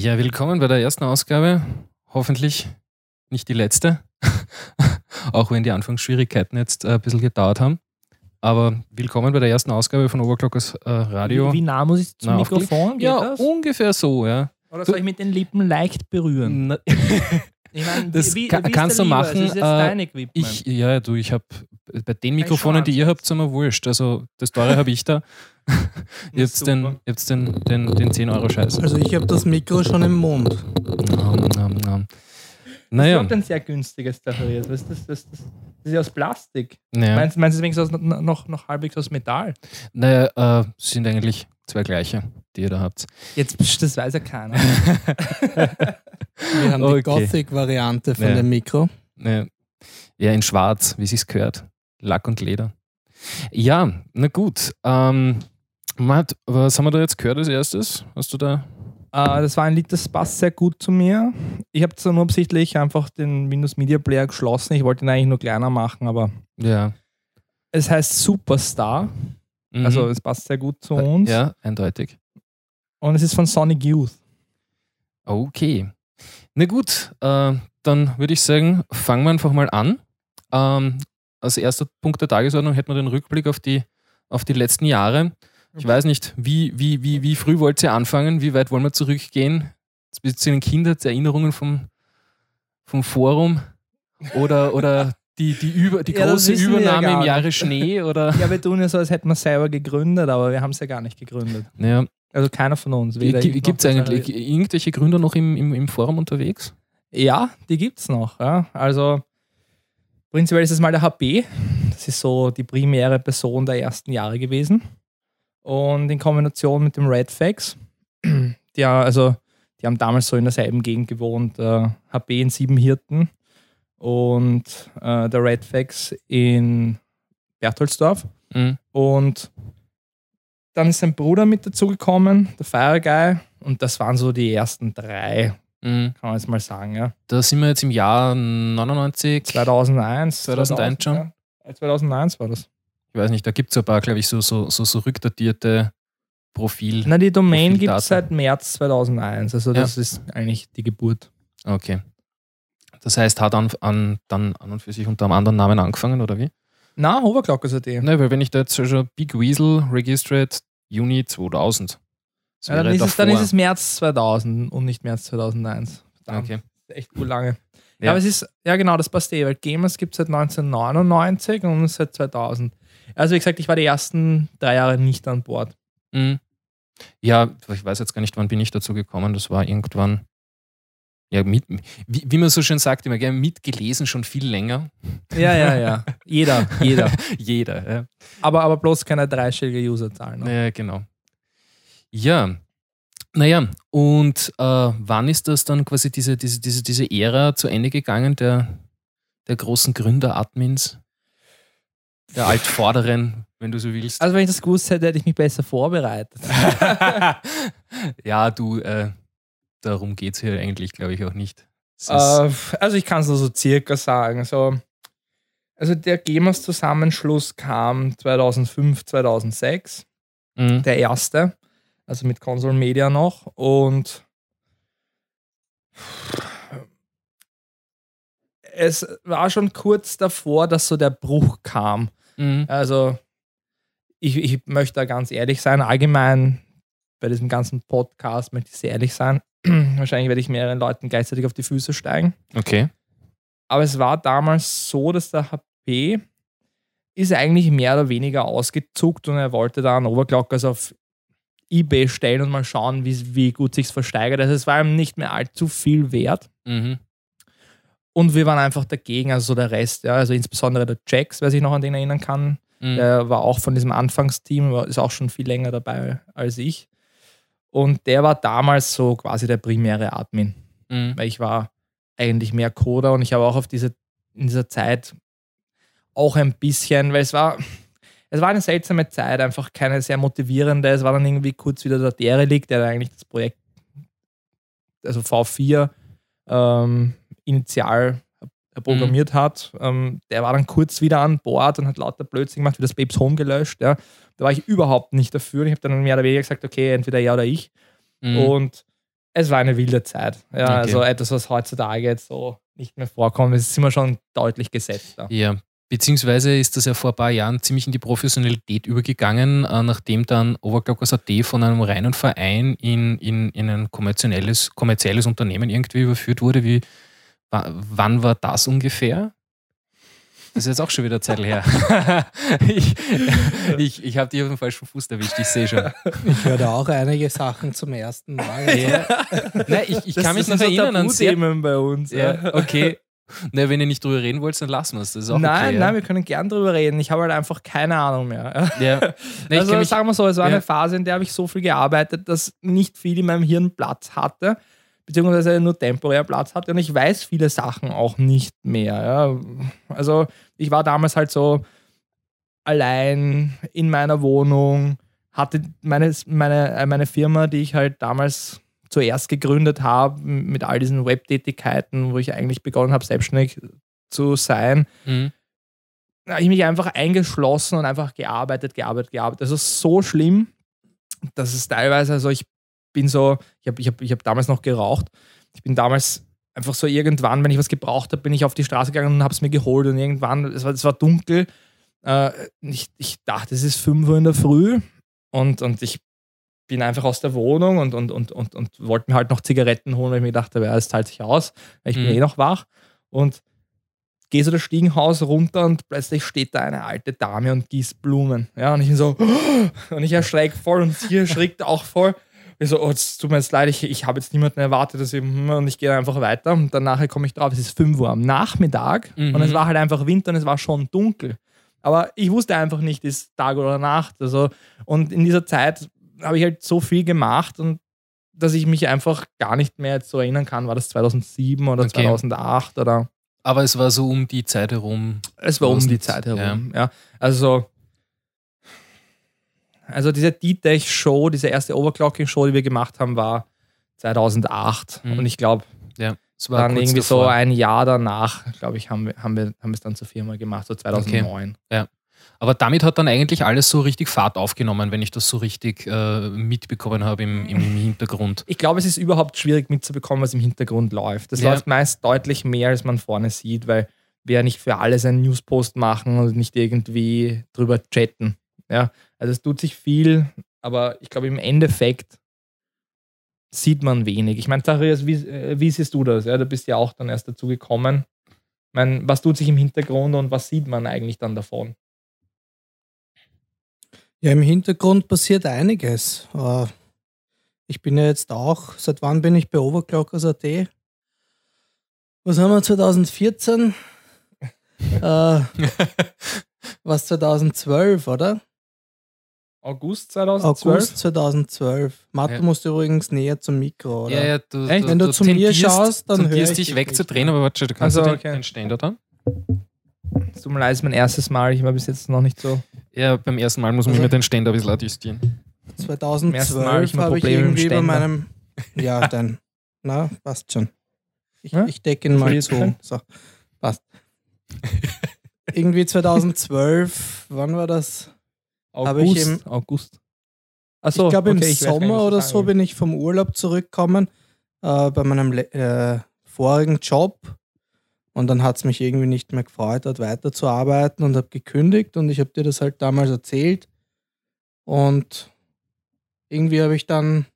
Ja, willkommen bei der ersten Ausgabe. Hoffentlich nicht die letzte. Auch wenn die Anfangsschwierigkeiten jetzt äh, ein bisschen gedauert haben. Aber willkommen bei der ersten Ausgabe von Overclockers äh, Radio. Wie, wie nah muss ich zum Na, Mikrofon? Geht ja, das? ungefähr so, ja. Oder soll ich mit den Lippen leicht berühren? Ich meine, Das wie, wie kannst du machen, Das ist jetzt äh, dein Equipment. ich, ja, du, ich habe bei den Mikrofonen, die ihr habt, sind wir wurscht. Also das teure habe ich da. ihr habt den, super. ihr habt den, den, den 10-Euro-Scheiß. Also ich habe das Mikro schon im Mund. Nom, nom, nom. Ich Naja, habe ein sehr günstiges Taferiert. Das, das, das, das, das ist ja aus Plastik. naja, Meinst, meinst du wenigstens aus, noch, noch halbwegs aus Metall? naja äh, sind eigentlich zwei gleiche, die ihr da habt. Jetzt, das weiß ja keiner. Wir haben Okay. die Gothic-Variante von Ja. dem Mikro. Naja, ja, in schwarz, wie sich's gehört. Lack und Leder. Ja, na gut. Ähm, Matt, was haben wir da jetzt gehört als erstes? Hast du da? Äh, das war ein Lied, das passt sehr gut zu mir. Ich habe zwar nur absichtlich einfach den Windows Media Player geschlossen. Ich wollte ihn eigentlich nur kleiner machen, aber Ja. es heißt Superstar. Mhm. Also es passt sehr gut zu uns. Ja, eindeutig. Und es ist von Sonic Youth. Okay. Na gut, äh, dann würde ich sagen, fangen wir einfach mal an. Ähm, als erster Punkt der Tagesordnung hätten wir den Rückblick auf die, auf die letzten Jahre. Ich weiß nicht, wie, wie, wie, wie früh wollt ihr anfangen? Wie weit wollen wir zurückgehen? Zu den Kindheitserinnerungen vom, vom Forum? Oder, oder die, die, über, die Ja, große ja Übernahme im. Jahre Schnee? Oder? Ja, wir tun ja so, als hätten wir es selber gegründet, aber wir haben es ja gar nicht gegründet. Naja, Also keiner von uns. Gibt es eigentlich irgendwelche Gründer noch im, im, im Forum unterwegs? Ja, die gibt es noch. Ja. Also prinzipiell ist es mal der HP. Das ist so die primäre Person der ersten Jahre gewesen. Und in Kombination mit dem Redfax, die, also, die haben damals so in derselben Gegend gewohnt, äh, HP in Siebenhirten und äh, der Redfax in Bertholdsdorf. Mhm. Und dann ist sein Bruder mit dazugekommen, der Fire Guy. Und das waren so die ersten drei, Mhm. kann man jetzt mal sagen. Ja. Da sind wir jetzt im Jahr 99. 2001. 2001 schon? Ja. Äh, 2001 war das. Ich weiß nicht, da gibt es ein paar, glaube ich, so, so, so, so rückdatierte Profil. Na, die Domain gibt es seit März 2001. Also das ist eigentlich die Geburt. Okay. Das heißt, hat an, an, dann an und für sich unter einem anderen Namen angefangen, oder wie? Na, Hoverclockers.at. Ja, Nein, weil wenn ich da jetzt schon Big Weasel registered Juni 2000. Das dann, ist es, dann ist es März 2000 und nicht März 2001. Verdammt, Okay. echt gut lange. Ja. Ja. aber es ist, ja genau, das passt eh, weil Gamers gibt es seit 1999 und seit 2000. Also wie gesagt, ich war die ersten drei Jahre nicht an Bord. Mhm. Ja, ich weiß jetzt gar nicht, wann bin ich dazu gekommen. Das war irgendwann. Ja, mit, wie, wie man so schön sagt, immer gerne mitgelesen, schon viel länger. Ja, ja, ja. jeder, jeder. Jeder, ja. Aber, aber bloß keine dreistellige Userzahl. Ne? Ja, genau. Ja, naja, und äh, wann ist das dann quasi diese, diese, diese, diese Ära zu Ende gegangen, der, der großen Gründer-Admins? Der Altvorderen, wenn du so willst. Also wenn ich das gewusst hätte, hätte ich mich besser vorbereitet. ja, du, äh, darum geht es hier eigentlich, glaube ich, auch nicht. Äh, also ich kann es nur so circa sagen. So, also der Gamers-Zusammenschluss kam 2005, 2006, mh, der erste, also mit Console Media noch und es war schon kurz davor, dass so der Bruch kam. mh, Also ich, ich möchte da ganz ehrlich sein, allgemein bei diesem ganzen Podcast möchte ich sehr ehrlich sein. Wahrscheinlich werde ich mehreren Leuten gleichzeitig auf die Füße steigen. okay. Aber es war damals so, dass der HP ist eigentlich mehr oder weniger ausgezuckt und er wollte da einen Overclockers auf Ebay stellen und mal schauen, wie, wie gut sich's versteigert. Also es war ihm nicht mehr allzu viel wert. Mhm. Und wir waren einfach dagegen, also so der Rest, ja, also insbesondere der Jax, wer sich noch an den erinnern kann, Mhm. der war auch von diesem Anfangsteam, war- ist auch schon viel länger dabei als ich. Und der war damals so quasi der primäre Admin Mhm. weil ich war eigentlich mehr Coder und ich habe auch auf diese, in dieser Zeit auch ein bisschen, weil es war, es war eine seltsame Zeit, einfach keine sehr motivierende. Es war dann irgendwie kurz wieder der Derelikt, der eigentlich das Projekt, also V4, ähm, initial programmiert hat. Ähm, der war dann kurz wieder an Bord und hat lauter Blödsinn gemacht, wie das Babes Home gelöscht. Ja. Da war ich überhaupt nicht dafür. Ich habe dann mehr oder weniger gesagt, okay, entweder er oder ich. Mhm. Und Es war eine wilde Zeit. Ja, Okay. also etwas, was heutzutage jetzt so nicht mehr vorkommt. Es ist immer schon deutlich gesetzter. Ja, beziehungsweise ist das ja vor ein paar Jahren ziemlich in die Professionalität übergegangen, äh, nachdem dann Overclockers AT von einem reinen Verein in, in, in ein kommerzielles, kommerzielles Unternehmen irgendwie überführt wurde. Wie, wa- wann war das ungefähr? Das ist jetzt auch schon wieder Zeit her. ich ich, ich habe dich auf den falschen Fuß erwischt, ich sehe schon. Ich höre da auch einige Sachen zum ersten Mal. Ja. Nein, ich, ich kann mich noch erinnern an sehr bei uns. Ja, okay. Na, wenn ihr nicht drüber reden wollt, dann lassen wir es. Das ist auch nein, okay, nein, wir können gern drüber reden. Ich habe halt einfach keine Ahnung mehr. ja. Nee, ich also sagen wir so, es war Ja. eine Phase, in der habe ich so viel gearbeitet, dass nicht viel in meinem Hirn Platz hatte, beziehungsweise nur temporär Platz hatte. Und ich weiß viele Sachen auch nicht mehr. Ja. Also ich war damals halt so allein in meiner Wohnung, hatte meine, meine, äh, meine Firma, die ich halt damals zuerst gegründet habe, mit all diesen Webtätigkeiten, wo ich eigentlich begonnen habe, selbstständig zu sein Mhm. habe ich mich einfach eingeschlossen und einfach gearbeitet, gearbeitet, gearbeitet. Also so schlimm, dass es teilweise, also ich bin so, ich habe ich hab, ich hab damals noch geraucht. Ich bin damals einfach so irgendwann, wenn ich was gebraucht habe, bin ich auf die Straße gegangen und habe es mir geholt und irgendwann, es war, es war dunkel. Äh, ich, ich dachte, es ist 5 Uhr in der Früh und, und ich bin einfach aus der Wohnung und, und, und, und, und wollte mir halt noch Zigaretten holen, weil ich mir gedacht habe, ja, es zahlt sich aus, weil ich bin Mhm. eh noch wach. Und gehe so das Stiegenhaus runter und plötzlich steht da eine alte Dame und gießt Blumen. Ja, und ich bin so, und ich erschrecke voll und sie erschrickt auch voll. Ich so, oh, es tut mir jetzt leid, ich, ich habe jetzt niemanden erwartet, dass ich, hm, und ich gehe einfach weiter. Und dann nachher komme ich drauf, es ist 5 Uhr am Nachmittag Mhm. und es war halt einfach Winter und es war schon dunkel. Aber ich wusste einfach nicht, ist Tag oder Nacht. Also, und in dieser Zeit habe ich halt so viel gemacht und dass ich mich einfach gar nicht mehr jetzt so erinnern kann, war das 2007 oder Okay. 2008 oder Aber es war so um die Zeit herum. es war um die 2000, Zeit herum. Ja. Also, also diese D-Tech-Show, diese erste Overclocking-Show, die wir gemacht haben, war 2008. Mhm. Und ich glaube, Ja, es war dann irgendwie so davor. ein Jahr danach, glaube ich, haben wir, haben wir haben wir es dann zur Firma gemacht, so 2009. Aber damit hat dann eigentlich alles so richtig Fahrt aufgenommen, wenn ich das so richtig äh, mitbekommen habe im, im, Hintergrund. Ich glaube, es ist überhaupt schwierig mitzubekommen, was im Hintergrund läuft. Das Ja. läuft meist deutlich mehr, als man vorne sieht, weil wir ja nicht für alles einen Newspost machen und nicht irgendwie drüber chatten. Ja, also es tut sich viel, aber ich glaube, im Endeffekt sieht man wenig. Ich meine, Zacharias, wie, äh, wie siehst du das? Ja, du bist ja auch dann erst dazu gekommen. Ich meine, was tut sich im Hintergrund und was sieht man eigentlich dann davon? Ja, im Hintergrund passiert einiges. Äh, Ich bin ja jetzt auch, seit wann bin ich bei Overclockers.at? Was haben wir 2014? äh, was 2012, oder? August 2012? August 2012. Mathe Ja. musst du übrigens näher zum Mikro, oder? Ja, ja, du, Echt? Wenn du zu mir schaust, dann höre tendierst ich dich dich wegzudrehen, aber warte, du kannst Also, den, okay. den Ständer da. Es tut mir leid, es ist mein erstes Mal. Ich war bis jetzt noch nicht so. Ja, beim ersten Mal muss man Also- immer den Ständer ein bisschen adjustieren. ersten Mal habe 2012 ich immer habe ich Probleme mit dem irgendwie bei meinem. Ja, dann. Na, passt schon. Ich, Ja? ich decke ihn mal zu. So, passt. irgendwie 2012, wann war das? Habe ich August. im- August. Achso, ich glaube, im okay, ich Sommer oder ich so bin ich vom Urlaub zurückgekommen äh, bei meinem äh, vorigen Job. Und dann hat es mich irgendwie nicht mehr gefreut, dort weiterzuarbeiten und habe gekündigt. Und ich habe dir das halt damals erzählt. Und irgendwie habe ich dann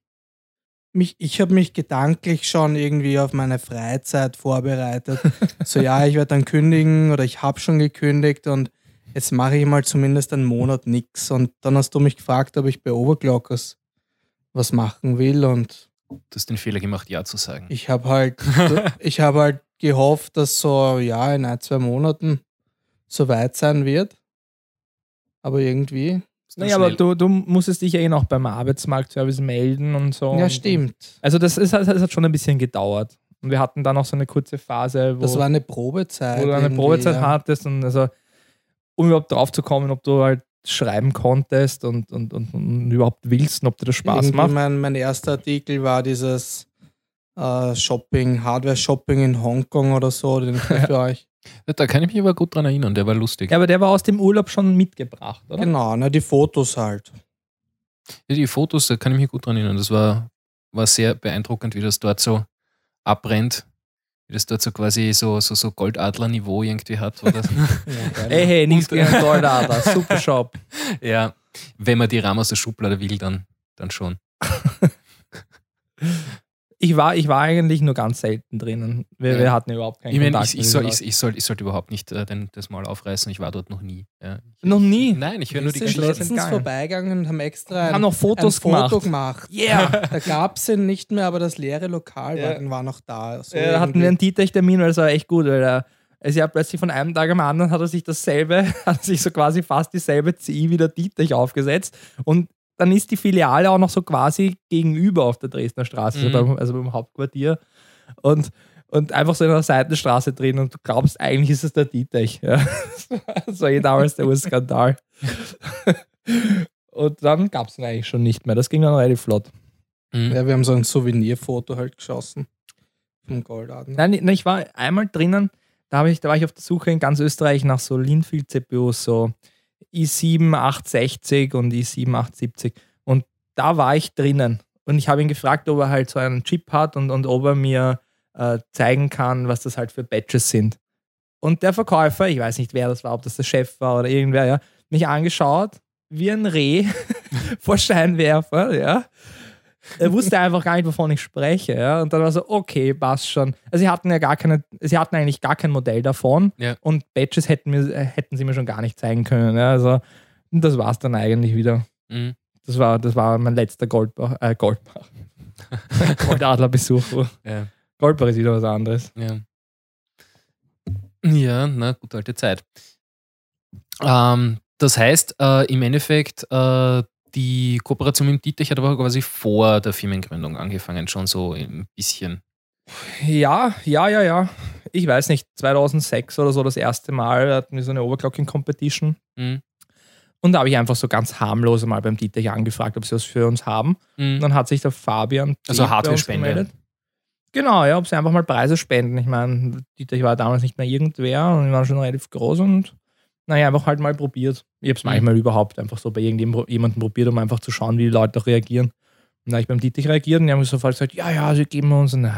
mich, ich habe mich gedanklich schon irgendwie auf meine Freizeit vorbereitet. so, ja, ich werde dann kündigen oder ich habe schon gekündigt und jetzt mache ich mal zumindest einen Monat nichts. Und dann hast du mich gefragt, ob ich bei Overclockers was machen will. Und Du hast den Fehler gemacht, Ja zu sagen. ich habe halt, ich habe halt gehofft, dass so, ja, in ein, zwei Monaten so weit sein wird. Aber irgendwie, Naja, aber du, du musstest dich ja eh noch beim Arbeitsmarktservice melden und so. ja, Und- stimmt. Also das, ist, das hat schon ein bisschen gedauert. Und wir hatten dann noch so eine kurze Phase, wo, Das war eine Probezeit. wo du eine Probezeit ja. hattest und also um überhaupt drauf zu kommen, ob du halt schreiben konntest und, und, und, und überhaupt willst und ob dir das Spaß Irgendwie macht. Mein, mein erster Artikel war dieses äh, Shopping, Hardware-Shopping in Hongkong oder so, den für euch. Da kann ich mich aber gut dran erinnern, der war lustig. Ja, aber der war aus dem Urlaub schon mitgebracht, oder? Genau, na, die Fotos halt. Ja, die Fotos, da kann ich mich gut dran erinnern. Das war, war sehr beeindruckend, wie das dort so abbrennt. Wie das dort so quasi so, so, so Goldadler-Niveau irgendwie hat. Oder? Hey, hey, nichts gegen Goldadler. Super Shop. ja, wenn man die Rahmen aus der Schublade will, dann, dann schon. Ich war, ich war eigentlich nur ganz selten drinnen. Wir, Ja. wir hatten überhaupt keinen Ich meine, Kontakt. ich, ich, soll, ich, ich, soll, ich sollte überhaupt nicht äh, den, das Mal aufreißen. Ich war dort noch nie. Ja. Noch nie? Nein, ich höre Wir nur die sind Geschichte. letztens gegangen. vorbeigegangen und haben extra ein, haben noch Fotos ein Foto gemacht. gemacht. Yeah! Da gab es ihn nicht mehr, aber das leere Lokal Ja. war, war noch da. So Ja, da hatten wir einen Dietrich-Termin, weil das war echt gut, weil er, also ja, plötzlich von einem Tag am anderen hat er sich dasselbe, hat er sich so quasi fast dieselbe CI wie der Dietrich aufgesetzt und dann ist die Filiale auch noch so quasi gegenüber auf der Dresdner Straße, Mhm. also, beim, also beim Hauptquartier und, und einfach so in einer Seitenstraße drin und du glaubst, eigentlich ist es der Dietrich. Ja. Das war eh damals der Urskandal. Und dann gab es ihn eigentlich schon nicht mehr. Das ging dann relativ flott. Mhm. Ja, wir haben so ein Souvenirfoto halt geschossen. Vom Goldaden. Nein, nein, ich war einmal drinnen, da, ich, da war ich auf der Suche in ganz Österreich nach so Linfield-CPUs, so i7 860 und i7 870. Und da war ich drinnen. Und ich habe ihn gefragt, ob er halt so einen Chip hat und, und ob er mir äh, zeigen kann, was das halt für Badges sind. Und der Verkäufer, ich weiß nicht, wer das war, ob das der Chef war oder irgendwer, ja, mich angeschaut wie ein Reh vor Scheinwerfer, ja. Er wusste einfach gar nicht, wovon ich spreche, ja. Und dann war so, okay, passt schon. Also sie hatten ja gar keine, sie hatten eigentlich gar kein Modell davon Ja. und Badges hätten, mir, äh, hätten sie mir schon gar nicht zeigen können, ja. Also das war es dann eigentlich wieder. Mhm. Das war, das war mein letzter Goldbach, äh, Goldbach. Goldadlerbesuch. Ja. Goldbach ist wieder was anderes. Ja. Ja, na, gute alte Zeit. Ähm, das heißt, äh, im Endeffekt, äh, die Kooperation mit Dietrich hat aber quasi vor der Firmengründung angefangen, schon so ein bisschen. Ja, ja, ja, ja. Ich weiß nicht, 2006 oder so das erste Mal hatten wir so eine Overclocking Competition. Mhm. Und da habe ich einfach so ganz harmlos mal beim Dietrich angefragt, ob sie was für uns haben. Und Mhm. dann hat sich der Fabian. Also Hardware-Spende. Genau, ja, ob sie einfach mal Preise spenden. Ich meine, Dietrich war damals nicht mehr irgendwer und wir waren schon relativ groß und naja, einfach halt mal probiert. Ich habe es Mhm. manchmal überhaupt einfach so bei irgendjemandem probiert, um einfach zu schauen, wie die Leute auch reagieren. Und da habe ich beim Dietrich reagiert und die haben sofort gesagt, ja, ja, sie geben uns. Und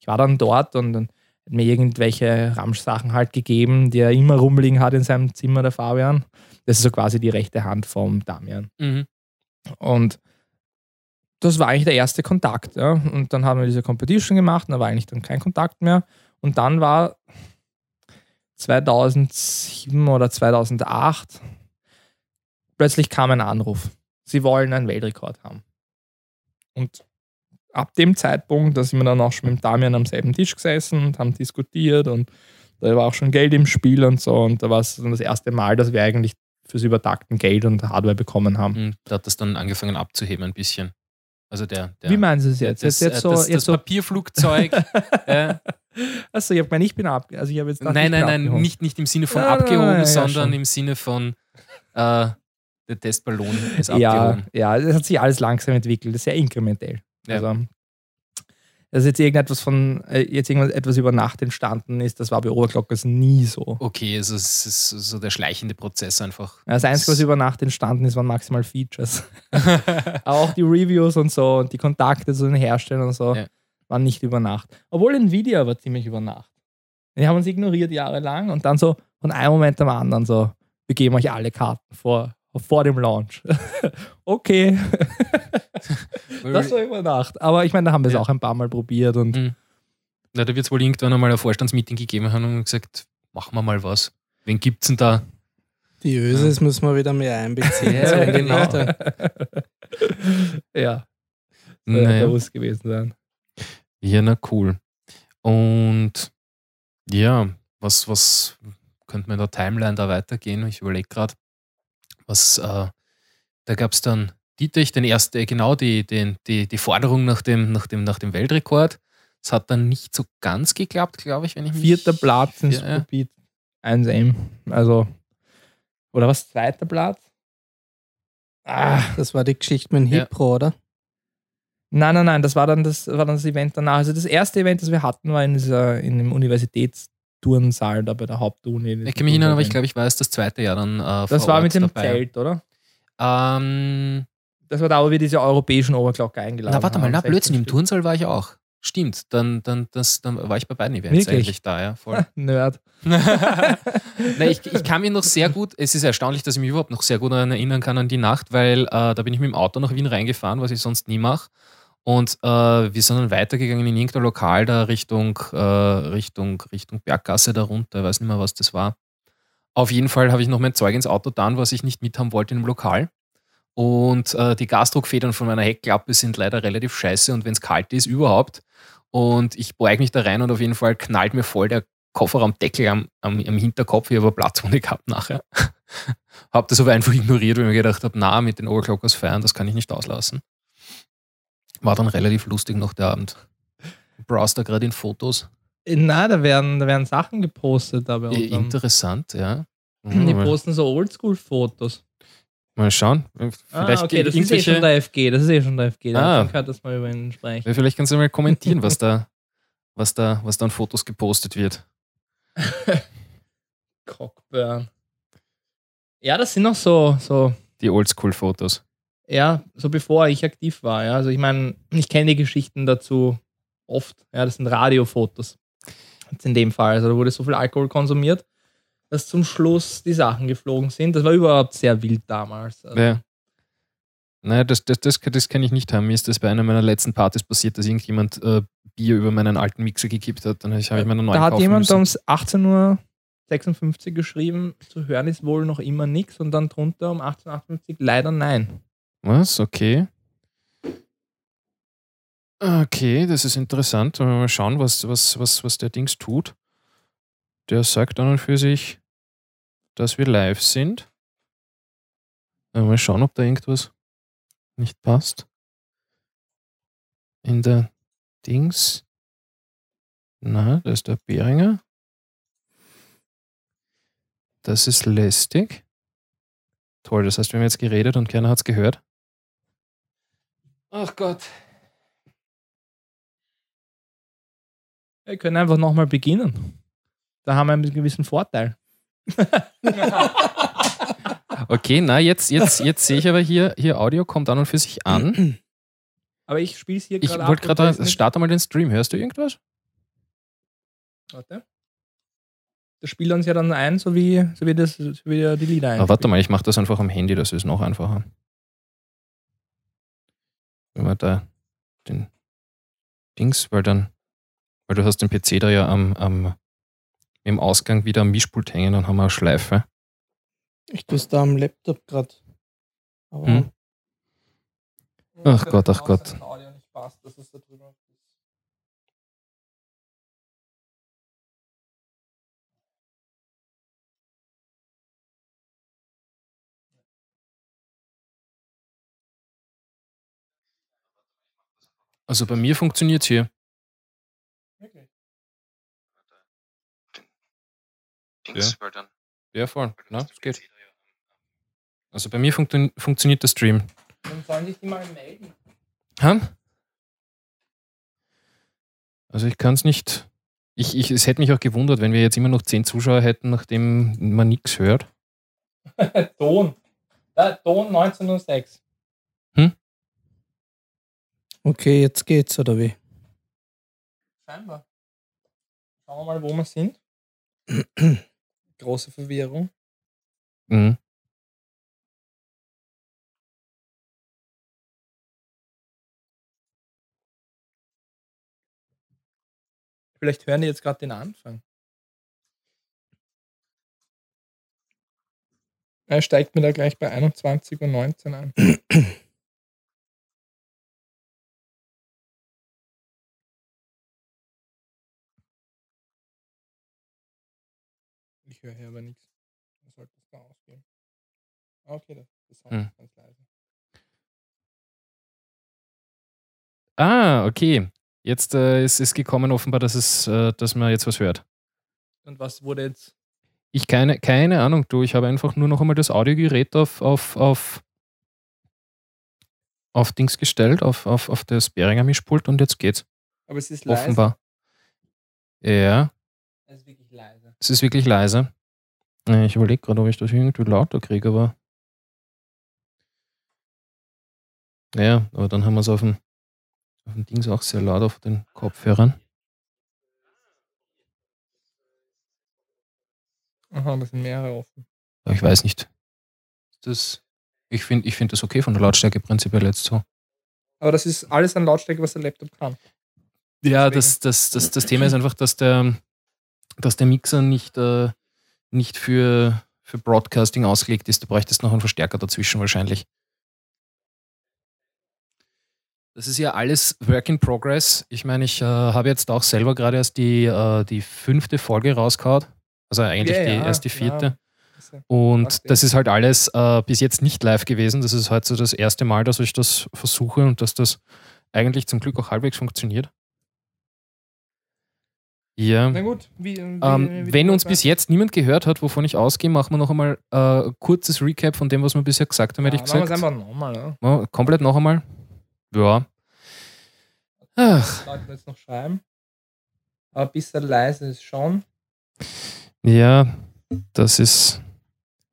ich war dann dort und dann hat mir irgendwelche Ramsch-Sachen halt gegeben, die er immer rumliegen hat in seinem Zimmer, der Fabian. Das ist so quasi die rechte Hand vom Damian. Mhm. Und das war eigentlich der erste Kontakt. Ja. Und dann haben wir diese Competition gemacht und da war eigentlich dann kein Kontakt mehr. Und dann war 2007 oder 2008 plötzlich kam ein Anruf. Sie wollen einen Weltrekord haben. Und ab dem Zeitpunkt, da sind wir dann auch schon mit Damian am selben Tisch gesessen und haben diskutiert und da war auch schon Geld im Spiel und so. Und da war es dann das erste Mal, dass wir eigentlich fürs Übertakten Geld und Hardware bekommen haben. Mhm. Da hat das dann angefangen abzuheben ein bisschen. Also der, der Wie meinen Sie es jetzt? das, jetzt, jetzt äh, so, das, jetzt das so Papierflugzeug. äh, Achso, ich habe gemeint, ich bin ab. Also ich habe jetzt nein, nein, nein, nicht, nicht im Sinne von Ja, abgehoben, ja, ja, sondern schon. im Sinne von äh, der Testballon ist Ja, abgehoben. ja, es hat sich alles langsam entwickelt. Das ist sehr inkrementell. Ja. Also, dass jetzt irgendetwas von, äh, jetzt irgendwas etwas über Nacht entstanden ist, das war bei Overclockers nie so. Okay, also es ist so der schleichende Prozess einfach. Das Einzige, was über Nacht entstanden ist, waren maximal Features. Aber auch die Reviews und so und die Kontakte zu den Herstellern und so Ja. waren nicht über Nacht. Obwohl Nvidia war ziemlich über Nacht. Die haben uns ignoriert jahrelang und dann so von einem Moment am anderen so, wir geben euch alle Karten vor, vor dem Launch. okay. Das war über Nacht. Aber ich meine, da haben wir es Ja. auch ein paar Mal probiert und Mhm. Na, da wird es wohl irgendwann einmal ein Vorstandsmeeting gegeben haben und gesagt, machen wir mal was. Wen gibt's denn da? Die Ösis müssen wir wieder mehr einbeziehen. Ja, genau. Ja, ja Naja. bewusst gewesen sein. Ja, na cool. Und ja, was, was könnte man in der Timeline da weitergehen? Ich überlege gerade, was, äh, da gab es dann Dietrich, den ersten, äh, genau die, den, die, die Forderung nach dem, nach, dem, nach dem Weltrekord. Es hat dann nicht so ganz geklappt, glaube ich, wenn ich mich. Vierter Platz in Ja. Speed 1M. Also, oder was? Zweiter Platz? Ah, Das war die Geschichte mit dem Ja. Hipro, oder? nein, nein, nein, das war dann das, war dann das Event danach. Also das erste Event, das wir hatten, war in, dieser, in dem Universitätsturnsaal da bei der Hauptuni. Ich kann mich erinnern, aber ich glaube, ich war es das zweite Jahr dann. Äh, Das war Ort mit dem dabei. Zelt, oder? Ähm, Das war da, wo wir diese europäischen Overclocker eingeladen haben. Na, warte mal, na, 16 Blödsinn, im. Turnsaal war ich auch. Stimmt, dann, dann, das, dann war ich bei beiden Events Wirklich? eigentlich da, ja. Voll. Nerd. Nein, ich, ich kann mich noch sehr gut, es ist erstaunlich, dass ich mich überhaupt noch sehr gut daran erinnern kann an die Nacht, weil äh, da bin ich mit dem Auto nach Wien reingefahren, was ich sonst nie mache. Und äh, wir sind dann weitergegangen in irgendein Lokal da Richtung, äh, Richtung, Richtung Berggasse da runter. Ich weiß nicht mehr, was das war. Auf jeden Fall habe ich noch mein Zeug ins Auto getan, was ich nicht mithaben wollte dem Lokal. Und äh, die Gasdruckfedern von meiner Heckklappe sind leider relativ scheiße und wenn es kalt ist, überhaupt. Und ich beug mich da rein und auf jeden Fall knallt mir voll der Kofferraumdeckel am, am, am Hinterkopf. Ich habe Platzwunde gehabt nachher. habe das aber einfach ignoriert, weil ich mir gedacht habe, na, mit den Overclockers feiern, das kann ich nicht auslassen. War dann relativ lustig noch der Abend. Browse da gerade in Fotos. Äh, Na, da werden, da werden Sachen gepostet da bei Eh. Interessant, ja. Die Mhm, mal, posten so Oldschool-Fotos. mal schauen. Vielleicht Ah, okay, das ist eh schon der FG. Das ist eh schon der FG. Da Ah. gehört, dass wir über ihn sprechen. Ja, vielleicht kannst du mal kommentieren, was da, was da, was da an Fotos gepostet wird. Cockburn. Ja, das sind noch so, so, Die Oldschool-Fotos. Ja, so bevor ich aktiv war. Ja. Also ich meine, ich kenne die Geschichten dazu oft. Ja, das sind Radiofotos. Jetzt in dem Fall. Also da wurde so viel Alkohol konsumiert, dass zum Schluss die Sachen geflogen sind. Das war überhaupt sehr wild damals. Also, Ja. Nein, das, das, das, das kann ich nicht haben. Mir ist das bei einer meiner letzten Partys passiert, dass irgendjemand äh, Bier über meinen alten Mixer gekippt hat. Dann habe ich mir einen neuen Da hat jemand müssen. um 18.56 Uhr geschrieben, zu hören ist wohl noch immer nichts und dann drunter um 18.58 Uhr leider nein. Was? Okay. Okay, das ist interessant. Mal schauen, was, was, was, was der Dings tut. Der sagt an und für sich, dass wir live sind. Mal schauen, ob da irgendwas nicht passt. In der Dings. Na, da ist der Beringer. Das ist lästig. Toll, das heißt, wir haben jetzt geredet und keiner hat es gehört. Ach Gott. Wir können einfach nochmal beginnen. Da haben wir einen gewissen Vorteil. Okay, na, jetzt, jetzt, jetzt sehe ich aber hier, hier Audio kommt an und für sich an. Aber ich spiele es hier Ich gerade wollte ab und da gerade, starte mal den Stream. Hörst du irgendwas? Warte. Das spielt uns ja dann ein, so wie, so wie, das, so wie die Lieder ein. Ah, warte mal, ich mache das einfach am Handy, das ist noch einfacher. Wenn wir da den Dings, weil dann, weil du hast den PC da ja am, am im Ausgang wieder am Mischpult hängen, dann haben wir eine Schleife. Ich tue es da am Laptop gerade. Hm. Ach Gott, ach Gott. Passt, Also bei mir funktioniert es hier. Wirklich? Ja. Ja, voll. Na, es geht. Also bei mir funktio funktioniert der Stream. Dann sollen sich die mal melden. Ha? Also ich kann es nicht. Ich, ich, es hätte mich auch gewundert, wenn wir jetzt immer noch zehn Zuschauer hätten, nachdem man nichts hört. Ton. Ton 1906. okay, jetzt geht's, oder wie? Scheinbar. Schauen wir mal, wo wir sind. Große Verwirrung. Mhm. Vielleicht hören die jetzt gerade den Anfang. Er steigt mir da gleich bei 21.19 Uhr an. Ich höre hier aber nichts. Was sollte das da ausgehen? Ah, Okay, das, das Sound Hm. ist ganz leise. Ah, okay. Jetzt äh, ist es gekommen offenbar, dass, es, äh, dass man jetzt was hört. Und was wurde jetzt? Ich keine, keine Ahnung, du. Ich habe einfach nur noch einmal das Audiogerät auf, auf, auf, auf Dings gestellt, auf, auf, auf das Behringer Mischpult und jetzt geht's. Aber es ist leise. Offenbar. Ja, Es ist wirklich leise. Es ist wirklich leise. Äh, Ich überlege gerade, ob ich das irgendwie lauter kriege, aber Naja, aber dann haben wir es auf dem, auf dem Dings auch sehr laut auf den Kopfhörern. Aha, das sind mehrere offen. Aber ich weiß nicht. Das, ich finde ich find das okay von der Lautstärke prinzipiell jetzt so. Aber das ist alles an Lautstärke, was der Laptop kann. Ja, Deswegen. das, das, das, das Thema ist einfach, dass der, dass der Mixer nicht, äh, nicht für, für Broadcasting ausgelegt ist. Du bräuchtest noch einen Verstärker dazwischen wahrscheinlich. Das ist ja alles Work in Progress. Ich meine, ich äh, habe jetzt auch selber gerade erst die, äh, die fünfte Folge rausgehauen. Also eigentlich Ja, die, ja, erst die vierte. ja. Und das ist halt alles äh, bis jetzt nicht live gewesen. Das ist heute so das erste Mal, dass ich das versuche und dass das eigentlich zum Glück auch halbwegs funktioniert. Ja. Na gut, wie, wie, Ähm, wie- wenn uns bis jetzt niemand gehört hat, wovon ich ausgehe, machen wir noch einmal äh, ein kurzes Recap von dem, was wir bisher gesagt haben, hätte ich ja, machen wir gesagt. es einfach nochmal. Ja. Ja, komplett noch einmal. Ja. Ach, wir jetzt noch schreiben. Aber ein bisschen leise ist schon. ja, das ist.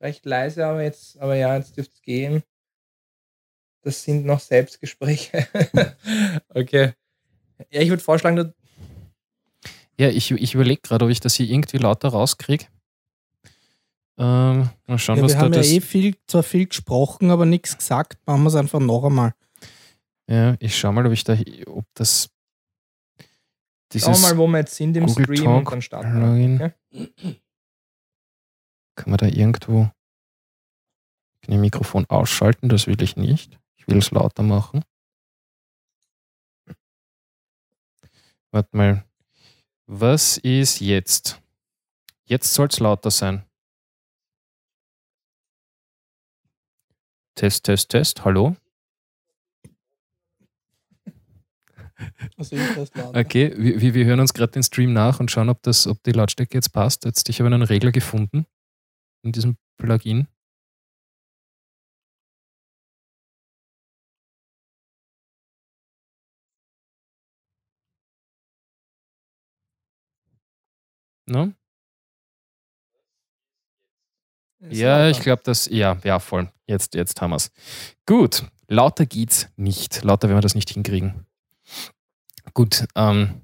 Recht leise, aber jetzt, aber ja, jetzt dürfte es gehen. Das sind noch Selbstgespräche. okay. Ja, ich würde vorschlagen, du, Ja, ich, ich überlege gerade, ob ich das hier irgendwie lauter rauskriege. Ähm, mal schauen, Ja, was wir da haben ja eh viel, zwar viel gesprochen, aber nichts gesagt. Machen wir es einfach noch einmal. Ja, ich schau mal, ob ich da, ob das dieses wir mal, wo wir jetzt sind im Google Stream Talk und dann starten. Login. Okay? kann man da irgendwo ein Mikrofon ausschalten, das will ich nicht. Ich will es lauter machen. Warte mal. Was ist jetzt? Jetzt soll es lauter sein. Test, Test, Test. Hallo? Also. Okay, wir, wir- wir hören uns gerade den Stream nach und schauen, ob, das, ob die Lautstärke jetzt passt. Jetzt, ich habe einen Regler gefunden in diesem Plugin. No? Ist Ja, ich glaube, das, ja, ja, voll. Jetzt, jetzt haben wir es. Gut, lauter geht's nicht. Lauter werden wir das nicht hinkriegen. Gut, ähm,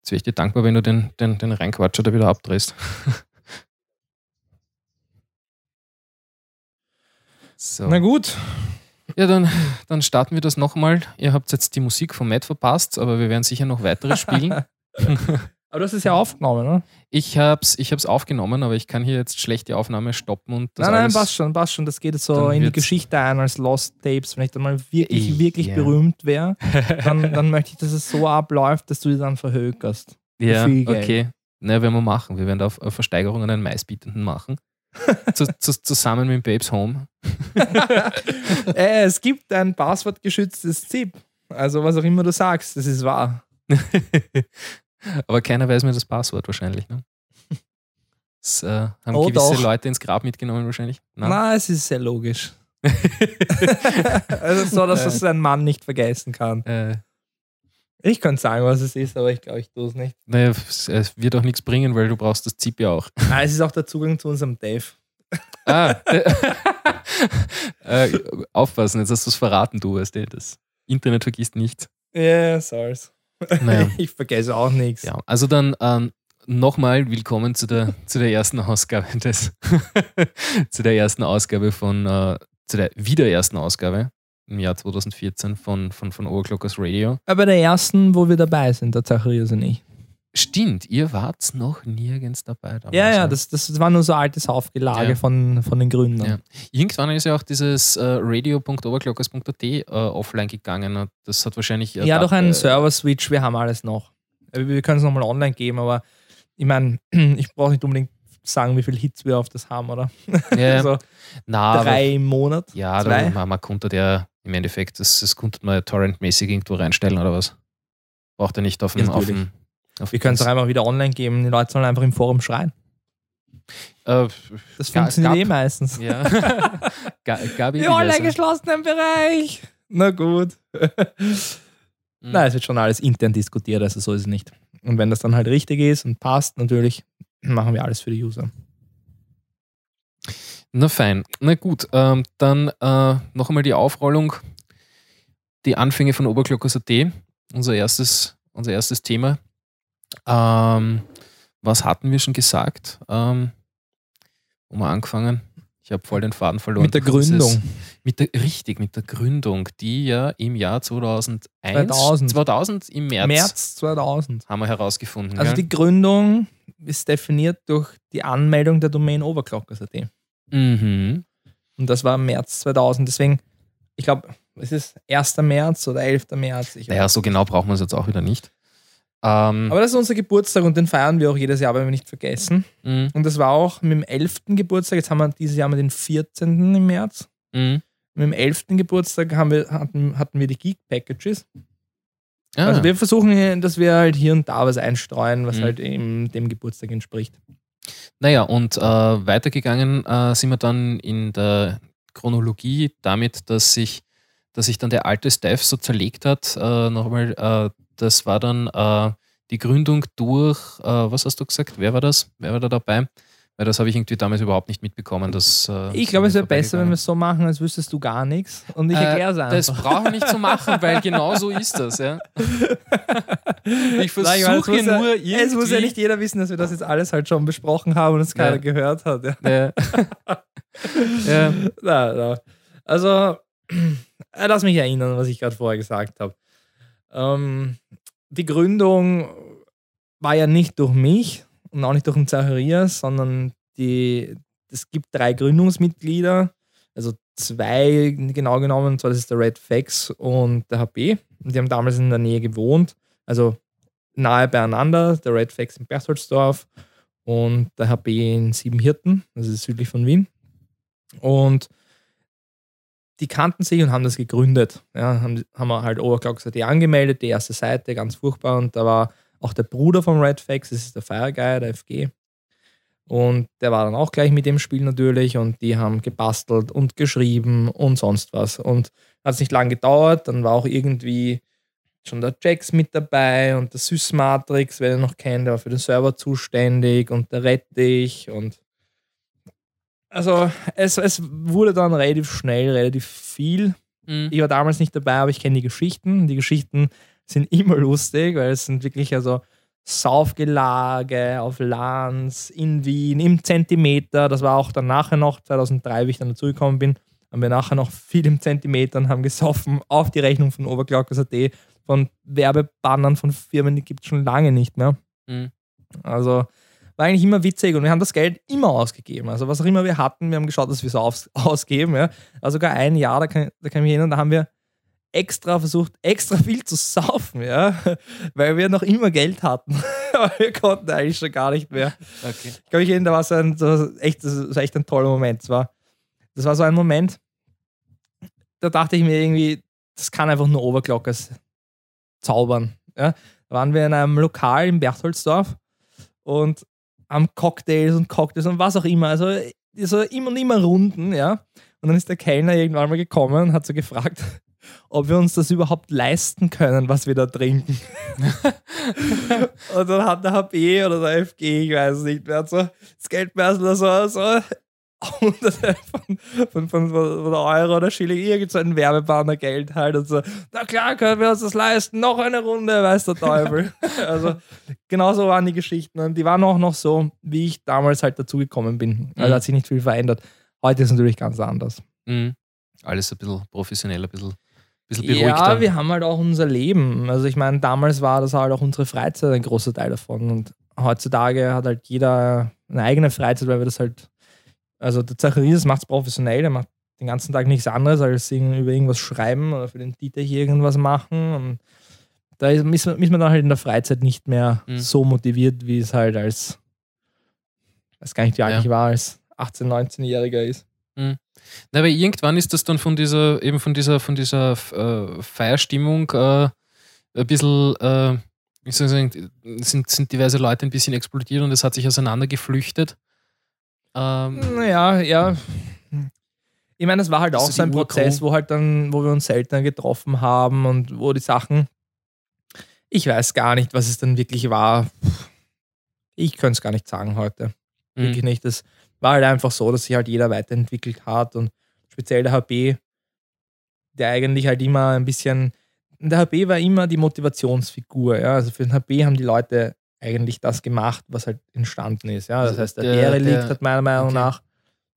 jetzt wäre ich dir dankbar, wenn du den, den, den Reinquatscher da wieder abdrehst. so. Na gut. Ja, dann, dann starten wir das nochmal. Ihr habt jetzt die Musik von Matt verpasst, aber wir werden sicher noch weitere spielen. Aber du hast es ja aufgenommen, oder? Ich habe es ich hab's aufgenommen, aber ich kann hier jetzt schlecht die Aufnahme stoppen und das nein, nein, passt schon, passt schon. Das geht jetzt so in die Geschichte ein als Lost Tapes. Wenn ich dann mal wirklich, Ich- wirklich ja. berühmt wäre, dann, dann möchte ich, dass es so abläuft, dass du die dann verhökerst. Ja, okay. Na, werden wir machen. Wir werden da auf, auf Versteigerung einen Meistbietenden machen. zu, zu, zusammen mit Babes Home. äh, es gibt ein passwortgeschütztes ZIP. Also was auch immer du sagst, das ist wahr. Aber keiner weiß mehr das Passwort wahrscheinlich. Ne? Das äh, haben Oh, gewisse doch. Leute ins Grab mitgenommen wahrscheinlich. Na, es ist sehr logisch. also so, dass das ein Mann nicht vergessen kann. äh, Ich könnte sagen, was es ist, aber ich glaube, ich tue es nicht. naja, es, es wird auch nichts bringen, weil du brauchst das ZIP ja auch. Ah, es ist auch der Zugang zu unserem Dave. Ah, äh, aufpassen, jetzt hast du es verraten, du weißt das Internet vergisst nichts. Ja, soll's. Naja. Ich vergesse auch nichts. Ja, also dann ähm, nochmal willkommen zu der, zu der ersten Ausgabe des, zu der ersten Ausgabe von, äh, zu der wieder ersten Ausgabe im Jahr 2014 von, von, von Overclockers Radio. Aber der ersten, wo wir dabei sind, der Zacharias und ich. Stimmt, ihr wart noch nirgends dabei. damals, Ja, ja, das, das war nur so altes Aufgelage Ja. von, von den Gründern. Ja. Irgendwann ist ja auch dieses äh, radio.overclockers.at äh, offline gegangen. Das hat wahrscheinlich. äh, Ja, doch einen äh, Server-Switch, wir haben alles noch. Äh, Wir können es nochmal online geben, aber ich meine, ich brauche nicht unbedingt sagen, wie viele Hits wir auf das haben, oder? Ja, also na, drei im Monat. Ja, Zwei? da, man, konnte der im Endeffekt, das, das konnte man torrentmäßig irgendwo reinstellen oder was. Braucht er nicht auf dem. Auf dem auf Wir können es auch einfach wieder online geben. Die Leute sollen einfach im Forum schreien. Äh, Das funktioniert eh meistens. ja. Ga- Gabi, Im online geschlossenen Bereich. Na gut. Mhm. Nein, es wird schon alles intern diskutiert, also so ist es nicht. Und wenn das dann halt richtig ist und passt, natürlich, machen wir alles für die User. Na fein. Na gut, ähm, dann äh, noch einmal die Aufrollung. Die Anfänge von Oberglockers.at, unser erstes, unser erstes Thema. Ähm, was hatten wir schon gesagt? Ähm, wo wir angefangen? Ich habe voll den Faden verloren. Mit der Gründung. mit der, richtig, mit der Gründung, die ja im Jahr 2001, 2000. 2000 im März, März 2000. haben wir herausgefunden. Also gell? die Gründung ist definiert durch die Anmeldung der Domain Overclockers.at. mhm. Und das war im März 2000. Deswegen, ich glaube, es ist 1. März oder 11. März. Ich Naja, so genau brauchen wir es jetzt auch wieder nicht. Ähm, Aber das ist unser Geburtstag und den feiern wir auch jedes Jahr, wenn wir nicht vergessen. mh, Und das war auch mit dem 11. Geburtstag. Jetzt haben wir dieses Jahr mal den 14. im März. mh. Mit dem 11. Geburtstag haben wir, hatten, hatten wir die Geek Packages. Ah, Also wir versuchen, dass wir halt hier und da was einstreuen, was Mhm. halt eben dem Geburtstag entspricht. Naja, und äh, weitergegangen äh, sind wir dann in der Chronologie damit, dass sich, dass sich dann der alte Staff so zerlegt hat. Äh, Nochmal, äh, das war dann äh, die Gründung durch, äh, was hast du gesagt? Wer war das? Wer war da dabei? Weil das habe ich irgendwie damals überhaupt nicht mitbekommen. Dass, äh, Ich glaube, es wäre besser, wenn wir es so machen, als wüsstest du gar nichts. Und ich Äh, erkläre es einfach. Das brauchen wir nicht zu machen, weil genau so ist das. Ja. Ich versuche muss ja- nur Es muss ja nicht jeder wissen, dass wir das jetzt alles halt schon besprochen haben und es keiner Ja. gehört hat. Ja. Ja. Na, na. Also, lass mich erinnern, was ich gerade vorher gesagt habe. Ähm, die Gründung war ja nicht durch mich und auch nicht durch den Zacharias, sondern die, es gibt drei Gründungsmitglieder, also zwei genau genommen, zwar das ist der Red Fax und der HB. Und die haben damals in der Nähe gewohnt, also nahe beieinander, der Red Fax in Bertholdsdorf und der HB in Siebenhirten, das ist südlich von Wien. Und die kannten sich und haben das gegründet. Ja, haben, haben wir halt Overclock.at angemeldet, die erste Seite, ganz furchtbar. Und da war auch der Bruder vom Redfax, das ist der Fire Guy, der FG. Und der war dann auch gleich mit dem Spiel natürlich und die haben gebastelt und geschrieben und sonst was. Und hat es nicht lange gedauert, dann war auch irgendwie schon der Jax mit dabei und der Sysmatrix, wer den noch kennt, der war für den Server zuständig und der Rettich und also es, es wurde dann relativ schnell, relativ viel. Mhm. Ich war damals nicht dabei, aber ich kenne die Geschichten. Die Geschichten sind immer lustig, weil es sind wirklich also Saufgelage auf Lanz in Wien im Zentimeter. Das war auch dann nachher noch, 2003, wie ich dann dazugekommen bin, haben wir nachher noch viel im Zentimeter und haben gesoffen auf die Rechnung von Overclockers.at von Werbebannern von Firmen, die gibt es schon lange nicht mehr. Mhm. Also war eigentlich immer witzig und wir haben das Geld immer ausgegeben. Also was auch immer wir hatten, wir haben geschaut, dass wir es aus, ausgeben. Ja. Also sogar ein Jahr, da kann, da kann ich mich erinnern, da haben wir extra versucht, extra viel zu saufen, ja, weil wir noch immer Geld hatten. Aber wir konnten eigentlich schon gar nicht mehr. Okay. Ich glaube, ich erinnere, da war so ein, so echt, das war echt ein toller Moment. Das war, das war so ein Moment, da dachte ich mir irgendwie, das kann einfach nur Oberglockers zaubern. Ja. Da waren wir in einem Lokal in Berchtoldsdorf und haben Cocktails und Cocktails und was auch immer. Also so immer und immer Runden, ja. Und dann ist der Kellner irgendwann mal gekommen und hat so gefragt, ob wir uns das überhaupt leisten können, was wir da trinken. und dann hat der HB oder der FG, ich weiß es nicht, wer hat so das Geldbörsel so, so von, von, von, Euro oder Schilling, irgend so ein Werbebanner Geld halt und so, na klar können wir uns das leisten, noch eine Runde, weiß der Teufel. also genau so waren die Geschichten und die waren auch noch so, wie ich damals halt dazugekommen bin. Also Mhm. hat sich nicht viel verändert. Heute ist es natürlich ganz anders. Mhm. Alles ein bisschen professioneller, ein bisschen. Ja, wir haben halt auch unser Leben. Also ich meine, damals war das halt auch unsere Freizeit ein großer Teil davon. Und heutzutage hat halt jeder eine eigene Freizeit, weil wir das halt, also der Zacharias macht es professionell, der macht den ganzen Tag nichts anderes, als über irgendwas schreiben oder für den Dieter hier irgendwas machen. Und da ist, ist, man- ist man dann halt in der Freizeit nicht mehr Mhm. so motiviert, wie es halt als, weiß gar nicht, wie alt Ja. ich war, als 18-, 19-Jähriger ist. Na, aber irgendwann ist das dann von dieser, eben von dieser, von dieser äh, Feierstimmung äh, ein bisschen, äh, soll sagen, sind, sind diverse Leute ein bisschen explodiert und es hat sich auseinandergeflüchtet. Ähm, Naja, ja. Ich meine, das war halt auch so ein. Prozess, wo halt dann, wo wir uns seltener getroffen haben und wo die Sachen, ich weiß gar nicht, was es dann wirklich war. Ich könnte es gar nicht sagen heute. Mhm. Wirklich nicht. Das, war halt einfach so, dass sich halt jeder weiterentwickelt hat und speziell der HB, der eigentlich halt immer ein bisschen, der HB war immer die Motivationsfigur, ja. Also für den HB haben die Leute eigentlich das gemacht, was halt entstanden ist. Ja? Das Also heißt, der, der- Derelikt der- hat meiner Meinung okay. nach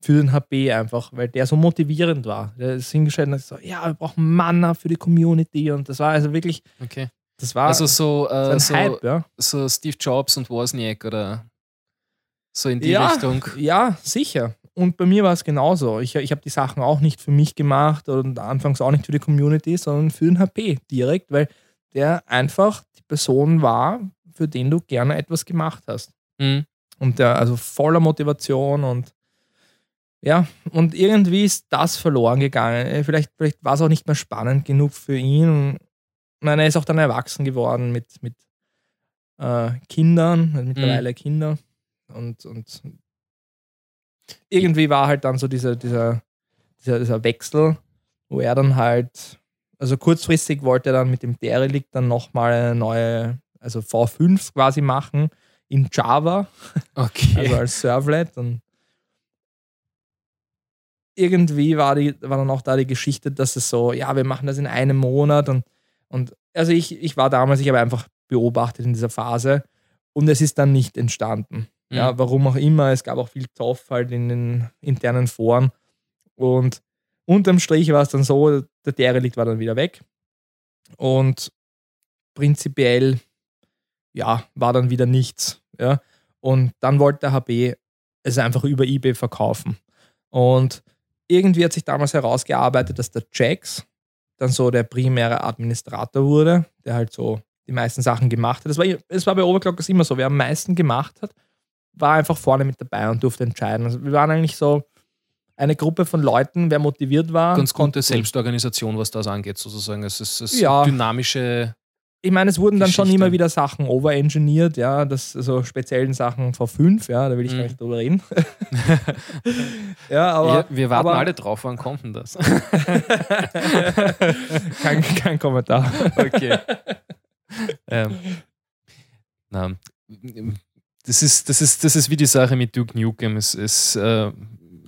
für den HB einfach, weil der so motivierend war. Der ist hingestellt und hat gesagt, ja, wir brauchen Mana für die Community und das war also wirklich, Okay. das war Also so, so äh, ein so, Hype, ja. so Steve Jobs und Wozniak oder so in die ja, Richtung. Ja, sicher. Und bei mir war es genauso. Ich, ich habe die Sachen auch nicht für mich gemacht und anfangs auch nicht für die Community, sondern für den HP direkt, weil der einfach die Person war, für den du gerne etwas gemacht hast. Mhm. Und der, also voller Motivation und ja, und irgendwie ist das verloren gegangen. Äh, Vielleicht, vielleicht war es auch nicht mehr spannend genug für ihn. Ich meine, er ist auch dann erwachsen geworden mit, mit äh, Kindern, also mittlerweile Kinder. Und, und irgendwie war halt dann so dieser, dieser, dieser, dieser Wechsel, wo er dann halt, also kurzfristig wollte er dann mit dem Derelict dann nochmal eine neue, also V5 quasi machen in Java Okay. also als Servlet. Und irgendwie war, die, war dann auch da die Geschichte, dass es so, ja, wir machen das in einem Monat. Und, und also ich, ich war damals, ich habe einfach beobachtet in dieser Phase und es ist dann nicht entstanden. Mhm. Ja, warum auch immer. Es gab auch viel Zoff halt in den internen Foren. Und unterm Strich war es dann so, der Derelikt war dann wieder weg. Und prinzipiell, ja, war dann wieder nichts. Ja. Und dann wollte der HB es einfach über eBay verkaufen. Und irgendwie hat sich damals herausgearbeitet, dass der Jax dann so der primäre Administrator wurde, der halt so die meisten Sachen gemacht hat. Es war, es war bei Overclockers immer so, wer am meisten gemacht hat, war einfach vorne mit dabei und durfte entscheiden. Also wir waren eigentlich so eine Gruppe von Leuten, wer motiviert war. Ganz konnte gute Selbstorganisation, was das angeht, sozusagen. Es ist, es ist Ja. dynamische. Ich meine, es wurden dann schon Geschichte. immer wieder Sachen overengineert, ja, das also speziellen Sachen V5, ja, da will ich Mhm. gar nicht drüber reden. ja, aber ja, wir warten aber- alle drauf, wann kommt denn das? kein, kein Kommentar. okay. ähm, na, das, ist, das, ist, das ist wie die Sache mit Duke Nukem. Es, es, äh,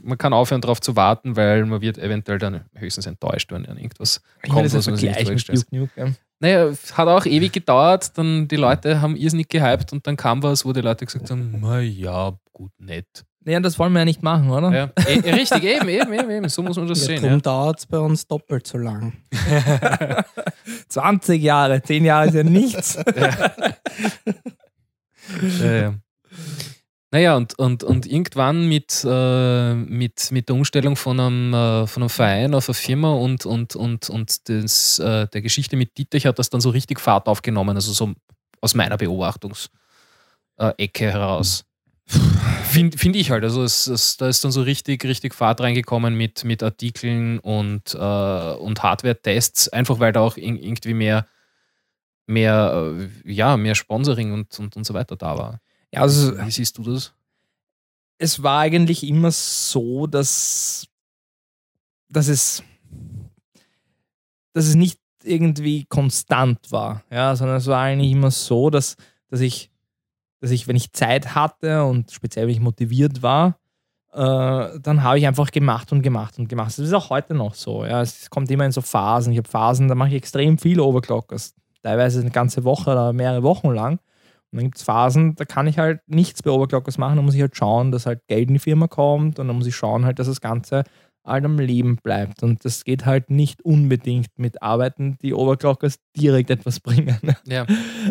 man kann aufhören, darauf zu warten, weil man wird eventuell dann höchstens enttäuscht, wenn irgendwas Ich meine, kommt, das ist was man sich nicht. Duke Nukem. Naja, hat auch ewig gedauert, dann die Leute haben irrsinnig gehypt und dann kam was, wo die Leute gesagt haben, na ja, gut, nett. Naja, das wollen wir ja nicht machen, oder? Ja, eh, richtig, eben, eben, eben, eben, so muss man das Ja, sehen. darum dauert es bei uns doppelt so lang. 20 Jahre, 10 Jahre ist ja nichts. Ja, ja. Naja, und, und, und irgendwann mit, äh, mit, mit der Umstellung von einem, äh, von einem Verein auf eine Firma und, und, und, und das, äh, der Geschichte mit Dietrich hat das dann so richtig Fahrt aufgenommen, also so aus meiner Beobachtungs äh, heraus. Finde find ich halt. Also es, es, da ist dann so richtig, richtig Fahrt reingekommen mit, mit Artikeln und, äh, und Hardware-Tests, einfach weil da auch in, irgendwie mehr, mehr, äh, ja, mehr Sponsoring und, und, und so weiter da war. Ja, also Wie siehst du das? es war eigentlich immer so, dass, dass es dass es nicht irgendwie konstant war, ja, sondern es war eigentlich immer so, dass, dass ich, dass ich, wenn ich Zeit hatte und speziell wenn ich motiviert war, äh, dann habe ich einfach gemacht und gemacht und gemacht. Das ist auch heute noch so. Ja. Es kommt immer in so Phasen. Ich habe Phasen, da mache ich extrem viel Overclockers. Teilweise eine ganze Woche oder mehrere Wochen lang. Und dann gibt es Phasen, da kann ich halt nichts bei Overclockers machen. Da muss ich halt schauen, dass halt Geld in die Firma kommt und dann muss ich schauen halt, dass das Ganze halt am Leben bleibt. Und das geht halt nicht unbedingt mit Arbeiten, die Overclockers direkt etwas bringen, Ja.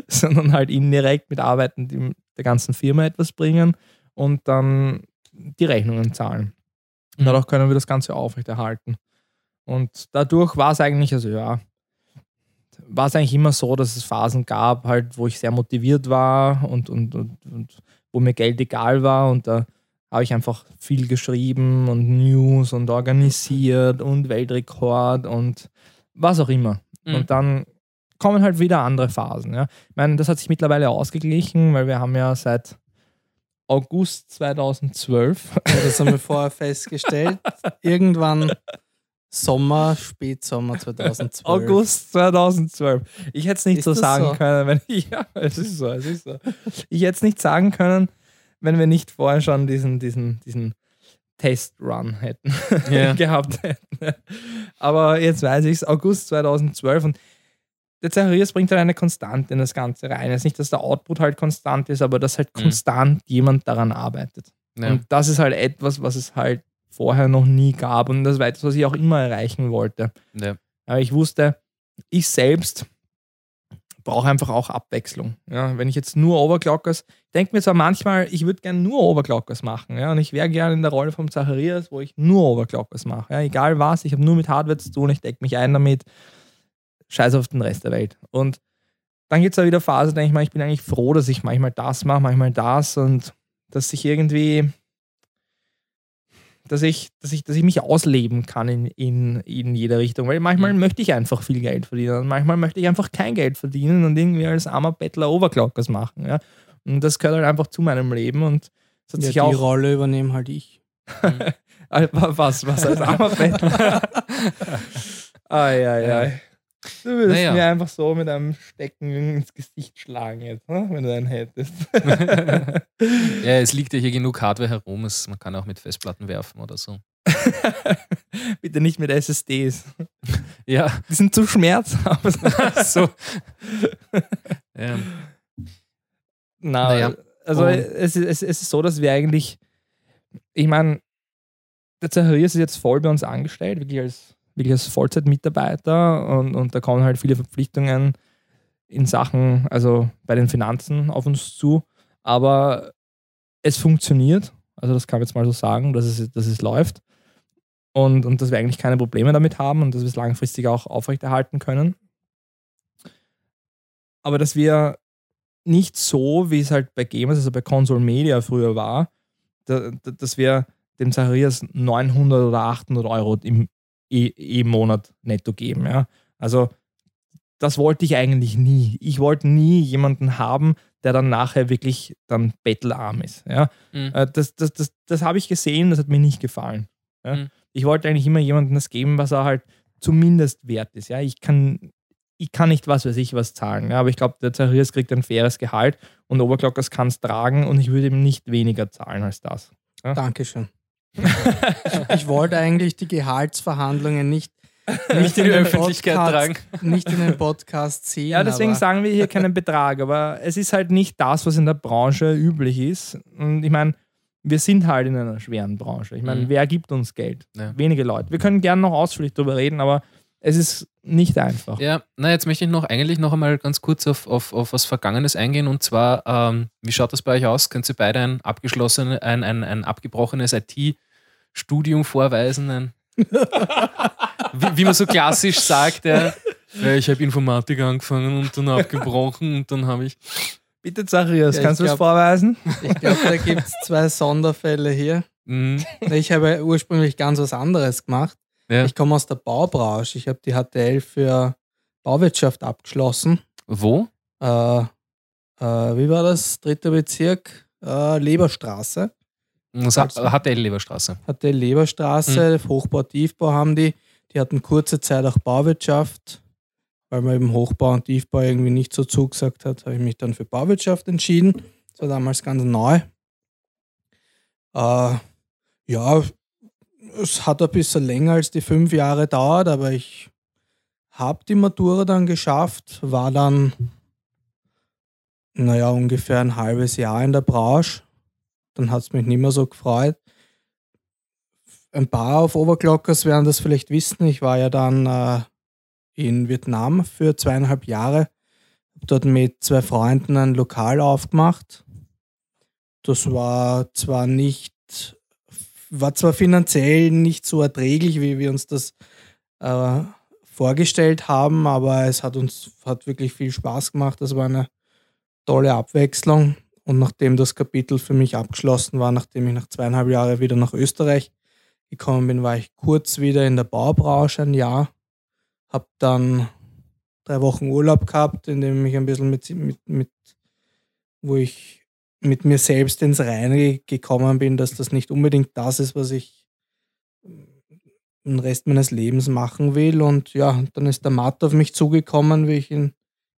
sondern halt indirekt mit Arbeiten, die der ganzen Firma etwas bringen und dann die Rechnungen zahlen. Und Mhm. dadurch können wir das Ganze aufrechterhalten. Und dadurch war es eigentlich, also ja, war es eigentlich immer so, dass es Phasen gab, halt, wo ich sehr motiviert war und, und, und, und wo mir Geld egal war. Und da habe ich einfach viel geschrieben und News und organisiert und Weltrekord und was auch immer. Mhm. Und dann kommen halt wieder andere Phasen. Ja. Ich meine, das hat sich mittlerweile ausgeglichen, weil wir haben ja seit August 2012 Ja, das haben wir vorher festgestellt. Irgendwann Sommer, Spätsommer 2012. August 2012. Ich hätte es nicht Ist so sagen so? können, wenn ja, es ist so, es ist so. Ich hätte es nicht sagen können, wenn wir nicht vorher schon diesen, diesen, diesen Testrun hätten Ja. gehabt hätten. Aber jetzt weiß ich es, August 2012 und der Zacharias bringt halt eine Konstante in das Ganze rein. Es ist nicht, dass der Output halt konstant ist, aber dass halt Mhm. konstant jemand daran arbeitet. Ja. Und das ist halt etwas, was es halt vorher noch nie gab und das war etwas, was ich auch immer erreichen wollte. Ja. Aber ich wusste, ich selbst brauche einfach auch Abwechslung. Ja, wenn ich jetzt nur Overclockers, ich denke mir zwar manchmal, ich würde gerne nur Overclockers machen. Ja, und ich wäre gerne in der Rolle vom Zacharias, wo ich nur Overclockers mache. Ja, egal was, ich habe nur mit Hardware zu tun, ich decke mich ein damit. Scheiß auf den Rest der Welt. Und dann gibt es da wieder Phasen, denke ich mal, ich bin eigentlich froh, dass ich manchmal das mache, manchmal das und dass ich irgendwie, dass ich, dass ich, dass ich mich ausleben kann in, in, in jeder Richtung. Weil manchmal Mhm. möchte ich einfach viel Geld verdienen und manchmal möchte ich einfach kein Geld verdienen und irgendwie als armer Bettler Overclockers machen. Ja? Und das gehört halt einfach zu meinem Leben und es hat Ja, sich die auch. Rolle übernehme halt ich. Was, was als armer Bettler? ai, ai, ai. Du würdest Naja. mir einfach so mit einem Stecken ins Gesicht schlagen jetzt, ne? wenn du einen hättest. ja, es liegt ja hier genug Hardware herum. Es, man kann auch mit Festplatten werfen oder so. Bitte nicht mit SSDs. Ja, Die sind zu schmerzhaft. so. ja. Na, Naja. also es, ist- es, es ist so, dass wir eigentlich, ich meine, der Zacharias ist jetzt voll bei uns angestellt, wirklich als, wirklich als Vollzeitmitarbeiter und, und da kommen halt viele Verpflichtungen in Sachen, also bei den Finanzen auf uns zu, aber es funktioniert, also das kann man jetzt mal so sagen, dass es, dass es läuft und, und dass wir eigentlich keine Probleme damit haben und dass wir es langfristig auch aufrechterhalten können. Aber dass wir nicht so, wie es halt bei Gamers, also bei Console Media früher war, da, da, dass wir dem Zacharias 900 oder 800 Euro im, im, im Monat netto geben. Ja? Also das wollte ich eigentlich nie. Ich wollte nie jemanden haben, der dann nachher wirklich dann bettelarm ist. Ja? Mhm. Äh, Das, das, das, das habe ich gesehen, das hat mir nicht gefallen. Ja? Mhm. Ich wollte eigentlich immer jemandem das geben, was er halt zumindest wert ist. Ja? Ich, kann, ich kann nicht was weiß ich was zahlen, ja? aber ich glaube, der Zacharias kriegt ein faires Gehalt und Overclockers kann es tragen und ich würde ihm nicht weniger zahlen als das. Dankeschön. Ich wollte eigentlich die Gehaltsverhandlungen nicht, Nicht in die Öffentlichkeit Podcast, tragen. nicht in den Podcast ziehen. Ja, deswegen aber sagen wir hier keinen Betrag, aber es ist halt nicht das, was in der Branche üblich ist. Und ich meine, wir sind halt in einer schweren Branche. Ich meine, Mhm. wer gibt uns Geld? Ja. Wenige Leute. Wir können gerne noch ausführlich darüber reden, aber es ist nicht einfach. Ja, na, jetzt möchte ich noch eigentlich noch einmal ganz kurz auf, auf, auf was Vergangenes eingehen. Und zwar, ähm, wie schaut das bei euch aus? Könnt ihr beide ein abgeschlossenes, ein, ein, ein abgebrochenes IT-Studium vorweisen? Ein, wie, wie man so klassisch sagt, ja, ich habe Informatik angefangen und dann abgebrochen und dann habe ich. Bitte, Zacharias, Ja, kannst du es vorweisen? Ich glaube, da gibt es zwei Sonderfälle hier. Mm, Ich habe ursprünglich ganz was anderes gemacht. Ja. Ich komme aus der Baubranche. Ich habe die HTL für Bauwirtschaft abgeschlossen. wo? Äh, äh, wie war das? Dritter Bezirk, äh, Leberstraße. Das Also- HTL-Leberstraße. HTL Leberstraße, Hochbau, Tiefbau haben die. Die hatten kurze Zeit auch Bauwirtschaft. Weil man eben Hochbau und Tiefbau irgendwie nicht so zugesagt hat, habe ich mich dann für Bauwirtschaft entschieden. Das war damals ganz neu. Äh, ja, es hat ein bisschen länger als die fünf Jahre dauert, aber ich habe die Matura dann geschafft, war dann, naja, ungefähr ein halbes Jahr in der Branche. Dann hat es mich nicht mehr so gefreut. Ein paar auf Overclockers werden das vielleicht wissen. Ich war ja dann äh, in Vietnam für zweieinhalb Jahre. Hab dort mit zwei Freunden ein Lokal aufgemacht. Das war zwar nicht, war zwar finanziell nicht so erträglich, wie wir uns das äh, vorgestellt haben, aber es hat uns hat wirklich viel Spaß gemacht. Das war eine tolle Abwechslung. Und nachdem das Kapitel für mich abgeschlossen war, nachdem ich nach zweieinhalb Jahren wieder nach Österreich gekommen bin, war ich kurz wieder in der Baubranche ein Jahr. Hab dann drei Wochen Urlaub gehabt, in dem ich ein bisschen mit, mit, mit wo ich mit mir selbst ins Reine gekommen bin, dass das nicht unbedingt das ist, was ich den Rest meines Lebens machen will. Und ja, dann ist der Matt auf mich zugekommen, wie ich ihn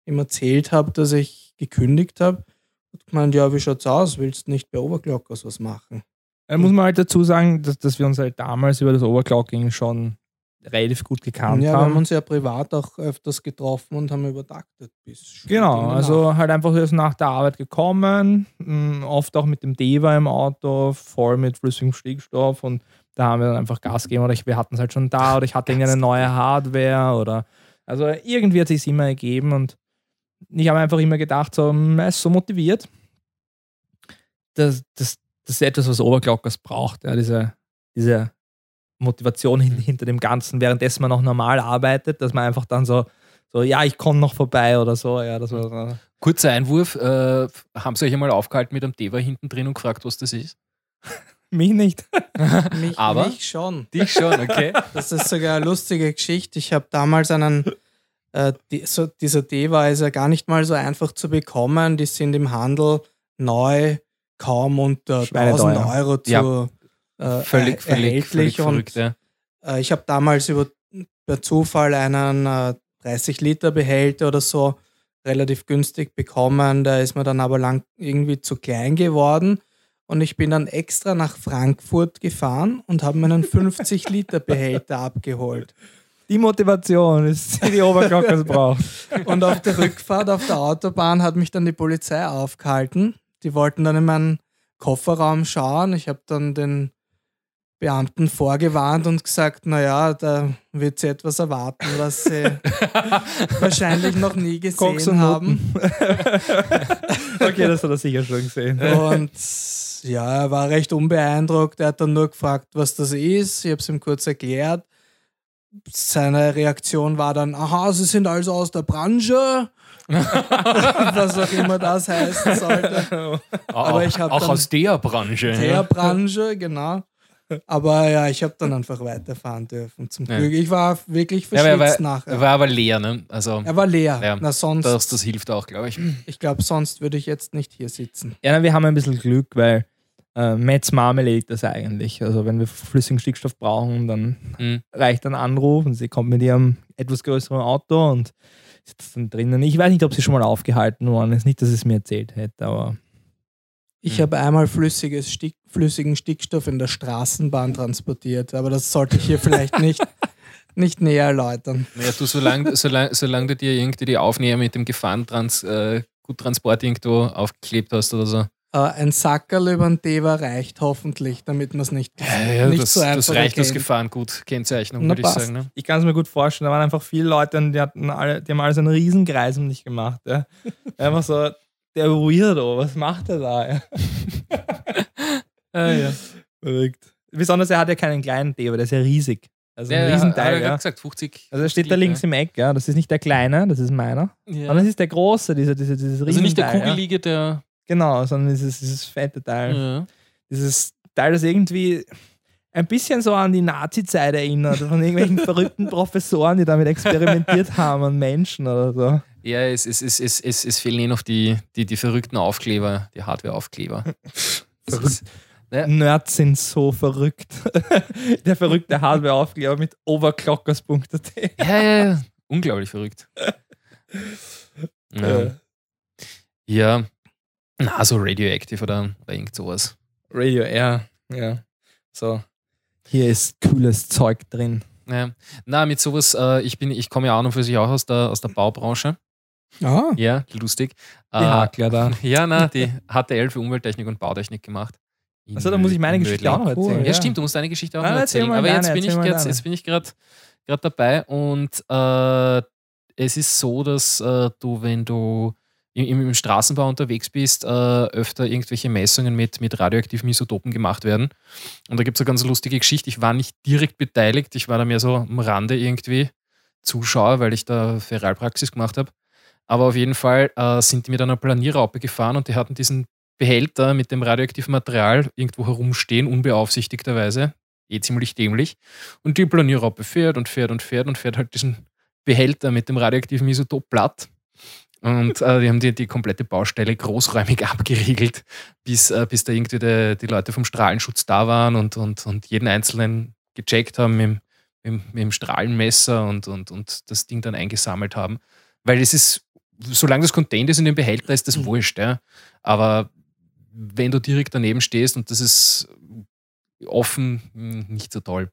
ihm erzählt habe, dass ich gekündigt habe. Hat gemeint, ja, wie schaut's aus? Willst du nicht bei Overclockers was machen? Da muss man halt dazu sagen, dass, dass wir uns halt damals über das Overclocking schon relativ gut gekannt ja, wir haben haben. uns ja privat auch öfters getroffen und haben übertaktet bis Genau, also halt einfach erst nach der Arbeit gekommen, mh, oft auch mit dem Deva im Auto, voll mit flüssigem Stickstoff und da haben wir dann einfach Gas gegeben oder ich, wir hatten es halt schon da oder ich hatte irgendeine neue Hardware oder also irgendwie hat sich immer ergeben und ich habe einfach immer gedacht, so, mh, er ist so motiviert. Das, das, das ist etwas, was Overclockers braucht, ja, diese, diese Motivation hin, hinter dem Ganzen, währenddessen man auch normal arbeitet, dass man einfach dann so, so ja, ich komme noch vorbei oder so. Ja, das war so. Kurzer Einwurf, äh, haben Sie euch einmal aufgehalten mit einem Deva hinten drin und gefragt, was das ist? Mich nicht. Mich, Aber- mich schon. Dich schon, okay. Das ist sogar eine lustige Geschichte. Ich habe damals einen, äh, die, so, dieser Deva ist ja gar nicht mal so einfach zu bekommen. Die sind im Handel neu kaum unter Schweineteuer. 1000 Euro zu Ja. Äh, Völlig, völlig, völlig erhältlich. verrückt, ja. Äh, ich habe damals über per Zufall einen äh, 30 Liter Behälter oder so relativ günstig bekommen. Der ist mir dann aber lang irgendwie zu klein geworden. Und ich bin dann extra nach Frankfurt gefahren und habe meinen 50 Liter Behälter abgeholt. Die Motivation ist, die die Overclockers braucht. Und auf der Rückfahrt auf der Autobahn hat mich dann die Polizei aufgehalten. Die wollten dann in meinen Kofferraum schauen. Ich habe dann den Beamten vorgewarnt und gesagt, naja, da wird sie etwas erwarten, was sie wahrscheinlich noch nie gesehen haben. okay, das hat er sicher schon gesehen. Und ja, er war recht unbeeindruckt. Er hat dann nur gefragt, was das ist. Ich habe es ihm kurz erklärt. Seine Reaktion war dann, aha, Sie sind also aus der Branche. was auch immer das heißen sollte. Aber ich auch dann- aus der Branche. Der. Branche, genau. Aber ja, ich habe dann einfach weiterfahren dürfen. Zum Ja. Glück. Ich war wirklich Ja, er, verschwitzt war, nachher. er war aber leer, ne? Also, er war leer. Ja. Na, sonst, das, das hilft auch, glaube ich. ich glaube, sonst würde ich jetzt nicht hier sitzen. Ja, na, wir haben ein bisschen Glück, weil äh, Metz Marmelade das eigentlich. Also wenn wir flüssigen Stickstoff brauchen, dann Mhm. reicht ein Anruf und sie kommt mit ihrem etwas größeren Auto und sitzt dann drinnen. Ich weiß nicht, ob sie schon mal aufgehalten worden ist. Nicht, dass sie es mir erzählt hätte, aber Ich habe einmal flüssiges Stick, flüssigen Stickstoff in der Straßenbahn transportiert, aber das sollte ich hier vielleicht nicht, nicht näher erläutern. Naja, du, solange, solange, solange du dir irgendwie die Aufnäher mit dem Gefahrentrans, äh, Guttransport irgendwo aufgeklebt hast oder so. Äh, ein Sackerl über den Deva reicht hoffentlich, damit man es nicht, Ja, ja, nicht das, so einfach das reicht als erkennt. Gefahrengut. Kennzeichnung, würde ich sagen. Ne? ich kann es mir gut vorstellen. Da waren einfach viele Leute und die, hatten alle, die haben alles einen Riesenkreis um dich gemacht. Ja. Einfach so, der Weirdo, was macht er da? Ja. Ah, ja. Verrückt. Besonders er hat ja keinen kleinen Deva, der ist ja riesig. Also ein Ja, Riesenteil. hat er Ja. gesagt, 50. Also er steht da links im Eck, ja. Das ist nicht der kleine, das ist meiner. Ja. Sondern das ist der große, dieser, dieser, dieses Also nicht der Riesenteil. Kugelige, der. Genau, sondern dieses, dieses fette Teil. Ja. Dieses Teil, das irgendwie ein bisschen so an die Nazi-Zeit erinnert, von irgendwelchen verrückten Professoren, die damit experimentiert haben an Menschen oder so. Ja, es, es, es, es, es, es fehlen eh noch die, die, die verrückten Aufkleber, die Hardware-Aufkleber. Das Ja. Nerds sind so verrückt. Der verrückte Hardware-Aufkleber mit overclockers.at. Ja, ja, ja. Unglaublich verrückt. Ja. Ja. Na, so Radioactive oder, oder irgend sowas. Radio Air, ja. So. Hier ist cooles Zeug drin. Ja. Na, mit sowas, äh, ich bin, ich komme ja auch noch für sich auch aus der, aus der Baubranche. Ah, Ja, lustig. Die Äh, Hakler da. Ja, na, die HTL für Umwelttechnik und Bautechnik gemacht. In Achso, da muss ich meine in Geschichte auch noch erzählen. Cool. Ja, stimmt, du musst deine Geschichte auch noch erzähl erzählen. Aber jetzt deine, bin, ich deine. jetzt bin ich gerade dabei und äh, es ist so, dass äh, du, wenn du im, im Straßenbau unterwegs bist, äh, öfter irgendwelche Messungen mit, mit radioaktiven Isotopen gemacht werden. Und da gibt es eine ganz lustige Geschichte. Ich war nicht direkt beteiligt, ich war da mehr so am Rande irgendwie Zuschauer, weil ich da Feralpraxis gemacht habe. Aber auf jeden Fall äh, sind die mit einer Planierraupe gefahren und die hatten diesen Behälter mit dem radioaktiven Material irgendwo herumstehen, unbeaufsichtigterweise. Eh ziemlich dämlich. Und die Planierraupe fährt und fährt und fährt und fährt halt diesen Behälter mit dem radioaktiven Isotop platt. Und äh, die haben die, die komplette Baustelle großräumig abgeriegelt, bis, äh, bis da irgendwie die, die Leute vom Strahlenschutz da waren und, und, und jeden einzelnen gecheckt haben mit, dem- mit, mit dem Strahlenmesser und, und, und das Ding dann eingesammelt haben. Weil es ist, solange das contained ist in dem Behälter, ist das wurscht. Ja. Aber wenn du direkt daneben stehst und das ist offen mh, nicht so toll.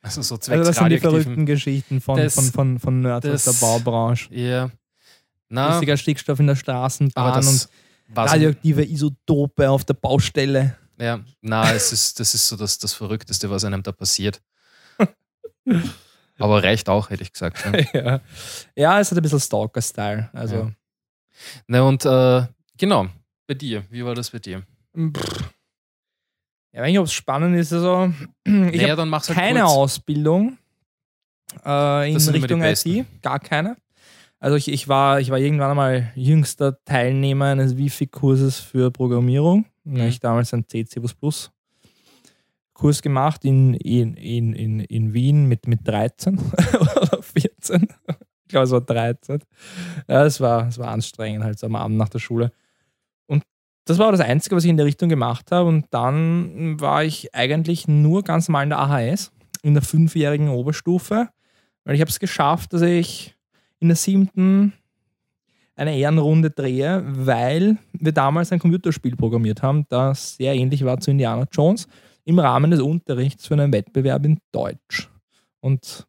Also so Also das sind die verrückten Geschichten von, Das- von, von, von Nerds aus der Baubranche. Ja. Na, Flüssiger Stickstoff in der Straßenbahn und radioaktive Isotope auf der Baustelle. ja, na, es ist, das ist so das, das Verrückteste, was einem da passiert. aber reicht auch, hätte ich gesagt. Ja. ja. ja, es hat ein bisschen Stalker-Style. Also, Ja. Na und äh, genau, bei dir, wie war das bei dir? pff. ja, wenn ich ob es spannend ist, also ich naja, habe halt keine kurz. Ausbildung äh, in Richtung. IT, gar keine. Also ich, ich, war, ich war irgendwann einmal jüngster Teilnehmer eines Wifi-Kurses für Programmierung. Da Mhm. habe ich damals einen C, C++ Kurs gemacht in, in, in, in, in Wien mit, mit 13 oder 14. Ich glaube, es war 13. Ja, es war, es war anstrengend, halt so am Abend nach der Schule. Das war das Einzige, was ich in der Richtung gemacht habe. Und dann war ich eigentlich nur ganz normal in der AHS, in der fünfjährigen Oberstufe. Weil ich habe es geschafft, dass ich in der siebten eine Ehrenrunde drehe, weil wir damals ein Computerspiel programmiert haben, das sehr ähnlich war zu Indiana Jones, im Rahmen des Unterrichts für einen Wettbewerb in Deutsch. Und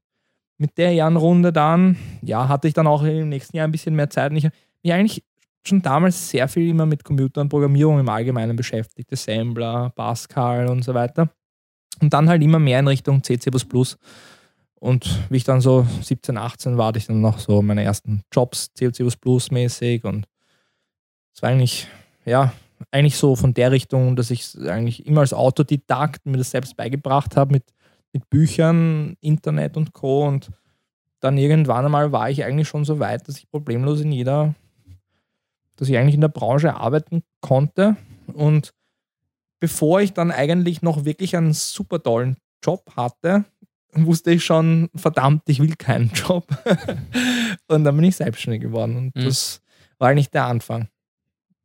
mit der Ehrenrunde dann, ja, hatte ich dann auch im nächsten Jahr ein bisschen mehr Zeit. Und ich habe mich eigentlich schon damals sehr viel immer mit Computer und Programmierung im Allgemeinen beschäftigt. Assembler, Pascal und so weiter. Und dann halt immer mehr in Richtung C. Und wie ich dann so 17, 18 war, hatte ich dann noch so meine ersten Jobs C, mäßig. Und es war eigentlich, ja, eigentlich so von der Richtung, dass ich eigentlich immer als Autodidakt mir das selbst beigebracht habe mit, mit Büchern, Internet und Co. Und dann irgendwann einmal war ich eigentlich schon so weit, dass ich problemlos in jeder, dass ich eigentlich in der Branche arbeiten konnte. Und bevor ich dann eigentlich noch wirklich einen super tollen Job hatte, wusste ich schon, verdammt, ich will keinen Job. und dann bin ich selbstständig geworden. Und Mhm. das war eigentlich der Anfang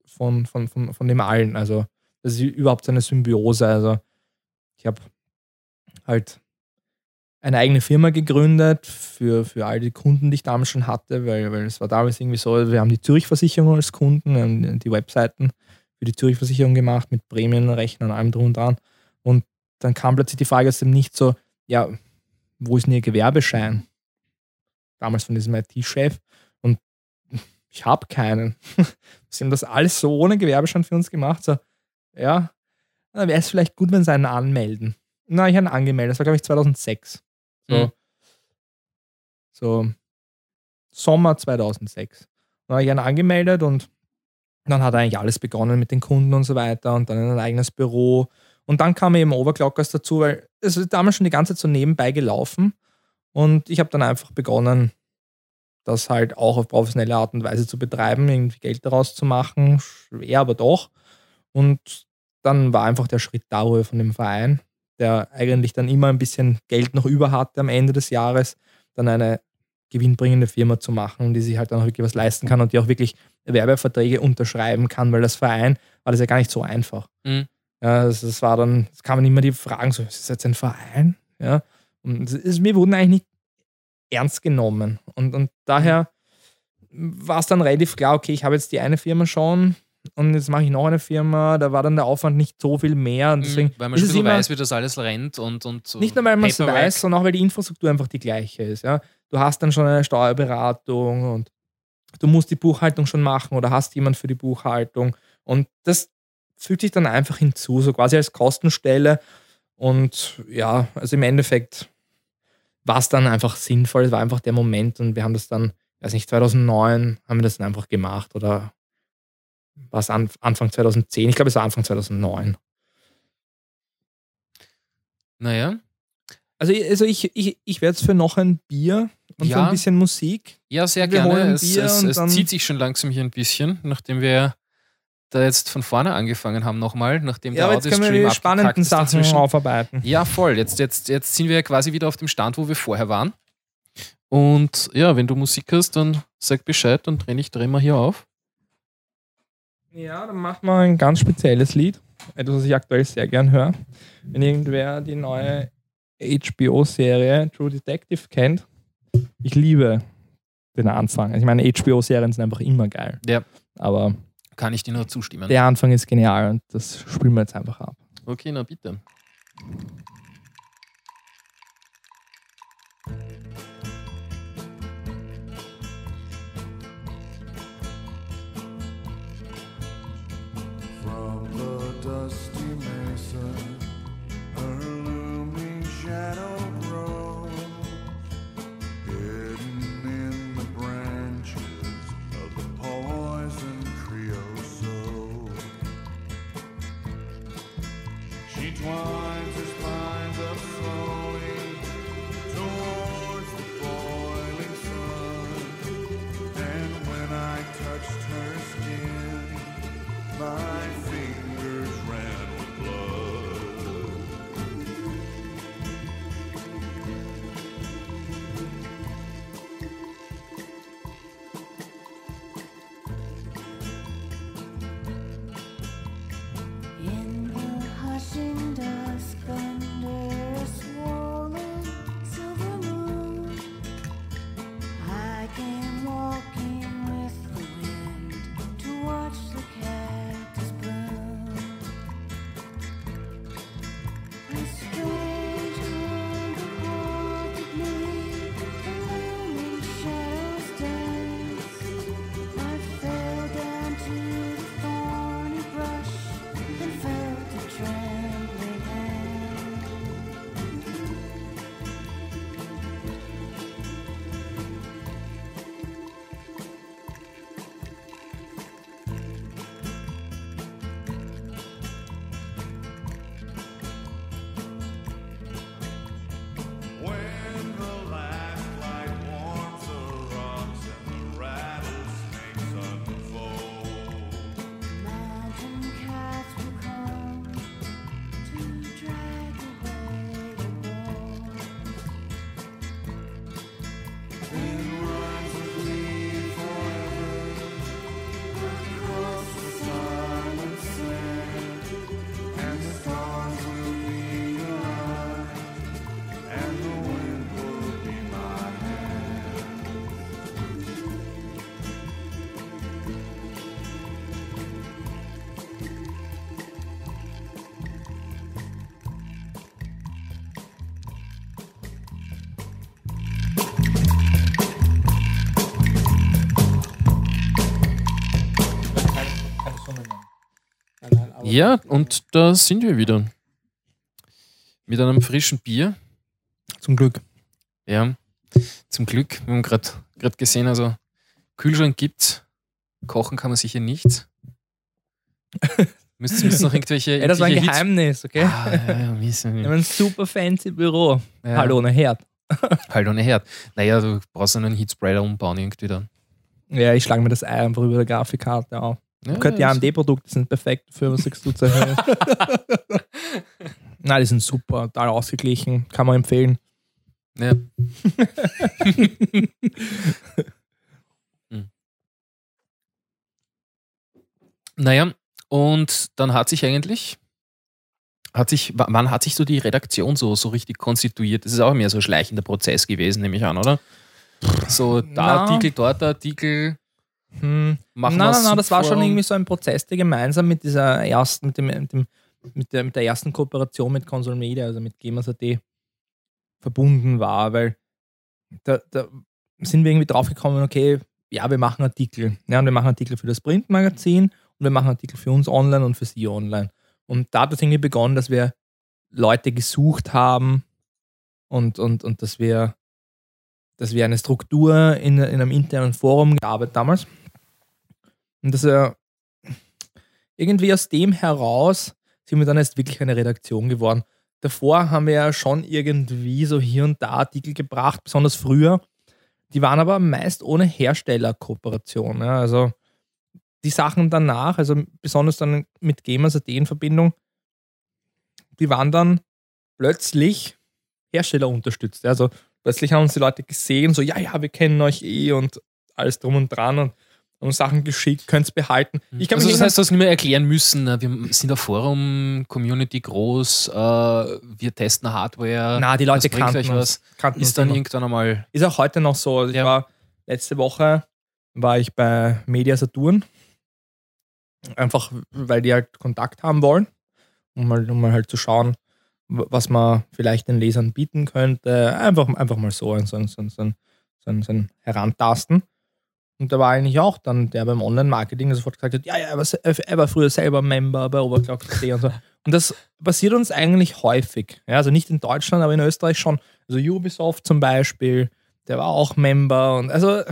von, von, von, von dem allen. Also, das ist überhaupt so eine Symbiose. Also, ich habe halt eine eigene Firma gegründet für, für all die Kunden, die ich damals schon hatte, weil, weil es war damals irgendwie so, wir haben die Zürich-Versicherung als Kunden, die Webseiten für die Zürich-Versicherung gemacht mit Prämienrechnen und allem drum und dran. Und dann kam plötzlich die Frage aus dem Nicht so, ja, wo ist denn Ihr Gewerbeschein? Damals von diesem IT-Chef. Und ich habe keinen. Sie haben das alles so ohne Gewerbeschein für uns gemacht. So, ja, dann wäre es vielleicht gut, wenn Sie einen anmelden. Na, ich habe einen angemeldet. Das war, glaube ich, 2006. So, Mhm. so Sommer 2006. Dann habe ich einen angemeldet und dann hat eigentlich alles begonnen mit den Kunden und so weiter und dann ein eigenes Büro. Und dann kam eben Overclockers dazu, weil es ist damals schon die ganze Zeit so nebenbei gelaufen. Und ich habe dann einfach begonnen, das halt auch auf professionelle Art und Weise zu betreiben, irgendwie Geld daraus zu machen. Schwer, aber doch. Und dann war einfach der Schritt darüber von dem Verein, der eigentlich dann immer ein bisschen Geld noch über hatte am Ende des Jahres, dann eine gewinnbringende Firma zu machen, die sich halt dann auch wirklich was leisten kann und die auch wirklich Werbeverträge unterschreiben kann, weil das Verein war das ja gar nicht so einfach. Mhm. Ja, das, das war dann, es kamen immer die Fragen so, ist das jetzt ein Verein? Ja. Und es ist, wir wurden eigentlich nicht ernst genommen. Und, und daher war es dann relativ klar, okay, ich habe jetzt die eine Firma schon und jetzt mache ich noch eine Firma, da war dann der Aufwand nicht so viel mehr. Und deswegen Mhm, weil man schon immer- weiß, wie das alles rennt und, und so nicht nur, weil man es weiß, sondern auch, weil die Infrastruktur einfach die gleiche ist. Ja? Du hast dann schon eine Steuerberatung und du musst die Buchhaltung schon machen oder hast jemand für die Buchhaltung. Und das fügt sich dann einfach hinzu, so quasi als Kostenstelle. Und ja, also im Endeffekt war es dann einfach sinnvoll, es war einfach der Moment und wir haben das dann, weiß nicht, 2009 haben wir das dann einfach gemacht oder war es an, Anfang 2010? Ich glaube, es war Anfang 2009. Naja, Also, also ich, ich, ich werde jetzt für noch ein Bier und so Ja. ein bisschen Musik. ja, sehr Wir gerne. Es, Bier es, und es dann- zieht sich schon langsam hier ein bisschen, nachdem wir da jetzt von vorne angefangen haben nochmal, nachdem Ja, der jetzt können wir Audio-Stream die spannenden Sachen dazwischen. aufarbeiten. Ja, voll. Jetzt, jetzt, jetzt sind wir quasi wieder auf dem Stand, wo wir vorher waren. Und ja, wenn du Musik hast, dann sag Bescheid, dann dreh ich dreh mal hier auf. Ja, dann machen wir ein ganz spezielles Lied. Etwas, was ich aktuell sehr gern höre. Wenn irgendwer die neue HBO-Serie True Detective kennt, ich liebe den Anfang. Also ich meine, HBO-Serien sind einfach immer geil. Ja. Aber Kann ich dir nur zustimmen. der Anfang ist genial und das spielen wir jetzt einfach ab. Okay, na bitte. Dusty mesa, Ja, und da sind wir wieder. Mit einem frischen Bier. Zum Glück. Ja, zum Glück. Wir haben gerade gesehen, also Kühlschrank gibt Kochen kann man sicher nicht. Müsst ihr noch irgendwelche. Ey, das war ein Geheimnis, okay? Ah, ja, ja, wissen Wir wir. haben ein super fancy Büro. Ja. Hallo ohne Herd. Halt ohne Herd. Naja, du brauchst einen Heatspreader umbauen irgendwie dann. Ja, ich schlage mir das Ei einfach über der Grafikkarte auf. Ja, Gehört die AMD-Produkte sind perfekt für was sagst du zu erhöhen. Nein, die sind super, total ausgeglichen, kann man empfehlen. Ja. Hm. Naja, und dann hat sich eigentlich, hat sich, wann hat sich so die Redaktion so, so richtig konstituiert? Das ist auch mehr so ein schleichender Prozess gewesen, nehme ich an, oder? So, da Na. Artikel, dort Artikel, Hm. machen nein, nein, nein, das war schon irgendwie so ein Prozess, der gemeinsam mit dieser ersten, mit, dem, mit, dem, mit, der, mit der ersten Kooperation mit Console Media, also mit Gamers.at, verbunden war, weil da, da sind wir irgendwie draufgekommen, okay, ja, wir machen Artikel. Ja, und wir machen Artikel für das Printmagazin und wir machen Artikel für uns online und für sie online. Und da hat es irgendwie begonnen, dass wir Leute gesucht haben und, und, und dass wir dass wir eine Struktur in, in einem internen Forum gearbeitet damals. Und dass er irgendwie aus dem heraus sind wir dann erst wirklich eine Redaktion geworden. Davor haben wir ja schon irgendwie so hier und da Artikel gebracht, besonders früher. Die waren aber meist ohne Herstellerkooperation. Ja. Also die Sachen danach, also besonders dann mit Gamers.at in Verbindung, die waren dann plötzlich Hersteller unterstützt. Also plötzlich haben uns die Leute gesehen, so, ja, ja, wir kennen euch eh und alles drum und dran und uns Sachen geschickt, könnt es behalten. Ich kann also das heißt, du hast nicht mehr erklären müssen, äh, wir sind auf Forum, Community groß, äh, wir testen Hardware. na, die Leute kannten euch was. kannten Ist dann immer. irgendwann einmal. Ist auch heute noch so. Also Ich Ja. war letzte Woche war ich bei Media Saturn. Einfach, weil die halt Kontakt haben wollen, um mal, um mal halt zu schauen, was man vielleicht den Lesern bieten könnte. Einfach, einfach mal so, so, so, so, so, ein- so ein Herantasten. Und da war eigentlich auch dann der beim Online-Marketing, sofort gesagt hat, ja, ja, er war, er früher selber Member bei Overclock.de und so. Und das passiert uns eigentlich häufig. Ja, also nicht in Deutschland, aber in Österreich schon. Also Ubisoft zum Beispiel, der war auch Member. Und also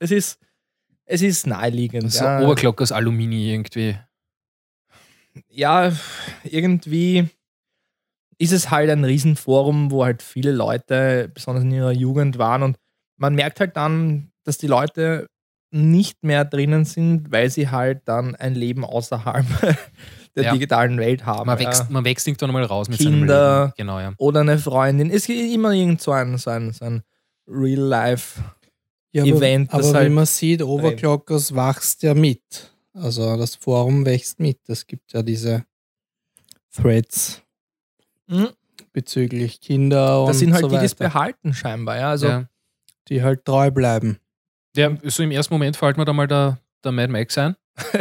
es ist, es ist naheliegend. So ja. Overclock aus Alumini irgendwie. ja, irgendwie ist es halt ein Riesenforum, wo halt viele Leute, besonders in ihrer Jugend, waren und man merkt halt dann, dass die Leute nicht mehr drinnen sind, weil sie halt dann ein Leben außerhalb der Ja. digitalen Welt haben. Man ja. wächst, man wächst irgendwann mal raus mit Kinder. seinem Leben. Genau, ja. Oder eine Freundin. Es gibt immer irgend so ein, so ein, so ein Real-Life. Ja, Event, aber, aber halt- wie man sieht, Overclockers wächst ja mit. Also das Forum wächst mit. Es gibt ja diese Threads Mhm. bezüglich Kinder und Das sind halt so die, die es behalten scheinbar. Ja? Also, ja. die halt treu bleiben. Ja. So im ersten Moment fällt mir da mal der, der Mad Max ein.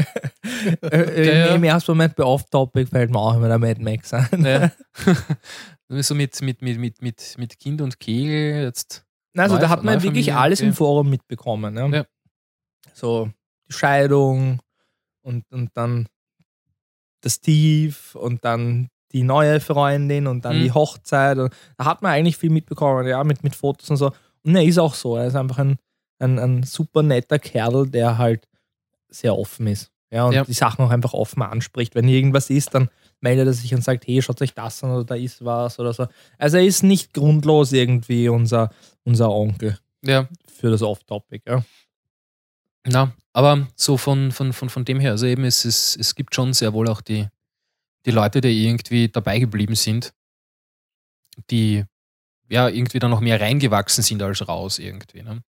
äh, Der- im, ersten Moment bei Off-Topic fällt mir auch immer der Mad Max ein. Ja. so mit, mit, mit, mit, mit, mit Kind und Kegel jetzt. Also da hat man wirklich Familie, alles im. Forum mitbekommen. Ja? Ja. So die Scheidung und, und dann das Tief und dann die neue Freundin und dann Mhm. die Hochzeit. Und da hat man eigentlich viel mitbekommen, ja, mit, mit Fotos und so. Und er ist auch so. Er ist einfach ein, ein, ein super netter Kerl, der halt sehr offen ist. Ja, und Ja. die Sachen auch einfach offen anspricht. Wenn irgendwas ist, dann meldet er sich und sagt, hey, schaut euch das an oder da ist was oder so. Also er ist nicht grundlos irgendwie unser, unser Onkel Ja, für das Off-Topic. Ja. na, aber so von, von, von, von dem her, also eben, es, ist, es gibt schon sehr wohl auch die, die Leute, die irgendwie dabei geblieben sind, die ja irgendwie dann noch mehr reingewachsen sind als raus irgendwie. Ne?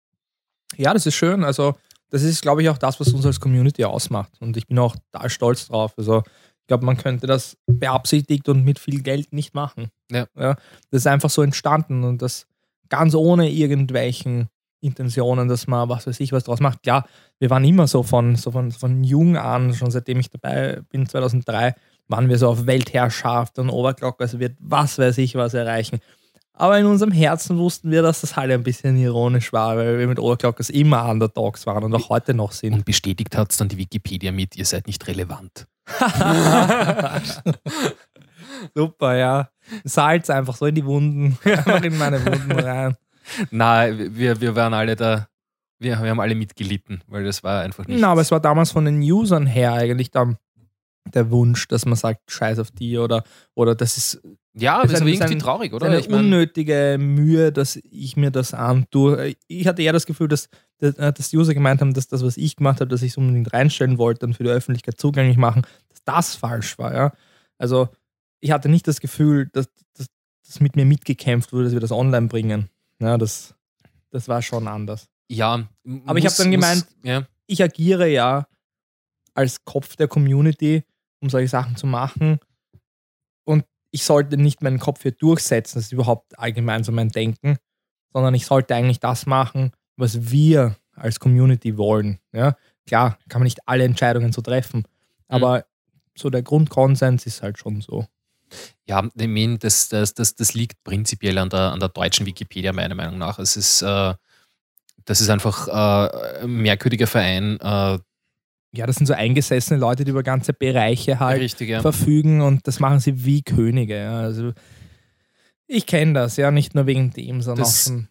Ja, das ist schön. Also das ist, glaube ich, auch das, was uns als Community ausmacht. Und ich bin auch da stolz drauf. Also ich glaube, man könnte das beabsichtigt und mit viel Geld nicht machen. Ja. Das ist einfach so entstanden und das ganz ohne irgendwelchen Intentionen, dass man was weiß ich was draus macht. Klar, wir waren immer so von, so von, von jung an, schon seitdem ich dabei bin, 2003, waren wir so auf Weltherrschaft und Overclock, also wird was weiß ich was erreichen. Aber in unserem Herzen wussten wir, dass das halt ein bisschen ironisch war, weil wir mit Overclockers immer Underdogs waren und auch heute noch sind. Und bestätigt hat es dann die Wikipedia mit, ihr seid nicht relevant. Super, ja. Salz einfach so in die Wunden, einfach in meine Wunden rein. Na, wir, wir waren alle da, wir, wir haben alle mitgelitten, weil das war einfach nicht. Na, aber es war damals von den Usern her eigentlich dann der Wunsch, dass man sagt, scheiß auf die oder, oder das ist ja, das das ist aber irgendwie traurig, oder? eine Ich mein, unnötige Mühe, dass ich mir das antue. Ich hatte eher das Gefühl, dass, dass, dass die User gemeint haben, dass das, was ich gemacht habe, dass ich es unbedingt reinstellen wollte und für die Öffentlichkeit zugänglich machen, dass das falsch war. Ja? Also ich hatte nicht das Gefühl, dass, dass, dass mit mir mitgekämpft wurde, dass wir das online bringen. Ja, das, das war schon anders. ja, Aber ich hab dann gemeint- ja, ich agiere ja als Kopf der Community, um solche Sachen zu machen. Und ich sollte nicht meinen Kopf hier durchsetzen, das ist überhaupt allgemein so mein Denken, sondern ich sollte eigentlich das machen, was wir als Community wollen. Ja? Klar, kann man nicht alle Entscheidungen so treffen, aber so der Grundkonsens ist halt schon so. Ja, ich meine, das, das, das, das liegt prinzipiell an der, an der deutschen Wikipedia, meiner Meinung nach. Es ist, äh, das ist einfach äh, ein merkwürdiger Verein. Äh, Ja, das sind so eingesessene Leute, die über ganze Bereiche halt richtig, ja. verfügen und das machen sie wie Könige. Ja. Also ich kenne das, ja, nicht nur wegen dem, sondern Das auch schon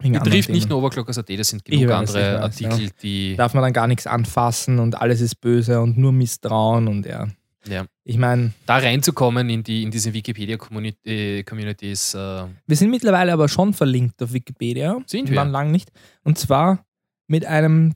wegen Betrifft nicht nur Overclockers.at, das sind genug weiß, andere weiß, Artikel, die. Darf man dann gar nichts anfassen und alles ist böse und nur Misstrauen und ja. Ja. Ich meine, Da reinzukommen in, die, in diese Wikipedia-Community Community ist. Äh, wir sind mittlerweile aber schon verlinkt auf Wikipedia. Sind Wir wir? waren lang nicht. Und zwar mit einem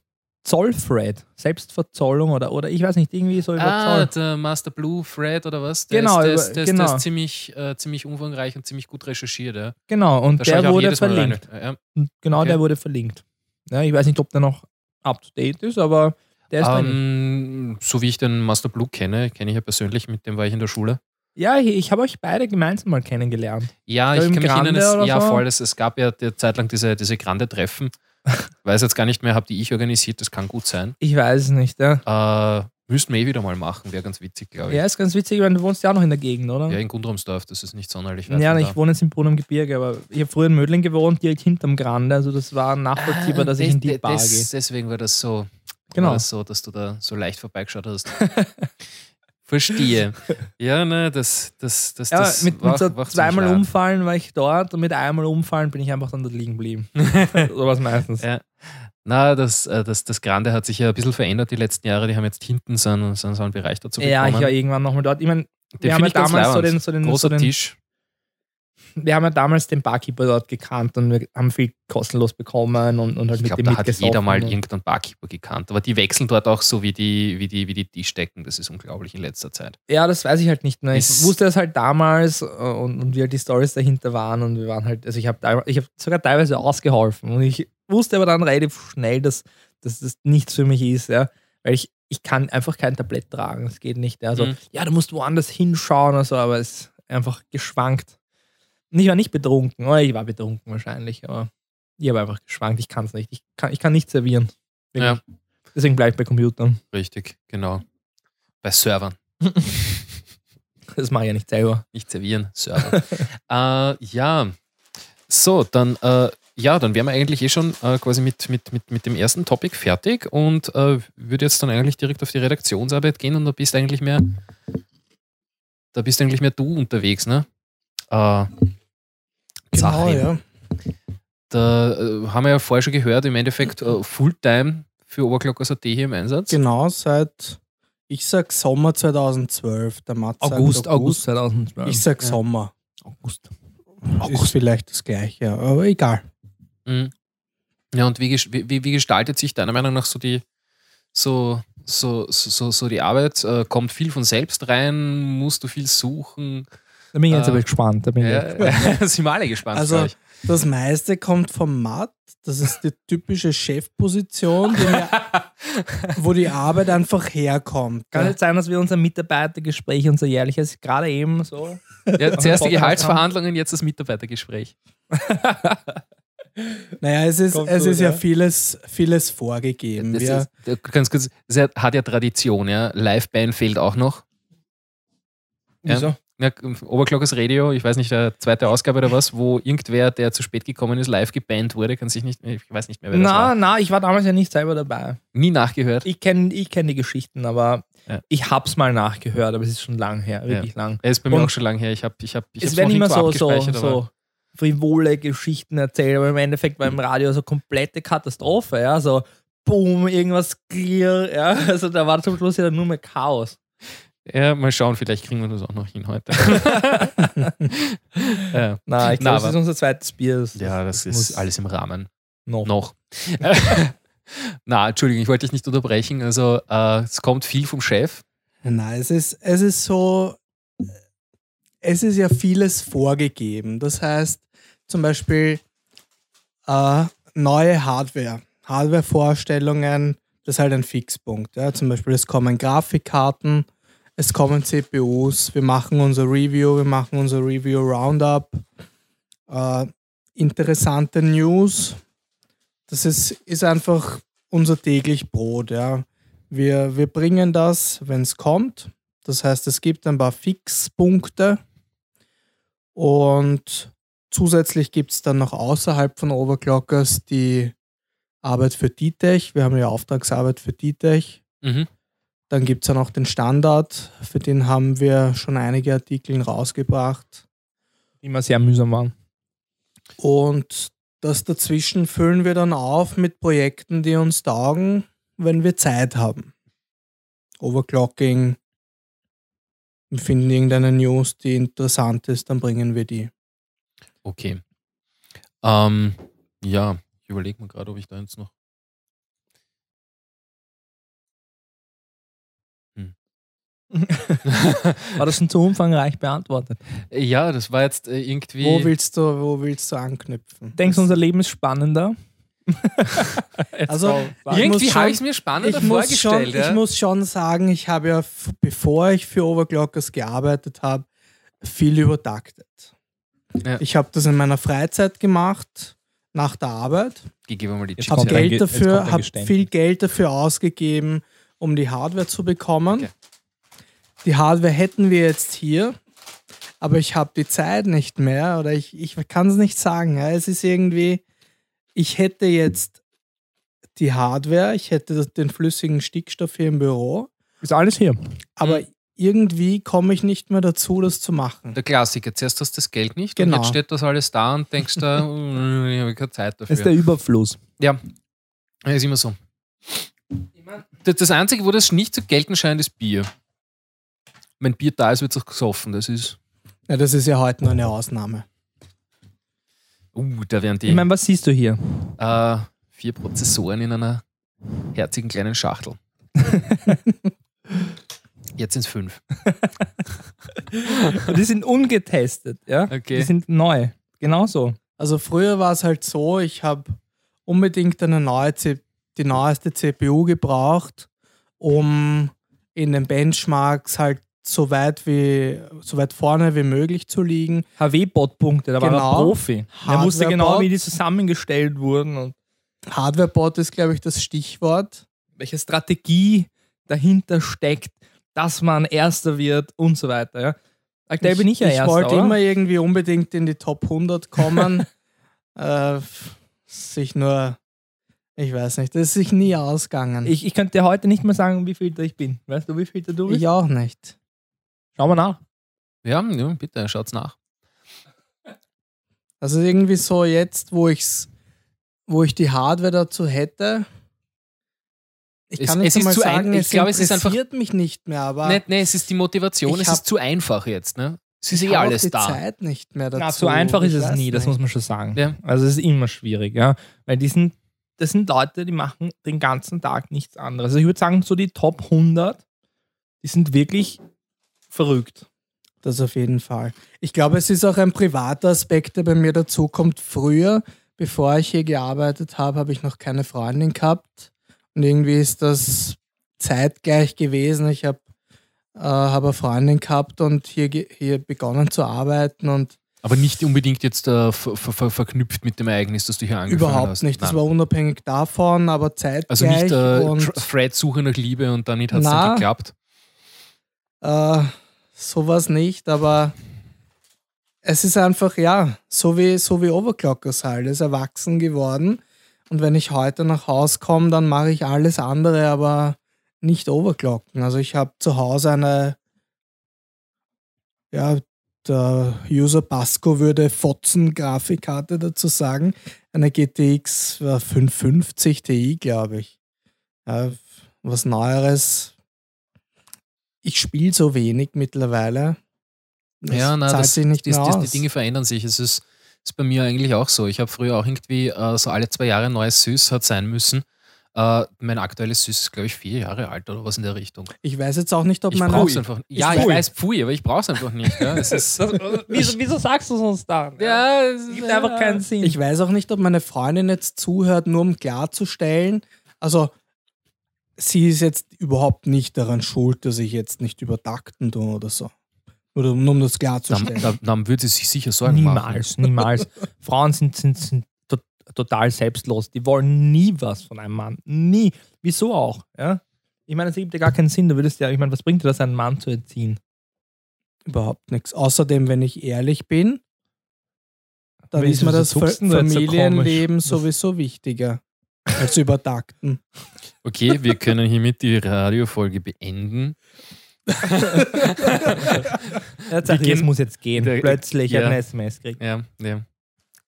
Zollthread, Selbstverzollung oder, oder ich weiß nicht, irgendwie so über ah, Zoll. der Master Blue Thread oder was? Der Genau, ist, der über- der genau. ist ziemlich, äh, ziemlich umfangreich und ziemlich gut recherchiert. Ja. Genau, und Da der wurde verlinkt. Ja. Genau Okay. der wurde verlinkt. Ja, ich weiß nicht, ob der noch up to date ist, aber der ist drin. Ähm, so wie ich den Master Blue kenne, kenne ich ja persönlich, mit dem war ich in der Schule. Ja, ich, habe euch beide gemeinsam mal kennengelernt. Ja, ich kann mich erinnern, ja so? voll, es, es gab ja der Zeit lang diese, diese Grande-Treffen. Weiß jetzt gar nicht mehr, habe die ich organisiert, das kann gut sein. Ich weiß es nicht, ja. Äh, Müssten wir eh wieder mal machen, wäre ganz witzig, glaube ich. Ja, ist ganz witzig, weil du wohnst ja auch noch in der Gegend, oder? Ja, in Gundramsdorf, das ist nicht sonderlich weit Ja, ich da. wohne jetzt im Brunn am Gebirge, aber ich habe früher in Mödling gewohnt, direkt hinterm Grande. Also das war nachvollziehbar, Ah, dass ich in die das- Bar gehe. Deswegen war das so, Genau. war das so, dass du da so leicht vorbeigeschaut hast. Verstehe. Ja, ne, das, das, das, Ja, das mit, war- mit so zweimal umfallen war ich dort und mit einmal umfallen bin ich einfach dann dort liegen geblieben. so was meistens. Ja. Na, das, äh, das, das Grande hat sich ja ein bisschen verändert die letzten Jahre. Die haben jetzt hinten so einen, so einen Bereich dazu bekommen. Ja, ich war irgendwann nochmal dort. Ich meine, wir haben ja damals so den, so den, Großer so den Tisch. Wir haben ja damals den Barkeeper dort gekannt und wir haben viel kostenlos bekommen und, und halt Ich mit glaube, dem da hat jeder mal irgendeinen Barkeeper gekannt. Aber die wechseln dort auch so wie die, wie die, wie die Tischdecken. Das ist unglaublich in letzter Zeit. Ja, das weiß ich halt nicht mehr. Ich Ist- wusste das halt damals äh, und, und wie halt die Stories dahinter waren und wir waren halt, also ich habe ich hab sogar teilweise ausgeholfen und ich wusste aber dann relativ schnell, dass, dass das nichts für mich ist, ja, weil ich, ich kann einfach kein Tablett tragen, das geht nicht. Ja. Also, Mhm. ja, du musst woanders hinschauen oder so, aber es ist einfach geschwankt. Und ich war nicht betrunken, oder ich war betrunken wahrscheinlich, aber ich habe einfach geschwankt, ich kann es nicht. Ich kann, ich kann nicht servieren. Wirklich. Deswegen bleibe ich bei Computern. Richtig, genau. Bei Servern. Das mache ich ja nicht selber. Nicht servieren, Server. äh, ja. So, dann, äh, ja, dann wären wir eigentlich eh schon äh, quasi mit, mit, mit, mit dem ersten Topic fertig und äh, würde jetzt dann eigentlich direkt auf die Redaktionsarbeit gehen und da bist eigentlich mehr, da bist eigentlich mehr du unterwegs, ne? Genau, ja. Da äh, haben wir ja vorher schon gehört, im Endeffekt äh, Fulltime für Oberglockers.at hier im Einsatz. Genau, seit, ich sag Sommer 2012. Der Mats sagt August, August 2012. Ich sag Ja. Sommer. August. Ist vielleicht das Gleiche, aber egal. Mhm. Ja, und wie, wie, wie gestaltet sich deiner Meinung nach so die, so, so, so, so, so die Arbeit? Äh, kommt viel von selbst rein? Musst du viel suchen? Da bin ich jetzt Äh, aber gespannt. Da bin ich jetzt gespannt. Ja, sind wir alle gespannt. Also. Das meiste kommt vom Matt. Das ist die typische Chefposition, die mir, wo die Arbeit einfach herkommt. Kann nicht sein, dass wir unser Mitarbeitergespräch, unser jährliches, gerade eben so. ja, zuerst die Gehaltsverhandlungen, jetzt das Mitarbeitergespräch. Naja, es ist, Kommt es gut, ist ja ja. vieles, vieles vorgegeben. Das ist, äh, ganz kurz, das hat- hat ja Tradition, ja. Live-Band fehlt auch noch. Ja. Wieso? Ja, Oberglockers Radio, ich weiß nicht, der zweite Ausgabe oder was, wo irgendwer, der zu spät gekommen ist, live gebannt wurde, kann sich nicht, ich weiß nicht mehr, wer das Na, war. na, ich war damals ja nicht selber dabei. Nie nachgehört. Ich kenne ich kenn die Geschichten, aber Ja. ich hab's mal nachgehört, aber es ist schon lang her, wirklich lang. Er ist bei mir Und auch schon lange her. Ich habe ich hab, ich es werden immer so, so, so frivole Geschichten erzählt, aber im Endeffekt war im Radio so komplette Katastrophe, ja, so boom, irgendwas clear, ja, also da war zum Schluss ja nur mehr Chaos. Ja, mal schauen, vielleicht kriegen wir das auch noch hin heute. ja. Na, ich Na, glaube, das ist unser zweites Bier. Das, ja, das muss ist alles im Rahmen. noch. Noch. Na, Entschuldigung, ich wollte dich nicht unterbrechen. Also, äh, es kommt viel vom Chef. nein, es ist, es ist so, es ist ja vieles vorgegeben. Das heißt, zum Beispiel äh, neue Hardware, Hardware-Vorstellungen, das ist halt ein Fixpunkt. Ja. Zum Beispiel, es kommen Grafikkarten, es kommen CPUs, wir machen unser Review, wir machen unser Review-Roundup. Äh, interessante News, das ist, ist einfach unser täglich Brot. Ja. Wir, wir bringen das, wenn es kommt. Das heißt, es gibt ein paar Fixpunkte und zusätzlich gibt es dann noch außerhalb von Overclockers die Arbeit für DTech. Wir haben ja Auftragsarbeit für DTech. Mhm. Dann gibt es ja noch den Standard, für den haben wir schon einige Artikel rausgebracht. Die immer sehr mühsam waren. Und das dazwischen füllen wir dann auf mit Projekten, die uns taugen, wenn wir Zeit haben. Overclocking. Wir finden irgendeine News, die interessant ist, dann bringen wir die. Okay. Ähm, ja, ich überlege mir gerade, ob ich da jetzt noch. War das schon zu umfangreich beantwortet? ja, das war jetzt äh, irgendwie. Wo willst du, wo willst du anknüpfen? Denkst du, unser Leben ist spannender? Also, irgendwie habe ich es mir spannender ich muss, schon, vorgestellt. ja. ich muss schon sagen, ich habe ja, bevor ich für Overclockers gearbeitet habe, viel übertaktet. Ja. Ich habe das in meiner Freizeit gemacht, nach der Arbeit. Ich gebe mal die Chips. Ge- Geld dafür, habe viel Geld dafür ausgegeben um die Hardware zu bekommen. Okay. Die Hardware hätten wir jetzt hier, aber ich habe die Zeit nicht mehr oder ich, ich kann es nicht sagen. Ja. Es ist irgendwie, ich hätte jetzt die Hardware, ich hätte den flüssigen Stickstoff hier im Büro, Ist alles hier. aber irgendwie komme ich nicht mehr dazu, das zu machen. Der Klassiker. Zuerst hast du das Geld nicht und Genau. jetzt steht das alles da und denkst da, "Uh, ich habe keine Zeit dafür. Das ist der Überfluss. Ja, ist immer so. Das, das Einzige, wo das nicht zu gelten scheint, ist Bier. Wenn Bier da ist, wird es auch gesoffen. Das ist. Ja, das ist ja heute nur eine Ausnahme. Uh, da werden die Ich meine, was siehst du hier? äh, vier Prozessoren in einer herzigen kleinen Schachtel. Jetzt sind es fünf. Die sind ungetestet, ja? Okay. Die sind neu. Genauso. Also früher war es halt so, ich habe unbedingt eine neue C die neueste CPU gebraucht, um in den Benchmarks halt so weit wie so weit vorne wie möglich zu liegen. HW-Bot-Punkte, da war er Genau. Profi. Er wusste genau, wie die zusammengestellt wurden Hardware-Bot ist, glaube ich, das Stichwort. welche Strategie dahinter steckt, dass man Erster wird und so weiter. Ja? Aktuell bin ich ja ich Erster, wollte oder? immer irgendwie unbedingt in die Top 100 kommen. äh, sich nur, ich weiß nicht, das ist sich nie ausgegangen. Ich, ich könnte dir heute nicht mehr sagen, wie viel ich bin. Weißt du, wie viel du bist? ich auch nicht. Schau mal nach. Ja, ja bitte, schaut's nach. Also irgendwie so jetzt, wo ich's, wo ich die Hardware dazu hätte. Ich Es- kann nicht es ist einmal zu ein- sagen, ich es glaube, es ist einfach- interessiert mich nicht mehr, aber Nee, nee, es ist die Motivation, es hab- ist zu einfach jetzt. Ne? Es ist ich eh alles die da. Zeit nicht mehr dazu. Na, so einfach ist Ich es nie, das nicht. muss man schon sagen. Ja. Also es ist immer schwierig, ja. Weil die sind, das sind Leute, die machen den ganzen Tag nichts anderes. Also ich würde sagen, so die Top 100, die sind wirklich verrückt. Das auf jeden Fall. Ich glaube, es ist auch ein privater Aspekt, der bei mir dazu kommt. Früher, bevor ich hier gearbeitet habe, habe ich noch keine Freundin gehabt. Und irgendwie ist das zeitgleich gewesen. Ich habe äh, hab eine Freundin gehabt und hier, hier begonnen zu arbeiten und Aber nicht unbedingt jetzt äh, ver ver ver verknüpft mit dem Ereignis, das du hier angefangen überhaupt hast. nicht. Das Nein. war unabhängig davon, aber zeitgleich. also nicht äh, Fred Suche nach Liebe und dann nicht hat es dann geklappt. Äh, sowas nicht, aber es ist einfach, ja, so wie, so wie Overclockers halt. Ist erwachsen geworden. Und wenn ich heute nach Hause komme, dann mache ich alles andere, aber nicht Overclocken. Also ich habe zu Hause eine, ja, der User Pasco würde Fotzen-Grafikkarte dazu sagen. Eine GTX 550 Ti, glaube ich. Ja, was Neueres ich spiele so wenig mittlerweile. Das Ja, na, zahlt das, sich nicht das, mehr das, aus. die Dinge verändern sich. Es ist, ist bei mir eigentlich auch so. Ich habe früher auch irgendwie äh, so alle zwei Jahre ein neues Süß hat sein müssen. Äh, mein aktuelles Süß ist, glaube ich, vier Jahre alt oder was in der Richtung. ich weiß jetzt auch nicht, ob Ich meine. brauche es einfach nicht. Ja, ich, Pfui. weiß, pfui, aber ich brauche es einfach nicht. Ja, es ist, wieso, wieso sagst du es uns dann? ja, es Das gibt einfach keinen Sinn. Ich weiß auch nicht, ob meine Freundin jetzt zuhört, nur um klarzustellen. Also, sie ist jetzt überhaupt nicht daran schuld, dass ich jetzt nicht übertakten tue oder so. Oder nur um das klarzustellen. dann, dann würde sie sich sicher Sorgen machen. niemals, niemals. Frauen sind, sind, sind to total selbstlos. Die wollen nie was von einem Mann. Nie. Wieso auch? Ja? Ich meine, es gibt ja gar keinen Sinn. Du würdest ja, ich meine, was bringt dir das, einen Mann zu erziehen? Überhaupt nichts. Außerdem, wenn ich ehrlich bin, dann ist mir das so Familienleben? Das- sowieso wichtiger als übertakten. Okay, wir können hiermit die Radiofolge beenden. Ja, Wir gehen- es muss jetzt gehen. Der- Plötzlich ja. hat eine SMS gekriegt. Ja, ja.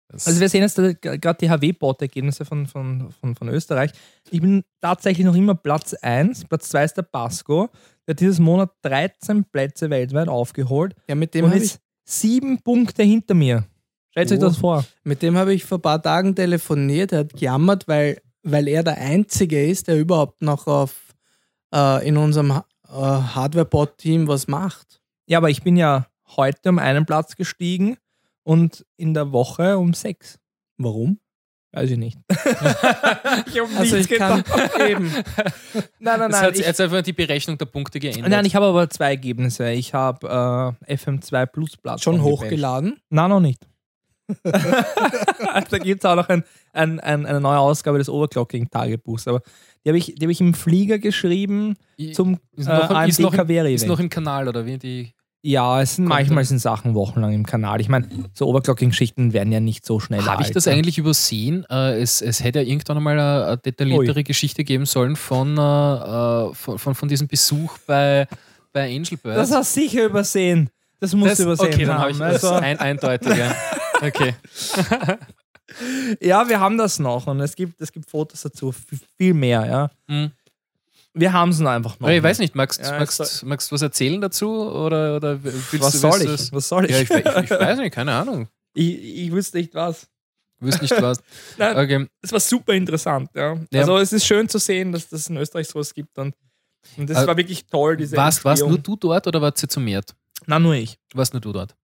Das, Also wir sehen jetzt gerade die HW-Bot-Ergebnisse von, von, von, von Österreich. Ich bin tatsächlich noch immer Platz 1. Platz 2 ist der Pasco. Der hat dieses Monat 13 Plätze weltweit aufgeholt Ja, mit dem und ist sieben Punkte hinter mir. Stellt euch Oh. das vor. mit dem hab ich vor ein paar Tagen telefoniert. Er hat gejammert, weil, weil er der Einzige ist, der überhaupt noch auf, äh, in unserem äh, Hardware-Bot-Team was macht. Ja, aber ich bin ja heute um einen Platz gestiegen und in der Woche um sechs. Warum? Weiß ich nicht. ich habe Also ich kann eben. Nein, nein, nein. hat Ich, jetzt einfach die Berechnung der Punkte geändert. nein, ich habe aber zwei Ergebnisse. Ich habe äh, FM2 Plus Plattform Schon hochgeladen. Nein, noch nicht. da gibt es auch noch ein, ein, ein, eine neue Ausgabe des Overclocking-Tagebuchs. Aber Die habe ich, die hab ich im Flieger geschrieben zum ist äh, noch, ist, noch im, ist noch im Kanal, oder wie? Die, Ja, es sind Kommt manchmal sind Sachen wochenlang im Kanal. Ich meine, so Overclocking-Geschichten werden ja nicht so schnell Habe ich das ja. eigentlich übersehen? Äh, es, es hätte ja irgendwann einmal eine, eine detailliertere Geschichte geben sollen von, äh, äh, von, von, von diesem Besuch bei, bei Angel Birds. Das hast du sicher übersehen. Das musst Das- du übersehen Okay, dann habe ich das also, ein, eindeutiger. Okay. ja, wir haben das noch und es gibt, es gibt Fotos dazu, viel mehr, ja. Hm. Wir haben es nur einfach noch. Aber ich weiß nicht, magst du Ja, magst, magst, was erzählen dazu? Oder, oder willst Was du, soll willst du ich? Was soll ich? Ja, ich, ich, ich weiß nicht, keine Ahnung. ich, ich wüsste nicht was. Du wirst nicht was. Nein, Okay. es war super interessant, ja. Ja. Also es ist schön zu sehen, dass das in Österreich sowas gibt und, und das Äh, war wirklich toll, diese Warst, warst nur du dort oder warst du zu Mert? Nein, nur ich. Warst nur du dort?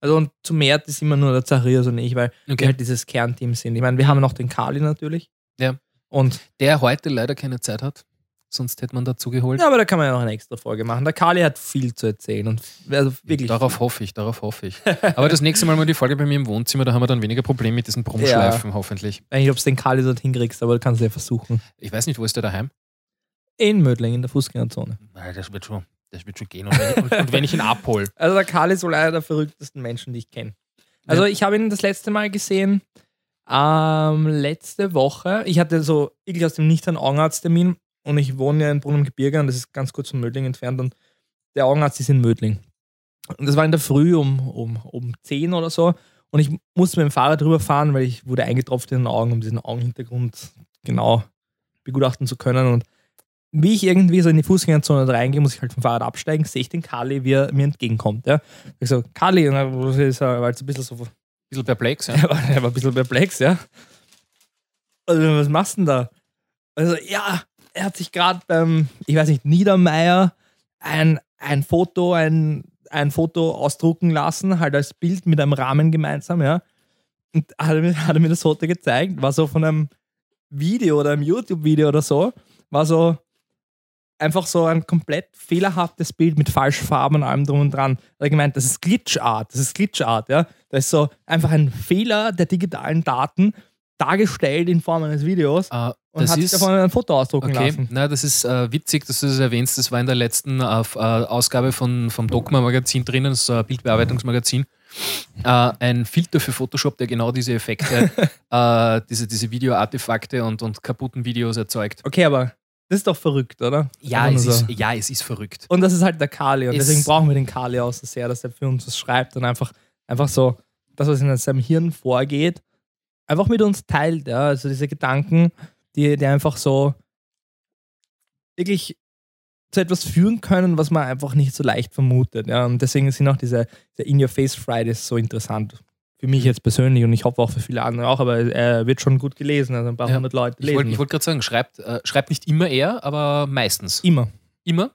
Also und zu Mert ist immer nur der Zacharias und ich, weil wir Okay. halt dieses Kernteam sind. Ich meine, wir haben noch den Kali natürlich. Ja. Und Der heute leider keine Zeit hat. Sonst hätte man dazu geholt. ja, aber da kann man ja noch eine extra Folge machen. Der Kali hat viel zu erzählen und also wirklich. Darauf hoffe ich, darauf hoffe ich. Aber das nächste Mal mal die Folge bei mir im Wohnzimmer, da haben wir dann weniger Probleme mit diesen Brummschleifen, hoffentlich. Ich weiß nicht, ob du den Kali dort hinkriegst, aber du kannst ja versuchen. Ich weiß nicht, wo ist der daheim? In Mödling, in der Fußgängerzone. Nein, das wird schon, das wird schon gehen. Und wenn ich, und, wenn ich ihn abhole. Also der Kali ist wohl einer der verrücktesten Menschen, die ich kenne. Also ich habe ihn das letzte Mal gesehen, ähm, letzte Woche. Ich hatte so wirklich aus dem Nichts einen Augenarzttermin und ich wohne ja in Brunn im Gebirge und das ist ganz kurz von Mödling entfernt und der Augenarzt ist in Mödling. Und das war in der Früh um, um, um 10 oder so und ich musste mit dem Fahrrad drüber fahren, weil ich wurde eingetropft in den Augen, um diesen Augenhintergrund genau begutachten zu können und wie ich irgendwie so in die Fußgängerzone reingehe, muss ich halt vom Fahrrad absteigen, sehe ich den Kali, wie er mir entgegenkommt. Ja. Ich so, Kali, und dann er war so ein bisschen so, bisschen perplex, ja. er war, er war ein bisschen perplex, ja. Also, was machst du denn da? Also, ja, er hat sich gerade beim, ich weiß nicht, Niedermeier ein, ein Foto, ein, ein Foto ausdrucken lassen, halt als Bild mit einem Rahmen gemeinsam, ja. Und hat er, mir, hat er mir das Foto gezeigt, war so von einem Video oder einem YouTube-Video oder so, war so einfach so ein komplett fehlerhaftes Bild mit falschen Farben und allem drum und dran. Er hat gemeint, das ist Glitch-Art, das ist Glitch-Art, ja. Das ist so einfach ein Fehler der digitalen Daten dargestellt in Form eines Videos Äh, und das hat sich ist, davon ein Foto ausdrucken okay, lassen. na, das ist äh, witzig, dass du das erwähnst. Das war in der letzten äh, äh, Ausgabe von, vom Dogma-Magazin drinnen, das ein Bildbearbeitungsmagazin. Äh, ein Filter für Photoshop, der genau diese Effekte, äh, diese, diese Video-Artefakte und, und kaputten Videos erzeugt. Okay, aber das ist doch verrückt, oder? Ja, es so. ist, ja, es ist verrückt. Und das ist halt der Kali. Und Es- deswegen brauchen wir den Kali auch so sehr, dass er für uns was schreibt und einfach, einfach so das, was in seinem Hirn vorgeht, einfach mit uns teilt. Ja? Also diese Gedanken, die, die einfach so wirklich zu etwas führen können, was man einfach nicht so leicht vermutet. Ja? Und deswegen sind auch diese, diese In-Your-Face-Fridays so interessant. Für mich jetzt persönlich und ich hoffe auch für viele andere auch, aber er wird schon gut gelesen. Also ein paar Ja. hundert Leute Ich lesen. wollte wollt gerade sagen, schreibt, äh, schreibt nicht immer er, aber meistens. Immer. Immer?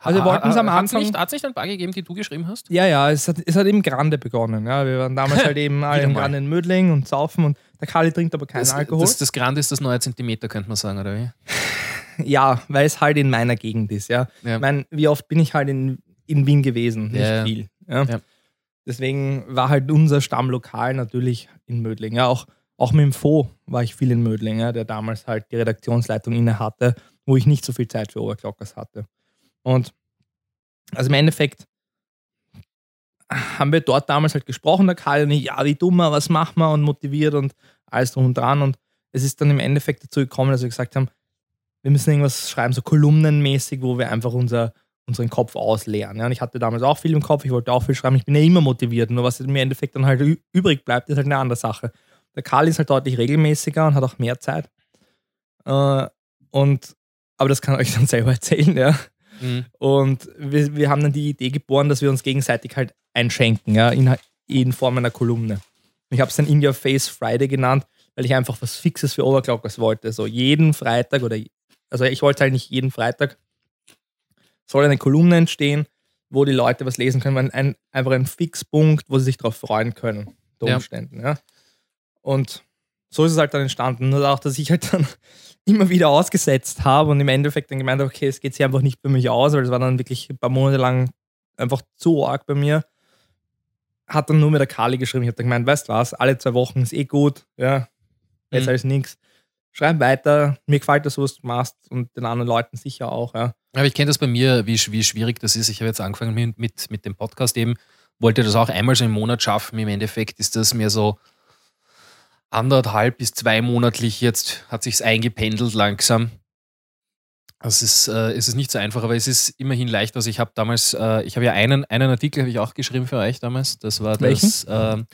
Also wir wollten es am Anfang- hat es nicht ein paar gegeben, die du geschrieben hast? Ja, ja, es hat, es hat eben Grande begonnen. Ja. Wir waren damals halt eben alle im. Grande in Mödling und saufen und der Kali trinkt aber keinen Das, Alkohol. das, das Grande ist das neue Zentimeter, könnte man sagen, oder wie? ja, weil es halt in meiner Gegend ist. Ja. Ja. Ich meine, wie oft bin ich halt in, in Wien gewesen? Nicht Ja, ja. viel. Ja. Deswegen war halt unser Stammlokal natürlich in Mödling. Ja, auch, auch mit dem Fo war ich viel in Mödling, ja, der damals halt die Redaktionsleitung inne hatte, wo ich nicht so viel Zeit für Oberglockers hatte. Und also im Endeffekt haben wir dort damals halt gesprochen, der Karl und ich, ja, wie dummer, was machen wir und motiviert und alles drum und dran. Und es ist dann im Endeffekt dazu gekommen, dass wir gesagt haben, wir müssen irgendwas schreiben, so kolumnenmäßig, wo wir einfach unser, unseren Kopf ausleeren. Ja, und ich hatte damals auch viel im Kopf, ich wollte auch viel schreiben, ich bin ja immer motiviert, nur was im Endeffekt dann halt übrig bleibt, ist halt eine andere Sache. Der Karl ist halt deutlich regelmäßiger und hat auch mehr Zeit. Äh, und, aber das kann ich euch dann selber erzählen, ja. Mhm. Und wir, wir haben dann die Idee geboren, dass wir uns gegenseitig halt einschenken, ja, in, in Form einer Kolumne. Ich habe es dann In Your Face Friday genannt, weil ich einfach was Fixes für Overclockers wollte. So jeden Freitag oder, also ich wollte halt nicht jeden Freitag, soll eine Kolumne entstehen, wo die Leute was lesen können, ein, einfach ein Fixpunkt, wo sie sich darauf freuen können, unter Ja. Umständen, ja. Und so ist es halt dann entstanden. Nur auch, dass ich halt dann immer wieder ausgesetzt habe und im Endeffekt dann gemeint habe, okay, es geht sich einfach nicht für mich aus, weil es war dann wirklich ein paar Monate lang einfach zu arg bei mir. Hat dann nur mit der Kali geschrieben. Ich habe dann gemeint, weißt du was, alle zwei Wochen ist eh gut, ja, besser Mhm. als nichts. schreib weiter. Mir gefällt das, was du machst und den anderen Leuten sicher auch. Ja. Aber ich kenne das bei mir, wie, wie schwierig das ist. Ich habe jetzt angefangen mit, mit, mit dem Podcast eben, wollte das auch einmal so im Monat schaffen. Im Endeffekt ist das mir so anderthalb bis zwei monatlich jetzt, hat sich's eingependelt langsam. Es ist, äh, es ist nicht so einfach, aber es ist immerhin leicht. Also ich habe damals, äh, ich habe ja einen, einen Artikel habe ich auch geschrieben für euch damals. Das war Welchen? das, ähm,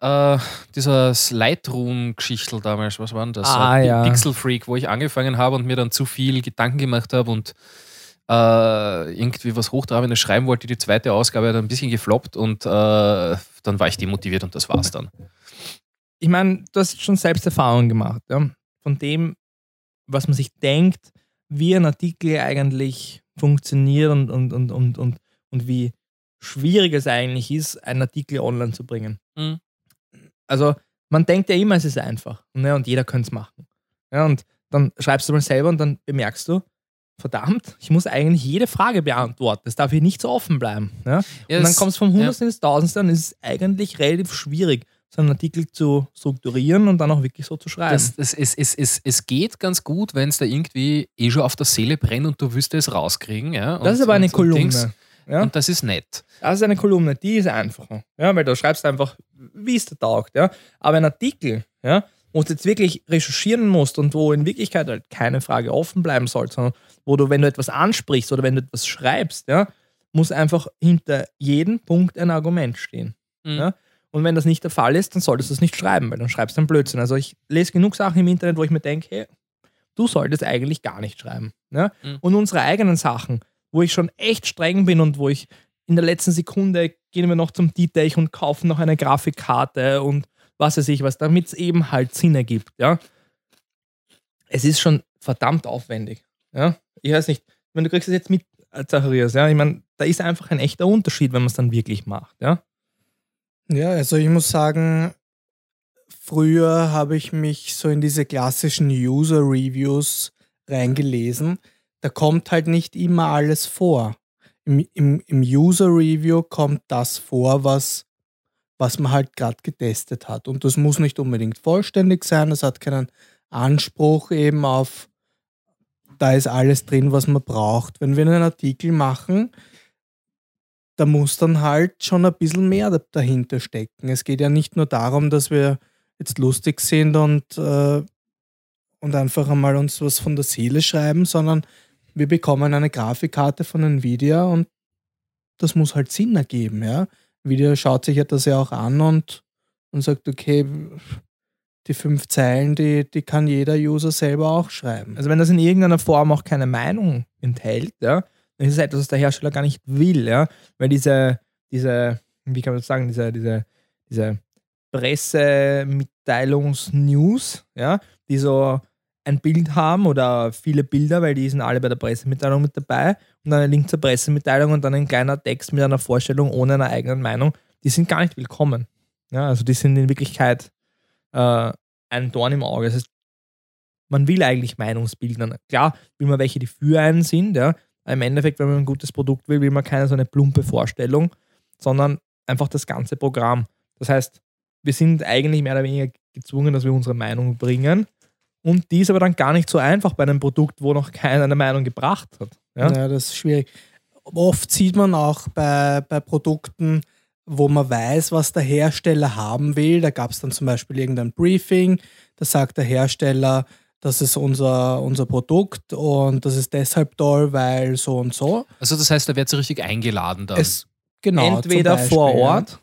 äh, dieser Lightroom-Geschichtel damals, was war denn das? Ah, ja. Pixel Freak, wo ich angefangen habe und mir dann zu viel Gedanken gemacht habe und äh, irgendwie was Hochtrabendes schreiben wollte. Die zweite Ausgabe hat ein bisschen gefloppt und äh, dann war ich demotiviert und das war's dann. ich meine, du hast schon selbst Erfahrungen gemacht, ja? von dem, was man sich denkt, wie ein Artikel eigentlich funktioniert und, und, und, und, und, und wie schwierig es eigentlich ist, einen Artikel online zu bringen. Mhm. Also, man denkt ja immer, es ist einfach ne? und jeder könnte es machen. Ja, und dann schreibst du mal selber und dann bemerkst du, verdammt, ich muss eigentlich jede Frage beantworten. Das darf hier nicht so offen bleiben. Ja? Ja, und dann kommst du vom Hundertsten ins Tausendste und es ist eigentlich relativ schwierig, so einen Artikel zu strukturieren und dann auch wirklich so zu schreiben. Das, das, es, es, es, es geht ganz gut, wenn es da irgendwie eh schon auf der Seele brennt und du wüsstest es rauskriegen. Ja? Das ist Und- aber eine und- und Kolumne. Dings. Ja? Und das ist nett. Das ist eine Kolumne, die ist einfacher. Ja, weil du schreibst einfach, wie es dir taugt. Ja? Aber ein Artikel, ja, wo du jetzt wirklich recherchieren musst und wo in Wirklichkeit halt keine Frage offen bleiben soll, sondern wo du, wenn du etwas ansprichst oder wenn du etwas schreibst, ja, muss einfach hinter jedem Punkt ein Argument stehen. Mhm. Ja? Und wenn das nicht der Fall ist, dann solltest du es nicht schreiben, weil dann schreibst du einen Blödsinn. Also ich lese genug Sachen im Internet, wo ich mir denke, hey, du solltest eigentlich gar nicht schreiben. Ja? Mhm. Und unsere eigenen Sachen, wo ich schon echt streng bin und wo ich in der letzten Sekunde gehen wir noch zum Detail und kaufen noch eine Grafikkarte und was weiß ich was, damit es eben halt Sinn ergibt. Ja? Es ist schon verdammt aufwendig. Ja? Ich weiß nicht, wenn du kriegst es jetzt mit, äh, Zacharias, ja, ich meine, da ist einfach ein echter Unterschied, wenn man es dann wirklich macht. Ja? Ja, also ich muss sagen, früher habe ich mich so in diese klassischen User-Reviews reingelesen. Da kommt halt nicht immer alles vor. Im, im, im User-Review kommt das vor, was, was man halt gerade getestet hat. Und das muss nicht unbedingt vollständig sein. Es hat keinen Anspruch eben auf, da ist alles drin, was man braucht. Wenn wir einen Artikel machen, da muss dann halt schon ein bisschen mehr da- dahinter stecken. Es geht ja nicht nur darum, dass wir jetzt lustig sind und, äh, und einfach einmal uns was von der Seele schreiben, sondern wir bekommen eine Grafikkarte von Nvidia und das muss halt Sinn ergeben. Ja? Nvidia schaut sich ja das ja auch an und, und sagt, okay, die fünf Zeilen, die, die kann jeder User selber auch schreiben. Also wenn das in irgendeiner Form auch keine Meinung enthält, ja, dann ist es etwas, was der Hersteller gar nicht will, ja, weil diese, diese, wie kann man das sagen, diese, diese, diese Pressemitteilungs-News, ja, die so ein Bild haben oder viele Bilder, weil die sind alle bei der Pressemitteilung mit dabei und dann ein Link zur Pressemitteilung und dann ein kleiner Text mit einer Vorstellung ohne einer eigenen Meinung, die sind gar nicht willkommen. Ja, also die sind in Wirklichkeit äh, ein Dorn im Auge. Das heißt, man will eigentlich Meinungsbildern. Klar will man welche, die für einen sind, ja. Im Endeffekt, wenn man ein gutes Produkt will, will man keine so eine plumpe Vorstellung, sondern einfach das ganze Programm. Das heißt, wir sind eigentlich mehr oder weniger gezwungen, dass wir unsere Meinung bringen. Und die ist aber dann gar nicht so einfach bei einem Produkt, wo noch keiner eine Meinung gebracht hat. Ja? Ja, das ist schwierig. Oft sieht man auch bei, bei Produkten, wo man weiß, was der Hersteller haben will. Da gab es dann zum Beispiel irgendein Briefing, da sagt der Hersteller, das ist unser, unser Produkt und das ist deshalb toll, weil so und so. Also das heißt, da wird sie richtig eingeladen dann. Es, genau, Entweder vor Beispiel, ja. Ort,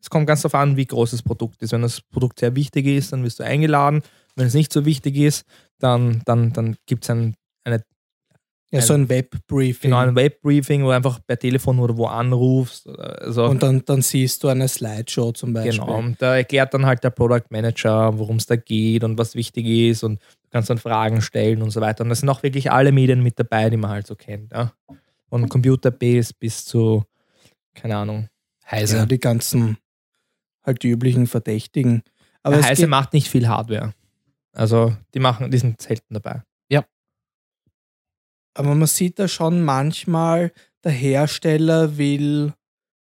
es kommt ganz darauf an, wie groß das Produkt ist. Wenn das Produkt sehr wichtig ist, dann wirst du eingeladen. Wenn es nicht so wichtig ist, dann, dann, dann gibt es ein, eine Ja, so ein Webbriefing. genau ein Webbriefing, wo du einfach per Telefon oder wo anrufst. Also, Und dann, dann siehst du eine Slideshow zum Beispiel. genau. Und da erklärt dann halt der Product Manager, worum es da geht und was wichtig ist und du kannst dann Fragen stellen und so weiter. Und da sind auch wirklich alle Medien mit dabei, die man halt so kennt. Ja? Von Computerbase bis zu, keine Ahnung. Heise. Ja, die ganzen halt die üblichen Verdächtigen. Aber es Heise macht nicht viel Hardware. Also die machen, die sind selten dabei. aber man sieht da schon manchmal, der Hersteller will,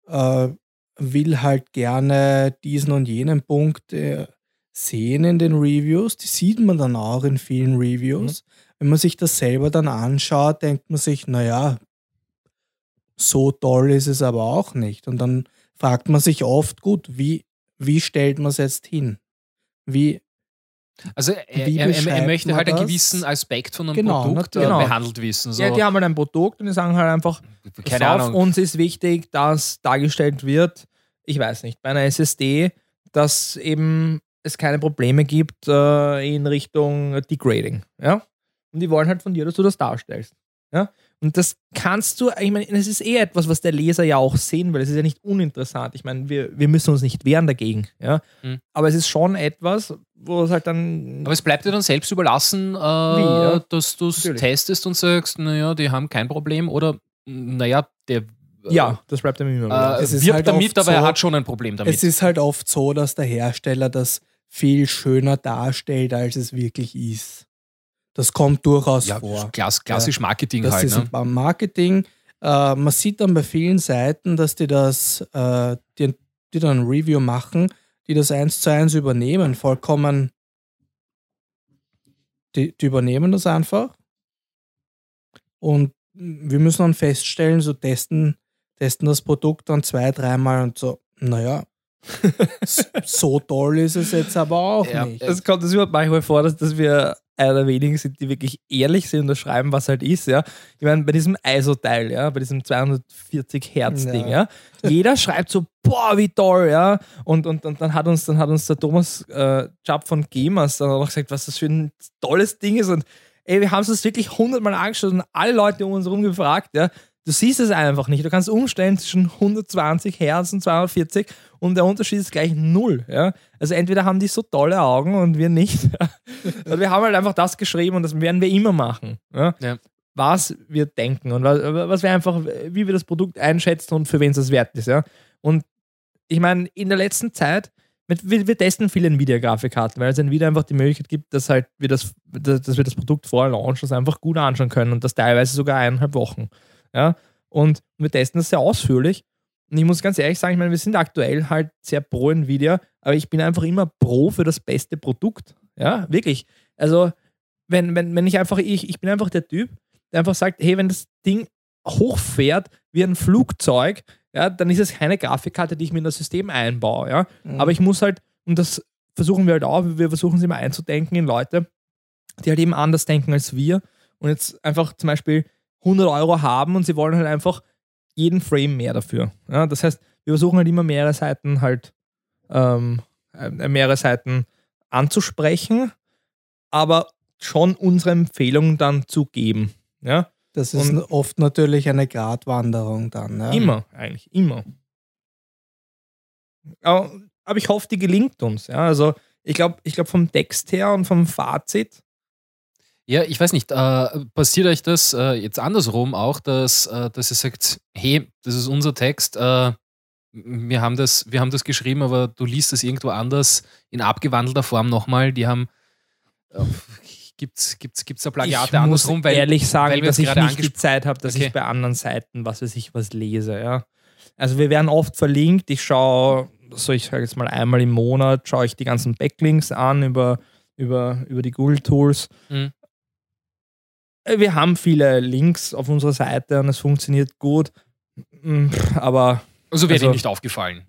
äh, will halt gerne diesen und jenen Punkt äh, sehen in den Reviews, die sieht man dann auch in vielen Reviews. Wenn man sich das selber dann anschaut, denkt man sich, naja, so toll ist es aber auch nicht. Und dann fragt man sich oft, gut, wie, wie stellt man es jetzt hin? Wie, Also er, er, er, möchte halt einen gewissen Aspekt von einem Genau, Produkt äh, natürlich. behandelt wissen. So, Ja, die haben halt ein Produkt und die sagen halt einfach, keine auf, Ahnung. uns ist wichtig, dass dargestellt wird, ich weiß nicht, bei einer SSD, dass eben es keine Probleme gibt äh, in Richtung Degrading. Ja? Und die wollen halt von dir, dass du das darstellst. Ja? Und das kannst du, ich meine, es ist eh etwas, was der Leser ja auch sehen will. Es ist ja nicht uninteressant. Ich meine, wir, wir müssen uns nicht wehren dagegen. Ja? Hm. Aber es ist schon etwas, wo es halt dann. Aber es bleibt dir dann selbst überlassen, äh, ja. dass du es testest und sagst, naja, die haben kein Problem oder naja, der ja, das bleibt dann immer. äh, Es ist wirbt halt damit, aber er so, hat schon ein Problem damit. es ist halt oft so, dass der Hersteller das viel schöner darstellt, als es wirklich ist. Das kommt durchaus ja, vor. klass, klassisch Marketing Das halt. ist Ne? beim Marketing. Äh, man sieht dann bei vielen Seiten, dass die das, äh, die, die dann ein Review machen, die das eins zu eins übernehmen, vollkommen. Die, die übernehmen das einfach. Und wir müssen dann feststellen, so testen, testen das Produkt dann zwei, dreimal und so, naja, so toll ist es jetzt aber auch Ja, nicht. Es kommt uns überhaupt manchmal vor, dass, dass wir einer der wenigen sind, die wirklich ehrlich sind und das schreiben, was halt ist, ja. Ich meine, bei diesem ISO-Teil, ja, bei diesem 240 Hertz-Ding, ja. Jeder schreibt so, boah, wie toll, ja. Und, und, und dann hat uns, dann hat uns der Thomas äh, Jupp von Gamers dann auch gesagt, was das für ein tolles Ding ist. Und ey, wir haben es uns wirklich hundertmal angeschaut und alle Leute um uns herum gefragt, ja. Du siehst es einfach nicht. Du kannst umstellen zwischen 120 Hertz und 240 und der Unterschied ist gleich null. Ja? Also entweder haben die so tolle Augen und wir nicht. und wir haben halt einfach das geschrieben und das werden wir immer machen. Ja? Ja. Was wir denken und was, was wir einfach, wie wir das Produkt einschätzen und für wen es das wert ist. Ja? Und ich meine, in der letzten Zeit, mit, wir, wir testen viele Nvidia-Grafikkarten, weil es Nvidia einfach die Möglichkeit gibt, dass halt wir das, dass wir das Produkt vor Launch das einfach gut anschauen können und das teilweise sogar eineinhalb Wochen. Ja? Und wir testen das sehr ausführlich. Und ich muss ganz ehrlich sagen, ich meine, wir sind aktuell halt sehr pro Nvidia, aber ich bin einfach immer pro für das beste Produkt. Ja, wirklich. Also, wenn, wenn, wenn ich einfach, ich, ich bin einfach der Typ, der einfach sagt, hey, wenn das Ding hochfährt wie ein Flugzeug, ja, dann ist es keine Grafikkarte, die ich mir in das System einbaue. Ja? Mhm. Aber ich muss halt, und das versuchen wir halt auch, wir versuchen es immer einzudenken in Leute, die halt eben anders denken als wir und jetzt einfach zum Beispiel 100 Euro haben und sie wollen halt einfach jeden Frame mehr dafür. Ja, das heißt, wir versuchen halt immer mehrere Seiten halt, ähm, äh, mehrere Seiten anzusprechen, aber schon unsere Empfehlung dann zu geben. Ja, Das ist Und- oft natürlich eine Gratwanderung dann. Ja? immer, eigentlich, immer. Aber, aber ich hoffe, die gelingt uns. Ja, also ich glaube, ich glaub vom Text her und vom Fazit, Ja, ich weiß nicht, äh, passiert euch das äh, jetzt andersrum auch, dass, äh, dass ihr sagt, hey, das ist unser Text, äh, wir, haben das, wir haben das geschrieben, aber du liest es irgendwo anders in abgewandelter Form nochmal. Die haben, äh, gibt's, gibt's, gibt's da Plagiate ich andersrum? Weil, ehrlich sagen, weil dass ich nicht die Zeit habe, dass Okay. ich bei anderen Seiten, was weiß ich, was lese. Ja. Also wir werden oft verlinkt. Ich schaue, so ich sage jetzt mal einmal im Monat, schaue ich die ganzen Backlinks an über, über, über die Google Tools. Mhm. Wir haben viele Links auf unserer Seite und es funktioniert gut. Mm, Aber also wäre also- dir nicht aufgefallen.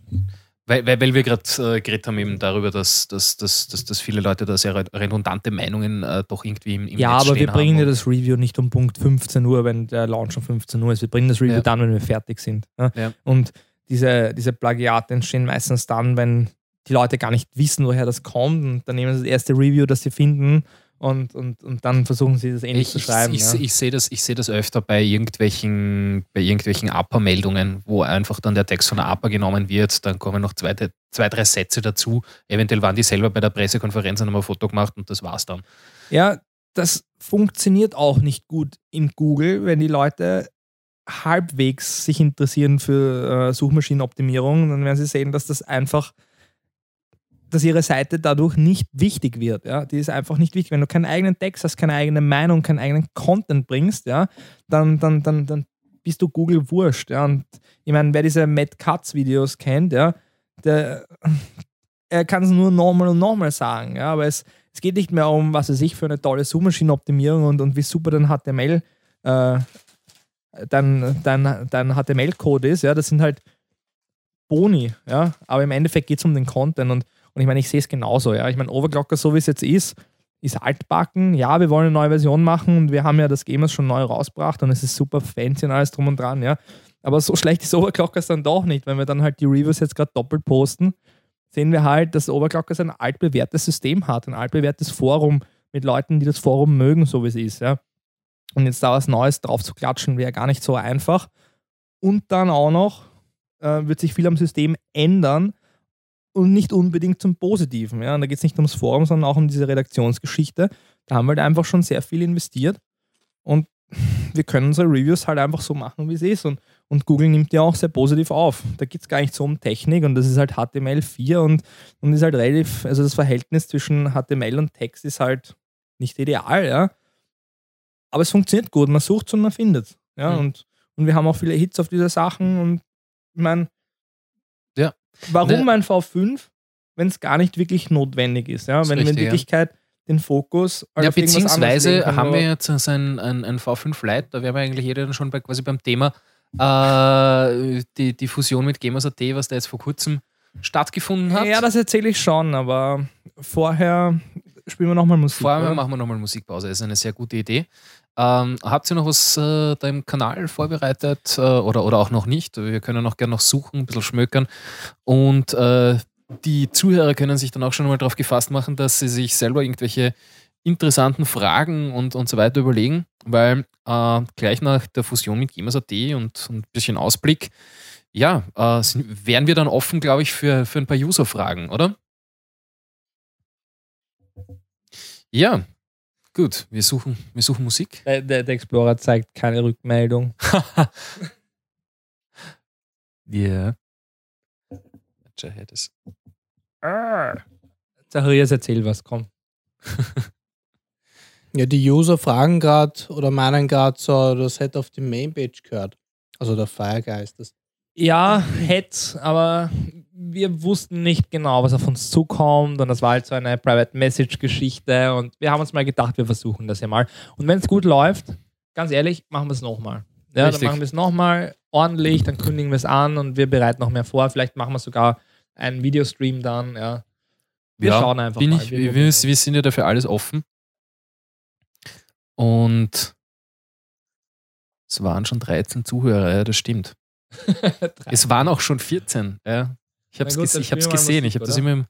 Weil, weil, weil wir gerade äh, geredet haben eben darüber, dass, dass, dass, dass, dass viele Leute da sehr redundante Meinungen äh, doch irgendwie im, im ja, Netz aber wir bringen ja das Review nicht um Punkt 15 Uhr, wenn der Launch um 15 Uhr ist. Wir bringen das Review Ja. dann, wenn wir fertig sind. Ja? Ja. Und diese, diese Plagiate entstehen meistens dann, wenn die Leute gar nicht wissen, woher das kommt. Und dann nehmen sie das erste Review, das sie finden, und, und, und dann versuchen sie das ähnlich Ich, zu ich, schreiben. ich, ja. ich sehe das, ich seh das öfter bei irgendwelchen, bei irgendwelchen APA-Meldungen, wo einfach dann der Text von der APA genommen wird, dann kommen noch zwei, zwei, drei Sätze dazu. Eventuell waren die selber bei der Pressekonferenz und haben ein Foto gemacht und das war's dann. Ja, das funktioniert auch nicht gut in Google, wenn die Leute halbwegs sich interessieren für äh, Suchmaschinenoptimierung, dann werden sie sehen, dass das einfach, dass ihre Seite dadurch nicht wichtig wird. Ja? Die ist einfach nicht wichtig. Wenn du keinen eigenen Text hast, keine eigene Meinung, keinen eigenen Content bringst, ja, dann, dann, dann, dann bist du Google wurscht. Ja? Und ich meine, wer diese Matt Cuts Videos kennt, ja, der, er kann es nur nochmal und nochmal sagen. Ja, aber es, es geht nicht mehr um, was weiß ich, für eine tolle Suchmaschinenoptimierung und, und wie super dein HTML, äh, HTML-Code ist. Ja, das sind halt Boni. Ja, aber im Endeffekt geht es um den Content und, und ich meine, ich sehe es genauso. Ja, ich meine, Overclocker, so wie es jetzt ist, ist altbacken. Ja, wir wollen eine neue Version machen und wir haben ja das Gamers schon neu rausgebracht und es ist super fancy und alles drum und dran. Ja, aber so schlecht ist Overclockers dann doch nicht, wenn wir dann halt die Reviews jetzt gerade doppelt posten sehen wir halt, dass Overclockers ein altbewährtes System hat, ein altbewährtes Forum mit Leuten, die das Forum mögen, so wie es ist. Ja. Und jetzt da was Neues drauf zu klatschen, wäre gar nicht so einfach. Und dann auch noch äh, wird sich viel am System ändern und nicht unbedingt zum Positiven. Ja. Und da geht es nicht ums Forum, sondern auch um diese Redaktionsgeschichte. Da haben wir halt einfach schon sehr viel investiert und wir können unsere Reviews halt einfach so machen, wie es ist. Und, und Google nimmt ja auch sehr positiv auf. Da geht es gar nicht so um Technik und das ist halt HTML4 und, und ist halt relativ, also das Verhältnis zwischen HTML und Text ist halt nicht ideal, ja. Aber es funktioniert gut, man sucht und man findet. Ja, Mhm. und, und wir haben auch viele Hits auf diese Sachen und ich meine. Warum Ne- ein V5, wenn es gar nicht wirklich notwendig ist, ja, Ist wenn wir in richtig, ja. Wirklichkeit den Fokus Ja, beziehungsweise können, haben wir jetzt ein, ein, ein V5 Lite, da wären wir eigentlich jeder dann schon bei, quasi beim Thema äh, die, die Fusion mit Gamers.at, was da jetzt vor kurzem stattgefunden hat. Ja, das erzähle ich schon, aber vorher spielen wir nochmal Musik. Vorher oder? machen wir nochmal Musikpause, das ist eine sehr gute Idee. Ähm, habt ihr noch was äh, da im Kanal vorbereitet äh, oder, oder auch noch nicht? Wir können auch gerne noch suchen, ein bisschen schmökern. Und äh, die Zuhörer können sich dann auch schon mal darauf gefasst machen, dass sie sich selber irgendwelche interessanten Fragen und, und so weiter überlegen, weil äh, gleich nach der Fusion mit und, und ein bisschen Ausblick, ja, äh, sind, wären wir dann offen, glaube ich, für, für ein paar User-Fragen, oder? Ja, gut, wir suchen, wir suchen Musik. Der, der, der Explorer zeigt keine Rückmeldung. Ja. Hätte es. Zacharias, erzähl was, komm. Ja, die User fragen gerade oder meinen gerade so, das hätte auf die Mainpage gehört. Also der Firegeist. Das Ja, hätte, aber wir wussten nicht genau, was auf uns zukommt und das war halt so eine Private Message Geschichte und wir haben uns mal gedacht, wir versuchen das ja mal. Und wenn es gut läuft, ganz ehrlich, machen wir es nochmal. Ja, Richtig. dann machen wir es nochmal ordentlich, dann kündigen wir es an und wir bereiten noch mehr vor. Vielleicht machen wir sogar einen Videostream dann, ja. Wir Ja, schauen einfach mal. ich, Wir wir, wir, wir sind ja dafür alles offen. Und es waren schon 13 Zuhörer, ja, das stimmt. Es waren auch schon 14. Ja. Ich habe es wir mal gesehen, ich habe das immer im,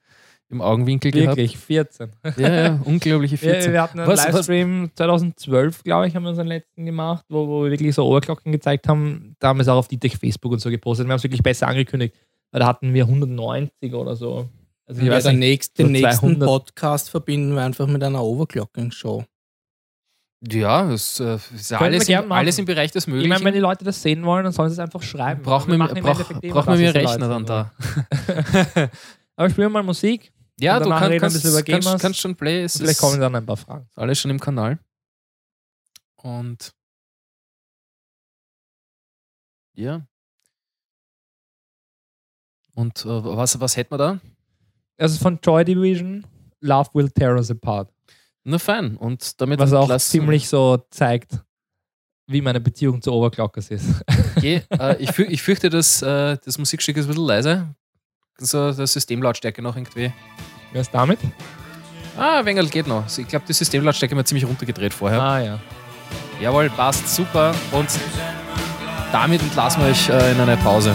im Augenwinkel Wirklich, 14. gehabt. Ja, ja, unglaubliche Wir, 14. wir hatten einen Was- was- Livestream 2012, glaube ich, haben wir unseren letzten gemacht, wo, wo wir wirklich so Oberglocken gezeigt haben. Da haben wir es auch auf die Facebook und so gepostet. Wir haben es wirklich besser angekündigt, weil da hatten wir 190 oder so. Also ich ja, weiß der nicht, nächste, so den nächsten 200. Podcast verbinden wir einfach mit einer Overclocking-Show. Ja, das äh, ist alles, im, alles im Bereich des ich meine, Möglichen. wenn die Leute das sehen wollen, dann sollen sie es einfach schreiben. Brauchen Wir wir, brauch, brauchen wir die Rechner dann da. Aber spielen wir mal Musik. Ja, du kann, kannst, über kannst, Gamers. kannst schon play. Es vielleicht kommen dann ein paar Fragen. alles schon im Kanal. Und ja. Und äh, was, was hätten wir da? Also von Joy Division, Love Will Tear Us Apart. Na fein. Und damit Was auch ziemlich so zeigt, wie meine Beziehung zu Overclockers ist. Okay, äh, ich, für, ich fürchte, dass äh, das Musikstück ist ein bisschen leise. So der Systemlautstärke noch irgendwie. Wer ist damit? Ah, Wengel geht noch. Ich glaube, die Systemlautstärke haben wir ziemlich runtergedreht vorher. Ah ja. Jawohl, passt, super. Und damit entlassen wir euch äh, in eine Pause.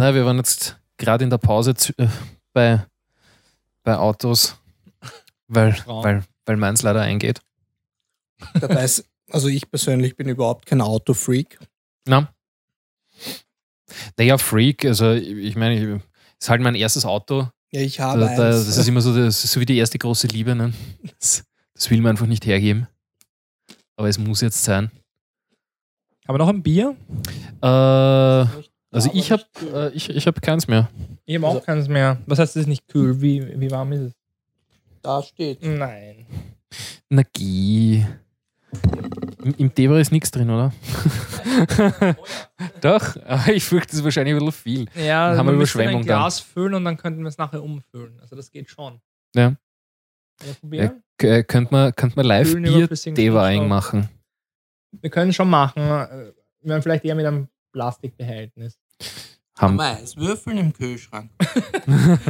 Na, wir waren jetzt gerade in der Pause zu, äh, bei, bei Autos, weil, Frauen. weil, weil meins leider eingeht. Dabei ist, also ich persönlich bin überhaupt kein Autofreak. Na? Naja, Freak, also ich ich meine, ich- ist halt mein erstes Auto. Ja, ich Da, habe da, eins. das ist immer so, das ist so wie die erste große Liebe. Ne? Das, das will man einfach nicht hergeben. Aber es muss jetzt sein. Aber noch ein Bier? Äh, also aber ich habe äh, ich, ich hab keins mehr. Ich habe auch Also- keins mehr. Was heißt, es ist nicht kühl? Wie, wie warm ist es? da steht. Nein. Na geh. Im, im Tebra ist nichts drin, oder? Doch, aber ich fürchte, das ist wahrscheinlich ein bisschen viel. Ja, Dann haben wir Überschwemmung ein Glas füllen und dann könnten wir es nachher umfüllen. Also das geht schon. Ja. Ja, probieren? K- Könnte man, könnt man live Bier Stickstoff. machen? Wir können schon machen. äh, Wir haben vielleicht eher mit einem Plastikbehältnis. Haben, Eiswürfeln im Kühlschrank.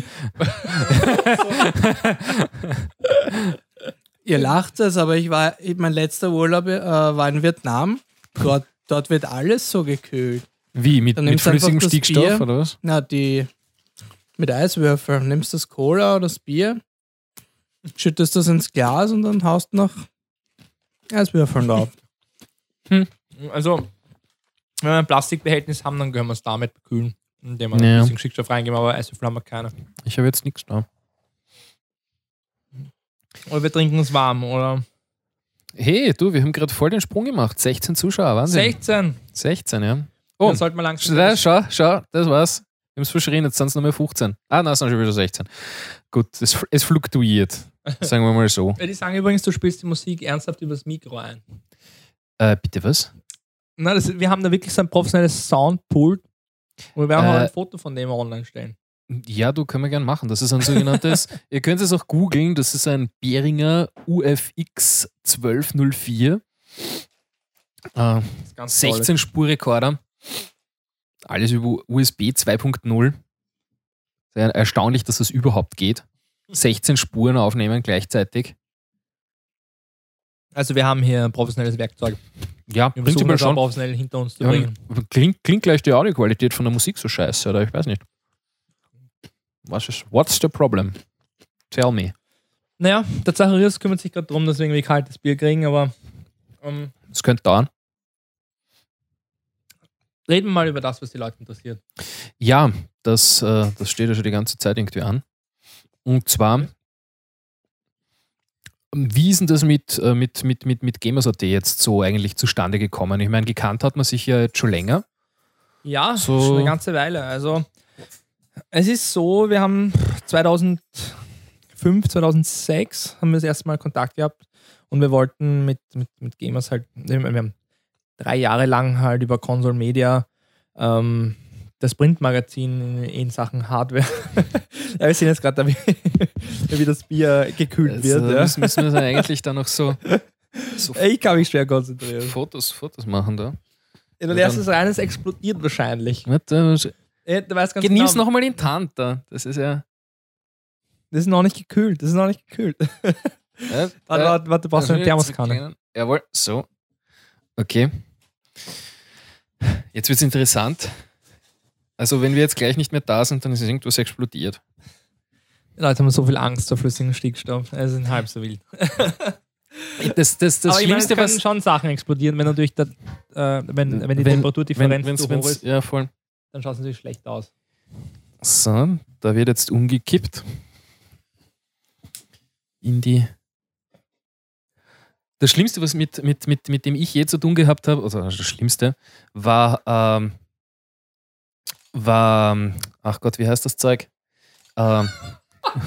Ihr lacht es, aber ich war, mein letzter Urlaub äh, war in Vietnam. Dort, dort wird alles so gekühlt. Wie? Mit, mit flüssigem Stickstoff Bier. oder was? Na, die mit Eiswürfeln. Nimmst das Cola oder das Bier, schüttest das ins Glas und dann haust noch Eiswürfeln drauf. Also, wenn wir ein Plastikbehältnis haben, dann können wir es damit bekühlen, indem wir Ja. ein bisschen Stickstoff reingeben, aber Eiswürfel haben wir keine. Ich habe jetzt nichts da. Oder wir trinken es warm, oder? Hey, du, wir haben gerade voll den Sprung gemacht. 16 Zuschauer, Wahnsinn. 16. 16, ja. Dann Oh, sollte man langsam. schau, schau, schau, das war's. Wir haben es verschrien, jetzt sind es nur mehr 15. Ah, nein, es sind schon wieder 16. Gut, es, es fluktuiert. Sagen wir mal so. Ja, die sagen übrigens, du spielst die Musik ernsthaft übers Mikro ein. Äh, bitte was? Na, das, wir haben da wirklich so ein professionelles Soundpult. Und wir werden auch Äh, ein Foto von dem online stellen. Ja, du können wir gern machen. Das ist ein sogenanntes, ihr könnt es auch googeln, das ist ein Behringer UFX 1204. Äh, Das ist ganz toll. 16 Spurrekorder. Alles über USB 2.0. Sehr erstaunlich, dass das überhaupt geht. 16 Spuren aufnehmen gleichzeitig. Also wir haben hier ein professionelles Werkzeug. Ja, Wir prinzipiell schon. professionell hinter uns zu Ja, bringen. klingt, klingt gleich die Audioqualität von der Musik so scheiße, oder ich weiß nicht. Was ist, what's the problem? Tell me. Naja, der Zacharias kümmert sich gerade darum, dass wir irgendwie kaltes Bier kriegen, aber ähm, Das könnte dauern. reden wir mal über das, was die Leute interessiert. Ja, das, äh, das steht ja schon die ganze Zeit irgendwie an. Und zwar, wie ist denn das mit, äh, mit, mit, mit, mit Gamers.at jetzt so eigentlich zustande gekommen? Ich meine, gekannt hat man sich ja jetzt schon länger. Ja, So- schon eine ganze Weile. Also es ist so, wir haben 2005, 2006 haben wir das erste Mal Kontakt gehabt und wir wollten mit, mit, mit Gamers halt, wir haben drei Jahre lang halt über Console Media ähm, das Printmagazin in, Sachen Hardware. ja, wir sehen jetzt gerade, wie, wie das Bier gekühlt Also, wird. Ja. müssen, müssen wir dann eigentlich da noch so, so Ich kann mich schwer konzentrieren. Fotos, Fotos machen da. Ja, Du lässt es rein, es explodiert wahrscheinlich. Warte, Ja, du weißt ganz genieß genau, nochmal den Tant da. Das ist ja. Das ist noch nicht gekühlt. Das ist noch nicht gekühlt. Äh, Warte, warte, warte, du brauchst eine Thermoskanne. Jawohl, so. Okay. Jetzt wird es interessant. Also, wenn wir jetzt gleich nicht mehr da sind, dann ist irgendwas explodiert. Die Leute haben so viel Angst vor flüssigem Stickstoff. Es ist halb so wild. Das, das, das Aber ich meine, Schlimmste, was. schon Sachen explodieren, wenn natürlich der, äh, wenn, wenn die Wenn- Temperaturdifferenz wenn's- zu hoch ist, Ja, voll. dann schaut es natürlich schlecht aus. So, da wird jetzt umgekippt. In die. Das Schlimmste, was mit, mit, mit, mit dem ich je zu tun gehabt habe, also das Schlimmste, war, ähm, war, ähm, ach Gott, wie heißt das Zeug? Ähm,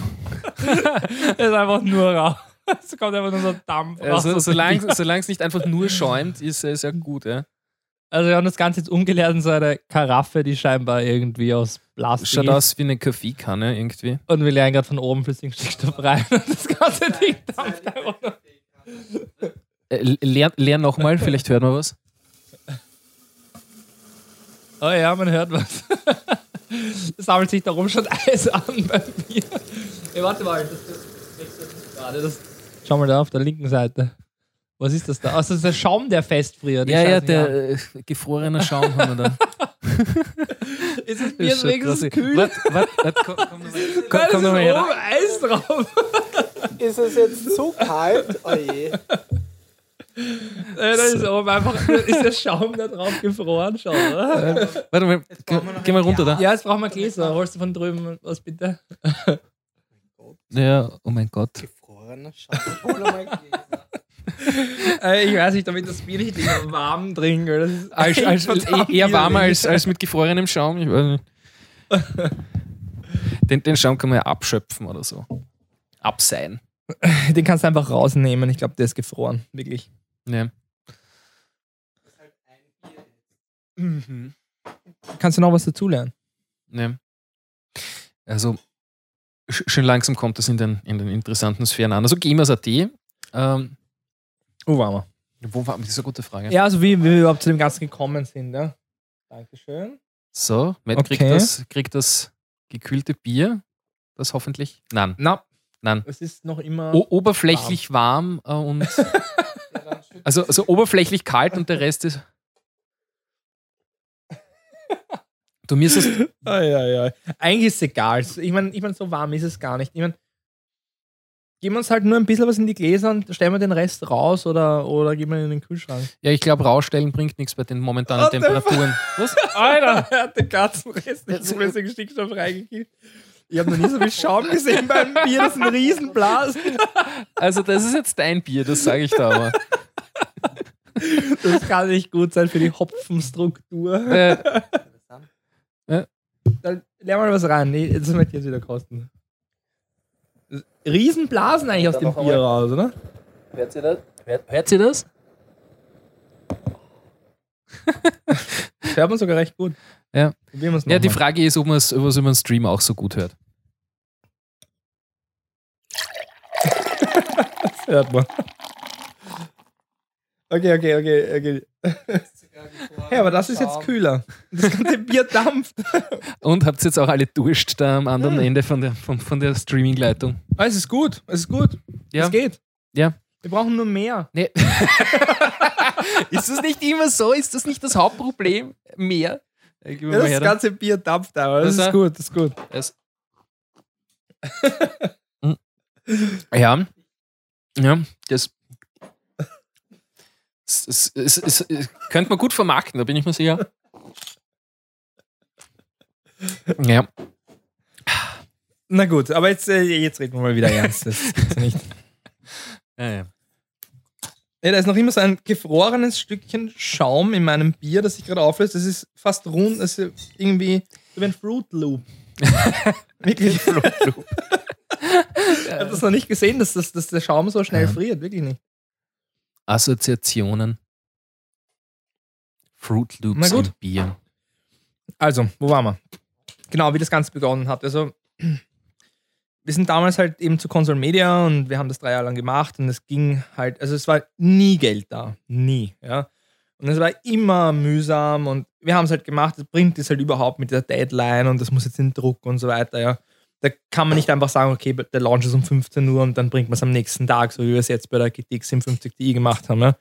Es ist einfach nur Rauch. Es kommt einfach nur so Dampf raus. also, solange es nicht einfach nur schäumt, ist es ja gut. Ja. also wir haben das Ganze jetzt umgeleert in so eine Karaffe, die scheinbar irgendwie aus Plastik Schaut aus wie eine Kaffeekanne irgendwie. Und wir leeren gerade von oben flüssigen Stickstoff rein. Und das ganze Ding dampft einfach nur. Äh, leer leer nochmal, vielleicht hört man was. Oh ja, man hört was. Es sammelt sich darum schon Eis an bei mir. Hey, warte mal, das, das gerade. Das, schau mal da auf der linken Seite. Was ist das da? Also das ist der Schaum, der festfriert. Ich Ja, ja, der äh, gefrorene Schaum haben wir da. Ist das Das Bier ist wenigstens kühl? Warte, warte, warte, komm, komm nochmal komm, Da komm ist noch mal her. oben Eis drauf. Ist es jetzt zu kalt? Oh je. Äh, Da ist oben einfach ist der Schaum da drauf gefroren schon, oder? Warte mal, geh mal runter da. Ja, jetzt brauchen wir Gläser. Holst du von drüben was bitte? Ja, oh mein Gott. Gefrorener Schaum. Hol mal Gläser. Äh, ich weiß nicht, damit das Bier nicht immer warm Das ist Als, als, eher warmer als, als mit gefrorenem Schaum. Ich weiß nicht. Den, den Schaum kann man ja abschöpfen oder so. Abseihen. Den kannst du einfach rausnehmen. Ich glaube, der ist gefroren. Wirklich. Ja. Kannst du noch was dazulernen? Ja. Also, sch- schon langsam kommt das in den, in den interessanten Sphären an. Also, Gamers.at. Ähm, Wo waren wir? wo war das ist eine gute Frage. Ja, also wie, wie wir überhaupt zu dem Ganzen gekommen sind. Ja? Dankeschön. So, Matt kriegt, Okay. das, kriegt das gekühlte Bier. Das hoffentlich. Nein, Na, nein. es ist noch immer. O oberflächlich warm, äh, und. also, also oberflächlich kalt und der Rest ist. Du mir ist es. Eigentlich ist es egal. Ich meine, ich mein, so warm ist es gar nicht. Ich meine, geben wir uns halt nur ein bisschen was in die Gläser und stellen wir den Rest raus oder, oder geben wir ihn in den Kühlschrank. Ja, ich glaube, rausstellen bringt nichts bei den momentanen Temperaturen. Was? Alter! Er hat den ganzen Rest nicht flüssigen Stickstoff reingekippt. Ich habe noch nie so viel Schaum gesehen beim Bier. Das ist ein Riesenblasen. Also, das ist jetzt dein Bier, das sage ich da aber. Das kann nicht gut sein für die Hopfenstruktur. Äh, Dann leer mal was rein. Nee, das wird jetzt wieder kosten. Riesenblasen eigentlich aus dem Bier raus, oder? hört ihr das? Hört, hört ihr das? Hört man sogar recht gut. Ja. Probieren wir es Ja, die. Frage ist, ob man es über einen Stream auch so gut hört. Das hört man. Okay, okay, okay, okay. Ja, aber das ist jetzt kühler. Das ganze Bier dampft. Und habt ihr jetzt auch alle Durst da am anderen Ende von der, von, von der Streaming-Leitung? Ah, es ist gut, es ist gut. Ja. Es geht. Ja. Wir brauchen nur mehr. Nee. ist das nicht immer so? Ist das nicht das Hauptproblem? Mehr? Ja, das her ganze Bier dampft aber. Das Das ist gut, das ist gut. Es Hm. ja. Ja, das. Es, es, es, es, es könnte man gut vermarkten, da bin ich mir sicher. Ja. Na gut, aber jetzt, äh, jetzt reden wir mal wieder ernst. Das gibt's nicht. ja, ja. Ja, da ist noch immer so ein gefrorenes Stückchen Schaum in meinem Bier, das sich gerade auflöst. Das ist fast rund, das ist irgendwie so wie ein Fruit Loop. Wirklich. Fruit Loop. ich habe das noch nicht gesehen, dass, das, dass der Schaum so schnell Ja. friert. Wirklich nicht. Assoziationen. Fruit Loops und Bier. Also, wo waren wir? Genau, wie das Ganze begonnen hat. Also, wir sind damals halt eben zu Console Media und wir haben das drei Jahre lang gemacht und es ging halt, also es war nie Geld da. Nie, ja. Und es war immer mühsam und wir haben es halt gemacht. Das Print ist halt überhaupt mit der Deadline und das muss jetzt in Druck und so weiter, ja. Da kann man nicht einfach sagen, okay, der Launch ist um 15 Uhr und dann bringt man es am nächsten Tag, so wie wir es jetzt bei der GTX 57 Ti gemacht haben, ja.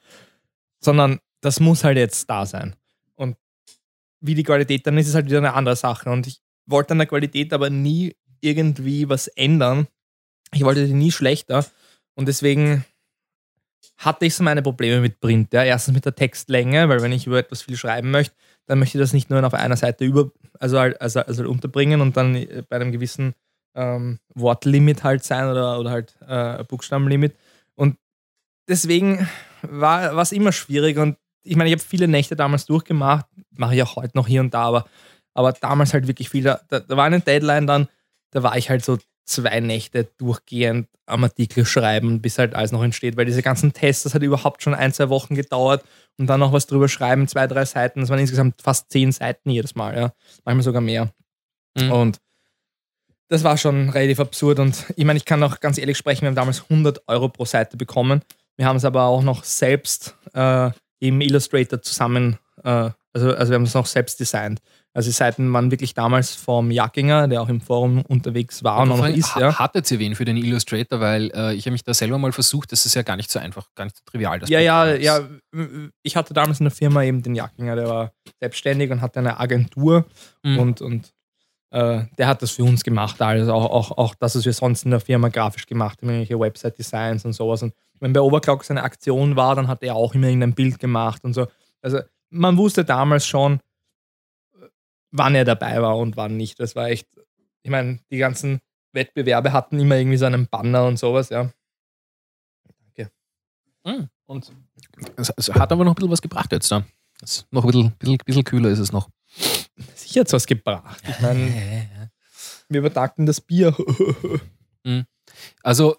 Sondern das muss halt jetzt da sein. Und wie die Qualität dann ist, ist halt wieder eine andere Sache. Und ich wollte an der Qualität aber nie irgendwie was ändern. Ich wollte die nie schlechter. Und deswegen hatte ich so meine Probleme mit Print. Ja. Erstens mit der Textlänge, weil wenn ich über etwas viel schreiben möchte, dann möchte ich das nicht nur auf einer Seite über, also, also, also unterbringen und dann äh, bei einem gewissen ähm, Wortlimit halt sein oder, oder halt äh, Buchstabenlimit. Und deswegen war es immer schwierig und ich meine, ich habe viele Nächte damals durchgemacht, mache ich auch heute noch hier und da, aber, aber damals halt wirklich viel. Da, da, da war eine Deadline dann, da war ich halt so zwei Nächte durchgehend am Artikel schreiben, bis halt alles noch entsteht, weil diese ganzen Tests, das hat überhaupt schon ein, zwei Wochen gedauert und dann noch was drüber schreiben, zwei, drei Seiten, das waren insgesamt fast zehn Seiten jedes Mal, ja, manchmal sogar mehr. Mhm. Und das war schon relativ absurd und ich meine, ich kann auch ganz ehrlich sprechen, wir haben damals 100 Euro pro Seite bekommen. Wir haben es aber auch noch selbst äh, im Illustrator zusammen Äh, also, also wir haben es noch selbst designt. Also die Seiten waren wirklich damals vom Jackinger, der auch im Forum unterwegs war und noch ist. Ja, Hattet ihr wen für den Illustrator? Weil äh, ich habe mich da selber mal versucht, das ist ja gar nicht so einfach, gar nicht so trivial. Das ja, ja, Programm. ja. Ich hatte damals in der Firma eben den Jackinger, der war selbstständig und hatte eine Agentur Mhm. und, und äh, der hat das für uns gemacht. Also auch, auch, auch das, was wir sonst in der Firma grafisch gemacht haben, irgendwelche Website-Designs und sowas. Und wenn bei Overclock seine Aktion war, dann hat er auch immer irgendein Bild gemacht und so. Also man wusste damals schon, äh, wann er dabei war und wann nicht. Das war echt, ich meine, die ganzen Wettbewerbe hatten immer irgendwie so einen Banner und sowas, ja. Danke. Mhm. Und Es, es hat aber noch ein bisschen was gebracht jetzt da. Es, noch ein bisschen, bisschen, bisschen kühler ist es noch. Sicher hat es was gebracht. Ich meine, wir übertakten das Bier. Also,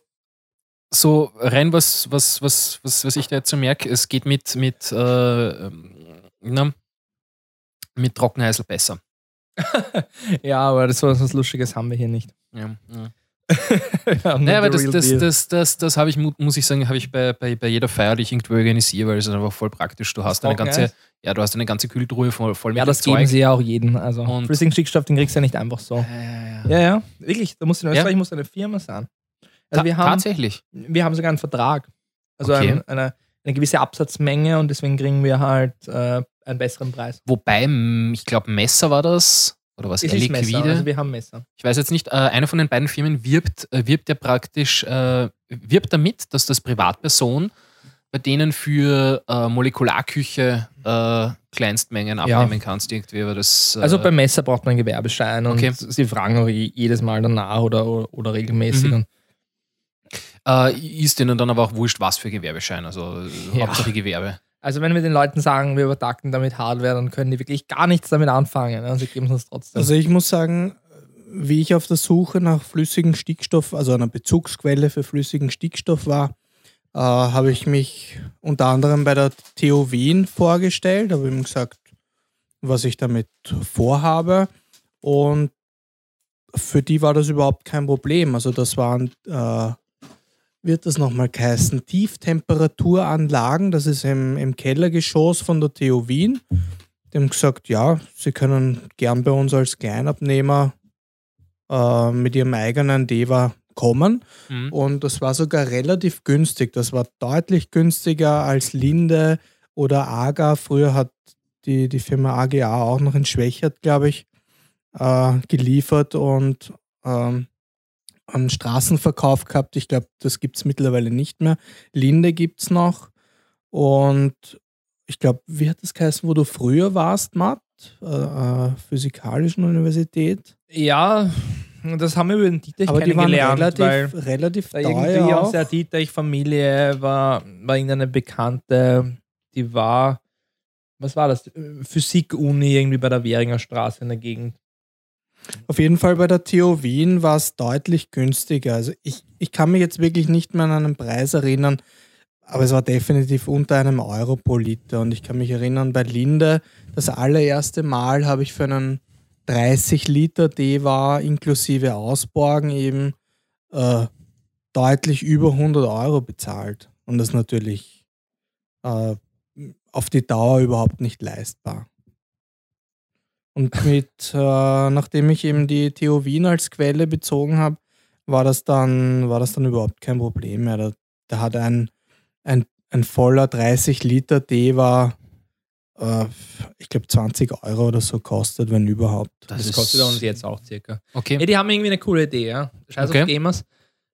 so rein was, was, was, was, was ich da jetzt so merke, es geht mit, mit, äh, ähm, na, mit Trockenheisel besser. ja, aber das was, was Lustiges haben wir hier nicht. Ja, ja. Naja, aber das, das, das, das, das habe ich, mu- muss ich sagen, habe ich bei, bei, bei jeder Feier, die ich irgendwo organisiere, weil es ist einfach voll praktisch. Du hast eine ganze, ja, du hast eine ganze Kühltruhe voll, voll ja, mit das dem geben sie ja auch jedem. Also Und- flüssigen Stickstoff, den kriegst du ja nicht einfach so. Ja, ja, ja. Ja, ja, wirklich. Da musst du in Ja. Österreich muss eine Firma sein. Also wir haben, Tatsächlich. wir haben sogar einen Vertrag. Also eine, eine gewisse Absatzmenge und deswegen kriegen wir halt äh, einen besseren Preis. Wobei, ich glaube, Messer war das. Oder was? Es ist Messer, also wir haben Messer. Ich weiß jetzt nicht, äh, eine von den beiden Firmen wirbt, äh, wirbt ja praktisch, äh, wirbt damit, dass das Privatperson bei denen für Molekularküche Kleinstmengen Ja. abnehmen kannst, irgendwie, aber das. Also beim Messer braucht man einen Gewerbeschein und Okay. sie fragen auch je- jedes Mal danach oder, oder, regelmäßig. Mhm. Und ist denen dann aber auch wurscht, was für Gewerbeschein, also Ja. Hauptsache Gewerbe. Also wenn wir den Leuten sagen, wir übertakten damit Hardware, dann können die wirklich gar nichts damit anfangen. Ne? Und geben es uns trotzdem. Also ich muss sagen, wie ich auf der Suche nach flüssigem Stickstoff, also einer Bezugsquelle für flüssigen Stickstoff war, äh, habe ich mich unter anderem bei der TU Wien vorgestellt, habe ihm gesagt, was ich damit vorhabe. Und für die war das überhaupt kein Problem. Also das waren, äh, wird das nochmal heißen, Tieftemperaturanlagen. Das ist im, im Kellergeschoss von der TU Wien. Die haben gesagt, ja, sie können gern bei uns als Kleinabnehmer äh, mit ihrem eigenen Deva kommen. Mhm. Und das war sogar relativ günstig. Das war deutlich günstiger als Linde oder AGA. Früher hat die, die Firma AGA auch noch in Schwächert, glaube ich, äh, geliefert und ähm, einen Straßenverkauf gehabt. Ich glaube, das gibt es mittlerweile nicht mehr. Linde gibt es noch. Und ich glaube, wie hat das geheißen, wo du früher warst, Matt? Äh, äh, Physikalischen Universität. ja, das haben wir über den Dietrich Aber die waren kennengelernt, weil relativ, relativ da teuer. irgendwie aus der Dietrich-Familie war, war irgendeine Bekannte, die war, was war das? Physik-Uni irgendwie bei der Währinger Straße in der Gegend. Auf jeden Fall bei der TU Wien war es deutlich günstiger. Also ich, ich kann mich jetzt wirklich nicht mehr an einen Preis erinnern, aber es war definitiv unter einem Euro pro Liter. Und ich kann mich erinnern, bei Linde, das allererste Mal habe ich für einen 30 Liter Deva inklusive Ausborgen eben äh, deutlich über 100 Euro bezahlt. Und das natürlich äh, auf die Dauer überhaupt nicht leistbar. Und mit, äh, nachdem ich eben die TU Wien als Quelle bezogen habe, war das dann, war das dann überhaupt kein Problem mehr. Da, da hat ein, ein, ein voller 30 Liter Deva, äh, ich glaube 20 Euro oder so kostet, wenn überhaupt. Das, ist- kostet uns jetzt auch circa. Okay. Ja, die haben irgendwie eine coole Idee, ja. Scheiß Okay. auf Gamers.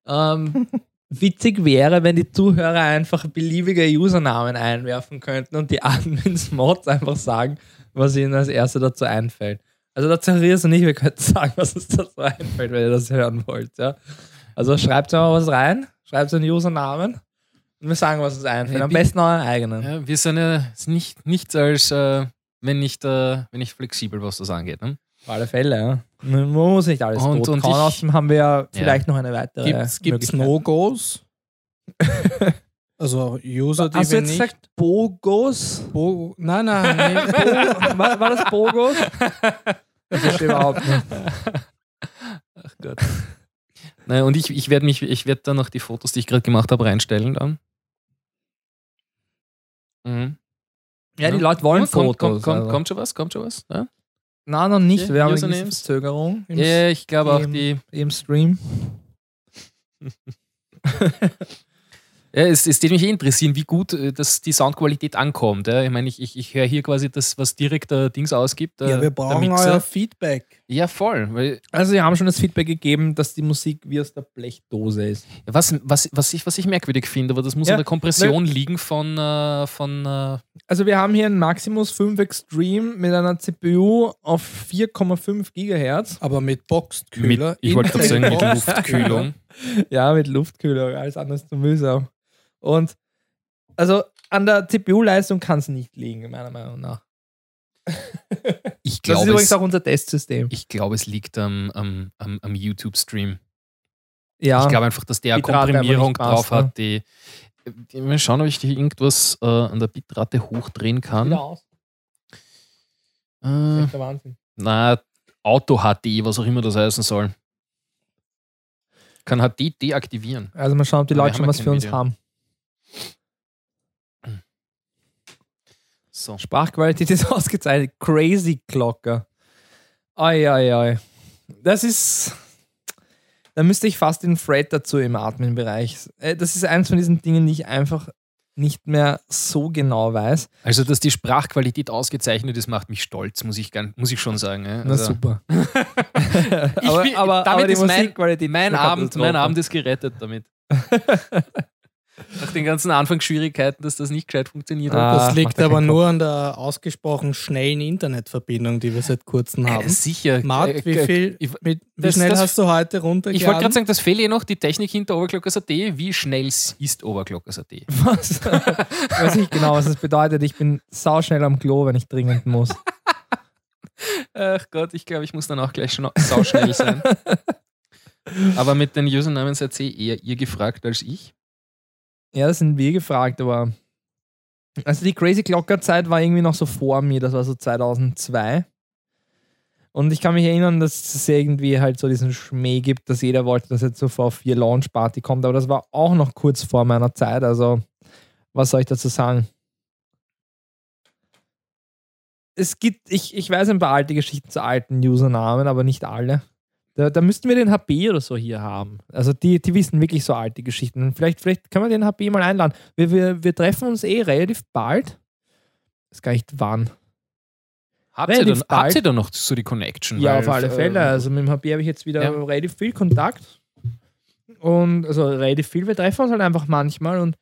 Ähm, witzig wäre, wenn die Zuhörer einfach beliebige Usernamen einwerfen könnten und die Admins Mods einfach sagen, was ihnen als erster dazu einfällt. Also der Zacharias und ich, wir könnten sagen, was uns dazu einfällt, wenn ihr das hören wollt. Ja? Also schreibt mal was rein, schreibt einen Usernamen und wir sagen, was uns einfällt. Ja, Am besten euren eigenen. Ja, wir sind ja nicht, nichts als, äh, wenn, nicht, äh, wenn nicht flexibel, was das angeht. Ne? Auf alle Fälle, ja. Man muss nicht alles Und- tot und ich- Außerdem haben wir ja vielleicht noch eine weitere Gibt's, gibt's Möglichkeit. No-Gos? also User, die Hast du jetzt nicht... gesagt Bogos? Bo nein, nein, nein. Bo war, war das Bogos? Das verstehe überhaupt nicht. Ach Gott. Naja, und ich, ich werde mich, ich werde dann noch die Fotos, die ich gerade gemacht habe, reinstellen dann. Mhm. Ja, die Leute wollen kommt, Fotos. Kommt, kommt, also. kommt schon was? Kommt schon was? Ja, Nein, noch nicht. Okay, Wir haben eine. Verzögerung im, ja ich glaube auch die. im Stream. Ja, es, es würde mich eh interessieren, wie gut äh, das, die Soundqualität ankommt. Ja. Ich meine, ich, ich, ich höre hier quasi das, was direkt der Dings ausgibt. Der, Ja, wir brauchen euer Feedback. Ja, voll. Weil, Also, wir haben schon das Feedback gegeben, dass die Musik wie aus der Blechdose ist. was, was, was, ich, was ich merkwürdig finde, aber das muss Ja, an der Kompression liegen von, äh, von äh, Also, wir haben hier einen Maximus 5 Extreme mit einer CPU auf 4,5 Gigahertz. Aber mit mit, Boxkühler. ich wollte gerade sagen, mit. Luftkühlung. Ja, mit Luftkühlung, alles anders zu mühsam. Und also an der CPU-Leistung kann es nicht liegen, meiner Meinung nach. Ich Das ist übrigens es, auch unser Testsystem. ich glaube, es liegt am, am, am, am YouTube-Stream. Ja, Ich glaube einfach, dass der Bitrate Komprimierung passt, drauf hat, die, die. Mal schauen, ob ich die irgendwas äh, an der Bitrate hochdrehen kann. wieder aus. Äh, Echt der Wahnsinn. na, Auto HD, was auch immer das heißen soll. Kann HD deaktivieren. Also mal schauen, ob die Aber Leute schon ja was für uns Video. haben. So. Sprachqualität ist ausgezeichnet. Crazy Glocker. Ai, ai, ai. Das ist. Da müsste ich fast den Fred dazu im Admin-Bereich. Äh, Das ist eins von diesen Dingen, die ich einfach nicht mehr so genau weiß. Also, dass die Sprachqualität ausgezeichnet ist, macht mich stolz, muss ich, gern, muss ich schon sagen. Ja. Na Also, super. Ich aber, bin- aber, damit aber die ist mein- Musikqualität Mein eine Abend, mein. Abend ist gerettet damit. Nach den ganzen Anfangsschwierigkeiten, dass das nicht gescheit funktioniert. Ah. hat. Das liegt aber nur an der ausgesprochen schnellen Internetverbindung, die wir seit kurzem Äh, haben. sicher. Matt, Äh, wie äh, viel, ich- mit, wie das- schnell das- hast du heute runtergeladen? Ich wollte gerade sagen, das fehlt eh noch, die Technik hinter Overclockers.at. Wie schnell ist Overclockers.at? Was? ich weiß nicht genau, was das bedeutet. Ich bin sauschnell am Klo, wenn ich dringend muss. Ach Gott, ich glaube, ich muss dann auch gleich schon sauschnell sein. Aber mit den Usernamen seid ihr eher ihr gefragt als ich. Ja, das sind wir gefragt, aber. Also die Crazy Clocker Zeit war irgendwie noch so vor mir, das war so 2002. Und ich kann mich erinnern, dass es irgendwie halt so diesen Schmäh gibt, dass jeder wollte, dass jetzt so V4 Launch Party kommt, aber das war auch noch kurz vor meiner Zeit, also was soll ich dazu sagen? Es gibt, ich, ich weiß ein paar alte Geschichten zu alten Usernamen, aber nicht alle. Da, da müssten wir den HP oder so hier haben. Also die, die wissen wirklich so alte Geschichten. Vielleicht, vielleicht können wir den HP mal einladen. Wir, wir, wir treffen uns eh relativ bald. Ist gar nicht wann. Habt ihr, dann, habt ihr da noch so die Connection? Ja, auf alle äh, Fälle. Also mit dem HP habe ich jetzt wieder Ja. relativ viel Kontakt. Und also relativ viel. Wir treffen uns halt einfach manchmal und,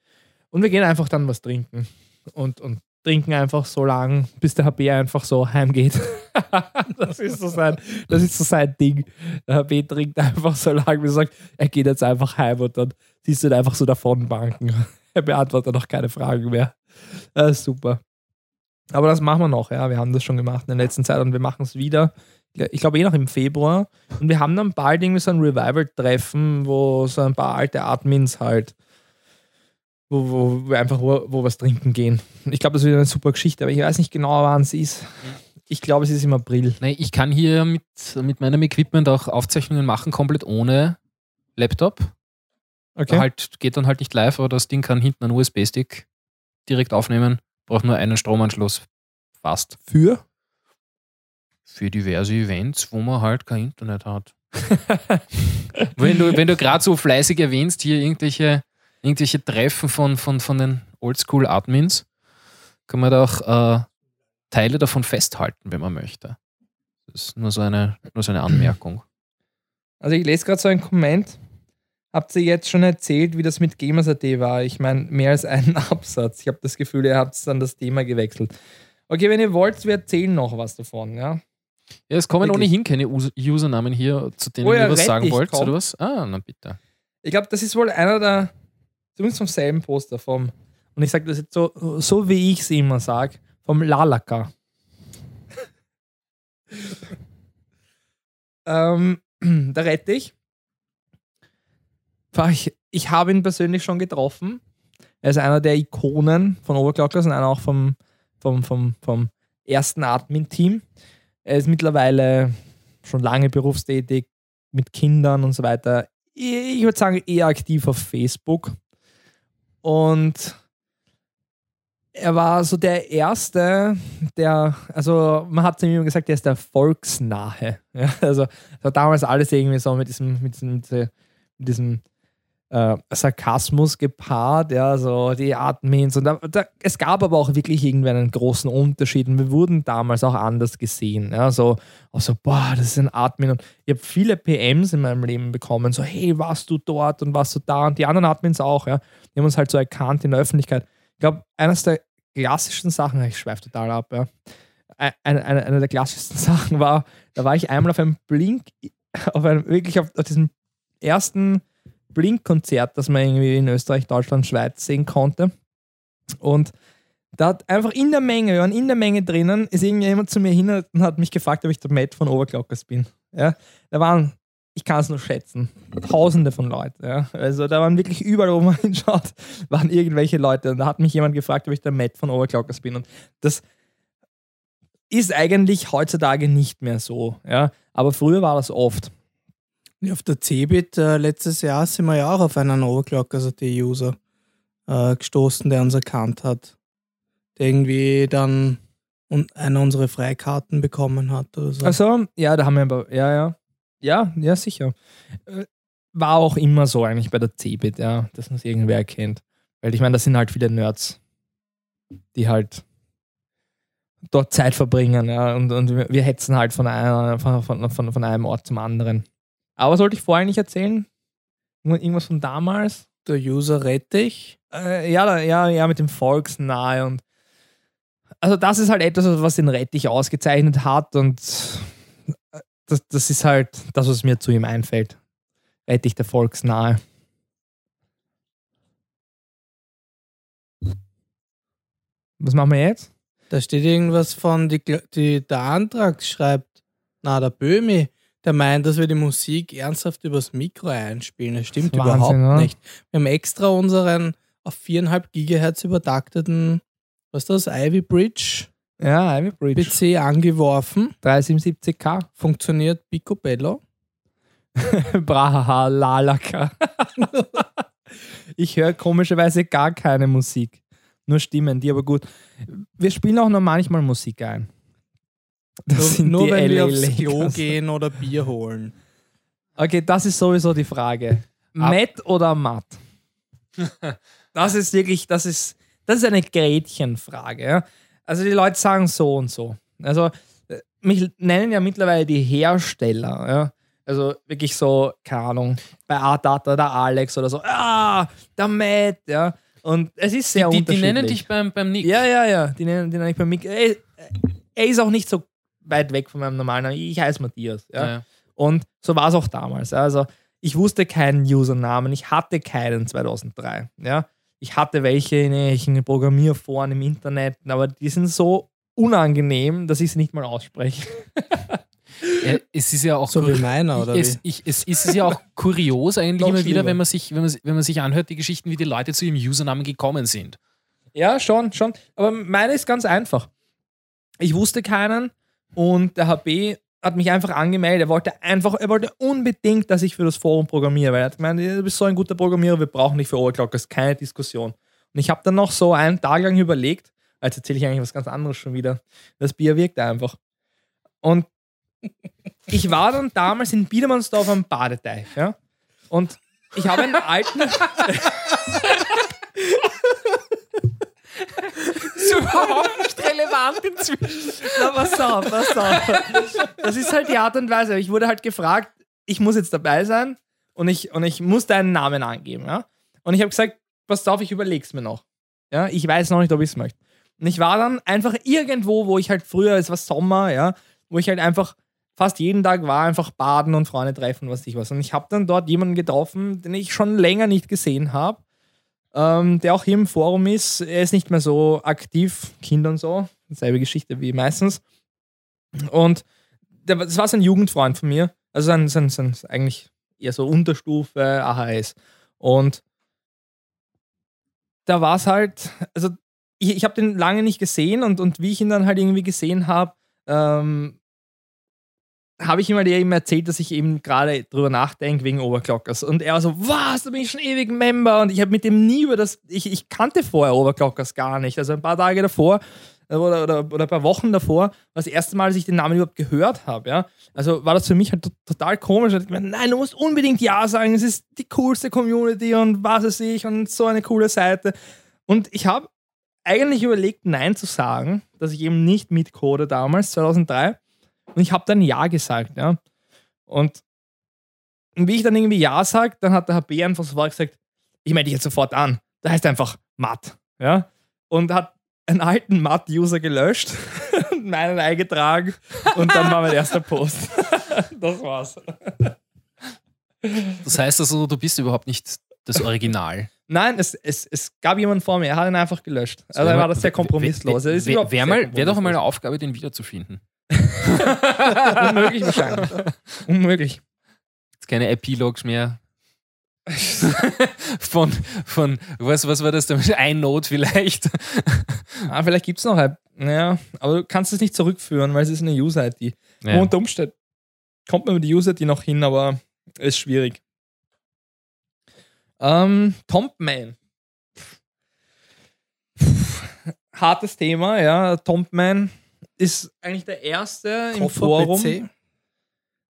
und wir gehen einfach dann was trinken. Und, und trinken einfach so lang, bis der HP einfach so heimgeht. das, ist so sein, das ist so sein Ding. Der HP trinkt einfach so lang, bis er sagt, er geht jetzt einfach heim und dann siehst du ihn einfach so davon banken. er beantwortet noch keine Fragen mehr. Ist super. Aber das machen wir noch, ja. Wir haben das schon gemacht in der letzten Zeit und wir machen es wieder. Ich glaube eh noch im Februar. Und wir haben dann bald irgendwie so ein Revival-Treffen, wo so ein paar alte Admins halt, wo, wo wir einfach wo, wo was trinken gehen. Ich glaube, das wird eine super Geschichte, aber ich weiß nicht genau, wann es ist. Ich glaube, es ist im April. Nee, ich kann hier mit, mit meinem Equipment auch Aufzeichnungen machen, komplett ohne Laptop. Halt, geht dann halt nicht live, aber das Ding kann hinten einen USB-Stick direkt aufnehmen. Braucht nur einen Stromanschluss. Fast. Für? Für diverse Events, wo man halt kein Internet hat. wenn du, wenn du gerade so fleißig erwähnst, hier irgendwelche, irgendwelche Treffen von, von, von den Oldschool-Admins, kann man da auch äh, Teile davon festhalten, wenn man möchte. Das ist nur so eine, nur so eine Anmerkung. Also ich lese gerade so einen Comment. Habt ihr jetzt schon erzählt, wie das mit Gamers.at war? Ich meine, mehr als einen Absatz. Ich habe das Gefühl, ihr habt dann das Thema gewechselt. Okay, wenn ihr wollt, wir erzählen noch was davon, ja? Ja, es kommen Wirklich? ohnehin keine Us Usernamen hier, zu denen Oh ja, ihr was sagen wollt, kommt. oder was? Ah, na bitte. Ich glaube, das ist wohl einer der, zumindest vom selben Poster, vom, und ich sage das jetzt so, so wie ich es immer sage, vom Lalaka. ähm, da rette ich. Ich, habe ihn persönlich schon getroffen. Er ist einer der Ikonen von Overclockers und einer auch vom, vom, vom, vom ersten Admin-Team. Er ist mittlerweile schon lange berufstätig, mit Kindern und so weiter. Ich würde sagen, eher aktiv auf Facebook. Und er war so der Erste, der, also man hat zu ihm gesagt, er ist der Volksnahe. Ja, also war damals alles irgendwie so mit diesem, mit diesem, mit diesem äh, Sarkasmus gepaart, ja, so die Admins. Und da, da, es gab aber auch wirklich irgendwie einen großen Unterschied und wir wurden damals auch anders gesehen. Ja, so, auch boah, das ist ein Admin. Und ich habe viele PMs in meinem Leben bekommen, so, hey, warst du dort und warst du da? Und die anderen Admins auch, ja. Die haben uns halt so erkannt in der Öffentlichkeit. Ich glaube, eines der klassischsten Sachen, ich schweife total ab, ja. Eine, eine, eine der klassischsten Sachen war, da war ich einmal auf einem Blink, auf einem, wirklich auf, auf diesem ersten Blink-Konzert, das man irgendwie in Österreich, Deutschland, Schweiz sehen konnte. Und da hat einfach in der Menge, wir waren in der Menge drinnen, ist irgendjemand zu mir hin und hat mich gefragt, ob ich der Matt von Overclockers bin. Ja, da waren, ich kann es nur schätzen, tausende von Leuten. Ja. Also da waren wirklich überall, wo man hinschaut, waren irgendwelche Leute. Und da hat mich jemand gefragt, ob ich der Matt von Overclockers bin. Und das ist eigentlich heutzutage nicht mehr so. Ja. Aber früher war das oft. Ja, Auf der Cebit äh, letztes Jahr sind wir ja auch auf einen Overclock, also die User, äh, gestoßen, der uns erkannt hat. Der irgendwie dann un eine unserer Freikarten bekommen hat oder so. Also, ja, da haben wir aber, ja, ja. Ja, ja, sicher. Äh, War auch immer so eigentlich bei der Cebit, ja, dass es irgendwer erkennt. Weil ich meine, das sind halt viele Nerds, die halt dort Zeit verbringen, ja, und, und wir wir hetzen halt von, einer, von, von, von, von einem Ort zum anderen. Aber sollte ich vorher nicht erzählen? Irgendwas von damals? der User Rettich. Äh, ja, ja, ja, mit dem Volksnahe und also das ist halt etwas, was den Rettich ausgezeichnet hat und äh, das, das ist halt das, was mir zu ihm einfällt. Rettich der Volksnahe. Was machen wir jetzt? Da steht irgendwas von, die, die, der Antrag schreibt, na, der Böhmi, der meint, dass wir die Musik ernsthaft übers Mikro einspielen. Das stimmt Das Wahnsinn, überhaupt oder? nicht. Wir haben extra unseren auf 4,5 Gigahertz übertakteten, was ist das, Ivy Bridge Ja, Ivy Bridge. PC angeworfen. 377K. Funktioniert picobello. Braha, Lalaka. ich höre komischerweise gar keine Musik. Nur Stimmen, die aber gut. Wir spielen auch noch manchmal Musik ein. Das Nur, sind nur die wenn wir LA aufs Klo Lakers. gehen oder Bier holen. Okay, das ist sowieso die Frage. Ab- Matt oder Matt? Das ist wirklich, das ist, das ist eine Gretchenfrage. Ja? Also die Leute sagen so und so. Also äh, mich nennen ja mittlerweile die Hersteller. Ja? Also wirklich so, keine Ahnung, bei A-Data, der Alex oder so, ah, der Matt, ja. Und es ist sehr Die, die unterschiedlich. nennen dich beim, beim Nick. Ja, ja, ja. Die nennen, die nenne ich bei Mick. Er, er ist auch nicht so weit weg von meinem normalen Namen. Ich heiße Matthias. Ja? Ja, ja. Und so war es auch damals. Also ich wusste keinen Usernamen, ich hatte keinen 2003. Ja? Ich hatte welche in irgendwelchen Programmierforen im Internet, aber die sind so unangenehm, dass ich sie nicht mal ausspreche. Ja, es ist ja auch So wie meiner, oder es, wie? ich, es, es ist ja auch kurios eigentlich Noch immer wieder, wenn man, sich, wenn, man, wenn man sich anhört, die Geschichten, wie die Leute zu ihrem Usernamen gekommen sind. Ja, schon, schon. Aber meine ist ganz einfach. Ich wusste keinen und der HB hat mich einfach angemeldet. Er wollte einfach, er wollte unbedingt, dass ich für das Forum programmiere, weil er hat gemeint, du bist so ein guter Programmierer, wir brauchen dich für Overclockers, keine Diskussion. Und ich habe dann noch so einen Tag lang überlegt, als erzähle ich eigentlich was ganz anderes schon wieder. Das Bier wirkt einfach. Und ich war dann damals in Biedermannsdorf am Badeteich, ja. Und ich habe einen alten. ist überhaupt nicht relevant inzwischen. Na, pass auf, pass auf. Das ist halt die Art und Weise. Ich wurde halt gefragt, ich muss jetzt dabei sein und ich, und ich muss deinen Namen angeben. Ja? Und ich habe gesagt, pass auf, ich überleg's mir noch. Ja? Ich weiß noch nicht, ob ich es möchte. Und ich war dann einfach irgendwo, wo ich halt früher, es war Sommer, ja, wo ich halt einfach fast jeden Tag war, einfach baden und Freunde treffen, was ich was. Und ich habe dann dort jemanden getroffen, den ich schon länger nicht gesehen habe, ähm, der auch hier im Forum ist. Er ist nicht mehr so aktiv, Kinder und so. Selbe Geschichte wie meistens. Und der, das war sein Jugendfreund von mir. Also sein, sein, sein eigentlich eher so Unterstufe AHS. Und da war es halt, also ich, ich habe den lange nicht gesehen und, und wie ich ihn dann halt irgendwie gesehen habe, ähm, habe ich ihm halt eben erzählt, dass ich eben gerade drüber nachdenke wegen Overclockers. Und er war so, was, da bin ich schon ewig Member. Und ich habe mit dem nie über das, ich, ich kannte vorher Overclockers gar nicht. Also ein paar Tage davor äh, oder, oder, oder ein paar Wochen davor war das erste Mal, dass ich den Namen überhaupt gehört habe. Ja? Also war das für mich halt to- total komisch. Ich gemeint, nein, du musst unbedingt Ja sagen. Es ist die coolste Community und was weiß ich und so eine coole Seite. Und ich habe eigentlich überlegt, Nein zu sagen, dass ich eben nicht mitcode damals, 2003. Und ich habe dann Ja gesagt, ja. Und wie ich dann irgendwie Ja sage, dann hat der HB einfach sofort gesagt, ich melde dich jetzt sofort an. Da heißt einfach Matt, ja. Und hat einen alten Matt-User gelöscht, meinen eingetragen und dann war mein erster Post. das war's. Das heißt also, du bist überhaupt nicht das Original. Nein, es, es, es gab jemanden vor mir, er hat ihn einfach gelöscht. Also er war das sehr kompromisslos. Wäre wär mal, wär doch mal eine. Aufgabe, den wiederzufinden. Unmöglich wahrscheinlich. Unmöglich. Jetzt keine Epilogs mehr. von, von was, was war das denn? Ein Note vielleicht. Ah, vielleicht gibt es noch ein. Naja, aber du kannst es nicht zurückführen, weil es ist eine User-ID. Ja. Unter Umständen kommt man mit der User-ID noch hin, aber ist schwierig. Ähm, Tompman. Hartes Thema, ja. Tompman ist eigentlich der erste im Koffer Forum. PC.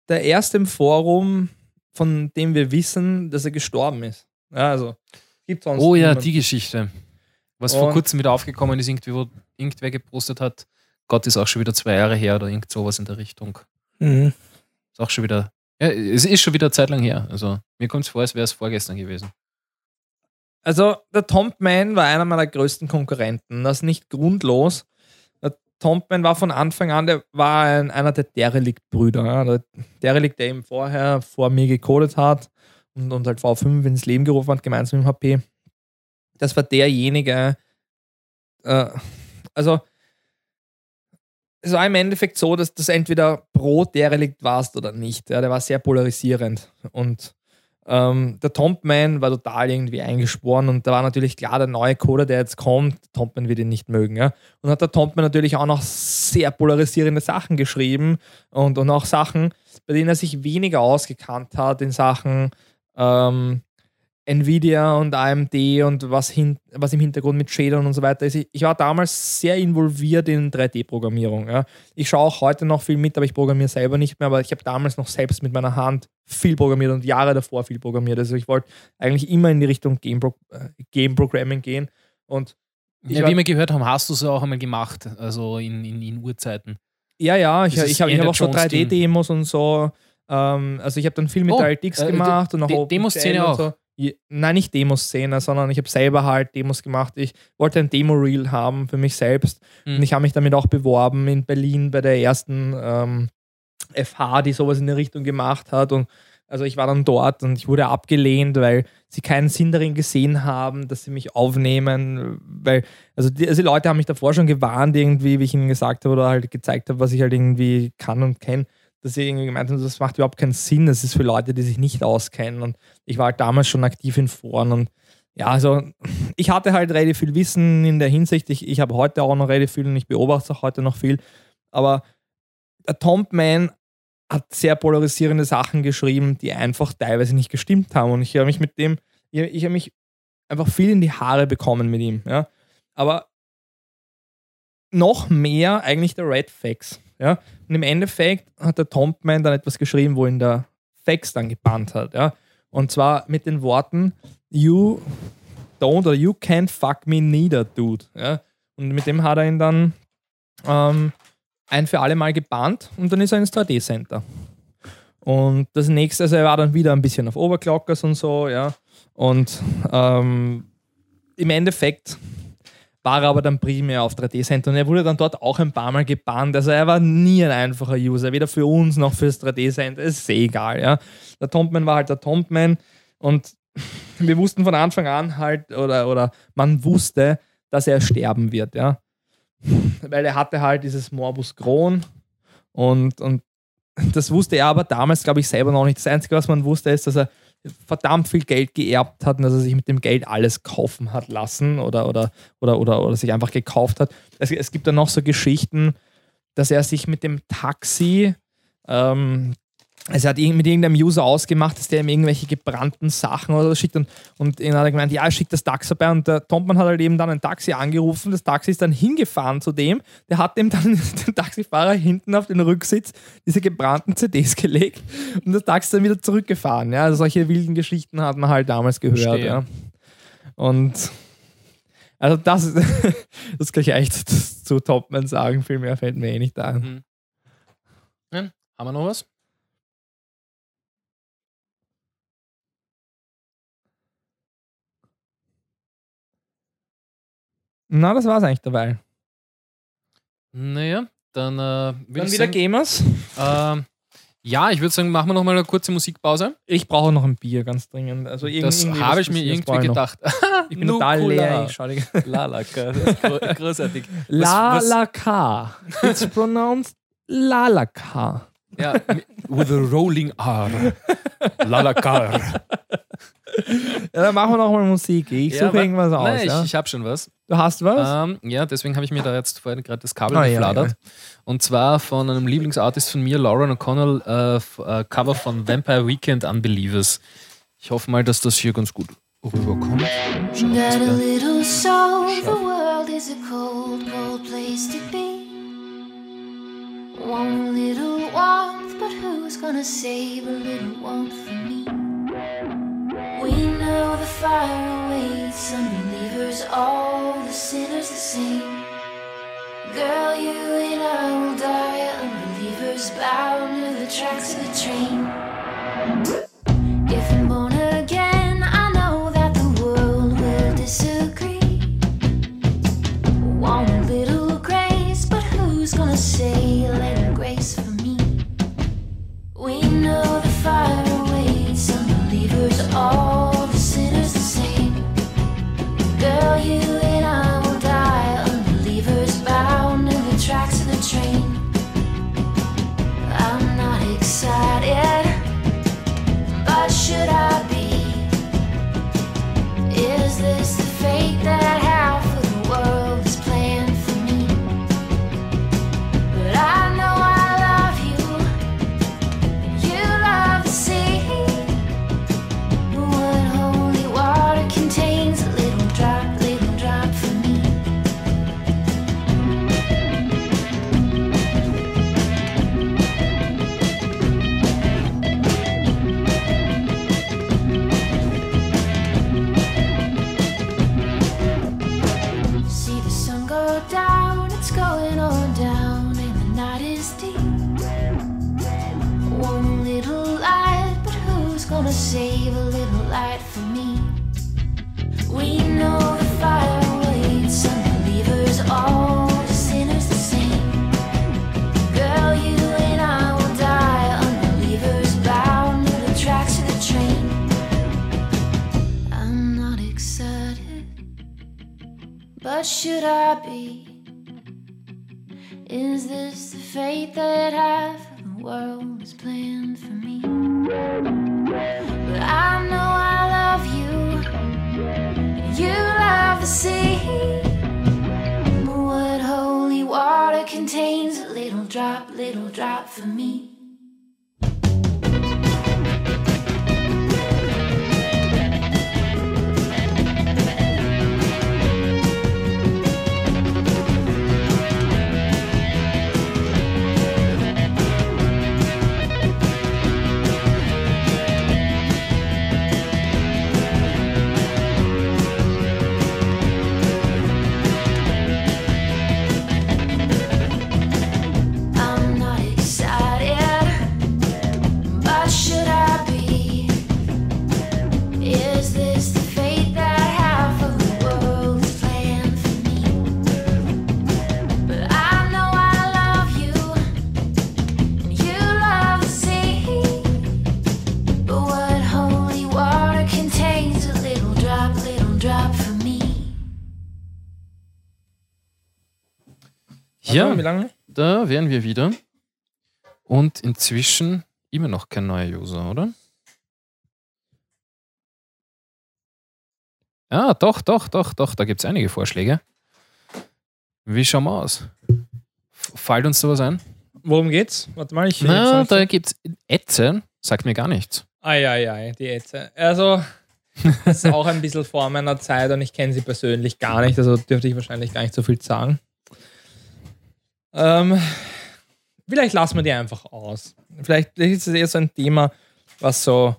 Der erste im Forum, von dem wir wissen, dass er gestorben ist. Ja, also, gibt sonst Oh ja, niemanden. die Geschichte. Was vor Und- kurzem wieder aufgekommen ist, irgendwie, wo irgendwer gepostet hat, Gott ist auch schon wieder zwei Jahre her oder irgend sowas in der Richtung. Mhm. Ist auch schon wieder, ja, es ist schon wieder eine Zeit lang her. Also mir kommt es vor, als wäre es vorgestern gewesen. Also, der Tompman war einer meiner größten Konkurrenten. Das nicht grundlos. Tompman war von Anfang an, der war ein, einer der Derelict-Brüder. Ja. Der Derelict, der eben vorher vor mir gecodet hat und, und halt V5 ins Leben gerufen hat, gemeinsam mit dem HP. Das war derjenige, äh, also es war im Endeffekt so, dass das entweder pro Derelict warst oder nicht. Ja, der war sehr polarisierend. Und ähm, der Tompman war total irgendwie eingeschworen und da war natürlich klar, der neue Coder, der jetzt kommt, Tompman wird ihn nicht mögen. Ja? Und hat der Tompman natürlich auch noch sehr polarisierende Sachen geschrieben und, und auch Sachen, bei denen er sich weniger ausgekannt hat in Sachen ähm, Nvidia und AMD und was, hin, was im Hintergrund mit Shadern und so weiter ist. Ich, war damals sehr involviert in 3D-Programmierung. Ja. Ich schaue auch heute noch viel mit, aber ich programmiere selber nicht mehr. Aber ich habe damals noch selbst mit meiner Hand viel programmiert und Jahre davor viel programmiert. Also ich wollte eigentlich immer in die Richtung Game, Pro äh, Game Programming gehen. Und ja, wie wir gehört haben, hast du es auch einmal gemacht, also in, in, in Urzeiten. ja, ja, ich, ich habe hab auch so Jones-Ding. 3D-Demos und so. Ähm, also ich habe dann viel mit Oh, RTX äh, gemacht und auch De- OpenGL Demoszene und auch? So. Nein, nicht Demoszene, sondern ich habe selber halt Demos gemacht. Ich wollte ein Demo-Reel haben für mich selbst. Mhm. Und ich habe mich damit auch beworben in Berlin bei der ersten ähm, FH, die sowas in der Richtung gemacht hat. Und also ich war dann dort und ich wurde abgelehnt, weil sie keinen Sinn darin gesehen haben, dass sie mich aufnehmen. Weil, also die, also die Leute haben mich davor schon gewarnt, irgendwie, wie ich ihnen gesagt habe oder halt gezeigt habe, was ich halt irgendwie kann und kenne dass sie irgendwie gemeint haben, das macht überhaupt keinen Sinn, das ist für Leute, die sich nicht auskennen. Und ich war halt damals schon aktiv in Foren und ja, also ich hatte halt relativ viel Wissen in der Hinsicht. Ich, ich habe heute auch noch relativ viel und ich beobachte auch heute noch viel. Aber der Tompman hat sehr polarisierende Sachen geschrieben, die einfach teilweise nicht gestimmt haben. Und ich habe mich mit dem, ich, ich habe mich einfach viel in die Haare bekommen mit ihm. Ja? Aber noch mehr eigentlich der Red Fax. Ja? Und im Endeffekt hat der Tompman dann etwas geschrieben, wo ihn der Fax dann gebannt hat. Ja? Und zwar mit den Worten, you don't oder you can't fuck me neither, dude. Ja? Und mit dem hat er ihn dann ähm, ein für alle Mal gebannt und dann ist er ins 3D-Center. Und das nächste, also er war dann wieder ein bisschen auf Overclockers und so, ja. Und ähm, im Endeffekt war er aber dann primär auf 3D-Center und er wurde dann dort auch ein paar Mal gebannt. Also er war nie ein einfacher User, weder für uns noch fürs 3D-Center. Es ist eh egal, ja. Der Tompman war halt der Tompman und wir wussten von Anfang an halt, oder, oder man wusste, dass er sterben wird, ja. Weil er hatte halt dieses Morbus Crohn und, und das wusste er aber damals, glaube ich, selber noch nicht. Das Einzige, was man wusste, ist, dass er verdammt viel Geld geerbt hat und dass er sich mit dem Geld alles kaufen hat lassen oder, oder, oder, oder, oder sich einfach gekauft hat. Es, es gibt dann noch so Geschichten, dass er sich mit dem Taxi ähm, es hat mit irgendeinem User ausgemacht, dass der ihm irgendwelche gebrannten Sachen oder so schickt und, und ihn hat er gemeint, ja, schickt das Taxi vorbei und der Tompmann hat halt eben dann ein Taxi angerufen, das Taxi ist dann hingefahren zu dem, der hat dem dann den Taxifahrer hinten auf den Rücksitz diese gebrannten CDs gelegt und das Taxi dann wieder zurückgefahren. Ja, also solche wilden Geschichten hat man halt damals gehört. Ja. Und also das, das kann ich echt zu Topman sagen, viel mehr fällt mir eh nicht ein. Ja, haben wir noch was? Na, das war's eigentlich dabei. Naja, dann äh, Dann wieder sagen, Gamers. ähm, ja, ich würde sagen, machen wir noch mal eine kurze Musikpause. Ich brauche noch ein Bier, ganz dringend. Also Das habe ich mir irgendwie gedacht. Ich bin total leer. Lalaka, großartig. La was- la K. It's pronounced La la K. Ja, with a rolling R. Lalakar. Ja, dann machen wir noch mal Musik. Ich Ja, suche wa- irgendwas aus. Nein, ich, ja. ich habe schon was. Du hast was? Ähm, ja, deswegen habe ich mir da jetzt vorhin gerade das Kabel Ah, ja, gefladert. Und zwar von einem Lieblingsartist von mir, Lauren O'Connell, äh, äh, Cover von Vampire Weekend Unbelievers. Ich hoffe mal, dass das hier ganz gut rüberkommt. Got a little soul, the world is a cold, cold place to be. Want a little warmth, but who's gonna save a little warmth for me? We know the fire awaits unbelievers, all the sinners the same. Girl, you and I will die, unbelievers bound to the tracks of the train. If should I be? Is this the fate that But should I be? Is this the fate that half of the world is planned for me? But I know I love you, and you love the sea. But what holy water contains a little drop, little drop for me? Ja, Wie lange? da wären wir wieder. Und inzwischen immer noch kein neuer User, oder? Ja, doch, doch, doch, doch, da gibt es einige Vorschläge. Wie schauen wir aus? Fällt uns sowas ein? Worum geht's? Warte mal, ich. Na, da gibt's Etze, sagt mir gar nichts. Eieiei, die Ätze. Also, das ist auch ein bisschen vor meiner Zeit und ich kenne sie persönlich gar nicht, also dürfte ich wahrscheinlich gar nicht so viel sagen. Ähm, vielleicht lassen wir die einfach aus. Vielleicht ist es eher so ein Thema, was so,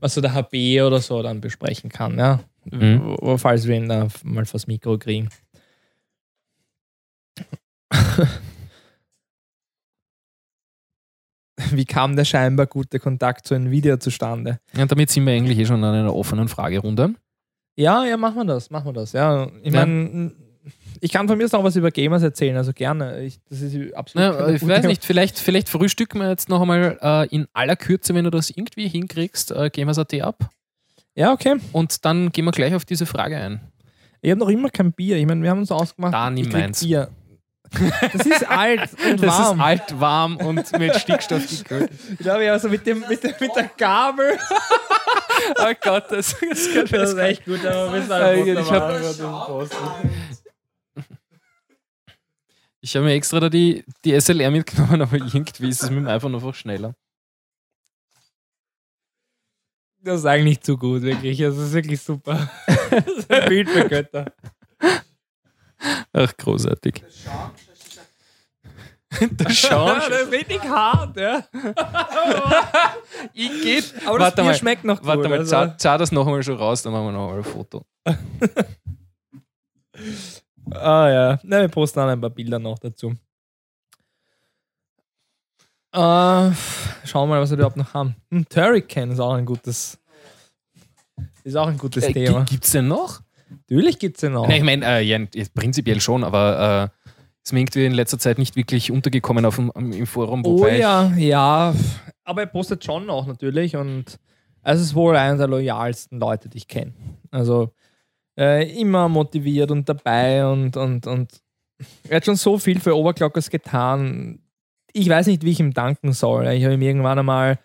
was so der HB oder so dann besprechen kann, ja. Mhm. Falls wir ihn da mal vors Mikro kriegen. Wie kam der scheinbar gute Kontakt zu Nvidia zustande? Ja, damit sind wir eigentlich eh schon an einer offenen Fragerunde. Ja, ja, machen wir das, machen wir das. Ja, ich Ja. meine, ich kann von mir aus auch was über Gamers erzählen, also gerne. Ich, das ist absolut. Keine ich gute- weiß nicht, vielleicht, vielleicht frühstücken wir jetzt noch einmal äh, in aller Kürze, wenn du das irgendwie hinkriegst, äh, Gamers.at ab. Ja, okay. Und dann gehen wir gleich auf diese Frage ein. Ich habe noch immer kein Bier. Ich meine, wir haben uns ausgemacht. Da, nimm meins. Bier. Das ist alt und Das warm. ist alt, warm und mit Stickstoff gekühlt. Ich glaube, also mit, dem, mit, der, mit der Gabel. Oh Gott, das, das Das ist echt gut, aber wir müssen Äh, ich hab- Ich habe mir extra da die, die SLR mitgenommen, aber irgendwie ist es mit dem iPhone einfach schneller. Das ist eigentlich zu gut, wirklich. Das ist wirklich super. Das ist ein Bild für Götter. Ach, großartig. Der Change. das ist richtig hart, ja. ich geht. Aber das Warte Bier mal, schmeckt noch gut. Warte mal, also- zah, zah das noch einmal schon raus, dann machen wir noch einmal ein Foto. Ah ja, Na, wir posten dann ein paar Bilder noch dazu. Äh, schauen wir mal, was wir überhaupt noch haben. Hm, Turrican ist auch ein gutes, ist auch ein gutes Äh, Thema. gi- gibt's denn noch? Natürlich gibt es den auch. Nein, ich meine, äh, ja, prinzipiell schon, aber äh, ist mir irgendwie in letzter Zeit nicht wirklich untergekommen auf dem, im Forum. oh ja, ja. Aber er postet schon auch natürlich und es ist wohl einer der loyalsten Leute, die ich kenne. Also äh, immer motiviert und dabei und, und, und er hat schon so viel für Overclockers getan. Ich weiß nicht, wie ich ihm danken soll. Ich habe ihm irgendwann einmal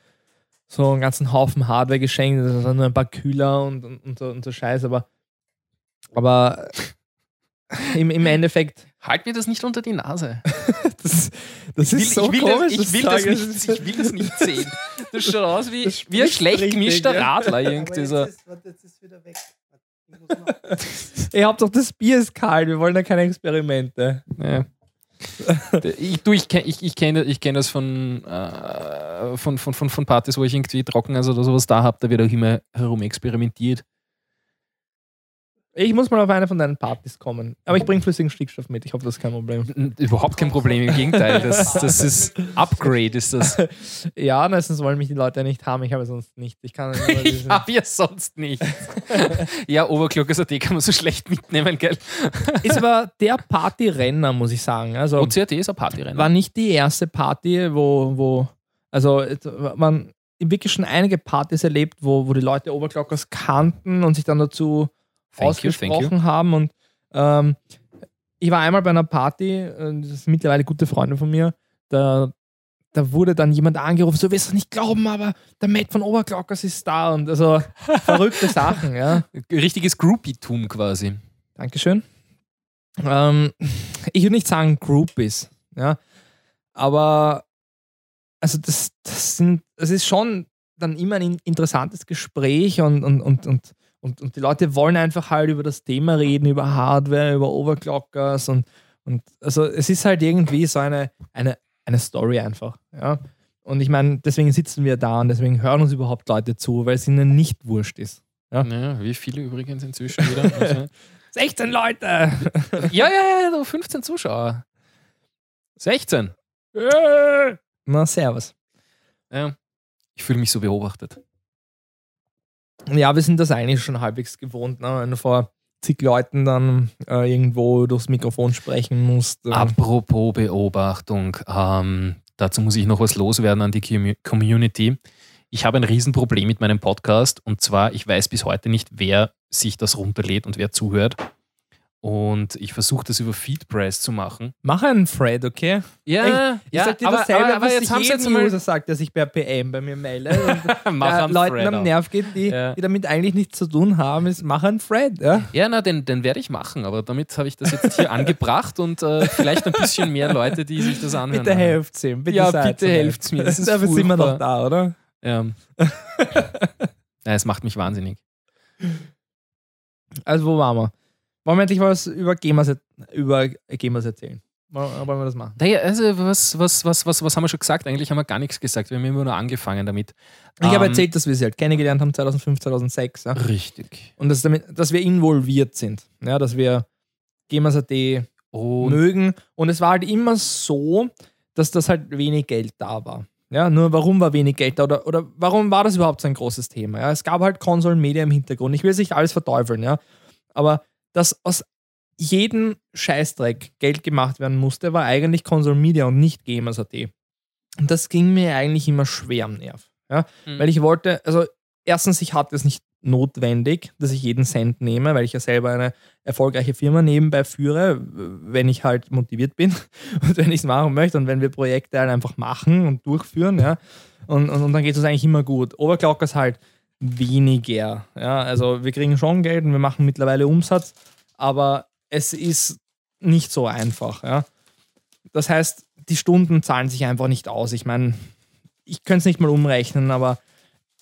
so einen ganzen Haufen Hardware geschenkt, das sind nur ein paar Kühler und, und, und, so, und so Scheiß, aber, aber im, im Endeffekt, halt mir das nicht unter die Nase. das, das ist so ich will, komisch. das, ich, will das Zeug. nicht, ich will das nicht sehen. Das schaut aus wie, wie ein schlecht gemischter ja. Radler. Irgendwie so. jetzt ist wieder weg. Ihr habt doch das Bier ist kalt, wir wollen ja keine Experimente. Ja. ich ich kenne ich, ich kenn, ich kenn das von, äh, von, von, von, von Partys, wo ich irgendwie Trockeneis oder sowas da habe. Da wird auch immer herum experimentiert. Ich muss mal auf eine von deinen Partys kommen. Aber ich bringe flüssigen Stickstoff mit. Ich hoffe, das ist kein Problem. Überhaupt kein Problem, im Gegenteil. Das, das ist Upgrade, ist das. Ja, meistens wollen mich die Leute ja nicht haben. Ich habe sonst nicht. Ich kann Ich habe ja sonst nichts. ja, Oberglockers.at kann man so schlecht mitnehmen, gell? Ist aber der Partyrenner, muss ich sagen. Also OCRT ist ein Partyrennen. war nicht die erste Party, wo, wo also waren wirklich schon einige Partys erlebt, wo, wo die Leute Overclockers kannten und sich dann dazu Thank ausgesprochen you. haben. Und ähm, ich war einmal bei einer Party, äh, das ist mittlerweile gute Freunde von mir, da, da wurde dann jemand angerufen, so wirst du nicht glauben, aber der Matt von Overclockers ist da und also verrückte Sachen, ja. Richtiges Groupie-Tum quasi. Dankeschön. Ähm, ich würde nicht sagen Groupies, ja, aber also das, das sind, es ist schon dann immer ein in- interessantes Gespräch und, und, und, und, und, und die Leute wollen einfach halt über das Thema reden, über Hardware, über Overclockers und, und also es ist halt irgendwie so eine, eine, eine Story einfach, ja. Und ich meine, deswegen sitzen wir da und deswegen hören uns überhaupt Leute zu, weil es ihnen nicht wurscht ist. Ja. Ja, wie viele übrigens inzwischen wieder? Also, 16 Leute! ja, ja, ja, so 15 Zuschauer. 16. Na, servus. Ja. Ich fühle mich so beobachtet. Ja, wir sind das eigentlich schon halbwegs gewohnt, ne? wenn du vor zig Leuten dann äh, irgendwo durchs Mikrofon sprechen musst. Äh, Apropos Beobachtung, ähm, dazu muss ich noch was loswerden an die Commu- Community. Ich habe ein Riesenproblem mit meinem Podcast und zwar, ich weiß bis heute nicht, wer sich das runterlädt und wer zuhört. Und ich versuche das über Feedpress zu machen. Mach einen Thread, okay? Ja, Ich sag dir aber, dasselbe, aber, aber was jetzt ich haben sie jetzt einmal User sagt, der sich per PM bei mir meldet und mach einen Leuten Thread am. Nerv geht, die, Ja. die damit eigentlich nichts zu tun haben, ist mach einen Thread. Ja? Ja, na, den, den werde ich machen, aber damit habe ich das jetzt hier angebracht und äh, vielleicht ein bisschen mehr Leute, die sich das anhören. Bitte helft's ihm. Bitte Ja, bitte helft's mir, das ist Dafür sind wir noch da, oder? Ja. ja, es macht mich wahnsinnig. Also, wo waren wir? Wollen wir endlich was über Gamers, über Gamers erzählen? Wollen wir das machen? Naja, also was, was, was, was, was haben wir schon gesagt? Eigentlich haben wir gar nichts gesagt. Wir haben immer nur angefangen damit. Ich habe Ähm, erzählt, dass wir sie halt kennengelernt haben 2005, 2006. Ja? Richtig. Und dass, damit, dass wir involviert sind. Ja, dass wir Und mögen. Und es war halt immer so, dass das halt wenig Geld da war. Ja, nur warum war wenig Geld da oder, oder warum war das überhaupt so ein großes Thema? Ja, es gab halt Konsolen-Media im Hintergrund. Ich will nicht alles verteufeln, ja. Aber dass aus jedem Scheißdreck Geld gemacht werden musste, war eigentlich Konsolen-Media und nicht Gamers.at. Und das ging mir eigentlich immer schwer am Nerv. Ja? Mhm. Weil ich wollte, also erstens, ich hatte es nicht notwendig, dass ich jeden Cent nehme, weil ich ja selber eine erfolgreiche Firma nebenbei führe, wenn ich halt motiviert bin und wenn ich es machen möchte und wenn wir Projekte halt einfach machen und durchführen, ja. Und, und, und dann geht es eigentlich immer gut. Overclockers halt weniger. Ja, also wir kriegen schon Geld und wir machen mittlerweile Umsatz, aber es ist nicht so einfach. Ja. Das heißt, die Stunden zahlen sich einfach nicht aus. Ich meine, ich könnte es nicht mal umrechnen, aber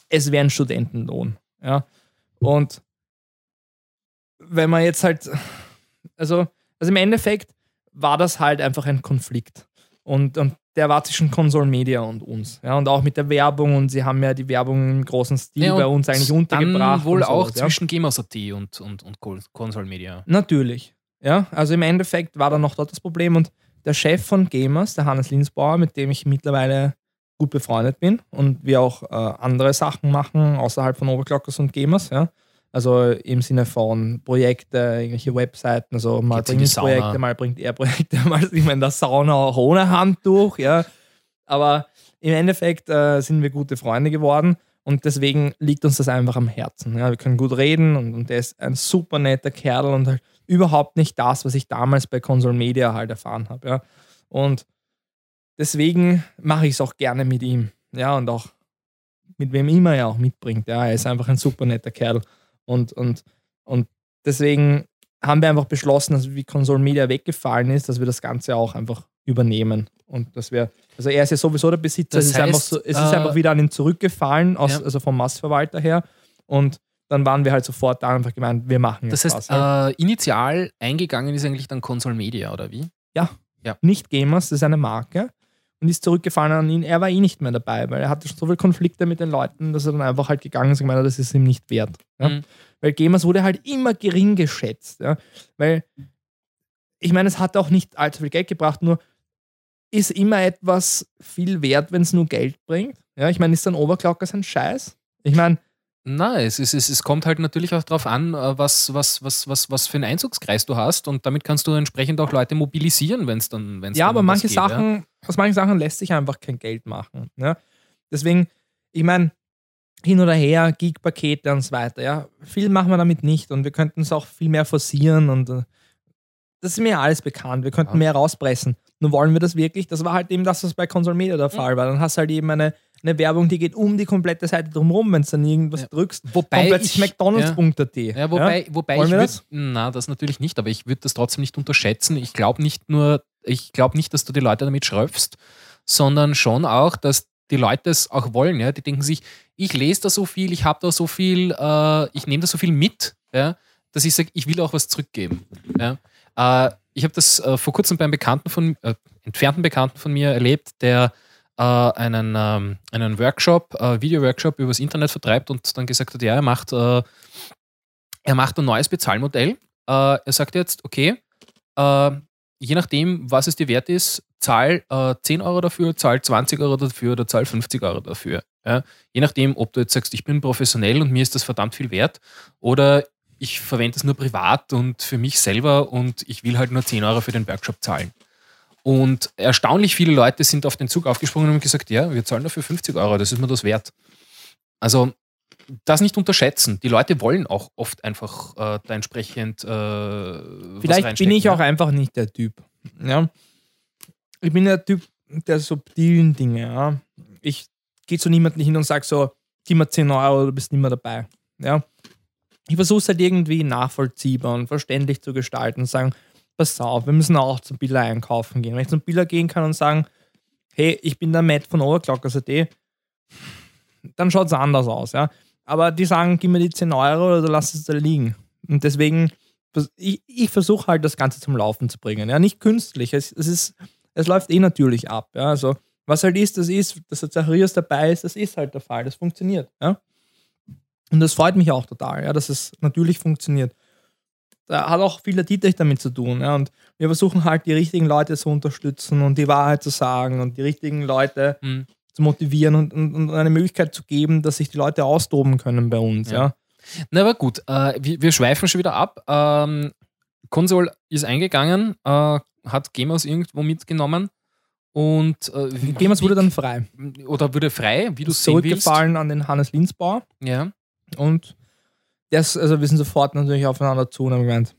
es wäre ein Studentenlohn. Ja. Und wenn man jetzt halt, also, also im Endeffekt war das halt einfach ein Konflikt. Und, und der war zwischen Console Media und uns. Ja, und auch mit der Werbung. Und sie haben ja die Werbung im großen Stil Ja, bei uns eigentlich untergebracht. dann wohl und auch ja. zwischen Gamers.at und, und, und Console Media. Natürlich. Ja, also im Endeffekt war dann noch dort das Problem und der Chef von Gamers, der Hannes Linsbauer, mit dem ich mittlerweile gut befreundet bin und wir auch äh, andere Sachen machen außerhalb von Overclockers und Gamers, ja. Also im Sinne von Projekte, irgendwelche Webseiten, also mal Geht's ich Projekte, mal bringt er Projekte, mal sind wir in der Sauna auch ohne Handtuch, ja. Aber im Endeffekt äh, sind wir gute Freunde geworden und deswegen liegt uns das einfach am Herzen. Ja, wir können gut reden und, und er ist ein super netter Kerl und halt überhaupt nicht das, was ich damals bei Console Media halt erfahren habe. Ja. Und deswegen mache ich es auch gerne mit ihm. Ja, und auch mit wem immer er auch mitbringt. Ja, er ist einfach ein super netter Kerl. Und, und, und deswegen haben wir einfach beschlossen, dass wie Console Media weggefallen ist, dass wir das Ganze auch einfach übernehmen. Und dass wir, also er ist ja sowieso der Besitzer, Das es, ist, einfach heißt, so, es ist äh, einfach wieder an ihn zurückgefallen, aus, Ja. also vom Massverwalter her. Und dann waren wir halt sofort da einfach gemeint, wir machen jetzt Das heißt, was. ja. äh, initial eingegangen ist eigentlich dann Console Media, oder wie? nicht Gamers, das ist eine Marke und ist zurückgefallen an ihn. Er war eh nicht mehr dabei, weil er hatte schon so viele Konflikte mit den Leuten, dass er dann einfach halt gegangen ist und gemeint hat, das ist ihm nicht wert. Ja? Mhm. Weil Gamers wurde halt immer gering geschätzt. Ja? Weil, ich meine, es hat auch nicht allzu viel Geld gebracht, nur ist immer etwas viel wert, wenn es nur Geld bringt. Ja, ich meine, ist dann Overclockers ein Scheiß? Ich meine, Nein, es, ist, es, es kommt halt natürlich auch darauf an, äh, was, was, was, was, was für einen Einzugskreis du hast und damit kannst du entsprechend auch Leute mobilisieren, wenn es dann wenn's Ja, dann aber manche geht, ja. Sachen, aus manchen Sachen lässt sich einfach kein Geld machen. Ja? Deswegen, ich meine, hin oder her, Geek-Pakete und so weiter, ja. Viel machen wir damit nicht und wir könnten es auch viel mehr forcieren und äh, das ist mir alles bekannt. Wir könnten Ja. mehr rauspressen. Nur wollen wir das wirklich? Das war halt eben das, was bei Console Media der Fall war. Dann hast du halt eben eine, eine Werbung, die geht um die komplette Seite drumherum, wenn du dann irgendwas Ja. drückst. Wobei kommt plötzlich ich- McDonalds.at. Ja, wobei, wobei Wollen ich das? Na, das natürlich nicht, aber ich würde das trotzdem nicht unterschätzen. Ich glaube nicht nur, ich glaube nicht, dass du die Leute damit schröpfst, sondern schon auch, dass die Leute es auch wollen. Ja? Die denken sich, ich lese da so viel, ich habe da so viel, äh, ich nehme da so viel mit, ja? dass ich sage, ich will auch was zurückgeben. Ja? Äh, ich habe das äh, vor kurzem beim Bekannten von, äh, entfernten Bekannten von mir erlebt, der äh, einen, ähm, einen Workshop, äh, Video-Workshop übers Internet vertreibt und dann gesagt hat, ja, er macht, äh, er macht ein neues Bezahlmodell. Äh, er sagt jetzt, okay, äh, je nachdem, was es dir wert ist, zahl äh, 10 Euro dafür, zahl 20 Euro dafür oder zahl 50 Euro dafür. Ja? Je nachdem, ob du jetzt sagst, ich bin professionell und mir ist das verdammt viel wert oder ich verwende es nur privat und für mich selber und ich will halt nur 10 Euro für den Workshop zahlen. Und erstaunlich viele Leute sind auf den Zug aufgesprungen und haben gesagt, ja, wir zahlen dafür 50 Euro, das ist mir das wert. Also das nicht unterschätzen. Die Leute wollen auch oft einfach äh, da entsprechend. Äh, Vielleicht bin ich auch ja. einfach nicht der Typ. Ja. Ich bin der Typ der subtilen Dinge. Ja. Ich gehe zu niemandem hin und sage so, gib mir 10 Euro, du bist nicht mehr dabei. Ja. Ich versuche es halt irgendwie nachvollziehbar und verständlich zu gestalten und sagen, pass auf, wir müssen auch zum Biller einkaufen gehen. Wenn ich zum Biller gehen kann und sagen, hey, ich bin der Matt von Overclockers.at, dann schaut es anders aus. Ja. Aber die sagen, gib mir die 10 Euro oder lass es da liegen. Und deswegen, ich, ich versuche halt das Ganze zum Laufen zu bringen. Ja, nicht künstlich. Es, es, ist, es läuft eh natürlich ab. Ja. Also, was halt ist, das ist, dass der Zacharias dabei ist, das ist halt der Fall. Das funktioniert. Ja. Und das freut mich auch total, ja, dass es natürlich funktioniert. Da hat auch viel der Dietrich damit zu tun. Ja. Und wir versuchen halt, die richtigen Leute zu unterstützen und die Wahrheit zu sagen und die richtigen Leute Mhm. zu motivieren und, und, und eine Möglichkeit zu geben, dass sich die Leute austoben können bei uns. Ja. Ja. Na, aber gut, äh, wir, wir schweifen schon wieder ab. Ähm, Konsol ist eingegangen, äh, hat Gamers irgendwo mitgenommen und äh, Gamers wurde dann frei. oder wurde frei, wie du es sehen willst. Zurückgefallen an den Hannes Linzbauer Ja. Und das, also wir sind sofort natürlich aufeinander zu und haben gemeint,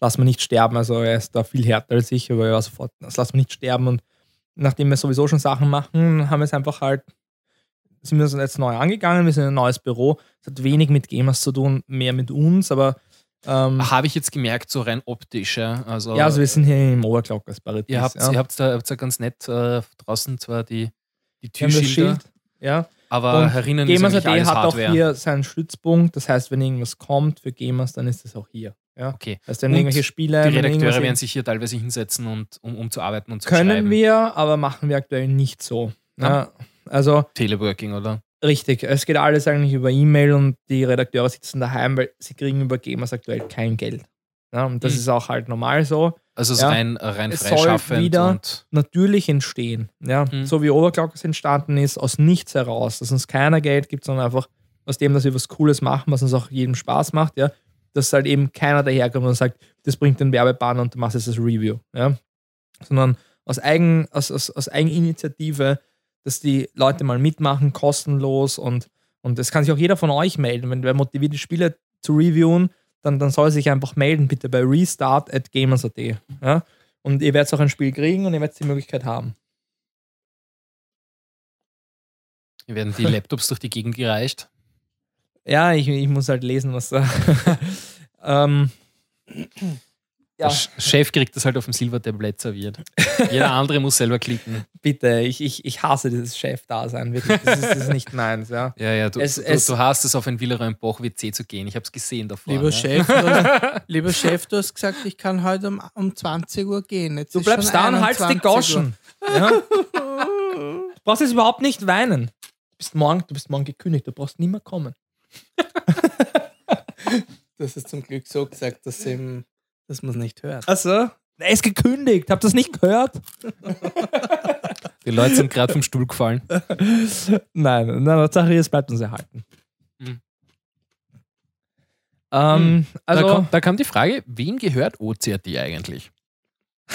lass mal nicht sterben. Also er ist da viel härter als ich, aber er war sofort, das lass mal nicht sterben. Und nachdem wir sowieso schon Sachen machen, haben wir es einfach halt, sind wir jetzt neu angegangen, wir sind in ein neues Büro. Es hat wenig mit Gamers zu tun, mehr mit uns, aber ähm, Habe ich jetzt gemerkt, so rein optisch. Ja, also, ja, also wir sind hier im Oberglockers Paradies. ihr habt, ja. ihr da, da ganz nett äh, draußen zwar die, die Türschilder, Schild, ja. Aber Und herinnen ist Gamers.at eigentlich alles hat auch Hardware. hier seinen Stützpunkt. Das heißt, wenn irgendwas kommt für Gamers, dann ist es auch hier. Ja. Okay. Das heißt, wenn Und irgendwelche Spiele. Die Redakteure werden sich hier teilweise hinsetzen, und, um, um zu arbeiten und zu können schreiben. wir, aber machen wir aktuell nicht so. Ja. Also Teleworking, oder? richtig, es geht alles eigentlich über E-Mail und die Redakteure sitzen daheim, weil sie kriegen über Gamers aktuell kein Geld. Ja, und das Mhm. ist auch halt normal so. Also es Ja. rein, rein Es soll freischaffend wieder- und Natürlich entstehen. Ja, Mhm. so wie Overclockers entstanden ist, aus nichts heraus, dass uns keiner Geld gibt, sondern einfach aus dem, dass wir was Cooles machen, was uns auch jedem Spaß macht, ja, dass halt eben keiner daherkommt und sagt, das bringt den Werbebanner und du machst jetzt das Review, ja, sondern aus, Eigen, aus, aus, aus Eigeninitiative, dass die Leute mal mitmachen, kostenlos und, und das kann sich auch jeder von euch melden. Wenn wer motiviert ist, Spiele zu reviewen, dann, dann soll sich einfach melden, bitte bei restart at gamers.at. Ja? Und ihr werdet auch ein Spiel kriegen und ihr werdet die Möglichkeit haben. werden die Laptops durch die Gegend gereicht. Ja, ich, ich muss halt lesen, was da. ähm, Der Chef kriegt das halt auf dem Silbertablett serviert. Jeder andere muss selber klicken. bitte, ich, ich, ich hasse dieses Chef-Dasein. Das ist, das ist nicht meins, ja. Ja, ja, du, Es- du, es- du hast es auf ein Willerein Boch WC zu gehen. Ich habe es gesehen davor. Lieber ja. Chef, du hast, lieber Chef, du hast gesagt, ich kann heute um, um 20 Uhr gehen. Jetzt Du ist bleibst da und haltst die 21 Goschen. Ja? Du brauchst jetzt überhaupt nicht weinen. Du bist morgen, du bist morgen gekündigt, du brauchst nie mehr kommen. Hast es zum Glück so gesagt, dass, eben, dass man es nicht hört. Also, er ist gekündigt. Habt ihr das nicht gehört? Die Leute sind gerade vom Stuhl gefallen. Nein, nein, Tatsache, es bleibt uns erhalten. Mhm. Ähm, also, da, kommt, da kam die Frage, wem gehört OCRT eigentlich?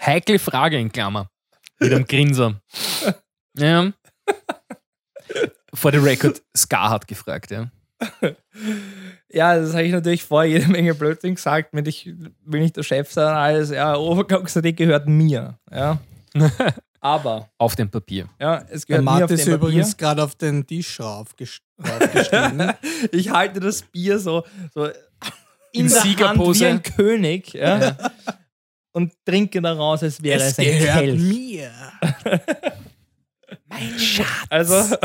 Heikle Frage in Klammer. Mit einem Grinser. Ja. For the record, Ska hat gefragt, ja. Ja, das habe ich natürlich vor jede Menge Blödsinn gesagt, wenn ich will nicht der Chef sein, alles, ja, Overclock.at gehört mir, ja. Aber, Auf dem Papier. ja, es Der gehört mir auf Matt dem ist Papier. übrigens gerade auf den Tisch raufgest- raufgestiegen. ich halte das Bier so, so in, In der Siegerpose. Hand wie ein König, ja, und trinke daraus, als wäre es, es ein gehört Kelch. mir. Mein Schatz. Also,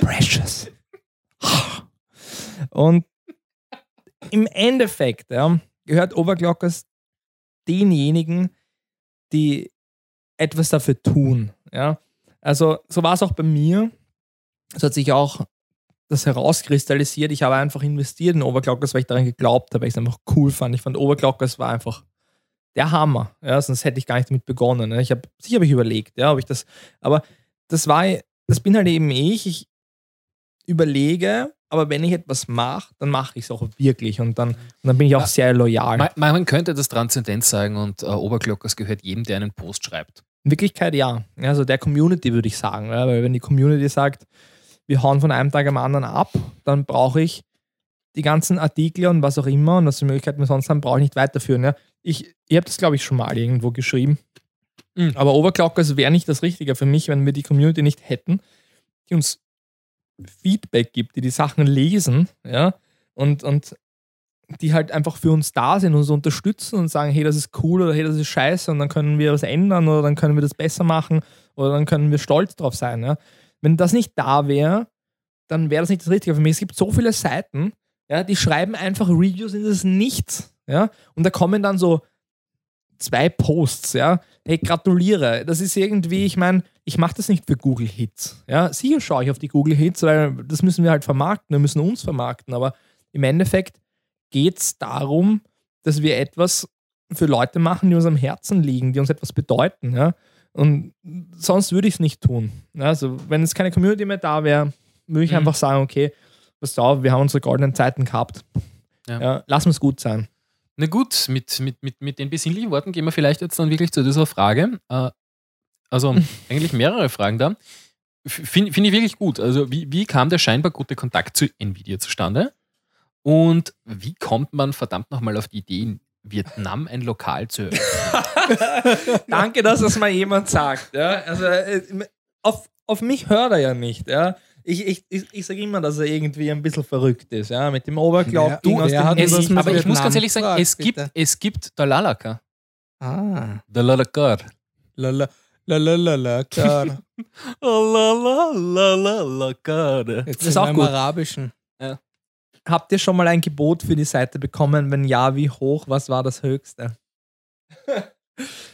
Precious. Und im Endeffekt ja, gehört Overclockers denjenigen, die etwas dafür tun. Ja? Also so war es auch bei mir. Es hat sich auch das herauskristallisiert. Ich habe einfach investiert in Overclockers, weil ich daran geglaubt habe, weil ich es einfach cool fand. Ich fand Overclockers war einfach der Hammer. Ja? Sonst hätte ich gar nicht damit begonnen. Ne? Ich habe sicher habe ich überlegt, ja, ob ich das. Aber das war, das bin halt eben ich. Ich überlege, aber wenn ich etwas mache, dann mache ich es auch wirklich und dann, und dann bin ich auch Ja. sehr loyal. Man, man könnte das Transzendenz sagen und äh, Oberglockers gehört jedem, der einen Post schreibt. In Wirklichkeit ja. Also der Community würde ich sagen. Ja? Weil wenn die Community sagt, wir hauen von einem Tag am anderen ab, dann brauche ich die ganzen Artikel und was auch immer und was die Möglichkeiten wir sonst haben, brauche ich nicht weiterführen. Ja? Ich, ich habe das, glaube ich, schon mal irgendwo geschrieben. Mhm. Aber Overclockers wäre nicht das Richtige für mich, wenn wir die Community nicht hätten, die uns Feedback gibt, die die Sachen lesen, ja, und, und die halt einfach für uns da sind, uns unterstützen und sagen, hey, das ist cool oder hey, das ist scheiße und dann können wir was ändern oder dann können wir das besser machen oder dann können wir stolz drauf sein. Ja. Wenn das nicht da wäre, dann wäre das nicht das Richtige für mich. Es gibt so viele Seiten, ja, die schreiben einfach Reviews in das Nichts, ja, und da kommen dann so zwei Posts, ja, hey, gratuliere. Das ist irgendwie, ich meine, ich mache das nicht für Google Hits, ja, sicher schaue ich auf die Google Hits, weil das müssen wir halt vermarkten, wir müssen uns vermarkten, aber im Endeffekt geht es darum, dass wir etwas für Leute machen, die uns am Herzen liegen, die uns etwas bedeuten, ja, und sonst würde ich es nicht tun. Also, wenn es keine Community mehr da wäre, würde ich Mhm. einfach sagen, okay, pass auf, wir haben unsere goldenen Zeiten gehabt. Ja. Ja. lass uns gut sein. Na gut, mit, mit, mit, mit den besinnlichen Worten gehen wir vielleicht jetzt dann wirklich zu dieser Frage. Äh, also eigentlich mehrere Fragen da. Finde find ich wirklich gut. Also wie, wie kam der scheinbar gute Kontakt zu Nvidia zustande? Und wie kommt man verdammt nochmal auf die Idee, in Vietnam ein Lokal zu eröffnen? Danke, dass das mal jemand sagt. Ja? Also, äh, auf, auf mich hört er ja nicht. Ja? Ich, ich, ich, ich sage immer, dass er irgendwie ein bisschen verrückt ist. Ja? Mit dem Oberclocking Wer- aus dem hat Es, mit aber ich muss ganz ehrlich sagen, es gibt, bitte? es gibt Dalalaka. Ah. Dalalaka. Lala. Dalalaka. Jetzt Das ist auch gut. Arabischen. Habt ihr schon mal ein Gebot für die Seite bekommen? Wenn ja, wie hoch? Was war das höchste?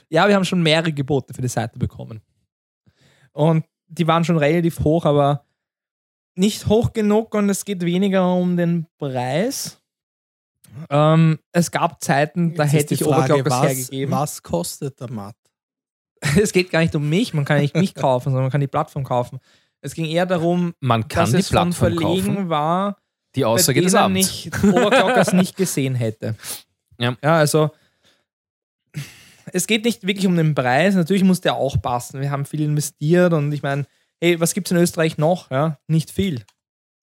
ja, wir haben schon mehrere Gebote für die Seite bekommen. Und die waren schon relativ hoch, aber nicht hoch genug und es geht weniger um den Preis. Ähm, es gab Zeiten, da Jetzt hätte ich Overclockers was, hergegeben. Was kostet der Matt? Es geht gar nicht um mich, man kann nicht mich kaufen, sondern man kann die Plattform kaufen. Es ging eher darum, Man kann dass die es von Plattform Verlegen kaufen. war, Die Aussage bei des denen Abends. ich Overclockers nicht gesehen hätte. Ja. ja, also es geht nicht wirklich um den Preis. Natürlich muss der auch passen. Wir haben viel investiert und ich meine, hey, was gibt es in Österreich noch? Ja, nicht viel.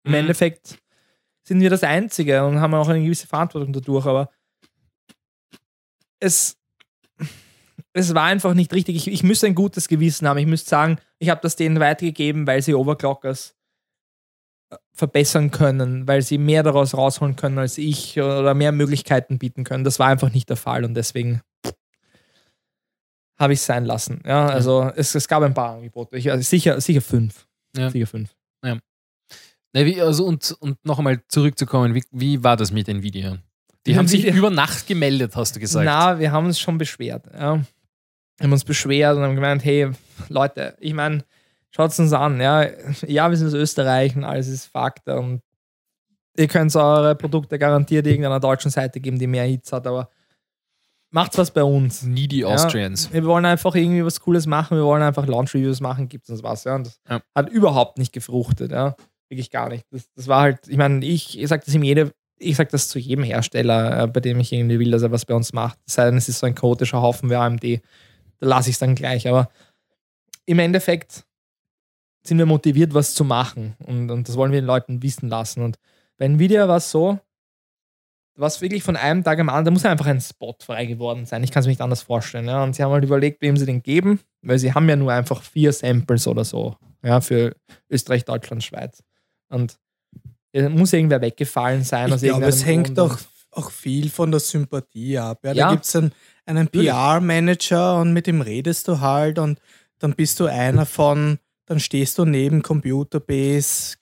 Im Mhm. Endeffekt sind wir das Einzige und haben auch eine gewisse Verantwortung dadurch, aber es, es war einfach nicht richtig. Ich, ich müsste ein gutes Gewissen haben. Ich müsste sagen, ich habe das denen weitergegeben, weil sie Overclockers äh, verbessern können, weil sie mehr daraus rausholen können als ich oder mehr Möglichkeiten bieten können. Das war einfach nicht der Fall und deswegen habe ich es sein lassen. Ja, also es, es gab ein paar Angebote. Ich, also sicher, sicher fünf. Ja. Sicher fünf. Na, wie, also und, und noch einmal zurückzukommen, wie, wie war das mit Nvidia? Die Mit haben sich über Nacht gemeldet, hast du gesagt. Na, wir haben uns schon beschwert. Ja. Wir haben uns beschwert und haben gemeint, hey, Leute, ich meine, schaut uns an. Ja, ja wir sind aus Österreich und alles ist Fakt. Und ihr könnt eure Produkte garantiert irgendeiner deutschen Seite geben, die mehr Hits hat, aber macht's was bei uns. Nie die Ja. Austrians. Wir wollen einfach irgendwie was Cooles machen, wir wollen einfach Launch-Reviews machen, gibt uns was. Ja. Und das Ja. hat überhaupt nicht gefruchtet, ja. Wirklich gar nicht. Das, das war halt, ich meine, ich, ich sage das ihm jede, ich sage das zu jedem Hersteller, äh, bei dem ich irgendwie will, dass er was bei uns macht. Es sei denn, es ist so ein chaotischer Haufen wie AMD, da lasse ich es dann gleich. Aber im Endeffekt sind wir motiviert, was zu machen. Und, und das wollen wir den Leuten wissen lassen. Und bei Nvidia war es so, was wirklich von einem Tag am anderen, da muss einfach ein Spot frei geworden sein. Ich kann es mir nicht anders vorstellen. Ja. Und sie haben halt überlegt, wem sie den geben, weil sie haben ja nur einfach vier Samples oder so ja, für Österreich, Deutschland, Schweiz. Und es muss irgendwer weggefallen sein. Ich glaube, es hängt Grund. auch, auch viel von der Sympathie ab. Ja, Ja. da gibt es einen, einen. PR-Manager und mit dem redest du halt und dann bist du einer von, dann stehst du neben Computerbase,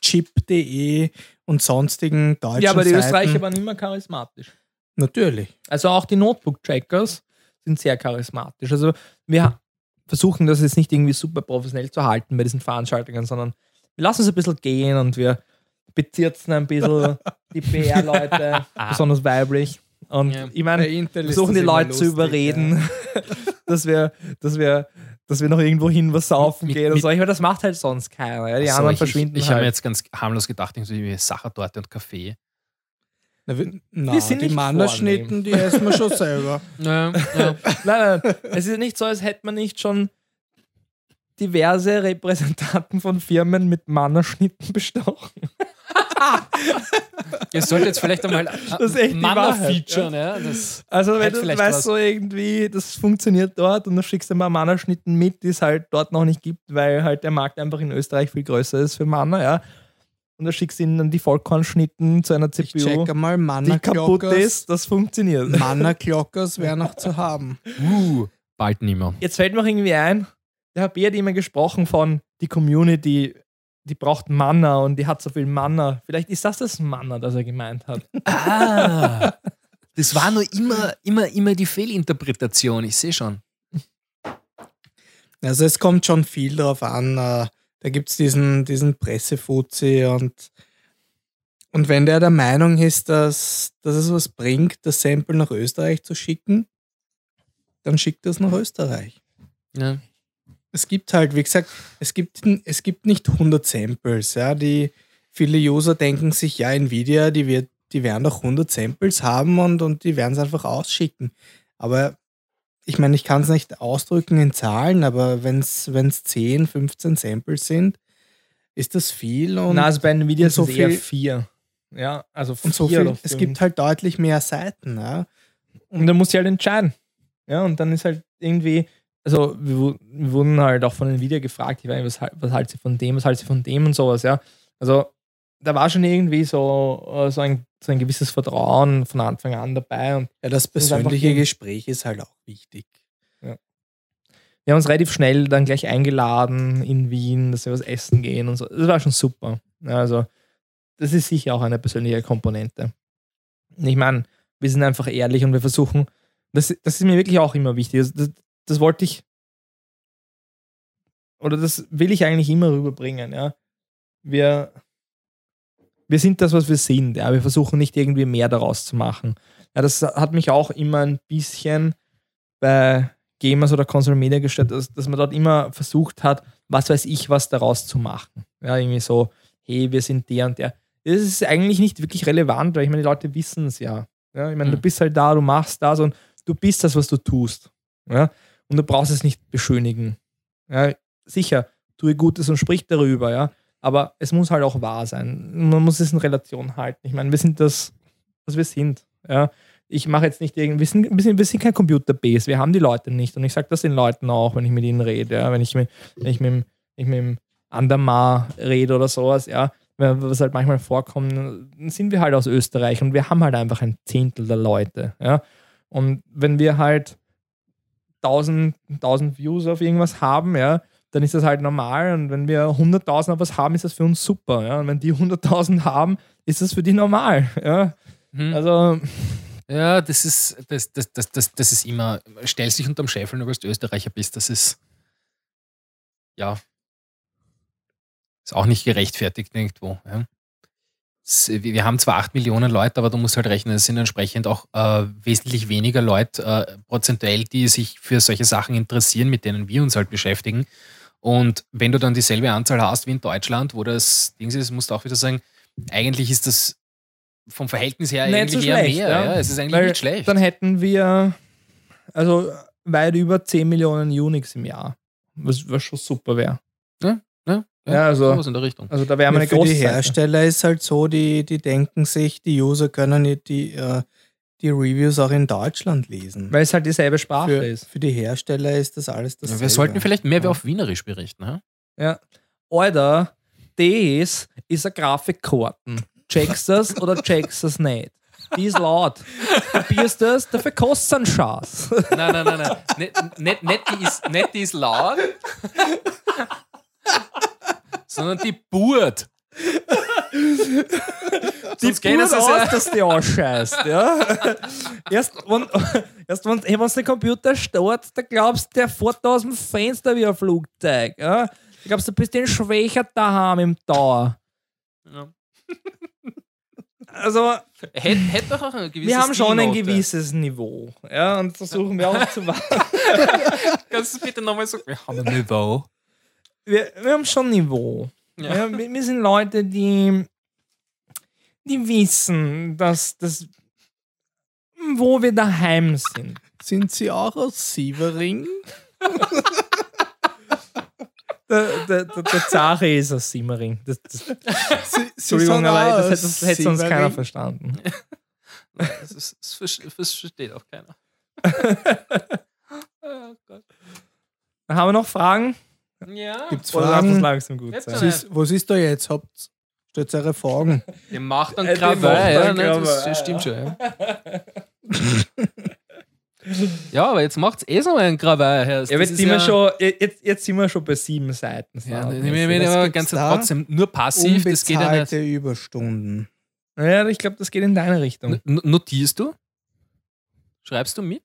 chip.de und sonstigen deutschen Ja, aber die Seiten. Österreicher waren immer charismatisch. Natürlich. Also auch die Notebook-Trackers sind sehr charismatisch. Also wir versuchen das jetzt nicht irgendwie super professionell zu halten bei diesen Veranstaltungen, sondern wir lassen es ein bisschen gehen und wir bezirzen ein bisschen die PR-Leute, besonders weiblich. Und Ja. ich meine, versuchen die Leute zu lustig, überreden, dass, wir, dass, wir, dass wir noch irgendwo hin was saufen Mit- gehen und so. Ich meine, das macht halt sonst keiner. Ja? Die Ach so, anderen ich, verschwinden Ich, ich habe mir halt. jetzt ganz harmlos gedacht, irgendwie Sachertorte und Kaffee. Na, wir- na, Wir sind die Mannerschnitten, die essen wir schon selber. Ja, ja. Nein, nein, es ist nicht so, als hätte man nicht schon diverse Repräsentanten von Firmen mit Mannerschnitten bestochen. Ihr solltet jetzt vielleicht einmal Manner Wahrheit, featuren, ja. Das, Also wenn du weißt was. so irgendwie, das funktioniert dort und du schickst dir mal Mannerschnitten mit, die es halt dort noch nicht gibt, weil halt der Markt einfach in Österreich viel größer ist für Manner, ja. Und du schickst ihnen dann die Vollkornschnitten zu einer Ich CPU, check einmal die kaputt ist, das funktioniert. Mannerglockers wäre noch zu haben. uh, bald nimmer. Jetzt fällt mir auch irgendwie ein, der HB hat immer gesprochen von die Community, die braucht Manna und die hat so viel Manna. Vielleicht ist das das Manna, das er gemeint hat. Ah, das war nur immer, immer, immer die Fehlinterpretation. Ich sehe schon. Also es kommt schon viel drauf an. äh, Da gibt es diesen, diesen Pressefuzzi und, und wenn der der Meinung ist, dass, dass es was bringt, das Sample nach Österreich zu schicken, dann schickt das nach Österreich. Ja. Es gibt halt, wie gesagt, es gibt, es gibt nicht 100 Samples. Ja, die viele User denken sich, ja, Nvidia, die, wird, die werden doch 100 Samples haben und, und die werden es einfach ausschicken. Aber ich meine, ich kann es nicht ausdrücken in Zahlen, aber wenn es 10, 15 Samples sind, ist das viel. Und, Na, also bei Nvidia so es eher viel- vier. Ja, also vier und so viel, es gibt halt deutlich mehr Seiten. Ja. Und dann musst du halt entscheiden. Ja, und dann ist halt irgendwie, also wir, wir wurden halt auch von Nvidia gefragt, ich weiß nicht, was, halt- was halt sie von dem, was halt sie von dem und sowas, ja. Also da war schon irgendwie so, äh, so, ein, so ein gewisses Vertrauen von Anfang an dabei und ja, das Das persönliche gegen- Gespräch ist halt auch wichtig. wir haben uns relativ schnell dann gleich eingeladen in Wien, dass wir was essen gehen und so. Das war schon super. Ja, Also, das ist sicher auch eine persönliche Komponente. Ich meine, wir sind einfach ehrlich und wir versuchen, das, das ist mir wirklich auch immer wichtig. Das, das, das wollte ich, oder das will ich eigentlich immer rüberbringen, ja. Wir, wir sind das, was wir sind, ja. Wir versuchen nicht irgendwie mehr daraus zu machen. Ja, das hat mich auch immer ein bisschen bei Gamers oder Console Media gestört, dass, dass man dort immer versucht hat, was weiß ich, was daraus zu machen. Ja, irgendwie so, hey, wir sind der und der. Das ist eigentlich nicht wirklich relevant, weil ich meine, die Leute wissen es ja. ja. Ich meine, du Mhm. bist halt da, du machst das und du bist das, was du tust. Ja. Und du brauchst es nicht beschönigen. Ja, sicher, tue Gutes und sprich darüber, ja. Aber es muss halt auch wahr sein. Man muss es in Relation halten. Ich meine, wir sind das, was wir sind. Ja ich mache jetzt nicht irgendwie, wir sind, wir sind, wir sind kein Computerbase, wir haben die Leute nicht. Und ich sage das den Leuten auch, wenn ich mit ihnen rede, ja, wenn ich mit, wenn ich mit, ich mit dem Andermar rede oder sowas, ja, was halt manchmal vorkommt, sind wir halt aus Österreich und wir haben halt einfach ein Zehntel der Leute, ja. Und wenn wir halt 1000, 1000 Views auf irgendwas haben, ja, dann ist das halt normal. Und wenn wir 100.000 auf was haben, ist das für uns super. Ja? Und wenn die 100.000 haben, ist das für die normal. Ja? Hm. Also, Ja, das ist, das, das, das, das, das ist immer, stellst dich unterm Scheffel, nur weil du Österreicher bist, das ist, ja, ist auch nicht gerechtfertigt irgendwo. Ja. Wir haben zwar 8 Millionen Leute, aber du musst halt rechnen, es sind entsprechend auch äh, wesentlich weniger Leute äh, prozentuell, die sich für solche Sachen interessieren, mit denen wir uns halt beschäftigen. Und wenn du dann dieselbe Anzahl hast wie in Deutschland, wo das Ding ist, musst du auch wieder sagen, eigentlich ist das vom Verhältnis her Nicht eigentlich so eher schlecht, mehr. ja. Ja. Es ist eigentlich Weil nicht schlecht. dann hätten wir also weit über 10 Millionen Unix im Jahr. Was, was schon super wäre. ja, ja, also- sowas in der Richtung. Also da wäre Ja, eine für die große Hersteller ist halt so, die, die denken sich, die User können nicht die, äh, die Reviews auch in Deutschland lesen. Weil es halt dieselbe Sprache Für, ist. für die Hersteller ist das alles das. Ja, wir sollten vielleicht mehr auf Wienerisch berichten. Ja? Ja. Alter, das ist eine Grafikkarten. Checkst das oder checkst das nicht? Die ist laut. Kapierst du das? Dafür kostet es einen Schatz. Nein, nein, nein, nein. Nicht, nicht, nicht, die ist, nicht die ist laut, sondern die Burt. Die geht es ja aus, sehr- dass die ausscheißt. Ja? Erst, wenn, erst wenn, hey, wenn der Computer startet, da glaubst du, der fährt da aus dem Fenster wie ein Flugzeug. Ja? Du glaubst, du bist den Schwächer daheim im Tower. Ja. Also, Hätte, doch auch ein gewisses wir haben schon ein Stilnote. gewisses Niveau. Ja, und versuchen wir auch zu wahren. Kannst du bitte nochmal sagen? Wir haben ein Niveau. Wir, wir haben schon Niveau. Ja. Wir, wir sind Leute, die, die wissen, dass das, wo wir daheim sind. Sind Sie auch aus Sievering? Der, der, der, der Zare ist aus Simmering. Das, das, Sie, Entschuldigung, aber das, das hätte sonst keiner verstanden. Das, ist, das, ver- das versteht auch keiner. oh Gott. Haben wir noch Fragen? Ja. Gibt's es Fragen? langsam gut Jetzt sein? Was ist, was ist da jetzt? Habt stellt eure Fragen? Der macht dann Äh, macht Ja, dann nein, das, stimmt schon. Ja, ja aber jetzt macht's eh so einen Krawall. Herr. Ja, jetzt, sind wir schon, jetzt, jetzt sind wir schon bei sieben Seiten. Ja, ich meine, Was aber ganz trotzdem nur passiv, das geht ja nicht. Überstunden. ja, ich glaube, das geht in deine Richtung. N- Notierst du? Schreibst du mit?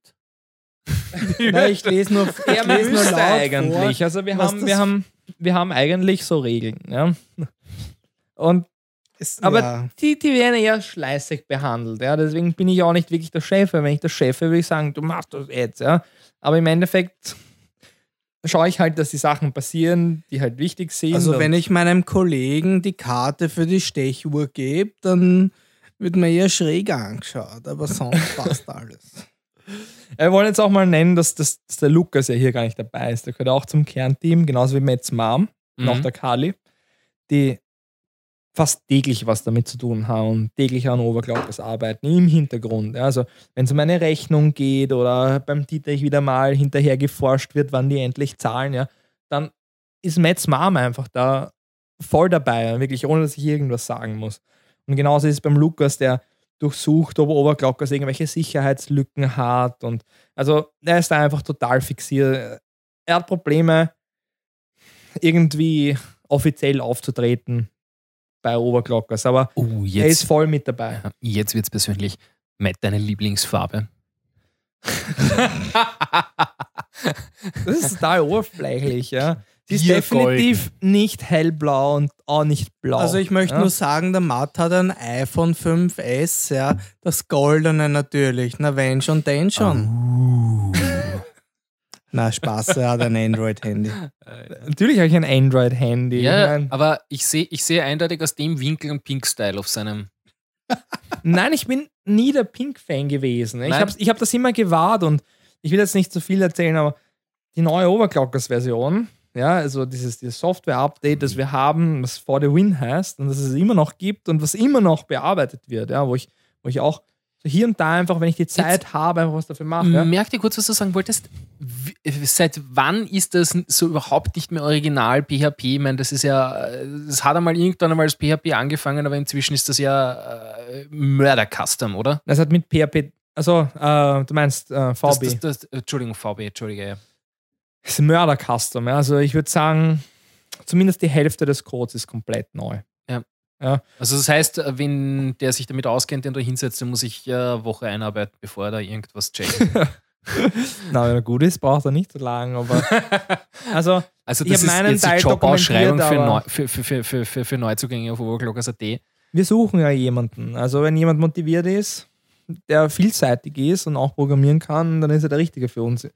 Nein, ich lese nur, ich Ja, lese nur laut eigentlich. Vor. Also wir haben, wir, haben, wir haben eigentlich so Regeln. Ja? Und Es- Aber ja. die, die werden eher schleißig behandelt. Ja? Deswegen bin ich auch nicht wirklich der Chef. Wenn ich der Chef wäre, würde ich sagen, du machst das jetzt. Ja? Aber im Endeffekt schaue ich halt, dass die Sachen passieren, die halt wichtig sind. Also wenn ich meinem Kollegen die Karte für die Stechuhr gebe, dann wird mir eher schräg angeschaut, aber sonst passt alles. Wir wollen jetzt auch mal nennen, dass, dass, dass der Lukas ja hier gar nicht dabei ist. Der gehört auch zum Kernteam, genauso wie Metz Mom und Mhm. auch der Kali, die fast täglich was damit zu tun haben und täglich an Overclockers arbeiten im Hintergrund. Also wenn es um eine Rechnung geht oder beim Dietrich wieder mal hinterher geforscht wird, wann die endlich zahlen, ja, dann ist Metz Mom einfach da voll dabei, wirklich ohne dass ich irgendwas sagen muss. Und genauso ist es beim Lukas, der durchsucht, ob Overclockers irgendwelche Sicherheitslücken hat. Und also er ist da einfach total fixiert. Er hat Probleme, irgendwie offiziell aufzutreten bei Overclockers, aber Oh, er ist voll mit dabei. Jetzt wird's persönlich. Matt, deine Lieblingsfarbe? Das ist total oberflächlich, ja. Sie ist definitiv nicht hellblau und auch nicht blau. Also ich möchte ja. nur sagen, der Matt hat ein iPhone 5S, ja, das goldene natürlich. Na wenn schon, denn schon. Uh. Na Spaß, er hat ein Android-Handy. Natürlich habe ich ein Android-Handy. Ja, Ich mein, aber ich sehe ich seh eindeutig aus dem Winkel einen Pink-Style auf seinem. Nein, ich bin nie der Pink-Fan gewesen. Ich habe ich hab das immer gewahrt und ich will jetzt nicht zu viel erzählen, aber die neue Overclockers-Version, ja, also dieses, dieses Software-Update, das wir haben, was For the Win heißt und das es immer noch gibt und was immer noch bearbeitet wird, ja, wo ich, wo ich auch so hier und da einfach, wenn ich die Zeit habe, einfach was dafür mache. Ja. Merk dir kurz, was du sagen wolltest. Wie, seit wann ist das so überhaupt nicht mehr original PHP? Ich meine, das ist ja, äh, das hat einmal irgendwann einmal als PHP angefangen, aber inzwischen ist das ja äh, Mörder-Custom, oder? Das hat mit PHP, also äh, du meinst äh, VB. Das, das, das, Entschuldigung, VB, Entschuldige. Ja. Das ist Mörder-Custom. Ja. Also ich würde sagen, zumindest die Hälfte des Codes ist komplett neu. Also das heißt, wenn der sich damit auskennt, den du hinsetzt, dann muss ich äh, eine Woche einarbeiten, bevor er da irgendwas checkt. Na, wenn er gut ist, braucht er nicht so lange, aber also Also Ich das hab ist meinen jetzt die Teil Jobausschreibung für, Neu, für, für, für, für, für Neuzugänge auf Overclockers.at. wir suchen ja jemanden. Also wenn jemand motiviert ist, der vielseitig ist und auch programmieren kann, dann ist er der Richtige für uns.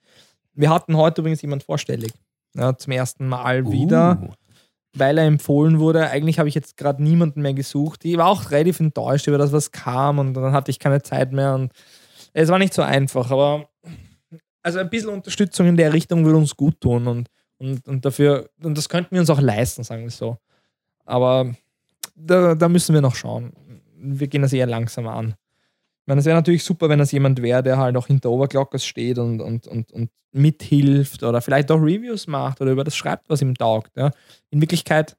Wir hatten heute übrigens jemand vorstellig. Ja, zum ersten Mal wieder, Uh. weil er empfohlen wurde. Eigentlich habe ich jetzt gerade niemanden mehr gesucht. Ich war auch relativ enttäuscht über das, was kam und dann hatte ich keine Zeit mehr und es war nicht so einfach, aber also ein bisschen Unterstützung in der Richtung würde uns gut tun und, und, und dafür, und das könnten wir uns auch leisten, sagen wir so. Aber da, da müssen wir noch schauen. Wir gehen das eher langsam an. Ich meine, es wäre natürlich super, wenn das jemand wäre, der halt auch hinter Overclockers steht und, und, und, und mithilft oder vielleicht auch Reviews macht oder über das schreibt, was ihm taugt. Ja. In Wirklichkeit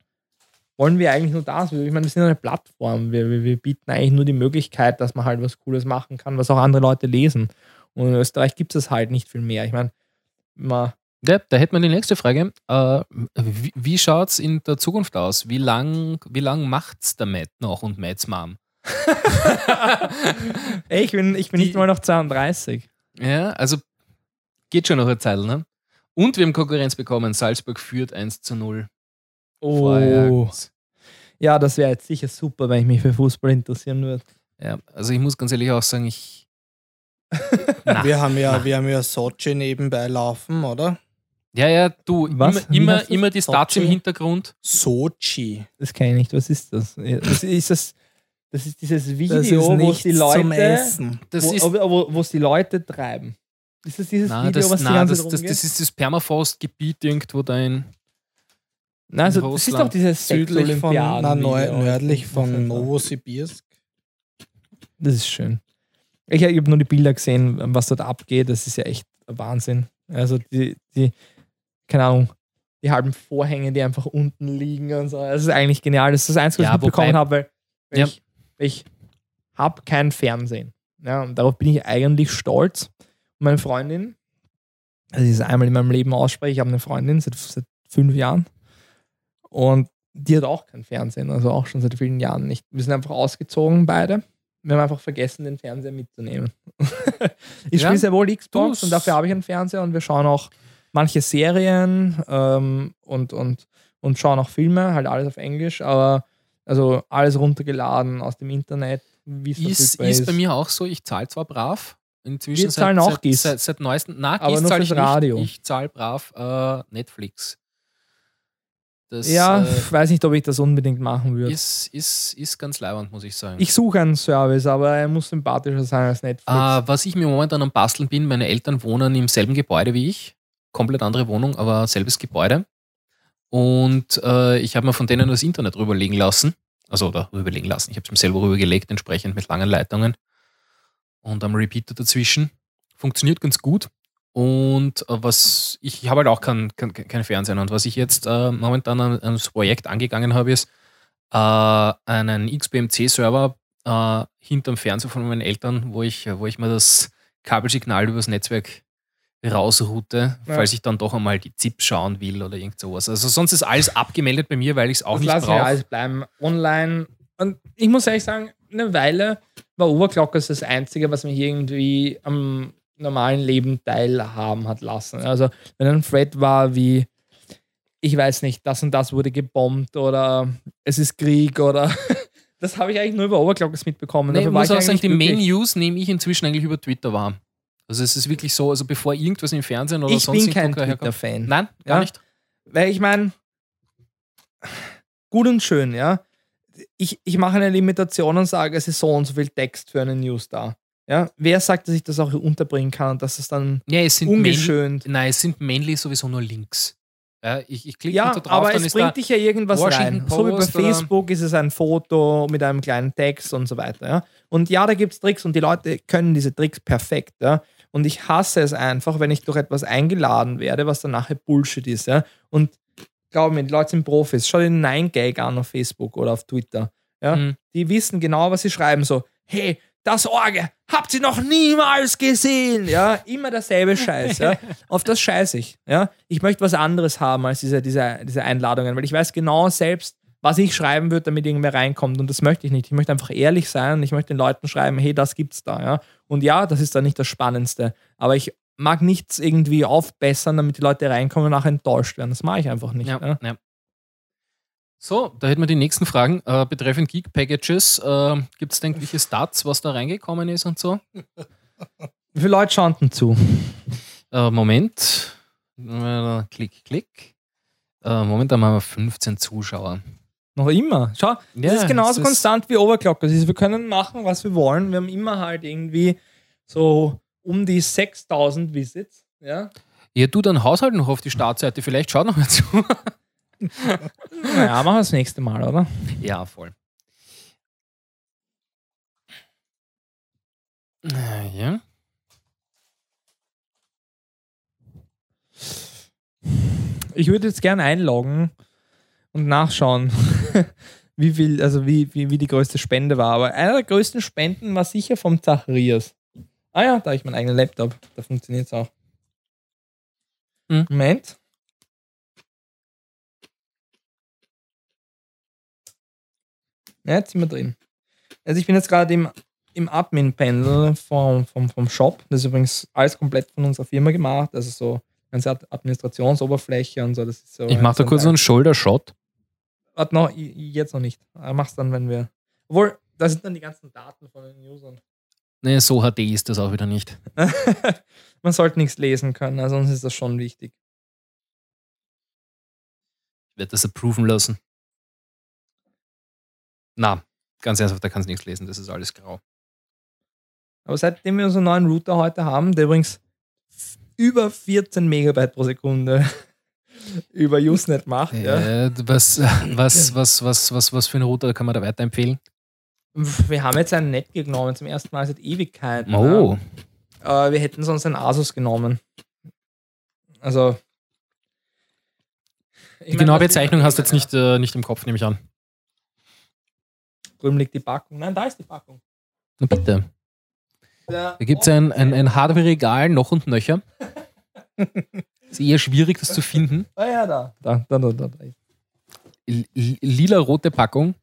wollen wir eigentlich nur das. Ich meine, wir sind eine Plattform. Wir, wir, wir bieten eigentlich nur die Möglichkeit, dass man halt was Cooles machen kann, was auch andere Leute lesen. Und in Österreich gibt es halt nicht viel mehr. Ich meine, man Ja, da hätte man die nächste Frage. Äh, wie wie schaut es in der Zukunft aus? Wie lang, wie lang macht's der Matt noch und Matts Mom? Ey, ich bin, ich bin Die- nicht mal noch 32. Ja, also geht schon noch eine Zeit, ne? Und wir haben Konkurrenz bekommen. Salzburg führt 1 zu 0. Oh. Ja, das wäre jetzt sicher super, wenn ich mich für Fußball interessieren würde. Ja, also ich muss ganz ehrlich auch sagen, ich. Na, Wir haben ja, na. wir haben ja Sochi nebenbei laufen, oder? Ja, ja, du, Was? Immer, immer, immer die Stats im? Hintergrund. Sochi. Das kenne ich nicht. Was ist das? das ist das Das ist dieses Video, Das ist wo es die zum Leute, Essen. Das wo, ist, wo, die Leute treiben. Ist das dieses nein, Video, das, was die nein, ganze das, Zeit das, das ist das Permafrost-Gebiet irgendwo da in. Nein, also, das ist doch dieses Südlich von, Video. nördlich von? Novosibirsk. Das ist schön. Ich, ich habe nur die Bilder gesehen, was dort abgeht. Das ist ja echt Wahnsinn. Also die, die, keine Ahnung, die halben Vorhänge, die einfach unten liegen und so. Das ist eigentlich genial. Das ist das Einzige, was Ja, ich mitbekommen wobei- habe, weil, weil Ja. ich, ich habe kein Fernsehen. Ja, und darauf bin ich eigentlich stolz. Und meine Freundin, also ich es einmal in meinem Leben ausspreche, ich habe eine Freundin seit, seit fünf Jahren und die hat auch kein Fernsehen, also auch schon seit vielen Jahren nicht. Wir sind einfach ausgezogen beide. Wir haben einfach vergessen, den Fernseher mitzunehmen. ich Ja, spiele sehr wohl Xbox und dafür habe ich einen Fernseher und wir schauen auch manche Serien ähm, und, und, und schauen auch Filme, halt alles auf Englisch, aber also alles runtergeladen aus dem Internet, Ist, verfügbar ist bei mir auch so, ich zahle zwar brav. Inzwischen Wir zahlen auch seit, GIS. Seit, seit neuestem. Na, Aber nur zahle ich fürs Radio. nicht. Ich zahle brav äh, Netflix. Das Ja, äh, ich weiß nicht, ob ich das unbedingt machen würde. ist, ist, ist ganz leibend, muss ich sagen. Ich suche einen Service, aber er muss sympathischer sein als Netflix. Äh, was ich mir momentan am Basteln bin, meine Eltern wohnen im selben Gebäude wie ich. Komplett andere Wohnung, aber selbes Gebäude. Und äh, ich habe mir von denen das Internet rüberlegen lassen. Also oder rüberlegen lassen. Ich habe es mir selber rübergelegt, entsprechend mit langen Leitungen. Und am Repeater dazwischen. Funktioniert ganz gut. Und äh, was ich, ich habe halt auch kein, kein, kein Fernsehen. Und was ich jetzt äh, momentan an, an das Projekt angegangen habe, ist äh, einen XBMC-Server äh, hinterm Fernseher von meinen Eltern, wo ich, wo ich mir das Kabelsignal übers Netzwerk rausroute, Ja. falls ich dann doch einmal die ZIPs schauen will oder irgend sowas. Also sonst ist alles abgemeldet bei mir, weil ich es auch das nicht ich ja brauche. alles bleiben. Online. Und ich muss ehrlich sagen, eine Weile war Overclockers das Einzige, was mich irgendwie am normalen Leben teilhaben hat lassen. Also, wenn ein Thread war wie, ich weiß nicht, das und das wurde gebombt oder es ist Krieg oder. das habe ich eigentlich nur über Overclockers mitbekommen. Nee, ich muss auch sagen, die Main. News nehme ich inzwischen eigentlich über Twitter wahr. Also es ist wirklich so, also bevor irgendwas im Fernsehen oder Ich sonst bin kein Twitter-Fan. Nein, gar Ja. nicht. Weil ich meine, gut und schön, ja. Ich, ich mache eine Limitation und sage, es ist so und so viel Text für eine News da. Ja? Wer sagt, dass ich das auch unterbringen kann und dass es dann Ja, es sind ungeschönt. nein, es sind mainly sowieso nur Links. Ja, ich, ich klicke Ja, da drauf, aber dann es ist bringt dich ja irgendwas Washington rein. So wie bei Post Facebook ist es ein Foto mit einem kleinen Text und so weiter. Ja? Und ja, da gibt es Tricks und die Leute können diese Tricks perfekt. Ja? Und ich hasse es einfach, wenn ich durch etwas eingeladen werde, was dann nachher Bullshit ist. Ja? Und glaub mir, die Leute sind Profis. Schau dir den 9gag an auf Facebook oder auf Twitter. Ja? Mhm. Die wissen genau, was sie schreiben. So, hey, das Orge, habt ihr noch niemals gesehen? Ja, immer derselbe Scheiß. Ja? Auf das scheiße ich. Ja? Ich möchte was anderes haben als diese, diese, diese Einladungen, weil ich weiß genau selbst, was ich schreiben würde, damit irgendwer reinkommt. Und das möchte ich nicht. Ich möchte einfach ehrlich sein und ich möchte den Leuten schreiben, hey, das gibt's da. Ja? Und ja, das ist dann nicht das Spannendste. Aber ich mag nichts irgendwie aufbessern, damit die Leute reinkommen und nachher enttäuscht werden. Das mache ich einfach nicht. Ja, Ja? ja. So, da hätten wir die nächsten Fragen. Äh, betreffend Geek Packages, äh, gibt es irgendwelche Stats, was da reingekommen ist und so? Wie viele Leute schauen denn zu? Äh, Moment. Äh, klick, klick. Äh, momentan haben wir 15 Zuschauer. Noch immer. Schau, das Ja, ist genauso ist- konstant wie Overclockers. Also wir können machen, was wir wollen. Wir haben immer halt irgendwie so um die 6000 Visits. Ja, Ja, du dann Haushalt noch auf die Startseite. Vielleicht schau noch mal zu. naja, machen wir das nächste Mal, oder? ja, voll. Äh, Ja. Ich würde jetzt gerne einloggen und nachschauen, wie viel, also wie, wie, wie die größte Spende war. Aber einer der größten Spenden war sicher vom Zacharias. Ah ja, da habe ich meinen eigenen Laptop. Da funktioniert es auch. Hm. Moment. Ja, jetzt sind wir drin. Also ich bin jetzt gerade im, im Admin-Panel vom, vom, vom Shop. Das ist übrigens alles komplett von unserer Firma gemacht. Also so ganze Ad- Administrationsoberfläche und so. Das ist so Ich mache da so kurz so einen Shoulder-Shot. Warte noch, jetzt noch nicht. Äh, Mach's dann, wenn wir. Obwohl, da sind dann die ganzen Daten von den Usern. Nee, so HD ist das auch wieder nicht. Man sollte nichts lesen können, also sonst ist das schon wichtig. Ich werde das approven lassen. Na, ganz ernsthaft, da kannst du nichts lesen, das ist alles grau. Aber seitdem wir unseren neuen Router heute haben, der übrigens über 14 Megabyte pro Sekunde über Usenet macht, ja. Äh, was, was, was, was, was, was für einen Router kann man da weiterempfehlen? Wir haben jetzt einen Netgear genommen, zum ersten Mal seit Ewigkeiten. Oh, Ja. Äh, wir hätten sonst einen Asus genommen. Also. Die mein, genaue Bezeichnung hast du jetzt nicht, äh, nicht im Kopf, nehme ich an. Drüben liegt die Packung. Nein, da ist die Packung. Na bitte. Da Da gibt es ein, ein, ein Hardware-Regal noch und nöcher. ist eher schwierig, das zu finden. Ah ja, da. Da, da, da, da. Lila-rote Packung.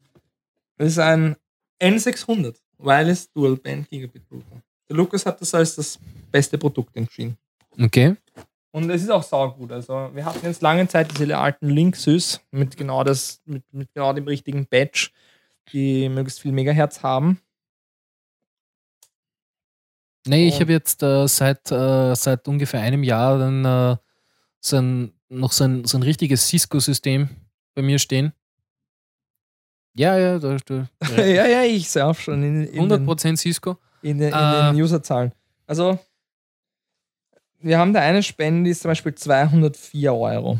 Das ist ein N600 Wireless Dual Band Gigabit Router. Der Lukas hat das als das beste Produkt entschieden. Okay. Und es ist auch saugut. Also wir hatten jetzt lange Zeit diese alten Linksys mit genau das, mit, mit genau dem richtigen Badge, die möglichst viel Megahertz haben. Nee, ich habe jetzt äh, seit, äh, seit ungefähr einem Jahr dann äh, so ein, noch so ein, so ein richtiges Cisco-System bei mir stehen. Ja, ja, da, da, ja, ja, ich sehe auch schon in, in, den, 100% Cisco. in, den, Äh, den Userzahlen. Also wir haben da eine Spende, die ist zum Beispiel 204 Euro.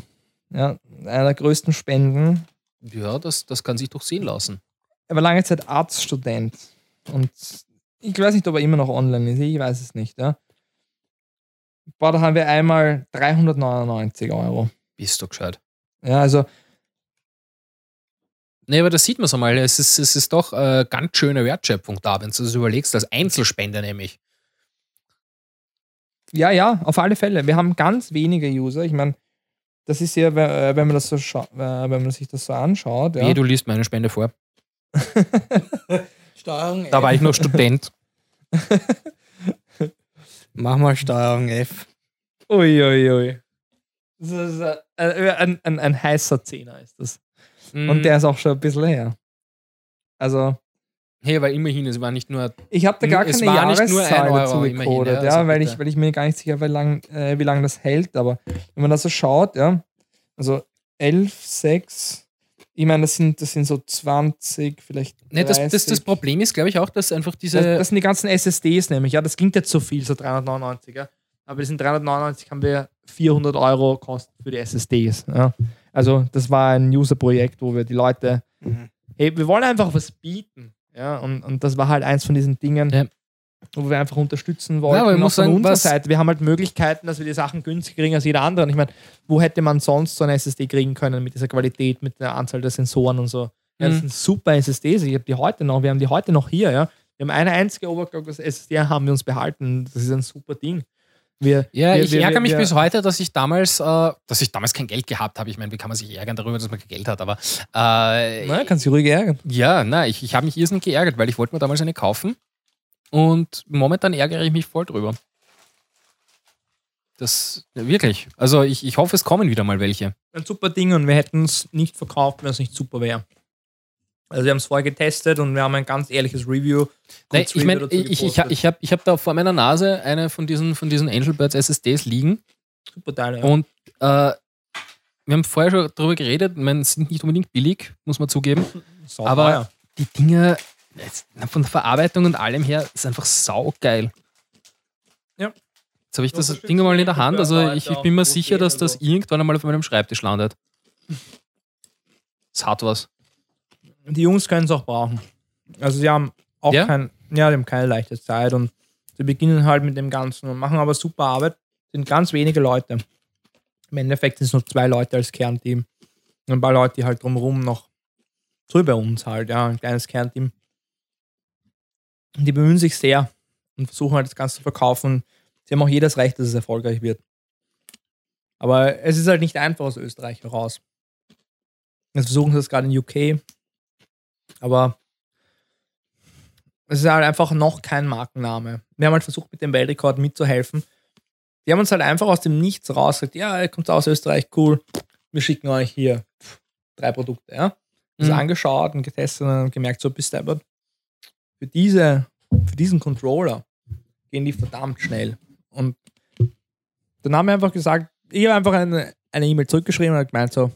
Ja, einer der größten Spenden. Ja, das, das kann sich doch sehen lassen. Er war lange Zeit Arztstudent und ich weiß nicht, ob er immer noch online ist, ich weiß es nicht. Ja. Boah, da haben wir einmal 399 Euro. Bist du gescheit. Ja, also Nee, aber das sieht man so mal. Es ist, es ist doch äh, ganz schöne Wertschöpfung da, wenn du das überlegst, als Einzelspender nämlich. Ja, ja, auf alle Fälle. Wir haben ganz wenige User. Ich meine, das ist ja, äh, wenn man das so äh, wenn man sich das so anschaut, ja. Nee, du liest meine Spende vor. Steuerung Da war ich noch Student. Mach mal Steuerung F. Uiuiui. Ui, ui. Das ist äh, äh, ein, ein, ein heißer Zehner ist das. Mhm. Und der ist auch schon ein bisschen her. Also, Hey, weil immerhin, es war nicht nur. ich habe da gar Es keine war nicht nur ein Jahreszahl Euro dazu gecodet, ja, ja, also weil, bitte. ich, weil ich mir gar nicht sicher war, wie lange äh, lang das hält. Aber wenn man das so schaut, ja, also 11, 6, ich meine, das sind, das sind so 20, vielleicht. Nee, das, 30. das, das Problem ist, glaube ich, auch, dass einfach diese. Das, das sind die ganzen SSDs nämlich, ja, das klingt jetzt so viel, so 399, ja. Aber diesen 399 haben wir 400 Euro Kosten für die SSDs. Ja. Also das war ein User-Projekt, wo wir die Leute, Mhm. hey, wir wollen einfach was bieten. Ja, und, und das war halt eins von diesen Dingen, Ja. Wo wir einfach unterstützen wollten. aber ich muss sagen, unserer Seite, wir haben halt Möglichkeiten, dass wir die Sachen günstiger kriegen als jeder andere. Und ich meine, wo hätte man sonst so eine SSD kriegen können mit dieser Qualität, mit der Anzahl der Sensoren und so? Ja, das Mhm. sind super SSDs. Ich habe die heute noch, wir haben die heute noch hier, ja. Wir haben eine einzige Overclock-SSD, haben wir uns behalten. Das ist ein super Ding. Wir, Ja, wir, ich wir, ärgere mich bis heute, dass ich damals, äh, dass ich damals kein Geld gehabt habe. Ich meine, wie kann man sich ärgern darüber, dass man kein Geld hat? Aber äh, Na, kannst du ruhig ärgern. ja, na, ich, ich habe mich irrsinnig geärgert, weil ich wollte mir damals eine kaufen und momentan ärgere ich mich voll drüber. Das wirklich. Also ich, ich hoffe, es kommen wieder mal welche. Ein super Ding und wir hätten es nicht verkauft, wenn es nicht super wäre. Also wir haben es vorher getestet und wir haben ein ganz ehrliches Review. Kurzreview ich meine, ich, ich, ich, habe ich hab da vor meiner Nase eine von diesen, von diesen Angelbirds SSDs liegen super Teile. Ja. und äh, wir haben vorher schon darüber geredet, ich meine, sind nicht unbedingt billig, muss man zugeben. Sau aber- teuer. die Dinge jetzt, von der Verarbeitung und allem her ist einfach saugeil. Ja. Jetzt habe ich das Unterstützt Ding mal in der Hand. Also ich, ich bin mir sicher, dass das irgendwann einmal auf meinem Schreibtisch landet. Es hat was. Die Jungs können es auch brauchen. Also sie haben auch Ja? kein, ja, die haben keine leichte Zeit und sie beginnen halt mit dem Ganzen und machen aber super Arbeit. Sind ganz wenige Leute. Im Endeffekt sind es nur zwei Leute als Kernteam. Und ein paar Leute, die halt drumherum noch bei uns halt, ja, ein kleines Kernteam. Die bemühen sich sehr und versuchen halt das Ganze zu verkaufen. Sie haben auch jedes Recht, dass es erfolgreich wird. Aber es ist halt nicht einfach aus Österreich heraus. Jetzt versuchen sie das gerade in UK. Aber es ist halt einfach noch kein Markenname. Wir haben halt versucht, mit dem Weltrekord mitzuhelfen. Die haben uns halt einfach aus dem Nichts raus gesagt, ja, ihr kommt aus Österreich, cool. Wir schicken euch hier drei Produkte, ja. Das Mhm. angeschaut und getestet und gemerkt, so bist du aber für diese, für diesen Controller gehen die verdammt schnell. Und dann haben wir einfach gesagt, ich habe einfach eine E-Mail zurückgeschrieben und habe gemeint so,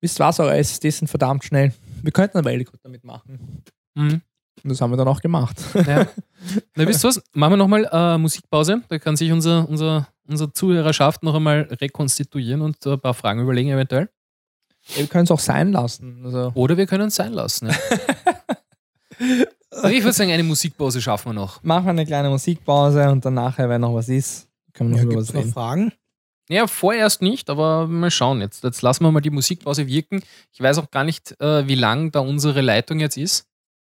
wisst was, eure SSDs sind verdammt schnell. Wir könnten einen Weltrekord damit machen. Mhm. Und das haben wir dann auch gemacht. Ja. Na, wisst ihr was? Machen wir nochmal äh, Musikpause. Da kann sich unser, unser, unsere Zuhörerschaft noch einmal rekonstituieren und ein paar Fragen überlegen, eventuell. wir können es auch sein lassen. Also, Oder wir können es sein lassen. Ja. Aber ich würde sagen, eine Musikpause schaffen wir noch. machen wir eine kleine Musikpause und dann nachher, wenn noch was ist, können wir Ja, noch über Gibt es was noch reden. Fragen? Ja, vorerst nicht, aber mal schauen. Jetzt, jetzt lassen wir mal die Musikpause wirken. Ich weiß auch gar nicht, äh, wie lang da unsere Leitung jetzt ist.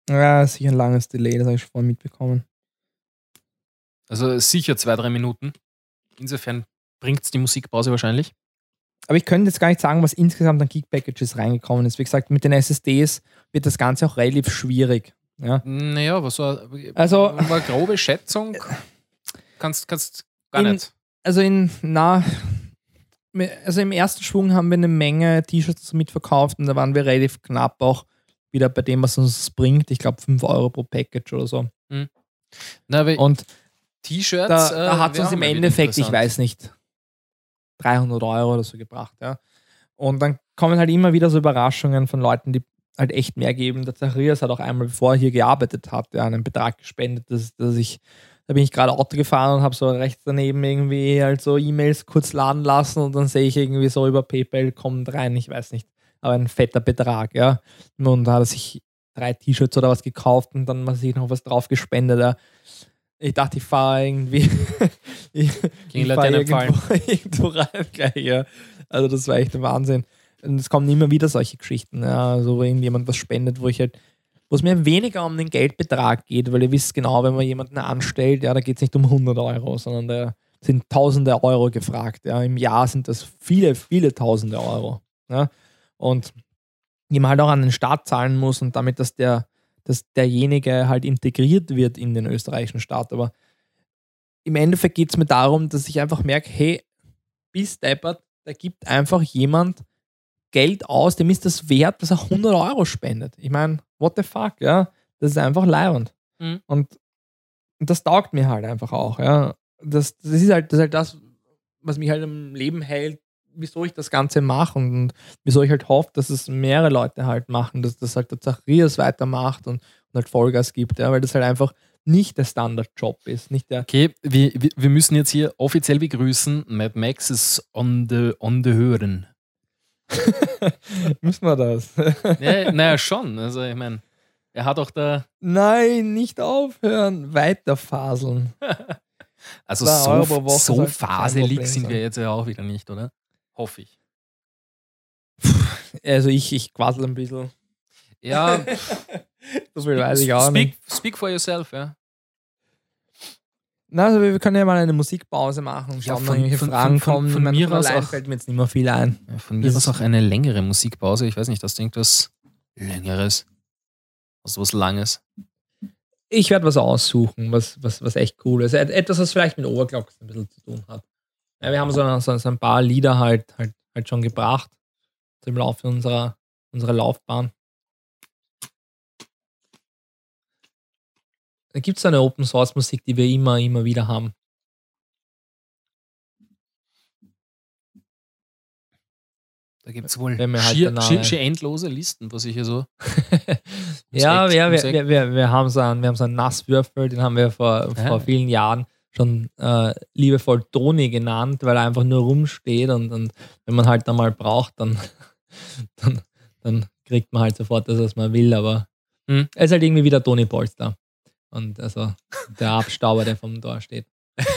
Ja, sicher ein langes Delay, das habe ich schon vorhin mitbekommen. Also sicher zwei, drei Minuten. Insofern bringt es die Musikpause wahrscheinlich. Aber ich könnte jetzt gar nicht sagen, was insgesamt an Geek-Packages reingekommen ist. Wie gesagt, mit den SSDs wird das Ganze auch relativ schwierig. Ja. Naja, was war, Also- eine grobe Schätzung? Kannst, kannst gar In- nicht. Also in, na, also im ersten Schwung haben wir eine Menge T-Shirts mitverkauft und da waren wir relativ knapp auch wieder bei dem, was uns bringt. Ich glaube 5 Euro pro Package oder so. Na, aber Und T-Shirts. da, äh, da hat es uns im Endeffekt, ich weiß nicht, 300 Euro oder so gebracht. Ja. Und dann kommen halt immer wieder so Überraschungen von Leuten, die halt echt mehr geben. Der Zacharias hat auch einmal, bevor er hier gearbeitet hat, ja, einen Betrag gespendet, dass, dass ich, da bin ich gerade Auto gefahren und habe so rechts daneben irgendwie halt so E-Mails kurz laden lassen und dann sehe ich irgendwie so über PayPal kommt rein, ich weiß nicht, aber ein fetter Betrag, ja. Und da hat er sich drei T-Shirts oder was gekauft und dann mal sich noch was drauf gespendet. Ja. Ich dachte, ich fahre irgendwie. ich, Ging ich fahr irgendwo, irgendwo rein gleich, ja. Also das war echt der Wahnsinn. Und es kommen immer wieder solche Geschichten, ja, also wo irgendjemand was spendet, wo ich halt, wo es mir weniger um den Geldbetrag geht, weil ihr wisst genau, wenn man jemanden anstellt, ja, da geht es nicht um 100 Euro, sondern da sind tausende Euro gefragt. Ja. Im Jahr sind das viele, viele tausende Euro. Ja. Und die man halt auch an den Staat zahlen muss und damit, dass der, dass derjenige halt integriert wird in den österreichischen Staat. Aber im Endeffekt geht es mir darum, dass ich einfach merke, hey, bis deppert, da gibt einfach jemand Geld aus, dem ist das wert, dass er 100 Euro spendet. Ich meine, what the fuck, ja, das ist einfach leibend. Mhm. Und, und das taugt mir halt einfach auch, ja. Das, das, ist halt, das ist halt das, was mich halt im Leben hält, wieso ich das Ganze mache und, und wieso ich halt hoffe, dass es mehrere Leute halt machen, dass das halt der Zacharias weitermacht und, und halt Vollgas gibt, ja, weil das halt einfach nicht der Standardjob ist, nicht der Okay, wir, wir, wir müssen jetzt hier offiziell begrüßen. Mad Max ist on the, on the Hören. Müssen wir das? Ja, naja, schon. Also, ich meine, er hat auch da. Nein, nicht aufhören, weiterfaseln. Also, so, so faselig sind wir jetzt ja auch wieder nicht, oder? Hoffe ich. Also ich, ich quassel ein bisschen. Ja, viel weiß ich auch speak, nicht. speak for yourself, ja. Na, also wir können ja mal eine Musikpause machen und Ja, schauen, von- wenn irgendwelche von- Fragen von- kommen. von meine, mir von aus auch- fällt mir jetzt nicht mehr viel ein. Ja, Von mir Das aus auch eine längere Musikpause. Ich weiß nicht, hast du irgendwas Längeres? Hast du was Langes? Ich werde was aussuchen, was, was, was echt cool ist. Et- Etwas, was vielleicht mit Overclocks ein bisschen zu tun hat. Ja, wir haben so, so, so ein paar Lieder halt, halt, halt schon gebracht im Laufe unserer, unserer Laufbahn. Da gibt es eine Open Source Musik, die wir immer, immer wieder haben. Da gibt es wohl halt schier, schier endlose Listen, was ich hier so. ja, Eck- ja wir, wir, wir, wir, haben so einen, wir haben so einen Nasswürfel, den haben wir vor, Ah. vor vielen Jahren schon äh, liebevoll Toni genannt, weil er einfach nur rumsteht und, und wenn man halt dann mal braucht, dann, dann, dann kriegt man halt sofort das, was man will, aber Hm. er ist halt irgendwie wieder Toni Polster. Und also der Abstauber, der vom Tor steht.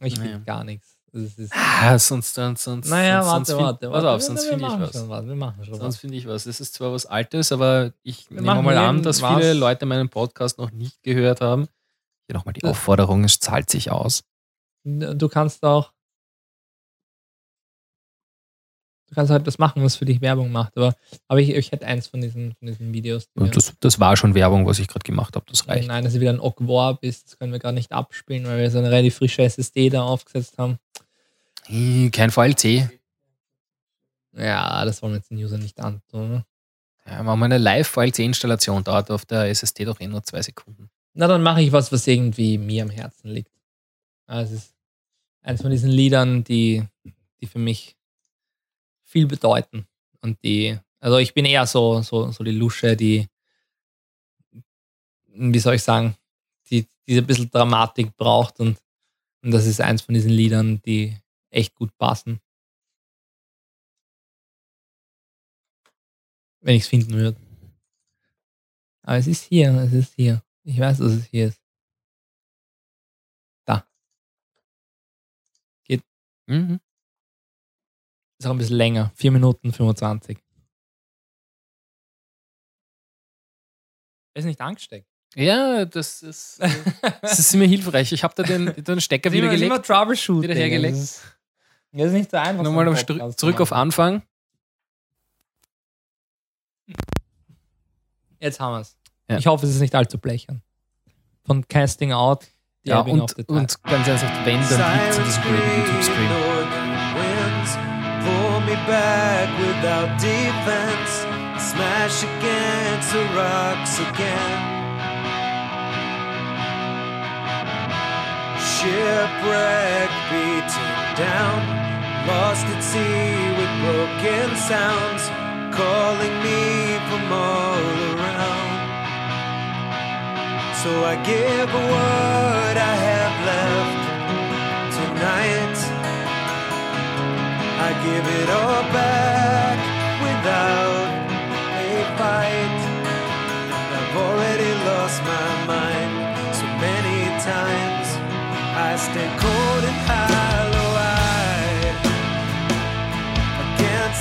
Ich Naja. finde gar nichts. Es ist, Ah, sonst, sonst, sonst. naja, sonst, warte, warte, warte. Auf, Wir- sonst wir finde ich was. schon was. Wir machen schon Sonst was. finde ich was. Das ist zwar was Altes, aber ich nehme machen mal an, dass viele Leute meinen Podcast noch nicht gehört haben. Hier nochmal die. Aufforderung, es zahlt sich aus. Du kannst auch. Du kannst halt das machen, was für dich Werbung macht. Aber, aber ich, ich hätte eins von diesen, von diesen Videos. Die das, das war schon Werbung, was ich gerade gemacht habe. Das reicht. Nein, dass es wieder ein Ogwarp ist, das können wir gar nicht abspielen, weil wir so eine relativ frische SSD da aufgesetzt haben. Ih, Kein VLC. Ja, das wollen wir jetzt den User nicht antun. Ne? Ja, machen wir eine Live-VLC-Installation. Dauert auf der SSD doch eh nur zwei Sekunden. Na, dann mache ich was, was irgendwie mir am Herzen liegt. Ja, Es ist eins von diesen Liedern, die, die für mich viel bedeuten. Und die, also ich bin eher so, so, so die Lusche, die, wie soll ich sagen, die diese bisschen Dramatik braucht und, und das ist eins von diesen Liedern, die echt gut passen. Wenn ich es finden würde. Aber es ist hier, es ist hier. Ich weiß, dass es hier ist. Da. Mhm. Ist auch ein bisschen länger. 4 Minuten 25. Er ist nicht angesteckt. Ja, das ist, äh, das ist immer hilfreich. Ich habe da den, den Stecker wieder Immer- immer gelegt. Troubleshooting. Wieder hergelegt. Das ist, das ist nicht so einfach. Nochmal auf zurück auf. Anfang. Jetzt haben wir es. Ja. Ich hoffe, es ist nicht allzu blechern. Von Casting Out, Ja, und, und ganz ernsthaft, wenn, dann liegt es in diesem blöden without defense. Smash against the rocks again. Shipwreck beaten down, lost at sea with broken sounds, calling me from all around. So I give what I have left tonight. I give it all back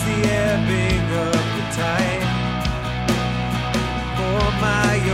the ebbing of the tide. Oh my,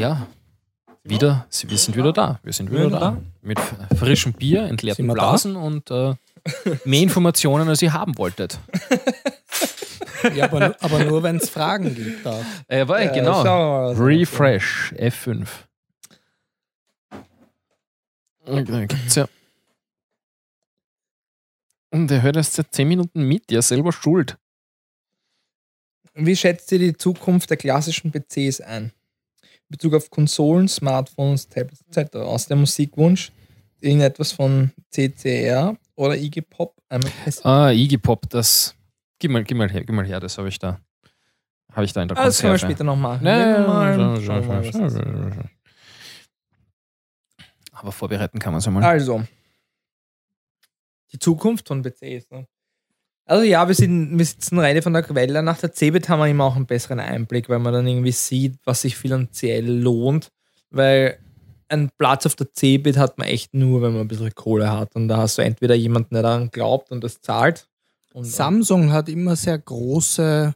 Ja, wieder, wir sind wieder da. Wir sind wieder da. Mit frischem Bier, entleerten? Blasen und äh, mehr Informationen, als ihr haben wolltet. Ja, aber, nu- aber nur, wenn es Fragen gibt. Äh, war, Ja, genau. mal, Refresh F5. Okay, gibt's ja. Und er hört erst seit 10 Minuten mit, ja selber schuld. Wie schätzt ihr die Zukunft der klassischen PCs ein? Bezug auf Konsolen, Smartphones, Tablets etc. Aus dem Musikwunsch irgendetwas von CCR oder Iggy Pop? Ah, Iggy Pop, das. Gib mal, gib mal her, gib mal her, das habe ich da. Habe ich da in der Ah, das können wir später noch machen. Ja, Nehmen wir ja, mal- ja, schauen wir mal, was ja, das ja, ist. ja, ja. Aber vorbereiten kann man es einmal. Also, die Zukunft von PCs. Ne? Also ja, wir, sind, wir sitzen rein von der Quelle. Nach der CeBIT haben wir immer auch einen besseren Einblick, weil man dann irgendwie sieht, was sich finanziell lohnt. Weil ein Platz auf der CeBIT hat man echt nur, wenn man ein bisschen Kohle hat. Und da hast du entweder jemanden, der daran glaubt und das zahlt. Und, Samsung hat immer sehr große.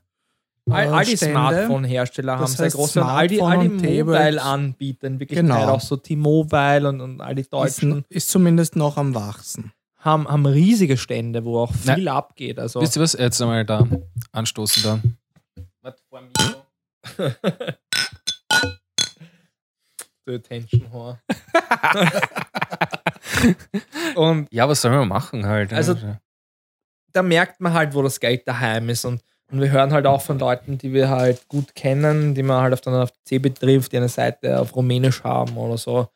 all, all die. Smartphone-Hersteller haben sehr große und all die, all Smartphone die. Mobile-Anbieter in Wirklichkeit Genau. auch so T-Mobile und, und all die Ist, Deutschen ist zumindest noch am Wachsen. Haben, haben riesige Stände, wo auch viel abgeht. Also Wisst ihr was? Jetzt einmal da anstoßen da. Was vor Mikro? The Attention Whore. und Ja, was sollen wir machen halt? Also- da merkt man halt, wo das Geld daheim ist. Und, und wir hören halt auch von Leuten, die wir halt gut kennen, die man halt auf, dann auf C betrifft, die eine Seite auf Rumänisch haben oder so,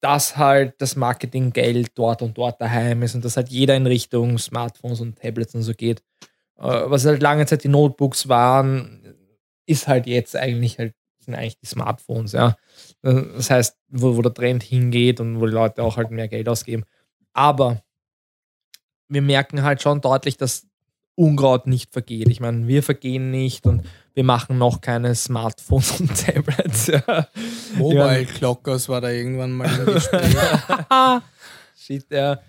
dass halt das Marketinggeld dort und dort daheim ist und dass halt jeder in Richtung Smartphones und Tablets und so geht. Äh, Was halt lange Zeit die Notebooks waren, ist halt jetzt eigentlich halt, sind eigentlich die Smartphones, ja. Das heißt, wo, wo der Trend hingeht und wo die Leute auch halt mehr Geld ausgeben. Aber wir merken halt schon deutlich, dass Unkraut nicht vergeht. Ich meine, wir vergehen nicht und wir machen noch keine Smartphones und Tablets. Ja. Mobile Clockers war da irgendwann mal im. Shit, ja.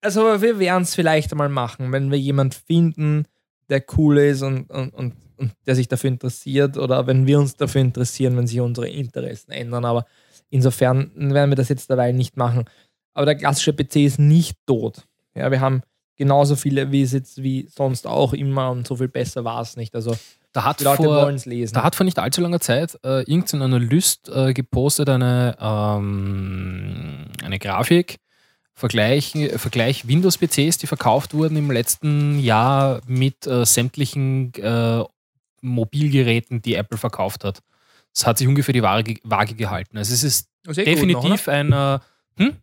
Also wir werden es vielleicht einmal machen, wenn wir jemanden finden, der cool ist und, und, und, und der sich dafür interessiert oder wenn wir uns dafür interessieren, wenn sich unsere Interessen ändern. Aber insofern werden wir das jetzt dabei nicht machen. Aber der klassische PC ist nicht tot. Ja, wir haben genauso viele wie es jetzt wie sonst auch immer und so viel besser war es nicht. Also da hat die Leute vor, wollen es lesen. Da hat vor nicht allzu langer Zeit äh, irgendein Analyst äh, gepostet eine, ähm, eine Grafik, Vergleich, Vergleich Windows-PCs, die verkauft wurden im letzten Jahr mit äh, sämtlichen äh, Mobilgeräten, die Apple verkauft hat. Das hat sich ungefähr die Waage, Waage gehalten. Also es ist definitiv ein... Äh, hm?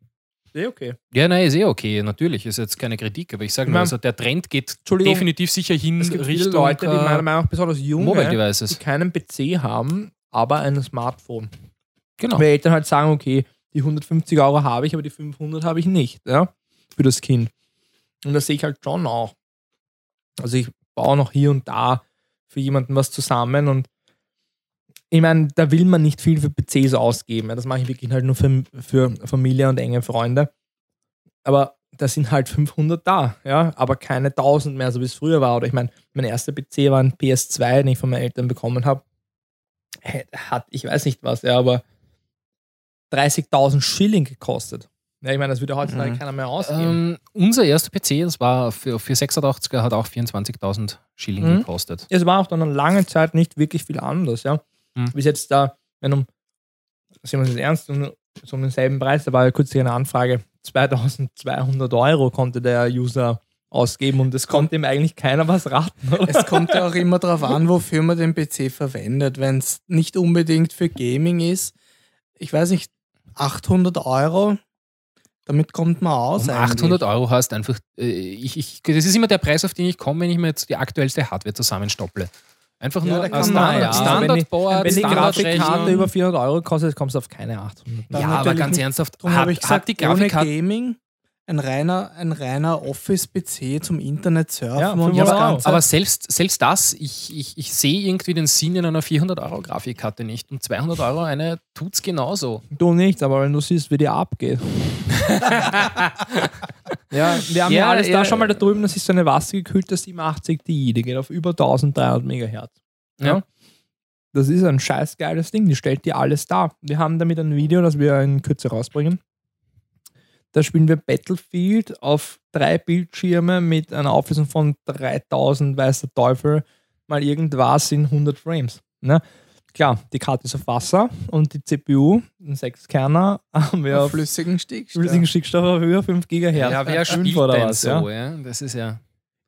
Eh okay. Ja, nein, ist eh okay, natürlich. Ist jetzt keine Kritik, aber ich sage Ich mal, mein- also der Trend geht definitiv sicher hin Es gibt viele Richtung Leute, die meiner äh, Meinung nach besonders junge, Mobile die keinen PC haben, aber ein Smartphone. Genau. Weil Eltern halt sagen, okay, die 150 Euro habe ich, aber die 500 habe ich nicht, ja, für das Kind. Und das sehe ich halt schon auch. Also ich baue noch hier und da für jemanden was zusammen und ich meine, da will man nicht viel für PCs ausgeben. Das mache ich wirklich halt nur für, für Familie und enge Freunde. Aber da sind halt 500 da, ja, aber keine 1000 mehr, so wie es früher war. Oder ich meine, mein erster PC war ein PS2, den ich von meinen Eltern bekommen habe. Hat, ich weiß nicht was, ja, aber 30.000 Schilling gekostet. Ja, ich meine, das würde heutzutage Mhm. keiner mehr ausgeben. Ähm, unser erster PC, das war für, für 86er, hat auch 24.000 Schilling Mhm. gekostet. es war auch dann eine lange Zeit nicht wirklich viel anders, ja. Mhm. Bis jetzt da, wenn um, sehen wir uns das ernst, um, so um denselben Preis, da war ja kürzlich eine Anfrage, 2200 Euro konnte der User ausgeben und es konnte ihm eigentlich keiner was raten, oder? Es kommt ja auch immer darauf an, wofür man den PC verwendet. Wenn es nicht unbedingt für Gaming ist, ich weiß nicht, 800 Euro, damit kommt man aus. Um eigentlich. 800 Euro hast einfach, äh, ich, ich, das ist immer der Preis, auf den ich komme, wenn ich mir jetzt die aktuellste Hardware zusammenstopple. Einfach Ja, nur ein Standard, ja, Standardboard, Wenn die Grafikkarte über 400 Euro kostet, kommst du auf keine 800. Dann Ja, aber ganz ernsthaft, hat, habe ich gesagt, hat die ohne Grafikkarte Gaming ein reiner, ein reiner Office-PC zum Internet surfen Ja, und 500 das. Ganze. Aber selbst, selbst das, ich, ich, ich sehe irgendwie den Sinn in einer 400-Euro-Grafikkarte nicht. Und 200 Euro eine tut es genauso. Du nichts, aber wenn du siehst, wie die abgeht. Ja, wir haben ja, Ja, alles ja. da. Schau mal da drüben, das ist so eine wassergekühlte 87 Ti, die geht auf über 1300 Megahertz. Ja. Das ist ein scheiß geiles Ding, die stellt dir alles dar. Wir haben damit ein Video, das wir in Kürze rausbringen. Da spielen wir Battlefield auf drei Bildschirme mit einer Auflösung von 3000 weißer Teufel mal irgendwas in 100 Frames. Ne? Klar, die Karte ist auf Wasser und die CPU, ein 6-Kerner, haben wir auf flüssigen Stickstoff. flüssigen Stickstoff auf über 5 Gigahertz. Ja, wer Fünf spielt oder denn was, so? ja? Ja? Das ist ja.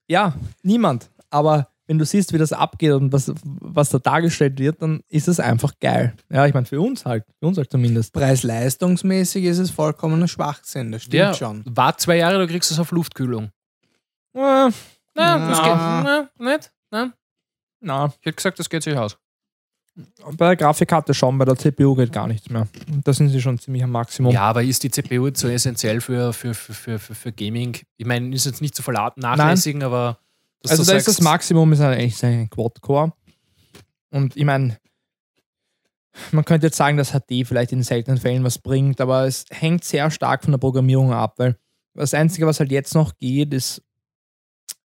Ja, niemand. Aber wenn du siehst, wie das abgeht und was, was da dargestellt wird, dann ist es einfach geil. Ja, ich meine, für uns halt. Für uns halt zumindest. Preis-leistungsmäßig ist es vollkommener Schwachsinn, das stimmt ja, schon. Wart zwei Jahre, du kriegst es auf Luftkühlung. Na, das Na. geht. Na, nicht? Na, na, ich hätte gesagt, das geht sich aus. bei der Grafikkarte schon, bei der CPU geht gar nichts mehr. Da sind sie schon ziemlich am Maximum. Ja, aber ist die CPU jetzt so essentiell für, für, für, für, für, Gaming? Ich meine, ist jetzt nicht zu verla- nachlässigen, aber. Dass also da ist das Maximum ist eigentlich so ein Quad-Core. Und ich meine, man könnte jetzt sagen, dass HD vielleicht in seltenen Fällen was bringt, aber es hängt sehr stark von der Programmierung ab, weil das Einzige, was halt jetzt noch geht, ist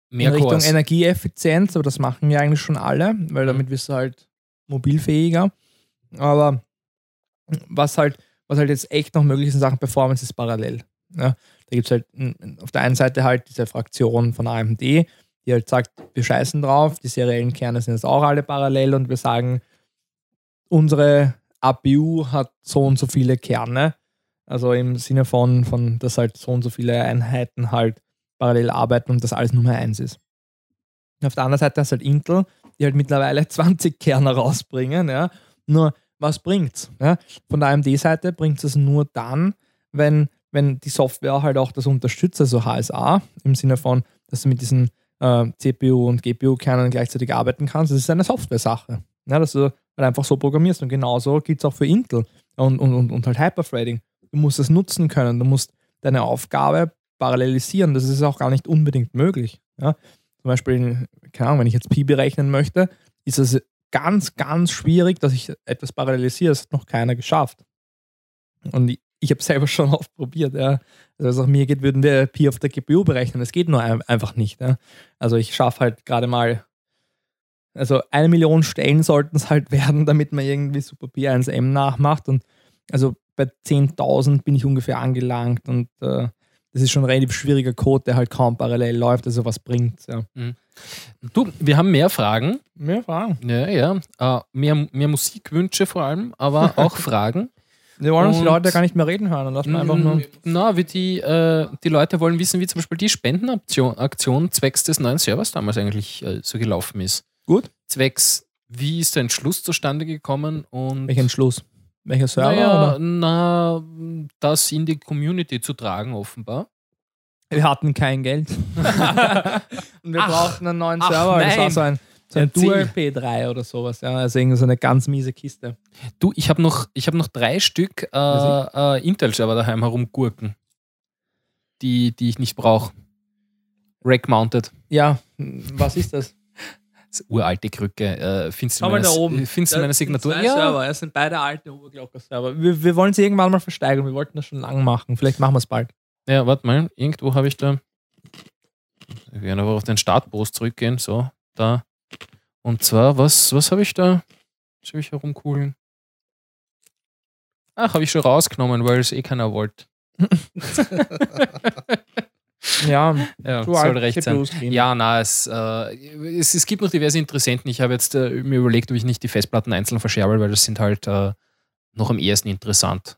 mehr in Richtung Cores. Energieeffizienz, aber das machen ja eigentlich schon alle, weil damit wirst du halt mobilfähiger. Aber was halt, was halt jetzt echt noch möglich ist in Sachen Performance, ist parallel. Ja, da gibt es halt auf der einen Seite halt diese Fraktion von AMD, die halt sagt, wir scheißen drauf, die seriellen Kerne sind jetzt auch alle parallel und wir sagen, unsere APU hat so und so viele Kerne. Also im Sinne von, von dass halt so und so viele Einheiten halt parallel arbeiten und das alles Nummer eins ist. Auf der anderen Seite ist halt Intel, die halt mittlerweile 20 Kerne rausbringen. Ja. Nur, was bringt's? Ja? Von der AMD-Seite bringt es nur dann, wenn, wenn die Software halt auch das unterstützt, also HSA, im Sinne von, dass du mit diesen äh, CPU- und GPU-Kernen gleichzeitig arbeiten kannst. Das ist eine Software-Sache. Ja, dass du halt einfach so programmierst. Und genauso gilt es auch für Intel und, und, und, und halt Hyperthreading. Du musst es nutzen können. Du musst deine Aufgabe parallelisieren. Das ist auch gar nicht unbedingt möglich. Ja? Zum Beispiel, keine Ahnung, wenn ich jetzt Pi berechnen möchte, ist es ganz, ganz schwierig, dass ich etwas parallelisiere. Das hat noch keiner geschafft. Und ich, habe selber schon oft probiert. Ja. Also es auch mir geht, würden wir Pi auf der GPU berechnen. Das geht nur ein, einfach nicht. Ja. Also ich schaffe halt gerade mal, also eine Million Stellen sollten es halt werden, damit man irgendwie Super Pi 1M nachmacht. Und also bei 10.000 bin ich ungefähr angelangt und äh, das ist schon ein relativ schwieriger Code, der halt kaum parallel läuft, also was bringt. Ja. Du, wir haben mehr Fragen. Mehr Fragen. Ja, ja. Äh, mehr, mehr Musikwünsche vor allem, aber auch Fragen. Wir wollen uns die Leute gar nicht mehr reden hören und lassen wir einfach nur. Na, wie die, äh, die Leute wollen wissen, wie zum Beispiel die Spendenaktion Aktion zwecks des neuen Servers damals eigentlich äh, so gelaufen ist. Gut. Zwecks, wie ist der Entschluss zustande gekommen und Welcher Entschluss? Welcher Server? naja, na, das in die Community zu tragen, offenbar. Wir hatten kein Geld. und wir Ach. brauchten einen neuen Ach, Server. Das war nein. so ein, ein. Dual P3 oder sowas. Ja. Also irgendwie so eine ganz miese Kiste. Du, ich habe noch, ich hab noch drei Stück äh, äh, Intel-Server daheim herumgurken, die, die ich nicht brauche. Rack-mounted. Ja, was ist das? Das ist uralte Krücke. Äh, findest du Schau mal meine, da oben. Findest du meine Signatur? Zwei Server. Das sind beide alte Oberglocker-Server. Wir, wir wollen sie irgendwann mal versteigern. Wir wollten das schon lange machen. Vielleicht machen wir es bald. Ja, warte mal, irgendwo habe ich da. Wir werden aber auf den Startpost zurückgehen. So, da. Und zwar, was, was habe ich da? Was habe ich herumkugeln? Ach, habe ich schon rausgenommen, weil es eh keiner wollte. Ja, Ja, du soll alte recht sein. Kriegen. Ja, na, es, äh, es, es gibt noch diverse Interessenten. Ich habe jetzt äh, mir überlegt, ob ich nicht die Festplatten einzeln verscherbe, weil das sind halt äh, noch am ehesten interessant.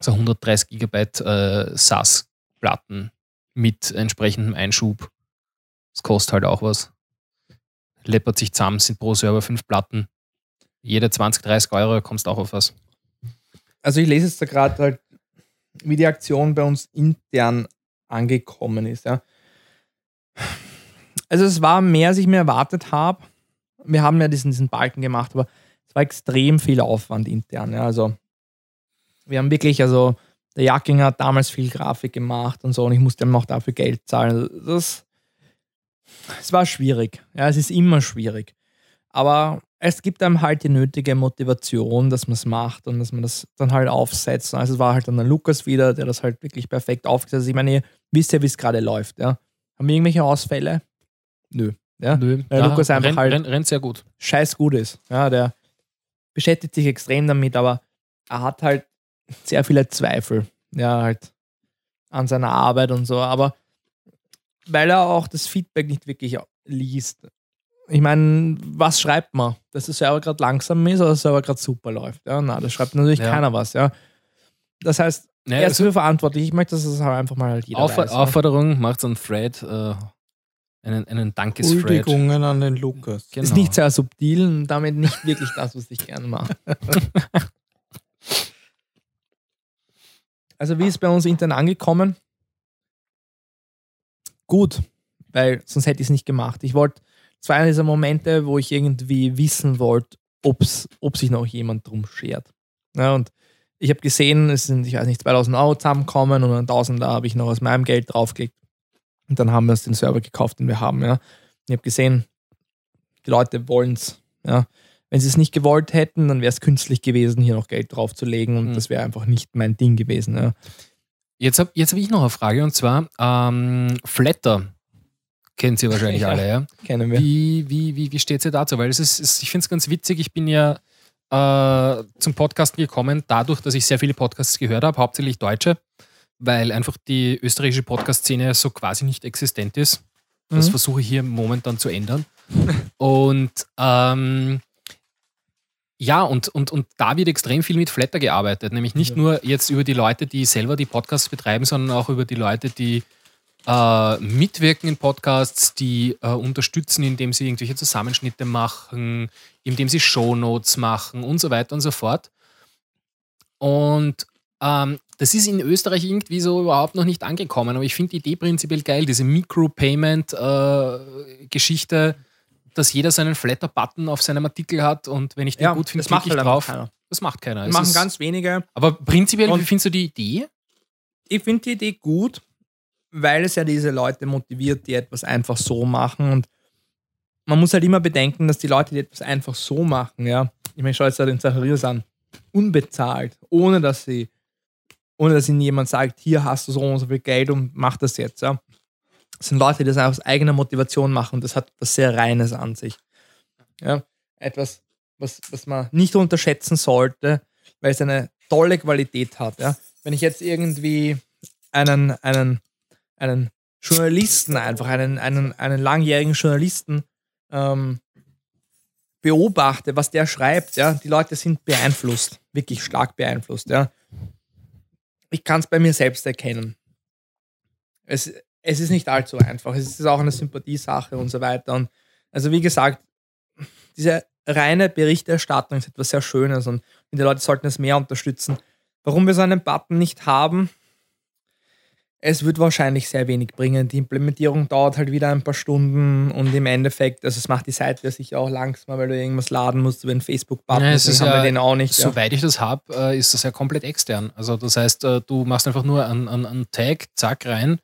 So 130 Gigabyte äh, SAS-Platten mit entsprechendem Einschub. Das kostet halt auch was. Läppert sich zusammen, sind pro Server fünf Platten. Jede 20, 30 Euro kommst auch auf was. Also ich lese jetzt da gerade halt, wie die Aktion bei uns intern angekommen ist. Ja. Also es war mehr, als ich mir erwartet habe. Wir haben ja diesen, diesen Balken gemacht, aber es war extrem viel Aufwand intern. Ja. Also wir haben wirklich, also der Jacking hat damals viel Grafik gemacht und so und ich musste ihm auch dafür Geld zahlen. Das, es war schwierig. Ja, es ist immer schwierig. Aber es gibt einem halt die nötige Motivation, dass man es macht und dass man das dann halt aufsetzt. Also es war halt dann der Lukas wieder, der das halt wirklich perfekt aufgesetzt hat. Ich meine, ihr wisst ja, wie es gerade läuft. Ja. Haben wir irgendwelche Ausfälle? Nö. Ja. Nö, Weil Lukas einfach rennt, halt- rennt, rennt sehr gut. scheiß gut ist. Ja, der beschäftigt sich extrem damit, aber er hat halt sehr viele Zweifel. Ja, halt an seiner Arbeit und so. Aber weil er auch das Feedback nicht wirklich liest. Ich meine, was schreibt man? Dass der Server gerade langsam ist oder der Server gerade super läuft? Ja, na, das schreibt natürlich Ja. keiner was. Ja. Das heißt, Naja, er ist also dafür verantwortlich. Ich möchte, dass es halt einfach mal halt jeder Auffor- weiß. ja. Aufforderung macht an Fred äh, einen, einen Dankesfred. Huldigungen an den Lukas. Genau. Ist nicht sehr subtil und damit nicht wirklich das, was ich gerne mache. also, wie ist bei uns intern angekommen? Gut, weil sonst hätte ich es nicht gemacht. Ich wollte, es war einer dieser Momente, wo ich irgendwie wissen wollte, ob's, ob sich noch jemand drum schert. Ja, und ich habe gesehen, es sind, ich weiß nicht, 2000 Euro zusammenkommen und 1000 da habe ich noch aus meinem Geld draufgelegt. Und dann haben wir uns den Server gekauft, den wir haben. Ja. Ich habe gesehen, die Leute wollen es. Ja. Wenn sie es nicht gewollt hätten, dann wäre es künstlich gewesen, hier noch Geld draufzulegen und Mhm. das wäre einfach nicht mein Ding gewesen. Ja. Jetzt habe jetzt hab ich noch eine Frage und zwar ähm, Flatter. Kennt Sie wahrscheinlich Ja. alle, ja? Kennen wir. Wie, wie, wie, wie steht sie dazu? Weil es ist, es, ich finde es ganz witzig. Ich bin ja äh, zum Podcasten gekommen, dadurch, dass ich sehr viele Podcasts gehört habe, hauptsächlich deutsche, weil einfach die österreichische Podcast-Szene so quasi nicht existent ist. Das Mhm. versuche ich hier momentan zu ändern. Und ähm, ja, und, und, und da wird extrem viel mit Flatter gearbeitet. Nämlich nicht Ja. nur jetzt über die Leute, die selber die Podcasts betreiben, sondern auch über die Leute, die äh, mitwirken in Podcasts, die äh, unterstützen, indem sie irgendwelche Zusammenschnitte machen, indem sie Shownotes machen und so weiter und so fort. Und ähm, das ist in Österreich irgendwie so überhaupt noch nicht angekommen, aber ich finde die Idee prinzipiell geil, diese Micropayment-Geschichte, dass jeder seinen Flatter-Button auf seinem Artikel hat und wenn ich den gut finde, das macht klicke halt ich einfach drauf. keiner. Das macht keiner. Das Es machen ist- ganz wenige. aber prinzipiell, Und- wie findest du die Idee? Ich finde die Idee gut, weil es ja diese Leute motiviert, die etwas einfach so machen. Und man muss halt immer bedenken, dass die Leute, die etwas einfach so machen, ja, ich meine, schau jetzt da den Zacharias an, unbezahlt, ohne dass sie, ohne dass ihnen jemand sagt, hier hast du so und so viel Geld und mach das jetzt, ja. Sind Leute, die das aus eigener Motivation machen und das hat was sehr Reines an sich. Ja, etwas, was, was man nicht unterschätzen sollte, weil es eine tolle Qualität hat, ja. Wenn ich jetzt irgendwie einen, einen, einen Journalisten einfach, einen, einen, einen langjährigen Journalisten ähm, beobachte, was der schreibt, ja, die Leute sind beeinflusst, wirklich stark beeinflusst, ja. Ich kann es bei mir selbst erkennen. Es, es ist nicht allzu einfach. Es ist auch eine Sympathiesache und so weiter. Und also wie gesagt, diese reine Berichterstattung ist etwas sehr Schönes und die Leute sollten es mehr unterstützen. Warum wir so einen Button nicht haben, es wird wahrscheinlich sehr wenig bringen. Die Implementierung dauert halt wieder ein paar Stunden und im Endeffekt, also es macht die Seite ja sicher auch langsamer, weil du irgendwas laden musst über einen Facebook-Button. Ja, ist haben ja- wir den auch nicht. Ja. Soweit ich das habe, äh, ist das ja komplett extern. Also das heißt, äh, du machst einfach nur einen, einen, einen Tag, zack, rein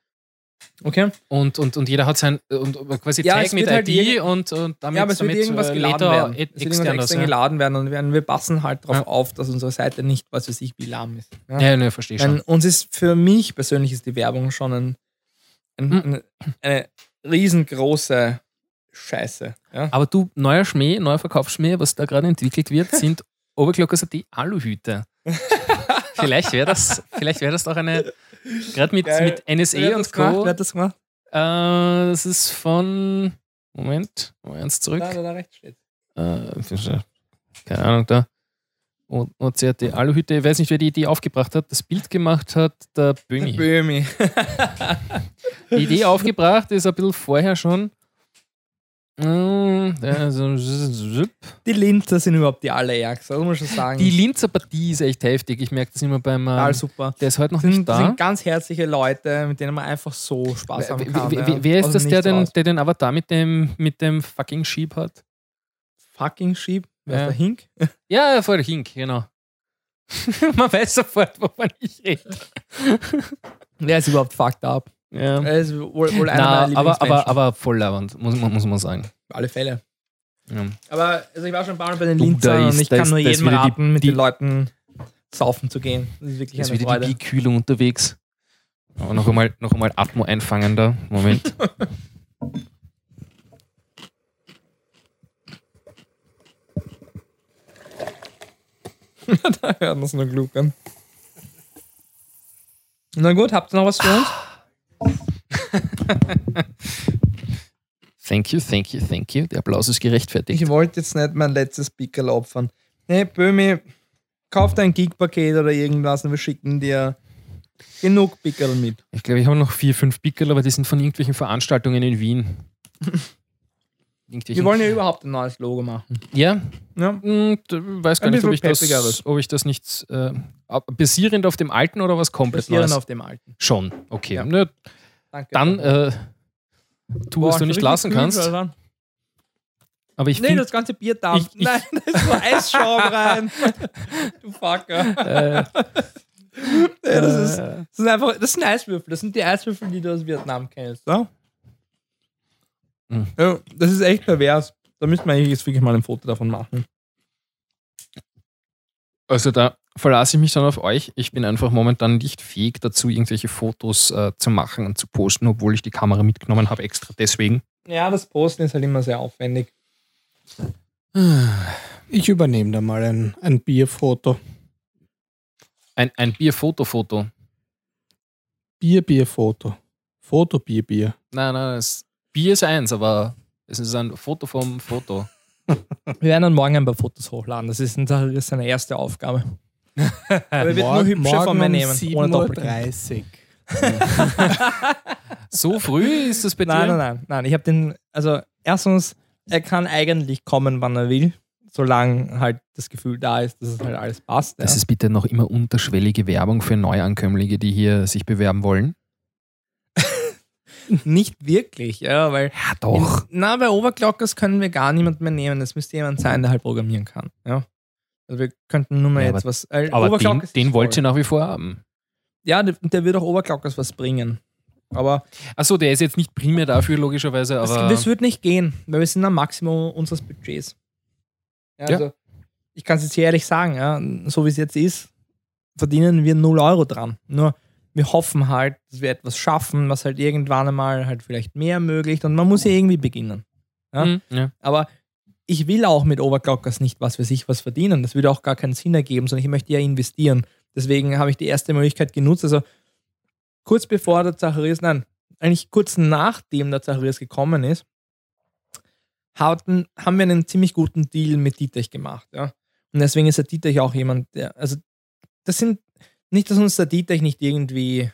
Okay. und, und, und jeder hat sein und quasi Ja, Tag mit wird halt ID und, und damit, Ja, aber es wird damit irgendwas äh, geladen er werden. Es wird irgendwas extern ja. geladen werden und wir, wir passen halt darauf Ja. auf, dass unsere Seite nicht, was weiß ich, wie lahm ist. Ja. Ja, ne, verstehe schon. Denn uns ist für mich persönlich ist die Werbung schon ein, ein, Mhm. eine, eine riesengroße Scheiße. Aber du, neuer Schmäh, neuer Verkaufsschmäh, was da gerade entwickelt wird, sind Overclockers die Aluhüte. vielleicht wäre das, vielleicht wäre das doch eine, gerade mit, Geil. mit NSA Wer und gemacht? Co. Wer hat das gemacht? Äh, das ist von, Moment, mal eins zurück. Da, da, da rechts steht. äh, keine Ahnung, da. OCRT Aluhütte, ich weiß nicht, wer die Idee aufgebracht hat, das Bild gemacht hat, der Böhmi. Böhmi. Die Idee aufgebracht ist ein bisschen vorher schon. Mm, also. Die Linzer sind überhaupt die allerärgsten, muss man schon sagen. Die Linzer Partie ist echt heftig. Ich merke das immer beim. Ähm, super. der ist heute noch Das nicht sind, das da. sind ganz herzliche Leute, mit denen man einfach so Spaß haben Wer, kann. wer, wer, wer ist Aus das, der den, der den Avatar mit dem, mit dem fucking Sheep hat? Fucking Sheep? Wer Ja. ist der Hink? Ja, voll Hink, genau. Man weiß sofort, wovon ich rede. Wer ist überhaupt fucked up? Ja. Er ist wohl, wohl einer Na, meiner aber, aber, aber voll lauernd, muss, man- muss man sagen. Alle Fälle. Ja. Aber also ich war schon ein paar Mal bei den Du, Linzern und ich da kann ist- nur da ist jedem wieder die- raten, mit die- den Leuten saufen zu gehen. Das ist wirklich Jetzt eine wieder Freude. die Bierkühlung unterwegs. Aber noch einmal, noch einmal Atmo einfangen da. Moment. da hört man es nur gluckern. Na gut, habt ihr noch was für uns? Thank you, thank you, thank you. Der Applaus ist gerechtfertigt. Ich wollte jetzt nicht mein letztes Pickel opfern. Nee, Böhmi, kauf dein Gig-Paket oder irgendwas und wir schicken dir genug Pickel mit. Ich glaube, ich habe noch vier, fünf Pickel, aber die sind von irgendwelchen Veranstaltungen in Wien. Wir wollen ja überhaupt ein neues Logo machen. Ja, Ja. hm, d- weiß gar Ein nicht, ob ich, das, ob ich das nicht. Äh, basierend auf dem alten oder was komplett Basierend Neues? auf dem alten. Schon, okay. Ja. Ne, Danke. dann äh, tu, Boah, was du nicht lassen kühl, kannst. Alter. Aber ich Nee, finde. das ganze Bier da. Ich- ich- Nein, da ist so Eisschaum rein. Du Fucker. Äh, Ja, das, ist, äh, das sind einfach, das sind Eiswürfel. Das sind die Eiswürfel, die du aus Vietnam kennst. Ja? Mhm. Ja, das ist echt pervers. Da müsste man eigentlich jetzt wirklich mal ein Foto davon machen. Also da verlasse ich mich dann auf euch. Ich bin einfach momentan nicht fähig dazu, irgendwelche Fotos äh, zu machen und zu posten, obwohl ich die Kamera mitgenommen habe, extra deswegen. Ja, das Posten ist halt immer sehr aufwendig. Ich übernehme da mal ein, ein Bierfoto. Ein, ein Bier-Foto-Foto. Bier, Bierfoto. Foto, Bier, Bier. Nein, nein, das Bier ist eins, aber es ist ein Foto vom Foto. Wir werden dann morgen ein paar Fotos hochladen. Das ist, das ist seine erste Aufgabe. Aber er wird nur hübsche von mir nehmen. Ohne Doppelkinn. 7.30 Uhr. So früh ist das bei Nein, dir? nein, nein, nein. Ich habe den, also erstens, er kann eigentlich kommen, wann er will, solange halt das Gefühl da ist, dass es halt alles passt. Das ja. ist bitte noch immer unterschwellige Werbung für Neuankömmlinge, die hier sich bewerben wollen. Nicht wirklich, ja, weil Ja, doch. In, na, bei Overclockers können wir gar niemand mehr nehmen. Es müsste jemand sein, der halt programmieren kann. Ja. Also wir könnten nur mal Ja, jetzt aber- was. Äh, Aber den, den wollt voll. ihr nach wie vor haben. Ja, der, der wird auch Overclockers was bringen. Aber Achso, der ist jetzt nicht primär dafür, logischerweise, das, aber. das wird nicht gehen, weil wir sind am Maximum unseres Budgets. Ja, Ja. also, ich kann es jetzt hier ehrlich sagen, ja, so wie es jetzt ist, verdienen wir 0 Euro dran. Nur wir hoffen halt, dass wir etwas schaffen, was halt irgendwann einmal halt vielleicht mehr ermöglicht und man muss ja irgendwie beginnen. ja. Hm, ja. Aber ich will auch mit Overclockers nicht was für sich was verdienen. Das würde auch gar keinen Sinn ergeben, sondern ich möchte ja investieren. Deswegen habe ich die erste Möglichkeit genutzt. Also kurz bevor der Zacharias, nein, eigentlich kurz nachdem der Zacharias gekommen ist, hatten, haben wir einen ziemlich guten Deal mit Dietrich gemacht. Ja? Und deswegen ist der Dietrich auch jemand, der, also das sind, nicht, dass uns der Dietrich nicht irgendwie,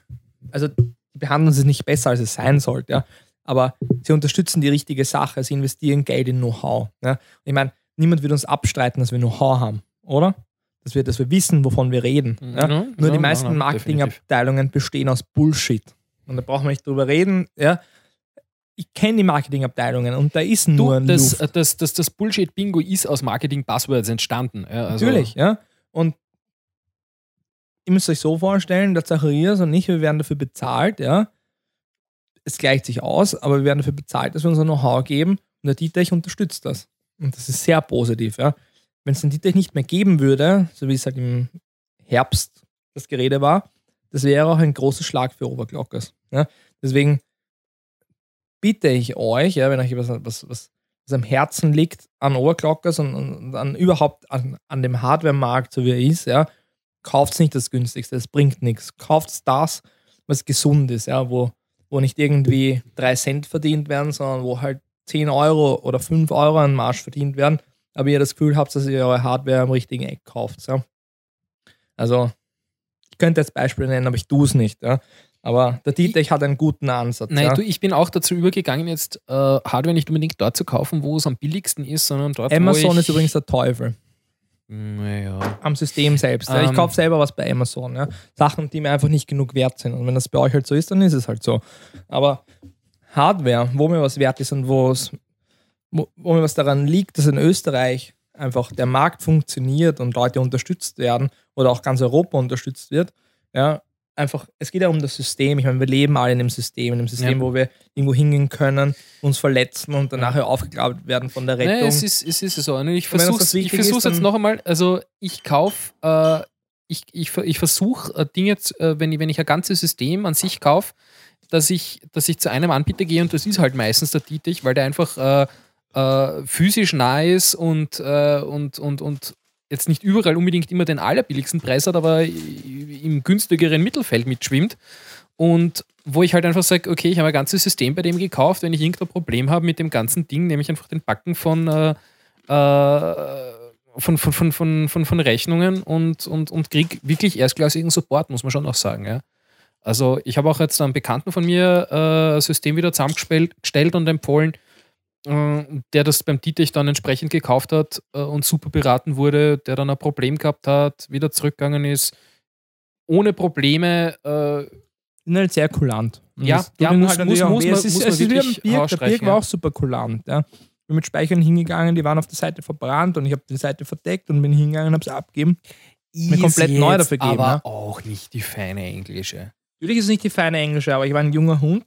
also die behandeln sie nicht besser, als es sein sollte, ja? aber sie unterstützen die richtige Sache, sie investieren Geld in Know-how. Ja? Ich meine, niemand wird uns abstreiten, dass wir Know-how haben, oder? Dass wir, dass wir wissen, wovon wir reden. Ja? Ja, Nur ja, die meisten. Marketingabteilungen bestehen aus Bullshit. Und da brauchen wir nicht drüber reden. Ja? Ich kenne die Marketingabteilungen und da ist nur Du, das, das, das, das Bullshit-Bingo ist aus Marketing-Buzzwords entstanden. Ja, also, Natürlich, ja. Und ihr müsst euch so vorstellen, der Zacharias und ich, wir werden dafür bezahlt, ja. Es gleicht sich aus, aber wir werden dafür bezahlt, dass wir unser Know-how geben und der Dietrich unterstützt das. Und das ist sehr positiv, ja. Wenn es den Dietrich nicht mehr geben würde, so wie es halt im Herbst das Gerede war, das wäre auch ein großer Schlag für Overclockers. Ja. Deswegen bitte ich euch, ja, wenn euch was, was, was, was am Herzen liegt an Overclockers und, und an überhaupt an, an dem Hardware-Markt, so wie er ist, ja, kauft nicht das günstigste, das bringt nichts. Kauft das, was gesund ist, ja, wo, wo nicht irgendwie 3 Cent verdient werden, sondern wo halt 10 Euro oder 5 Euro an Marsch verdient werden, aber ihr das Gefühl habt, dass ihr eure Hardware am richtigen Eck kauft. Ja. Also, ich könnte jetzt Beispiele nennen, aber ich tue es nicht. Ja. Aber der Dietrich hat einen guten Ansatz. Nein, ja. du, ich bin auch dazu übergegangen, jetzt äh, Hardware nicht unbedingt dort zu kaufen, wo es am billigsten ist, sondern dort, Amazon wo ich, ist übrigens der Teufel Naja. am System selbst. ja. ich Ähm. kaufe selber was bei Amazon. Ja. Sachen, die mir einfach nicht genug wert sind. Und wenn das bei euch halt so ist, dann ist es halt so. Aber Hardware, wo mir was wert ist und wo es, wo, wo mir was daran liegt, dass in Österreich einfach der Markt funktioniert und Leute unterstützt werden oder auch ganz Europa unterstützt wird, ja, einfach, es geht ja um das System. Ich meine, wir leben alle in dem System, in einem System, Ja. wo wir irgendwo hingehen können, uns verletzen und dann nachher aufgegraben werden von der Rettung. Nee, es ist, es ist so. Ich versuche ist, jetzt noch einmal. Also, ich kaufe, äh, ich, ich, ich versuche äh, Dinge, zu- äh, wenn, ich, wenn ich ein ganzes System an sich kaufe, dass ich, dass ich zu einem Anbieter gehe und das ist halt meistens der Dietrich, weil der einfach äh, äh, physisch nah ist und, äh, und, und, und jetzt nicht überall unbedingt immer den allerbilligsten Preis hat, aber im günstigeren Mittelfeld mitschwimmt. Und wo ich halt einfach sage, okay, ich habe ein ganzes System bei dem gekauft, wenn ich irgendein Problem habe mit dem ganzen Ding, nehme ich einfach den Backen von, äh, äh, von, von, von, von, von, von Rechnungen und, und, und kriege wirklich erstklassigen Support, muss man schon auch sagen. Ja. Also ich habe auch jetzt einen Bekannten von mir äh, ein System wieder zusammengestellt gestellt und empfohlen, der das beim Dietrich dann entsprechend gekauft hat äh, und super beraten wurde, der dann ein Problem gehabt hat, wieder zurückgegangen ist, ohne Probleme äh, sind halt sehr kulant. Ja, ja, muss- halt muss- muss man- es ist, muss es ist wie Birk. Der Birk war auch super kulant. Ja. Ich bin mit Speichern hingegangen, die waren auf der Seite verbrannt und ich habe die Seite verdeckt und bin hingegangen und habe sie abgegeben. Mir komplett neu dafür gegeben, Aber ja. auch nicht die feine englische. Natürlich ist es nicht die feine Englische, aber ich war ein junger Hund,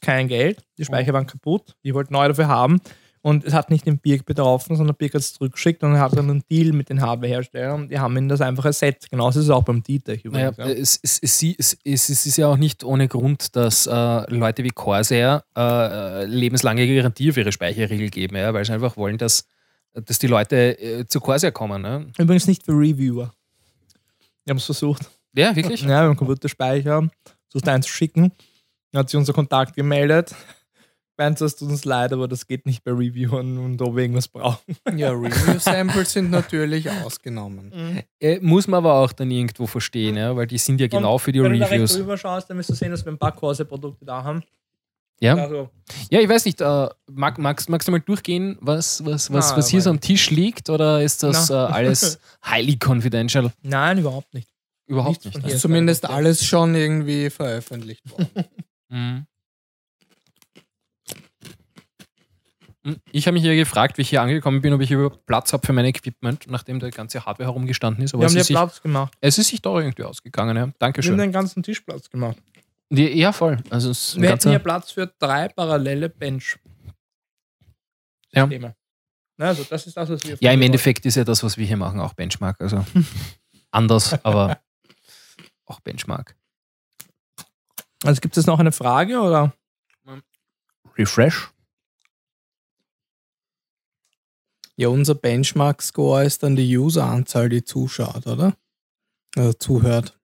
kein Geld, die Speicher waren kaputt, ich wollte neu dafür haben und es hat nicht den Birk betroffen, sondern Birk hat es zurückgeschickt und hat dann einen Deal mit den Hardwareherstellern und die haben ihn das einfach ersetzt. Genauso ist es auch beim Naja, übrigens. ja. es, es, es, es, ist ja auch nicht ohne Grund, dass äh, Leute wie Corsair äh, lebenslange Garantie für ihre Speicherriegel geben, ja, weil sie einfach wollen, dass, dass die Leute äh, zu Corsair kommen. Ne? Übrigens nicht für Reviewer. Wir haben es versucht. Ja, wirklich? Ja, wir haben Computerspeicher, versucht einen zu schicken. Dann hat sich unser Kontakt gemeldet. Meint, es tut uns leid, aber das geht nicht bei Reviewern und ob wir irgendwas brauchen. Ja, Review-Samples sind natürlich ausgenommen. Äh, muss man aber auch dann irgendwo verstehen, ja, weil die sind ja genau für die Wenn du da rechts Reviews. drüber schaust, dann wirst du sehen, dass wir ein paar Corsair-Produkte da haben. Ja? Also, ja, ich weiß nicht, äh, mag, magst, magst du mal durchgehen, was, was, was, Na, was hier so am Tisch liegt oder ist das äh, alles highly confidential? nein, überhaupt nicht. Überhaupt Nichts nicht. ne? Ist zumindest alles schon irgendwie veröffentlicht worden. Mhm. Hm, Ich habe mich ja gefragt, wie ich hier angekommen bin, ob ich überhaupt Platz habe für mein Equipment, nachdem der ganze Hardware herumgestanden ist. Aber Wir haben dir sich, Platz gemacht. es ist sich doch irgendwie ausgegangen. Ja. Wir haben Dankeschön. den ganzen Tisch Platz gemacht. Die, ja, voll. Also es ist Wir hätten hier Platz für drei parallele bench Ja. Also das ist das, was wir ja, im Endeffekt ist ja das, was wir hier machen, auch Benchmark. Also anders, aber auch Benchmark. Also gibt es noch eine Frage oder? Refresh. Ja, unser Benchmark-Score ist dann die User-Anzahl, die zuschaut, oder? Also zuhört.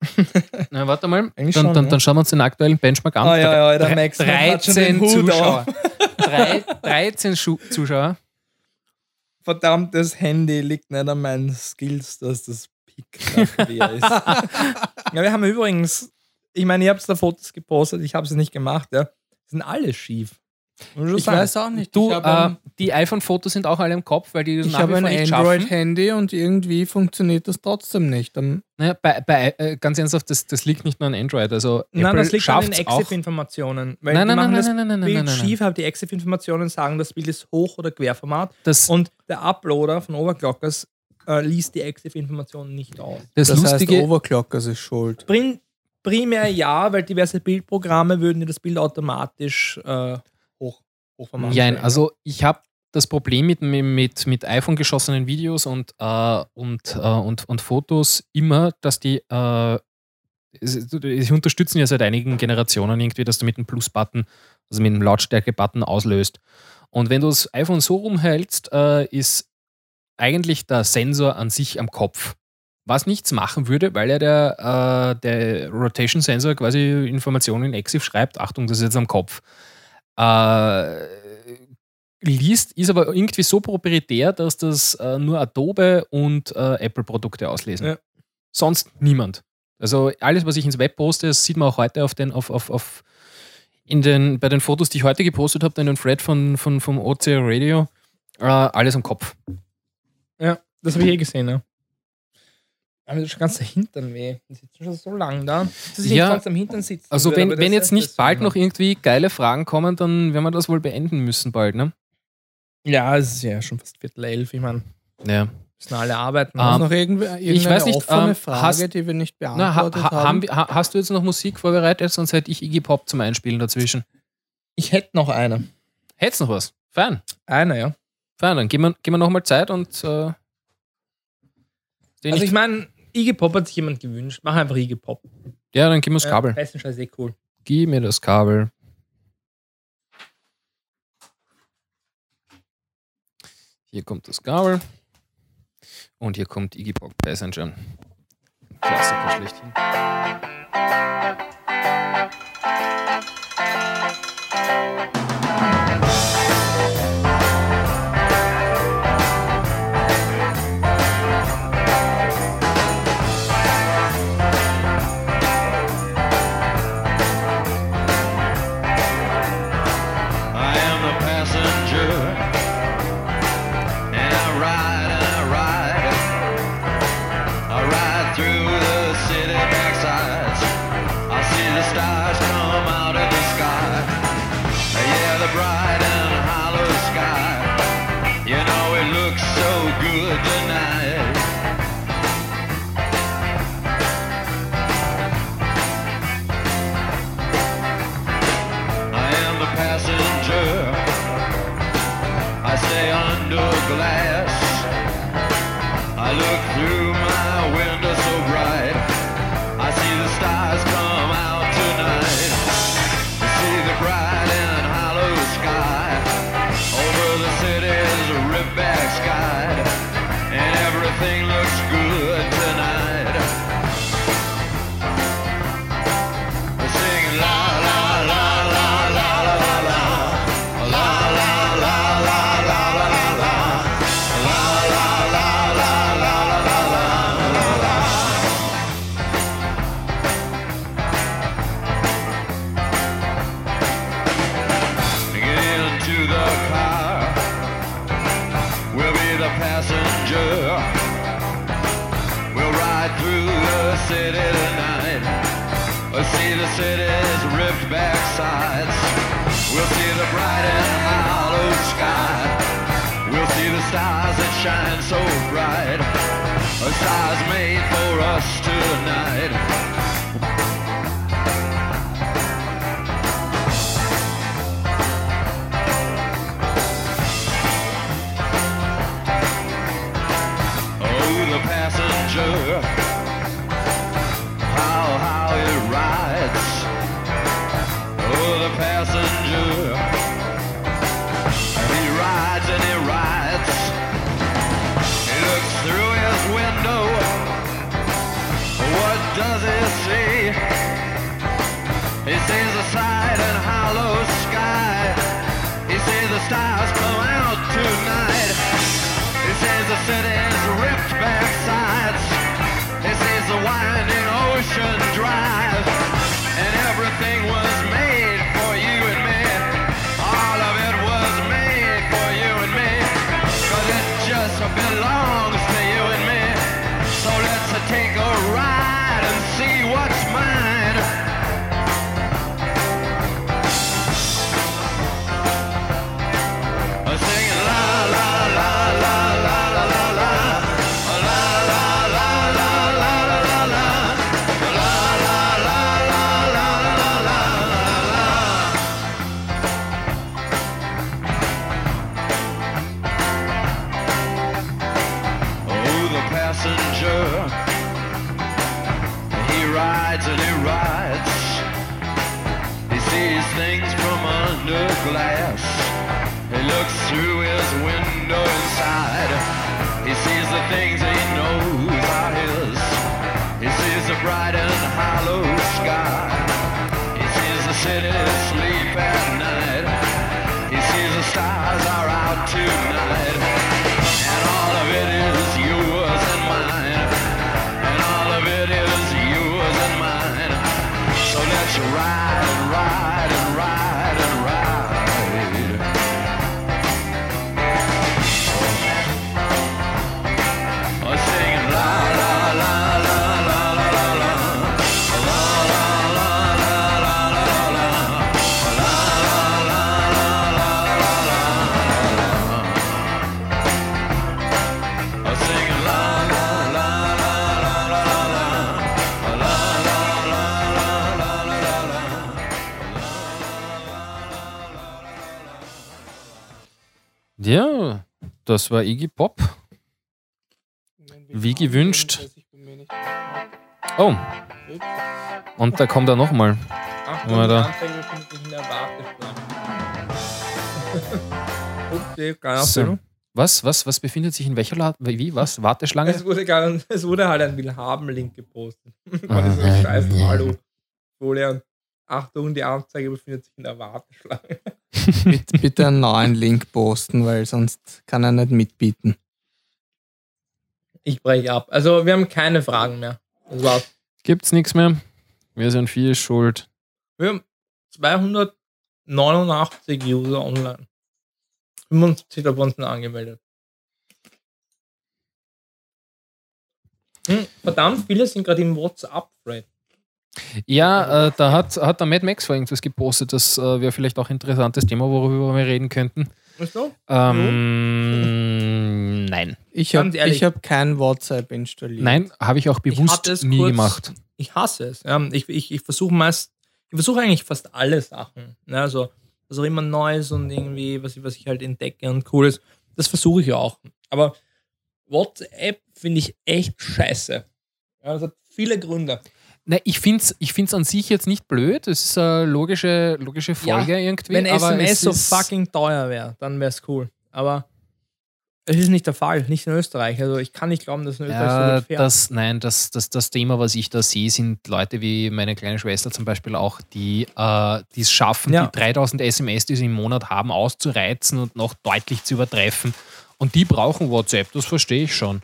Na, warte mal. Eigentlich Dann, schon, dann, ja. dann schauen wir uns den aktuellen Benchmark an. Ah, ja, ja, der Max hat schon 13 den Hut Zuschauer. Drei, 13 Schu Zuschauer. Verdammtes Handy liegt nicht an meinen Skills, dass das Pick ist. ja, wir haben übrigens, ich meine, ihr habt da Fotos gepostet, ich habe sie nicht gemacht, ja. Sind alle schief. Ich sagen. weiß auch nicht. Du, ich habe äh, die iPhone-Fotos sind auch alle im Kopf, weil die das ich habe ein schaffen. Android-Handy und irgendwie funktioniert das trotzdem nicht. Dann Naja, bei, bei, äh, ganz ernsthaft, das, das liegt nicht nur an Android. Also Nein, Apple das liegt an den. EXIF-Informationen. Nein, nein, nein, das nein, nein, nein, nein, Bild nein, nein. schief, aber die EXIF-Informationen sagen, das Bild ist Hoch- oder Querformat. Das, Und der Uploader von Overclockers äh, liest die EXIF-Informationen nicht aus. das, das Lustige, heißt, Overclockers ist schuld. Prim primär ja, weil diverse Bildprogramme würden dir das Bild automatisch äh, hoch, Jein, stellen. also ich habe das Problem mit, mit, mit iPhone geschossenen Videos und, äh, und, äh, und, und Fotos immer, dass die, äh, sie unterstützen ja seit einigen Generationen irgendwie, dass du mit dem Plus-Button, also mit dem Lautstärke-Button auslöst. Und wenn du das iPhone so rumhältst, äh, ist eigentlich der Sensor an sich am Kopf. Was nichts machen würde, weil ja der, äh, der Rotation-Sensor quasi Informationen in EXIF schreibt, Achtung, das ist jetzt am Kopf. Äh, liest, ist aber irgendwie so proprietär, dass das äh, nur Adobe und äh, Apple-Produkte auslesen. Ja. Sonst niemand. Also alles, was ich ins Web poste, das sieht man auch heute auf den, auf, auf, auf in den, bei den Fotos, die ich heute gepostet habe, in den Thread von, von, vom OCR Radio, äh, alles am Kopf. ja, das habe ich eh gesehen. Ja. Ist schon ganz der Hintern weh. Die sitzen schon so lang da. Dass ich Ja, sonst am Hintern sitzen Also würde, wenn, wenn jetzt nicht bald noch irgendwie geile Fragen kommen, dann werden wir das wohl beenden müssen bald, ne? Ja, es ist ja schon fast Viertel elf. Ich meine, Ja. Müssen alle arbeiten. Ähm, Ist noch irgendw- irgendeine weiß nicht, offene ähm, Frage, hast- die wir nicht Na, ha, beantwortet ha, haben? ha, hast du jetzt noch Musik vorbereitet? Sonst hätte ich Iggy Pop zum Einspielen dazwischen. Ich hätte noch eine. Hättest noch was? Fein. Eine, ja. Fein, dann geben wir, geben wir nochmal Zeit und äh, Also ich, ich meine, Iggy Pop hat sich jemand gewünscht. Mach einfach Iggy Pop. Ja, dann gib mir das Kabel. Passenger ist eh cool. Gib mir das Kabel. Hier kommt das Kabel. Und hier kommt Iggy Pop Passenger. Klassiker schlechthin. yesterday. The stars are out tonight. And all of it is yours and mine. And all of it is yours and mine. So let's ride das war Iggy Pop. Wie gewünscht. Oh, und da kommt er nochmal. Achtung, Oder? die Anzeige befindet sich in der Warteschlange. Okay, keine So. Ahnung. Was, was, was befindet sich in welcher La Wie, was? Warteschlange? Es wurde, gar, es wurde halt ein Willhaben-Link gepostet. Ah, so ja, scheiß und Achtung, die Anzeige befindet sich in der Warteschlange. Bitte, bitte einen neuen Link posten, weil sonst kann er nicht mitbieten. Ich breche ab. Also, wir haben keine Fragen mehr. Das war's. Gibt's nichts mehr? Wir sind viel schuld. Wir haben 289 User online. 75 davon sind angemeldet. Hm, verdammt viele sind gerade im WhatsApp-Thread. Ja, äh, da hat, hat der Mad Max vor irgendwas gepostet. Das äh, wäre vielleicht auch ein interessantes Thema, worüber wir reden könnten. Weißt du? Ähm, nein. Ich habe hab kein WhatsApp installiert. Nein, habe ich auch bewusst es nie kurz- gemacht. Ich hasse es. Ja, ich ich, ich versuche meist, ich versuche eigentlich fast alle Sachen. Ne? Also, also immer Neues und irgendwie, was ich, was ich halt entdecke und cool ist. Das versuche ich auch. Aber WhatsApp finde ich echt scheiße. Ja, das hat viele Gründe. Nein, ich finde es ich find's an sich jetzt nicht blöd. Das ist eine logische, logische Folge irgendwie. Wenn aber SMS es so fucking teuer wäre, dann wäre es cool. Aber es ist nicht der Fall, nicht in Österreich. Also ich kann nicht glauben, dass in Österreich so Ja, wird fair. das, nein, das, das, das Thema, was ich da sehe, sind Leute wie meine kleine Schwester zum Beispiel auch, die äh, es schaffen, Ja. die 3000 SMS, die sie im Monat haben, auszureizen und noch deutlich zu übertreffen. Und die brauchen WhatsApp, das verstehe ich schon.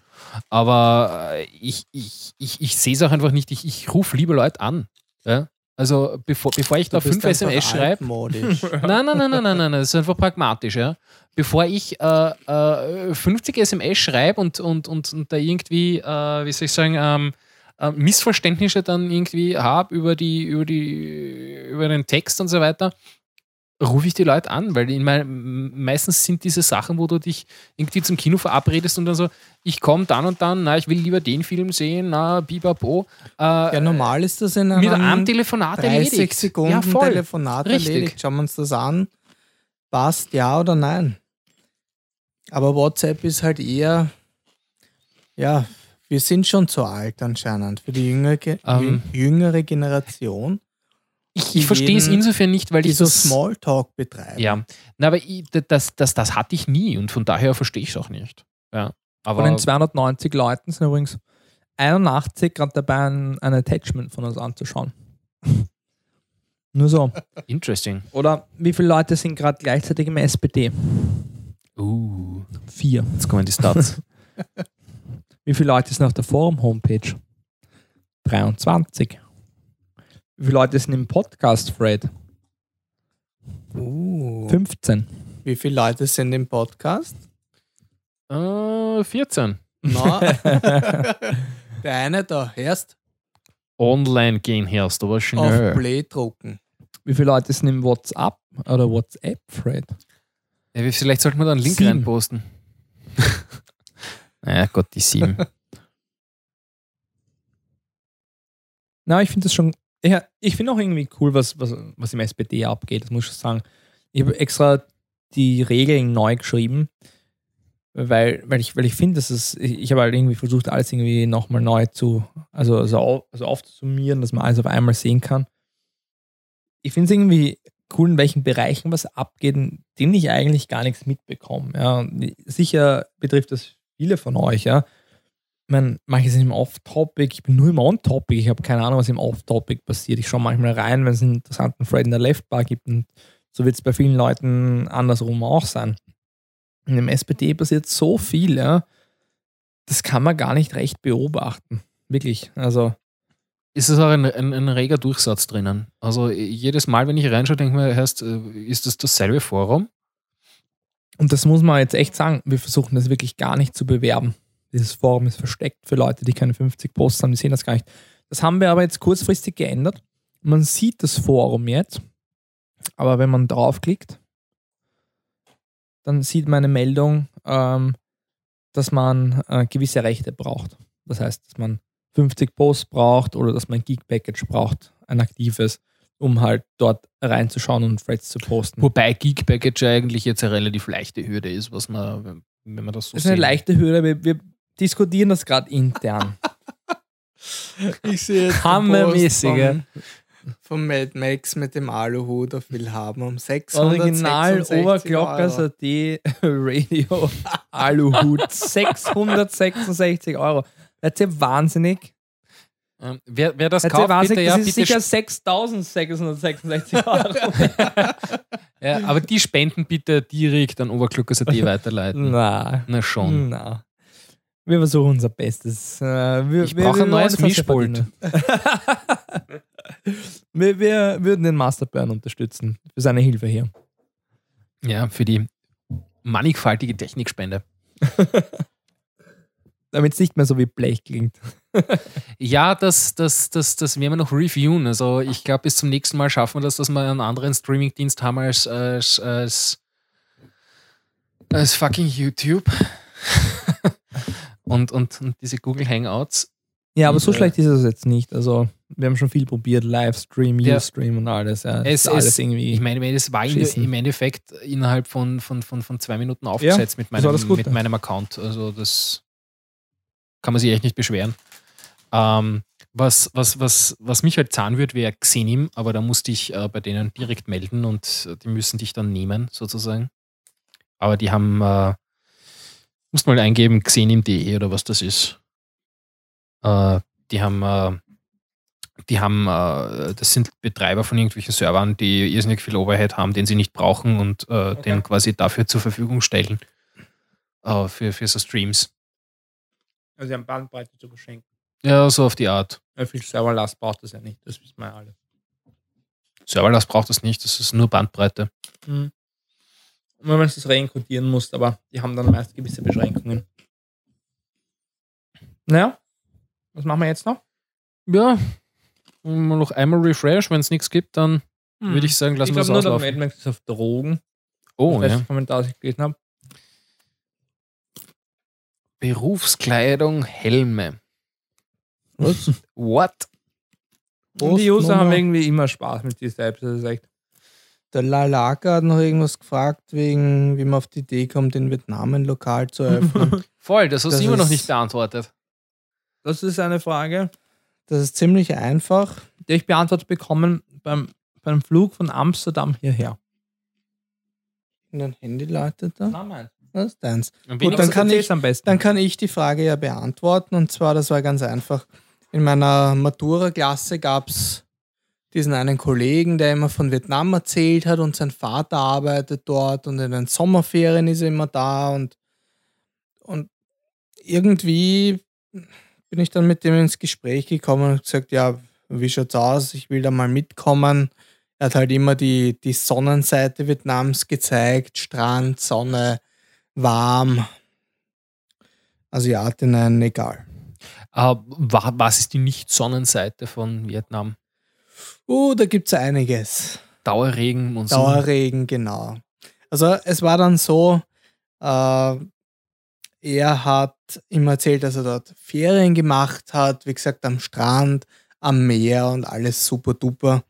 Aber äh, ich, ich, ich, ich sehe es auch einfach nicht. Ich, ich rufe liebe Leute an. Ja? Also bevor, bevor ich da fünf SMS schreibe, nein, nein, nein, nein, nein, nein, das ist einfach pragmatisch, ja. Bevor ich äh, äh, 50 SMS schreibe und, und, und, und da irgendwie, äh, wie soll ich sagen, ähm, äh, Missverständnisse dann irgendwie habe über, die, über, die, über den Text und so weiter, rufe ich die Leute an, weil in mein, meistens sind diese Sachen, wo du dich irgendwie zum Kino verabredest und dann so, ich komme dann und dann, na, ich will lieber den Film sehen, na, bibabo. Äh, Ja, normal ist das in mit einem einem Telefonat 30 erledigt. Sekunden ja, voll. Telefonat Richtig. erledigt. Schauen wir uns das an. Passt ja oder nein? Aber WhatsApp ist halt eher, ja, wir sind schon zu alt anscheinend für die jüngere, Ge- Ähm. jüngere Generation, Ich, ich verstehe es insofern nicht, weil ich so Smalltalk betreiben. Ja, Na, aber ich, das, das, das hatte ich nie und von daher verstehe ich es auch nicht. Ja, aber Von den 290 Leuten sind übrigens 81 gerade dabei, ein, ein Attachment von uns anzuschauen. Nur so. interesting. Oder wie viele Leute sind gerade gleichzeitig im SPD? Uh, Vier. jetzt kommen die Stats. Wie viele Leute sind auf der Forum-Homepage? 23. Wie viele Leute sind im Podcast-Thread? Uh, 15. wie viele Leute sind im Podcast? äh, 14. Na, der eine da, erst Online gehen herst, aber auf schnell. Play drucken. Wie viele Leute sind im WhatsApp oder WhatsApp-Thread? Ja, wie- vielleicht sollten wir da einen Link Sieben. reinposten. naja, Gott, die sieben. Na, ich finde das schon. Ja, ich finde auch irgendwie cool, was, was, was im SPD abgeht, das muss ich sagen. Ich habe extra die Regeln neu geschrieben, weil, weil ich, weil ich finde, dass es, ich, ich habe halt irgendwie versucht, alles irgendwie nochmal neu zu, also, also, au- also aufzusummieren, dass man alles auf einmal sehen kann. Ich finde es irgendwie cool, in welchen Bereichen was abgeht, in denen ich eigentlich gar nichts mitbekomme. Ja. Sicher betrifft das viele von euch, ja. Ich meine, manche sind im Off-Topic, ich bin nur im On-Topic, ich habe keine Ahnung, was im Off-Topic passiert. Ich schaue manchmal rein, wenn es einen interessanten Thread in der Left-Bar gibt und so wird es bei vielen Leuten andersrum auch sein. In dem SPD passiert so viel, ja, das kann man gar nicht recht beobachten. Wirklich, also Ist es auch ein, ein, ein reger Durchsatz drinnen? Also jedes Mal, wenn ich reinschaue, denke ich mir, heißt, äh, ist das dasselbe Forum? Und das muss man jetzt echt sagen, wir versuchen das wirklich gar nicht zu bewerben. Dieses Forum ist versteckt für Leute, die keine 50 Posts haben, die sehen das gar nicht. Das haben wir aber jetzt kurzfristig geändert. Man sieht das Forum jetzt, aber wenn man draufklickt, dann sieht man eine Meldung, ähm, dass man äh, gewisse Rechte braucht. Das heißt, dass man 50 Posts braucht oder dass man ein Geek-Package braucht, ein aktives. um halt dort reinzuschauen und Threads zu posten. Wobei Geek Package ja eigentlich jetzt eine relativ leichte Hürde ist, was man, wenn- man das so Das ist eine sehen- leichte Hürde, wir, wir diskutieren das gerade intern. Ich sehe jetzt. Post Vom, vom Mad Max mit dem Aluhut auf Willhaben um 600 Original Oberglockers.at Radio Aluhut 666 Euro. Seid ihr wahnsinnig? Ähm, wer, wer das ihr kauft, bitte, wahnsinnig? ja, das ist bitte sicher 6666 Euro. Ja, aber die Spenden bitte direkt an Obergluckers.at weiterleiten. Na, Na schon. na. Wir versuchen unser Bestes. Äh, Wir, Ich brauche ein neues Mischpult. wir, wir würden den Masterburn unterstützen für seine Hilfe hier. Ja, für die mannigfaltige Technikspende. Damit es nicht mehr so wie Blech klingt. Ja, das, das, das, das werden wir noch reviewen. Also ich glaube, bis zum nächsten Mal schaffen wir das, dass wir einen anderen Streamingdienst haben als, als, als, als fucking YouTube. Und, und, und diese Google Hangouts. Ja, aber so äh, schlecht ist es jetzt nicht. Also, wir haben schon viel probiert. Livestream, Ja. Ustream und alles. Ja, Es ist alles irgendwie. Ich meine, es war Schießen. im Endeffekt innerhalb von, von, von, von zwei Minuten aufgesetzt mit, das war meinem, mit meinem Account. Also das kann man sich echt nicht beschweren. Ähm, was, was, was, was mich halt zahlen wird, wäre Xenim, aber da musste ich äh, bei denen direkt melden und äh, die müssen dich dann nehmen, sozusagen. Aber die haben, äh, musst mal eingeben, xenim.de oder was das ist. Äh, die haben, äh, die haben, äh, das sind Betreiber von irgendwelchen Servern, die irrsinnig viel Overhead haben, den sie nicht brauchen und äh, den quasi dafür zur Verfügung stellen. Äh, für, für so Streams. Also, sie haben Bandbreite zu verschenken. Ja, so auf die Art. Ja, viel Serverlast braucht das ja nicht. Das wissen wir ja alle. Serverlast braucht das nicht, das ist nur Bandbreite. Mhm. Und wenn man das reinkodieren muss, aber die haben dann meist gewisse Beschränkungen. Naja, was machen wir jetzt noch? Ja, noch einmal refresh, wenn es nichts gibt, dann würde ich sagen, lassen ich wir glaube das nur, der auslaufen. Mad Max ist auf Drogen. Oh, das ja. Kommentar, das ich gelesen habe. Berufskleidung, Helme. Was? What? Und die User haben irgendwie immer Spaß mit sich selbst. Das ist echt. Der Lalaka hat noch irgendwas gefragt, wegen, wie man auf die Idee kommt, in Vietnam ein Lokal zu eröffnen. Voll, das hast Das du immer noch nicht beantwortet. Das ist eine Frage, Das ist ziemlich einfach. die ich beantwortet bekommen beim, beim Flug von Amsterdam hierher. In dein Handy läutet da. Nein, Das ist deins. Und Gut, dann kann ich- am besten. Dann kann ich die Frage ja beantworten. Und zwar, das war ganz einfach. In meiner Matura-Klasse gab es diesen einen Kollegen, der immer von Vietnam erzählt hat und sein Vater arbeitet dort und in den Sommerferien ist er immer da und, und irgendwie bin ich dann mit dem ins Gespräch gekommen und gesagt, ja, wie schaut's aus? Ich will da mal mitkommen. Er hat halt immer die, die Sonnenseite Vietnams gezeigt, Strand, Sonne, warm, Asiatinnen, egal. Wa- was ist die Nicht-Sonnenseite von Vietnam? Uh, da gibt es einiges. Dauerregen und so. Dauerregen, genau. Also es war dann so, äh, er hat ihm erzählt, dass er dort Ferien gemacht hat, wie gesagt, am Strand, am Meer und alles super duper.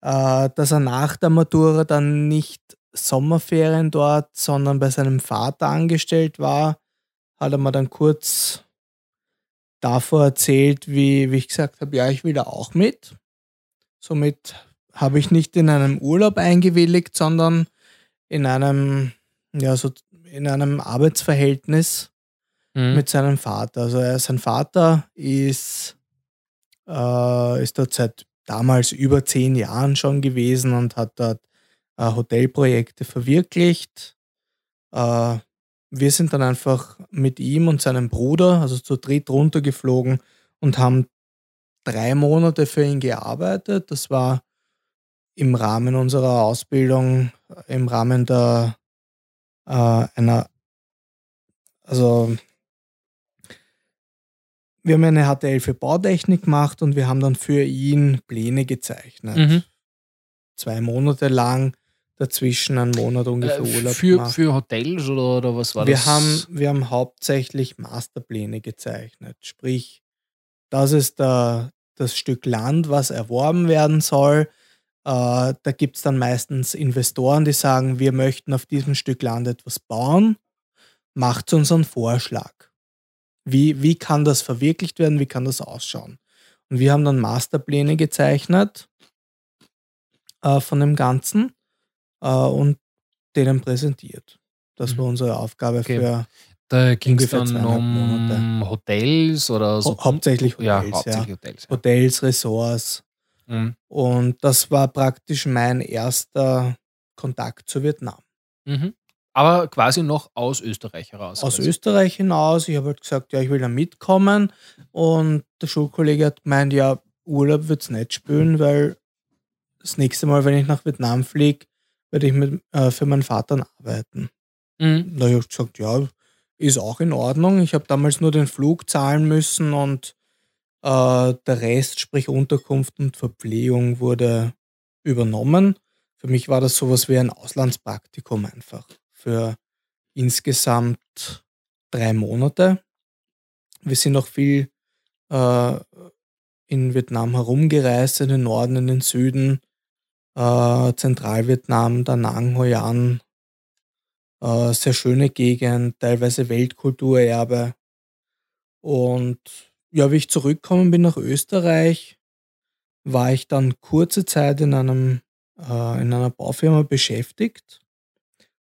Äh, dass er nach der Matura dann nicht Sommerferien dort, sondern bei seinem Vater angestellt war, hat er mir dann kurz davor erzählt, wie, wie ich gesagt habe, ja, ich will da auch mit. Somit habe ich nicht in einem Urlaub eingewilligt, sondern in einem, ja, so in einem Arbeitsverhältnis Mhm. mit seinem Vater. Also er, sein Vater ist, äh, ist dort seit damals über zehn Jahren schon gewesen und hat dort äh, Hotelprojekte verwirklicht. Äh, wir sind dann einfach mit ihm und seinem Bruder, also zu dritt runtergeflogen und haben drei Monate für ihn gearbeitet. Das war im Rahmen unserer Ausbildung, im Rahmen der äh, einer, also wir haben eine HTL für Bautechnik gemacht und wir haben dann für ihn Pläne gezeichnet. Mhm. Zwei Monate lang, dazwischen einen Monat ungefähr Äh, Urlaub für, gemacht. für Hotels oder, oder was war wir, das? haben, wir haben hauptsächlich Masterpläne gezeichnet. Sprich, das ist der, das Stück Land, was erworben werden soll. Äh, da gibt es dann meistens Investoren, die sagen, wir möchten auf diesem Stück Land etwas bauen, macht uns einen Vorschlag. Wie, wie kann das verwirklicht werden, wie kann das ausschauen? Und wir haben dann Masterpläne gezeichnet äh, von dem Ganzen äh, und denen präsentiert. Das war Mhm. unsere Aufgabe Okay. für Da ging es dann um Monate. Hotels oder so. hau hauptsächlich ja, Hotels, ja, hauptsächlich Hotels. Ja. Hotels, Ressorts. Mhm. Und das war praktisch mein erster Kontakt zu Vietnam. Mhm. Aber quasi noch aus Österreich heraus. Aus quasi. Österreich hinaus. Ich habe halt gesagt, ja, ich will da mitkommen. Und der Schulkollege hat gemeint, ja, Urlaub wird es nicht spülen, weil das nächste Mal, wenn ich nach Vietnam fliege, werde ich mit, äh, für meinen Vater arbeiten. Mhm. Da habe ich gesagt, ja, ist auch in Ordnung. Ich habe damals nur den Flug zahlen müssen und äh, der Rest, sprich Unterkunft und Verpflegung, wurde übernommen. Für mich war das sowas wie ein Auslandspraktikum einfach. Für insgesamt drei Monate. Wir sind auch viel äh, in Vietnam herumgereist, in den Norden, in den Süden, äh, Zentralvietnam, Da Nang, Hoi An, äh, sehr schöne Gegend, teilweise Weltkulturerbe. Und ja, wie ich zurückgekommen bin nach Österreich, war ich dann kurze Zeit in, einem, äh, in einer Baufirma beschäftigt.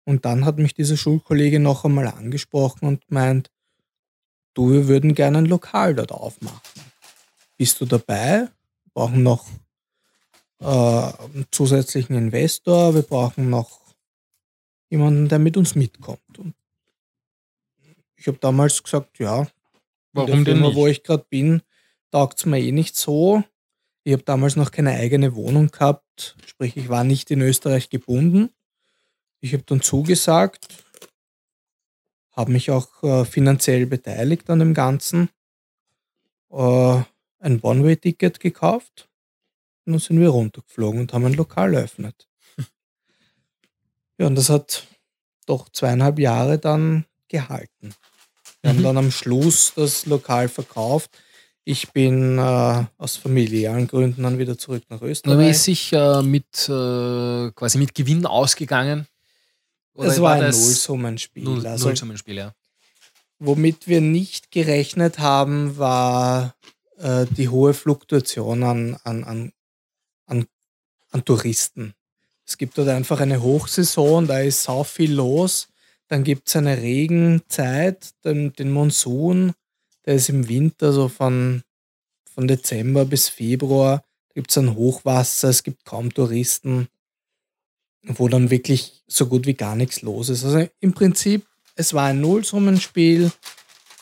Und dann hat mich dieser Schulkollege noch einmal angesprochen und gemeint, du, wir würden gerne ein Lokal dort aufmachen. Bist du dabei? Wir brauchen noch äh, einen zusätzlichen Investor, wir brauchen noch jemanden, der mit uns mitkommt. Und ich habe damals gesagt, ja, Warum der denn Firma, nicht? wo ich gerade bin, taugt es mir eh nicht so. Ich habe damals noch keine eigene Wohnung gehabt, sprich, ich war nicht in Österreich gebunden. Ich habe dann zugesagt, habe mich auch äh, finanziell beteiligt an dem Ganzen, äh, ein One-Way-Ticket gekauft und dann sind wir runtergeflogen und haben ein Lokal eröffnet. Ja, und das hat doch zweieinhalb Jahre dann gehalten. Wir haben Mhm. dann am Schluss das Lokal verkauft. Ich bin äh, aus familiären Gründen dann wieder zurück nach Aber ist Österreich. sich äh, mit äh, quasi mit Gewinn ausgegangen? Es war ein Nullsummenspiel. Null, also, Nullsummenspiel, ja. womit wir nicht gerechnet haben, war äh, die hohe Fluktuation an, an, an, an, an Touristen. Es gibt dort einfach eine Hochsaison, da ist sau viel los. Dann gibt es eine Regenzeit, den, den Monsun, der ist im Winter, so von, von Dezember bis Februar. Da gibt es ein Hochwasser, es gibt kaum Touristen, wo dann wirklich so gut wie gar nichts los ist. Also im Prinzip, es war ein Nullsummenspiel,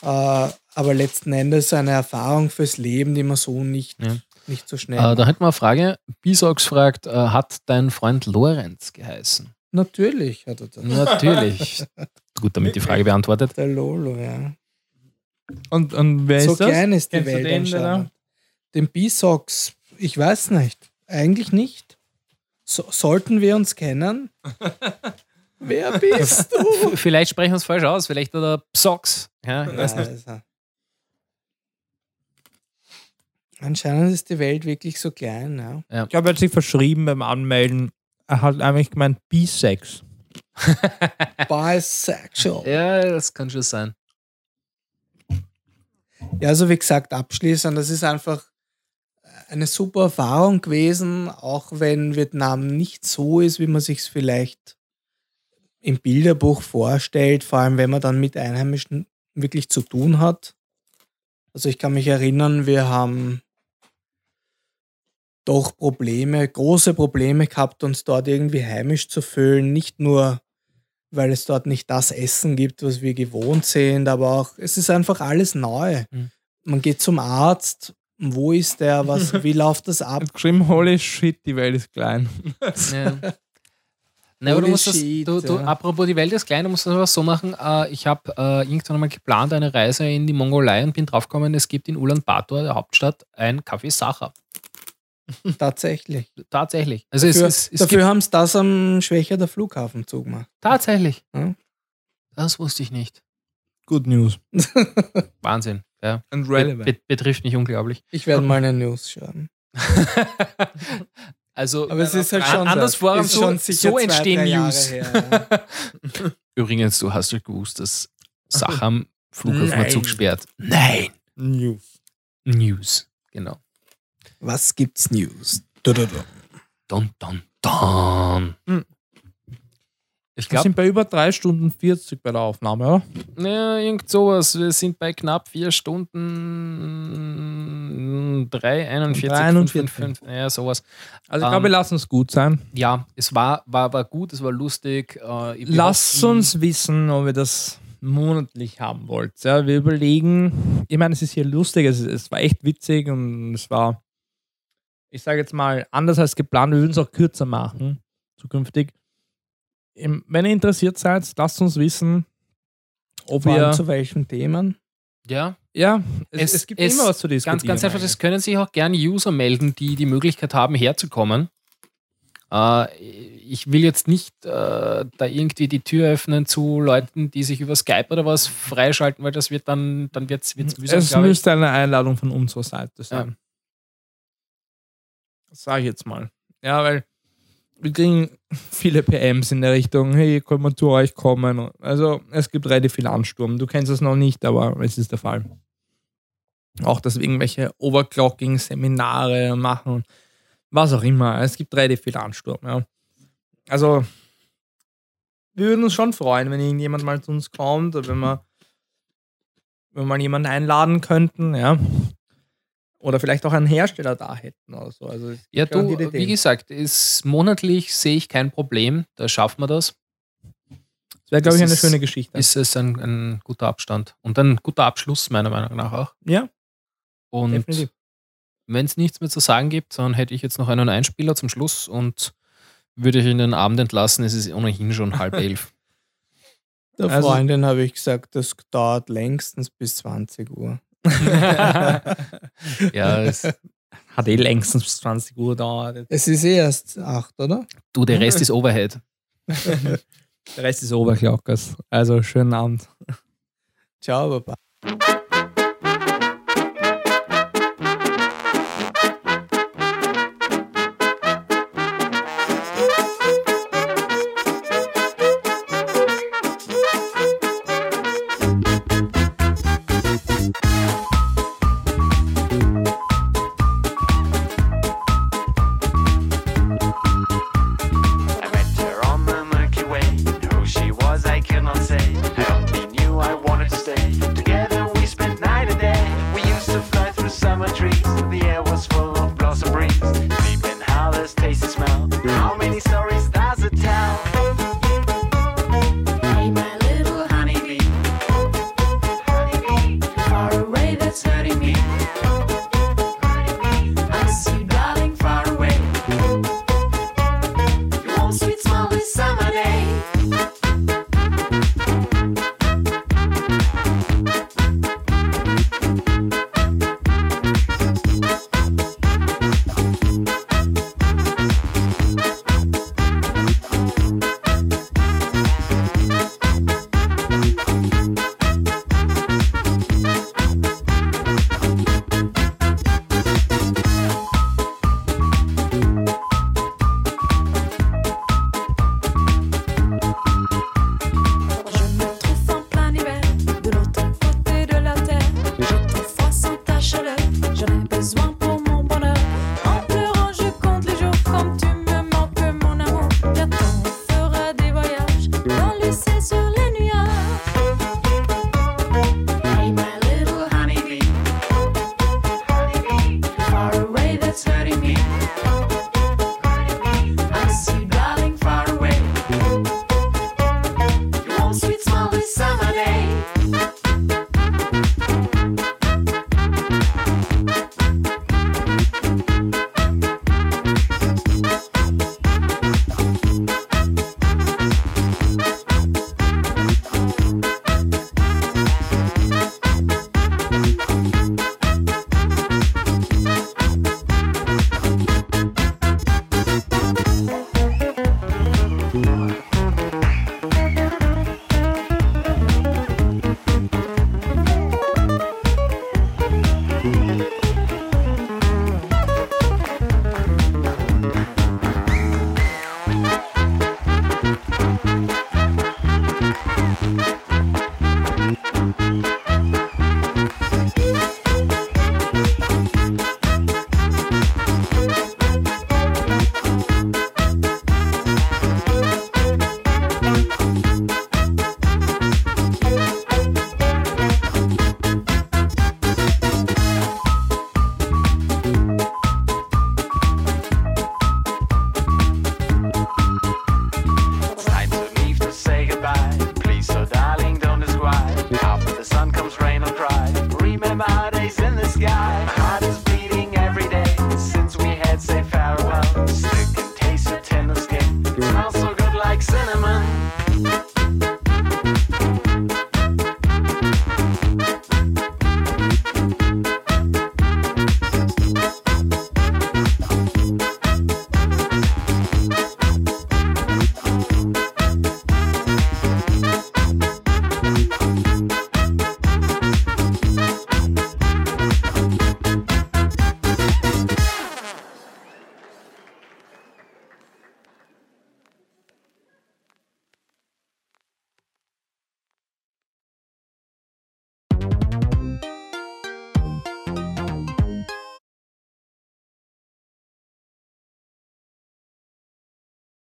äh, aber letzten Endes eine Erfahrung fürs Leben, die man so nicht, Ja. Nicht so schnell Äh, da hätten wir eine Frage. Bisox fragt, äh, hat dein Freund Lorenz geheißen? Natürlich hat er das. Natürlich. Gut, damit die Frage beantwortet. Der Lolo, ja. Und, und wer so ist das? klein ist die Kennst Welt den, anscheinend. Den B-Sox, ich weiß nicht. Eigentlich nicht. So, sollten wir uns kennen? Wer bist du? Vielleicht sprechen wir es falsch aus. Vielleicht oder Psox. Ja, ich weiß nicht. Also. Anscheinend ist die Welt wirklich so klein, ja. Ich glaube, er hat sich verschrieben beim Anmelden. Er hat eigentlich gemeint Bisex. Bisexual. Ja, das kann schon sein. Ja, also wie gesagt, abschließend, das ist einfach eine super Erfahrung gewesen, auch wenn Vietnam nicht so ist, wie man sich es vielleicht im Bilderbuch vorstellt, vor allem wenn man dann mit Einheimischen wirklich zu tun hat. Also ich kann mich erinnern, wir haben doch Probleme, große Probleme gehabt, uns dort irgendwie heimisch zu fühlen. Nicht nur, weil es dort nicht das Essen gibt, was wir gewohnt sind, aber auch, es ist einfach alles neu. Mhm. Man geht zum Arzt, wo ist der, was, wie läuft das ab? geschrieben, holy shit, die Welt ist klein. Ja. Na, aber du musst das, du, du, apropos die Welt ist klein, du musst das aber so machen. Äh, ich habe äh, irgendwann einmal geplant, eine Reise in die Mongolei und bin draufgekommen, es gibt in Ulaanbaatar, der Hauptstadt, ein Café Sacher. Tatsächlich. Tatsächlich. Also Dafür, es, es dafür haben sie das am Schwächer der Flughafenzug gemacht. tatsächlich. Ja. Das wusste ich nicht. Good news. Wahnsinn. Ja. And Be be betrifft mich unglaublich. Ich werde mal eine News schreiben. Also, Aber es ist halt schon anders ist so- so entstehen News. her, ja. übrigens, du hast halt gewusst, dass Sache am Flughafen Nein. zugesperrt. Nein. News. News. Genau. Was gibt's News? Du, du, du. Don, don, don. Hm. Ich Wir glaube, sind bei über 3 Stunden 40 bei der Aufnahme, oder? ja, irgend sowas. Wir sind bei knapp vier Stunden 3, 41, 43. 5, ja, sowas. Also ich Ähm, glaube, wir lassen es gut sein. Ja, es war, war, war gut, es war lustig. Äh, hoffe, uns wissen, ob ihr das monatlich haben wollt. Ja, wir überlegen, ich meine, es ist hier lustig, es, es war echt witzig und es war, ich sage jetzt mal, anders als geplant. Wir würden es auch kürzer machen, zukünftig. Wenn ihr interessiert seid, lasst uns wissen, ob wir. zu welchen Themen? Ja, Ja, es, Es- es, gibt es- immer was zu diskutieren. ganz, ganz einfach, es können sich auch gerne User melden, die die Möglichkeit haben, herzukommen. Äh, ich will jetzt nicht äh, da irgendwie die Tür öffnen zu Leuten, die sich über Skype oder was freischalten, weil das wird dann, dann wird es mühsam, Es müsste eine Einladung von unserer Seite sein. Das sage ich jetzt mal. Ja, weil wir kriegen viele PMs in der Richtung, hey, können wir zu euch kommen? Also es gibt relativ viel Ansturm. Du kennst es noch nicht, aber es ist der Fall. Auch, dass wir irgendwelche Overclocking-Seminare machen, was auch immer. Es gibt relativ viel Ansturm. Ja. Also wir würden uns schon freuen, wenn irgendjemand mal zu uns kommt oder wenn wir, wenn wir mal jemanden einladen könnten, ja. Oder vielleicht auch einen Hersteller da hätten oder so. Also Ja, du, wie gesagt, ist monatlich sehe ich kein Problem, da schaffen wir das. Das wäre, glaube ich, eine ist- schöne Geschichte. Ist es ein, ein guter Abstand und ein guter Abschluss, meiner Meinung nach auch. ja, Und wenn es nichts mehr zu sagen gibt, dann hätte ich jetzt noch einen Einspieler zum Schluss und würde ich in den Abend entlassen. Es ist ohnehin schon halb elf. Der Also- Freundin habe ich gesagt, das dauert längstens bis 20 Uhr. ja, es, Hat eh längstens bis 20 Uhr dauert. Es ist eh erst 8, oder? du, der Rest ist Overhead. Der Rest ist Oberglockers. Also schönen Abend. Ciao, Baba.